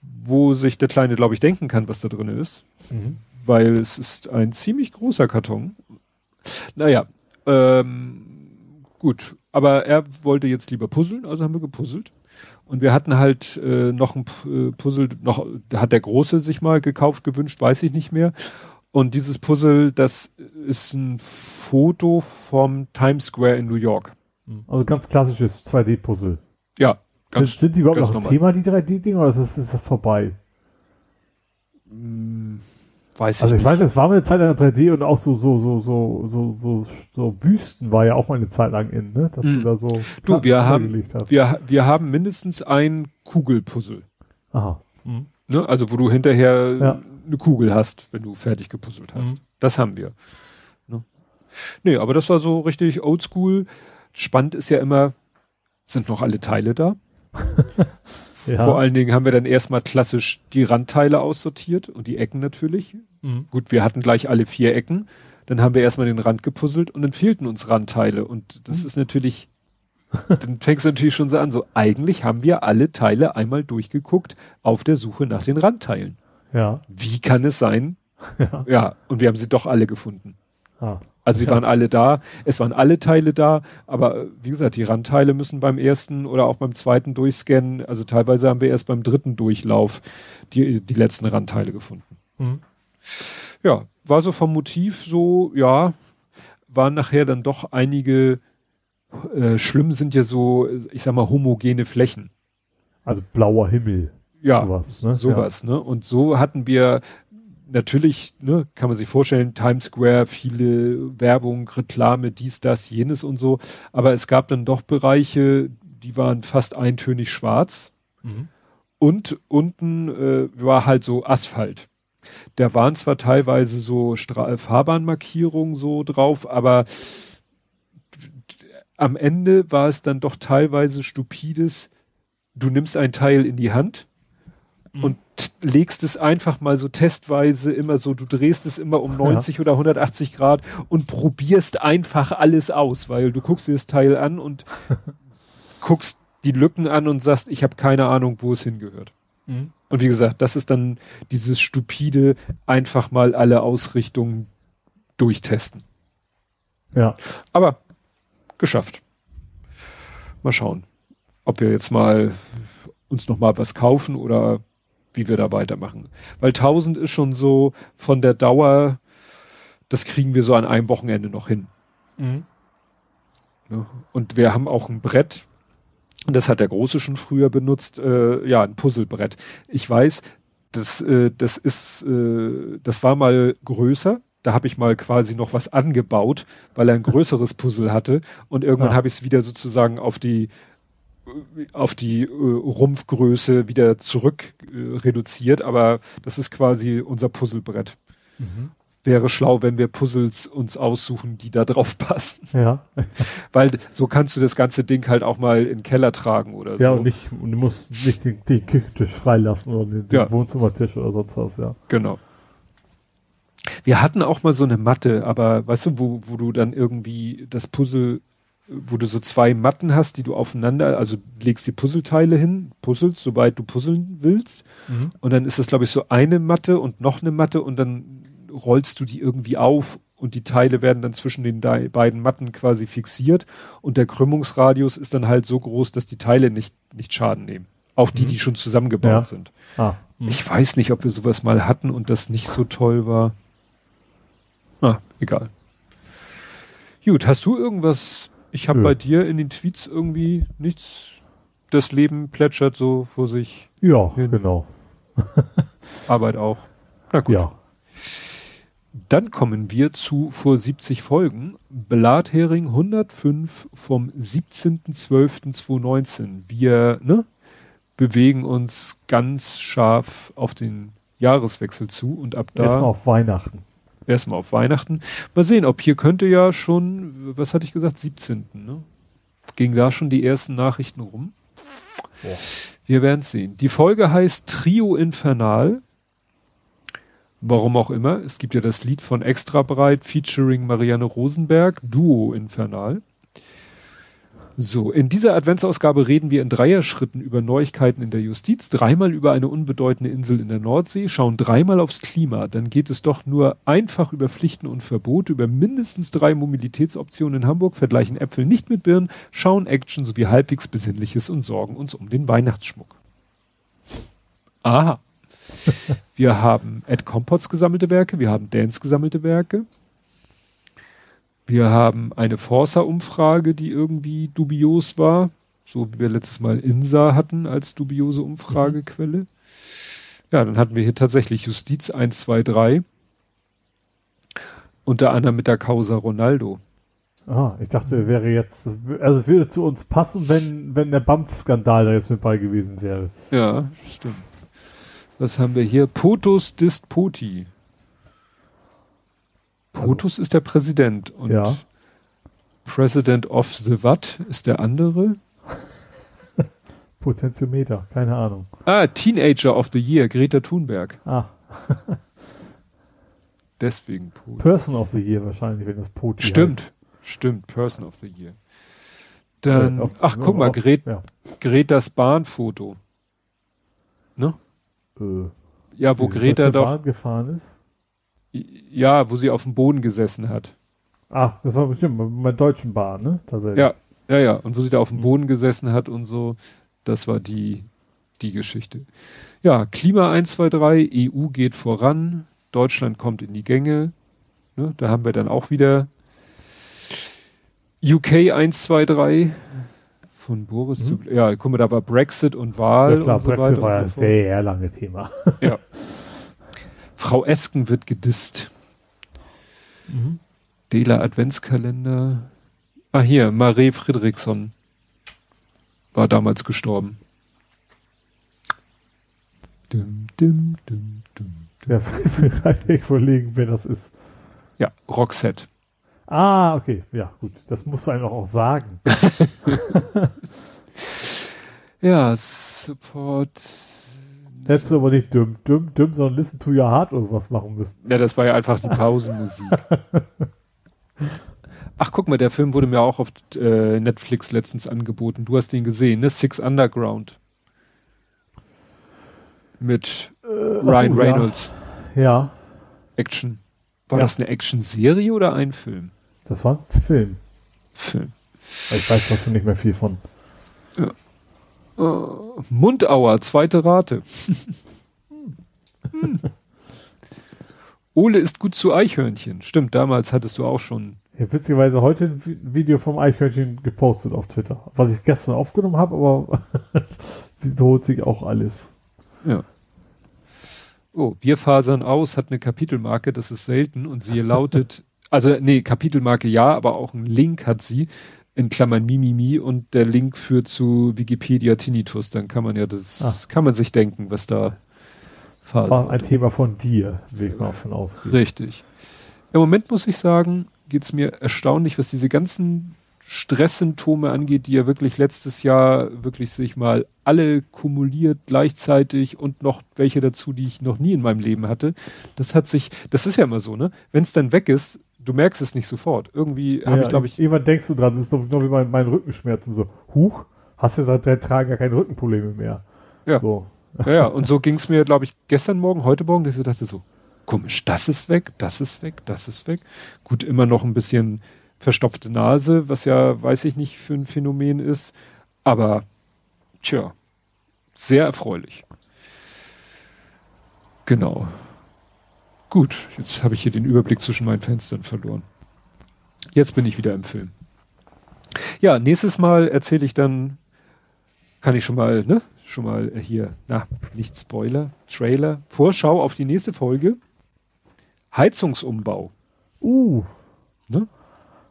wo sich der Kleine, glaube ich, denken kann, was da drin ist. Mhm. Weil es ist ein ziemlich großer Karton. Naja, ähm, gut. Aber er wollte jetzt lieber puzzeln, also haben wir gepuzzelt. Und wir hatten halt äh, noch ein äh, Puzzle, noch hat der Große sich mal gekauft, gewünscht, weiß ich nicht mehr. Und dieses Puzzle, das ist ein Foto vom Times Square in New York. Also ganz klassisches 2D-Puzzle. Ja, Ganz, sind, sind sie überhaupt noch ein Thema, die 3D-Dinger, oder ist das, ist das vorbei? Weiß also ich, ich weiß, es war mal eine Zeit lang 3D und auch so, so, so, so, so, so, so Büsten war ja auch mal eine Zeit lang in, ne? Dass hm. du da so. Du, wir haben, hast. wir, wir haben mindestens ein Kugelpuzzle. Aha. Hm. Ne? Also, wo du hinterher ja. eine Kugel hast, wenn du fertig gepuzzelt hast. Mhm. Das haben wir. Ne? Nee, aber das war so richtig oldschool. Spannend ist ja immer, sind noch alle Teile da? *laughs* ja. Vor allen Dingen haben wir dann erstmal klassisch die Randteile aussortiert und die Ecken natürlich. Mhm. Gut, wir hatten gleich alle vier Ecken. Dann haben wir erstmal den Rand gepuzzelt und dann fehlten uns Randteile. Und das mhm. ist natürlich, *laughs* dann fängst du natürlich schon so an, so eigentlich haben wir alle Teile einmal durchgeguckt auf der Suche nach den Randteilen. Ja. Wie kann es sein? *laughs* Ja. ja, und wir haben sie doch alle gefunden. Ah. Also sie ja. waren alle da, es waren alle Teile da, aber äh, wie gesagt, die Randteile müssen beim ersten oder auch beim zweiten Durchscannen, also teilweise haben wir erst beim dritten Durchlauf die, die letzten Randteile gefunden. Mhm. Ja, war so vom Motiv so, ja, waren nachher dann doch einige, äh, schlimm sind ja so, ich sag mal, homogene Flächen. Also blauer Himmel. Ja, sowas, ne? sowas, ja. ne? Und so hatten wir natürlich, ne, kann man sich vorstellen, Times Square, viele Werbung, Reklame, dies, das, jenes und so. Aber es gab dann doch Bereiche, die waren fast eintönig schwarz. Mhm. Und unten äh, war halt so Asphalt. Da waren zwar teilweise so Stra Fahrbahnmarkierungen so drauf, aber am Ende war es dann doch teilweise stupides. Du nimmst ein Teil in die Hand mhm. und legst es einfach mal so testweise immer so, du drehst es immer um 90 ja. oder 180 Grad und probierst einfach alles aus, weil du guckst dir das Teil an und *laughs* guckst die Lücken an und sagst, ich habe keine Ahnung, wo es hingehört. Mhm. Und wie gesagt, das ist dann dieses stupide, einfach mal alle Ausrichtungen durchtesten. Ja. Aber geschafft. Mal schauen, ob wir jetzt mal uns noch mal was kaufen oder wie wir da weitermachen. Weil 1000 ist schon so von der Dauer, das kriegen wir so an einem Wochenende noch hin. Mhm. Ja, und wir haben auch ein Brett, das hat der Große schon früher benutzt, äh, ja, ein Puzzlebrett. Ich weiß, das, äh, das ist, äh, das war mal größer. Da habe ich mal quasi noch was angebaut, weil er ein größeres Puzzle hatte. Und irgendwann ja. habe ich es wieder sozusagen auf die auf die äh, Rumpfgröße wieder zurück äh, reduziert, aber das ist quasi unser Puzzlebrett. Mhm. Wäre schlau, wenn wir Puzzles uns aussuchen, die da drauf passen. Ja. *laughs* Weil so kannst du das ganze Ding halt auch mal in den Keller tragen oder so. Ja, und, nicht, und du musst nicht den, den Küchentisch freilassen oder den, den ja. Wohnzimmertisch oder sonst was, ja. Genau. Wir hatten auch mal so eine Matte, aber weißt du, wo, wo du dann irgendwie das Puzzle wo du so zwei Matten hast, die du aufeinander, also legst die Puzzleteile hin, puzzelst, soweit du puzzeln willst. Mhm. Und dann ist das, glaube ich, so eine Matte und noch eine Matte und dann rollst du die irgendwie auf und die Teile werden dann zwischen den beiden Matten quasi fixiert und der Krümmungsradius ist dann halt so groß, dass die Teile nicht, nicht Schaden nehmen. Auch die, mhm. die schon zusammengebaut ja. sind. Ah. Mhm. Ich weiß nicht, ob wir sowas mal hatten und das nicht so toll war. Ah, egal. Gut, hast du irgendwas ich habe bei dir in den Tweets irgendwie nichts. Das Leben plätschert so vor sich. Ja, hin. genau. *laughs* Arbeit auch. Na gut. Ja. Dann kommen wir zu vor 70 Folgen. Blathering 105 vom 17.12.2019. Wir, ne? bewegen uns ganz scharf auf den Jahreswechsel zu und ab da. Erstmal auf Weihnachten. Erstmal auf Weihnachten. Mal sehen, ob hier könnte ja schon, was hatte ich gesagt, 17. Ne? Ging da schon die ersten Nachrichten rum? Boah. Wir werden sehen. Die Folge heißt Trio Infernal. Warum auch immer. Es gibt ja das Lied von Extra Breit featuring Marianne Rosenberg, Duo Infernal. So, in dieser Adventsausgabe reden wir in Dreierschritten über Neuigkeiten in der Justiz, dreimal über eine unbedeutende Insel in der Nordsee, schauen dreimal aufs Klima, dann geht es doch nur einfach über Pflichten und Verbote, über mindestens drei Mobilitätsoptionen in Hamburg, vergleichen Äpfel nicht mit Birnen, schauen Action sowie halbwegs Besinnliches und sorgen uns um den Weihnachtsschmuck. Aha. *laughs* wir haben Ed Compots gesammelte Werke, wir haben Dance gesammelte Werke, wir haben eine Forsa-Umfrage, die irgendwie dubios war, so wie wir letztes Mal INSA hatten als dubiose Umfragequelle. Mhm. Ja, dann hatten wir hier tatsächlich Justiz 1, 2, 3. Unter anderem mit der Causa Ronaldo. Ah, ich dachte, wäre jetzt, also würde zu uns passen, wenn, wenn der BAMF-Skandal da jetzt mit bei gewesen wäre. Ja, stimmt. Was haben wir hier? Potus dist Poti. POTUS ist der Präsident und ja. President of the What ist der andere. *laughs* Potentiometer, keine Ahnung. Ah, Teenager of the Year, Greta Thunberg. Ah. *laughs* Deswegen POTUS. Person of the Year wahrscheinlich, wenn das POTUS Stimmt, heißt. stimmt, Person of the Year. Dann, äh, auf, ach guck mal, Gret, ja. Gretas Bahnfoto. Ne? Äh, ja, wo Greta doch. Bahn gefahren ist? Ja, wo sie auf dem Boden gesessen hat. Ah, das war bestimmt bei Deutschen Bahn, ne? Tatsächlich. Ja, ja, ja. Und wo sie da auf dem mhm. Boden gesessen hat und so, das war die, die Geschichte. Ja, Klima 1, 2, 3, EU geht voran, Deutschland kommt in die Gänge. Ne? Da haben wir dann auch wieder UK 1, 2, 3 von Boris mhm. zu, ja, guck mal, da war Brexit und Wahl ja, klar, und so Brexit weiter. war ja so ein sehr lange Thema. Ja. *laughs* Frau Esken wird gedisst. Mhm. Dela Adventskalender. Ah, hier, Marie Friedrichsson war damals gestorben. Dum, dum, dum, dum, Ja, *laughs* vielleicht überlegen, wer das ist. Ja, Roxette. Ah, okay. Ja, gut. Das musst du einfach auch sagen. *laughs* ja, Support. Hättest du aber nicht dumm, dumm, dumm, sondern Listen to Your Heart oder sowas machen müssen. Ja, das war ja einfach die Pausenmusik. *laughs* Ach, guck mal, der Film wurde mir auch auf äh, Netflix letztens angeboten. Du hast den gesehen, ne? Six Underground. Mit äh, Ryan ach, Reynolds. Ja. ja. Action. War ja. das eine Action-Serie oder ein Film? Das war ein Film. Film. Ich weiß doch nicht mehr viel von. Ja. Uh, Mundauer, zweite Rate. *laughs* hm. Ole ist gut zu Eichhörnchen. Stimmt, damals hattest du auch schon. Ja, witzigerweise heute ein Video vom Eichhörnchen gepostet auf Twitter. Was ich gestern aufgenommen habe, aber *laughs* wiederholt sich auch alles. Ja. Oh, wir fasern aus, hat eine Kapitelmarke, das ist selten und sie lautet, also nee, Kapitelmarke ja, aber auch ein Link hat sie in Klammern Mimimi und der Link führt zu Wikipedia Tinnitus, dann kann man ja das, ah. kann man sich denken, was da war ein Thema von dir, will ich mal von ausgehen. Richtig. Im Moment muss ich sagen, geht es mir erstaunlich, was diese ganzen Stresssymptome angeht, die ja wirklich letztes Jahr wirklich sich mal alle kumuliert gleichzeitig und noch welche dazu, die ich noch nie in meinem Leben hatte. Das hat sich, das ist ja immer so, ne? Wenn es dann weg ist, du merkst es nicht sofort. Irgendwie habe ja, ich, glaube ich. Irgendwann denkst du dran, das ist doch genau wie mein, mein Rückenschmerzen. So, huch, hast du seit drei Tagen gar keine Rückenprobleme mehr. Ja. So. Ja, ja. und so ging es mir, glaube ich, gestern Morgen, heute Morgen, dass ich dachte so, komisch, das ist weg, das ist weg, das ist weg. Gut, immer noch ein bisschen verstopfte Nase, was ja, weiß ich nicht, für ein Phänomen ist. Aber, tja, sehr erfreulich. Genau. Gut, jetzt habe ich hier den Überblick zwischen meinen Fenstern verloren. Jetzt bin ich wieder im Film. Ja, nächstes Mal erzähle ich dann, kann ich schon mal, ne, schon mal hier, na, nicht Spoiler, Trailer, Vorschau auf die nächste Folge. Heizungsumbau. Uh. Ne?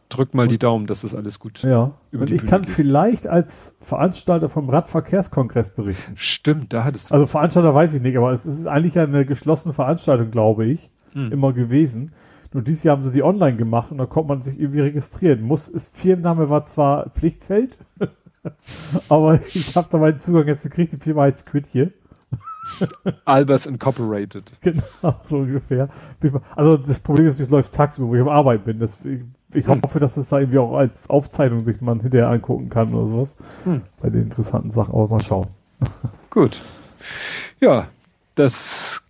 Drück mal die Daumen, dass das alles gut Ja. Und ich kann geht. vielleicht als Veranstalter vom Radverkehrskongress berichten. Stimmt, da hattest du. Also Veranstalter weiß ich nicht, aber es ist eigentlich eine geschlossene Veranstaltung, glaube ich, hm. immer gewesen. Nur dieses Jahr haben sie die online gemacht und da konnte man sich irgendwie registrieren. Muss, ist, Firmenname war zwar Pflichtfeld, *laughs* aber ich habe da meinen Zugang jetzt gekriegt. Die Firma heißt Squid hier. *laughs* Albers Incorporated. Genau, so ungefähr. Also das Problem ist, es läuft tagsüber, wo ich am Arbeit bin. Das, ich, hm. hoffe, dass das da irgendwie auch als Aufzeichnung sich man hinterher angucken kann oder sowas. Hm. Bei den interessanten Sachen, aber mal schauen. *laughs* Gut. Ja, das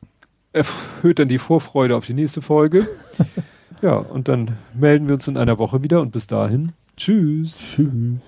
erhöht dann die Vorfreude auf die nächste Folge. *laughs* ja, und dann melden wir uns in einer Woche wieder und bis dahin. Tschüss. Tschüss.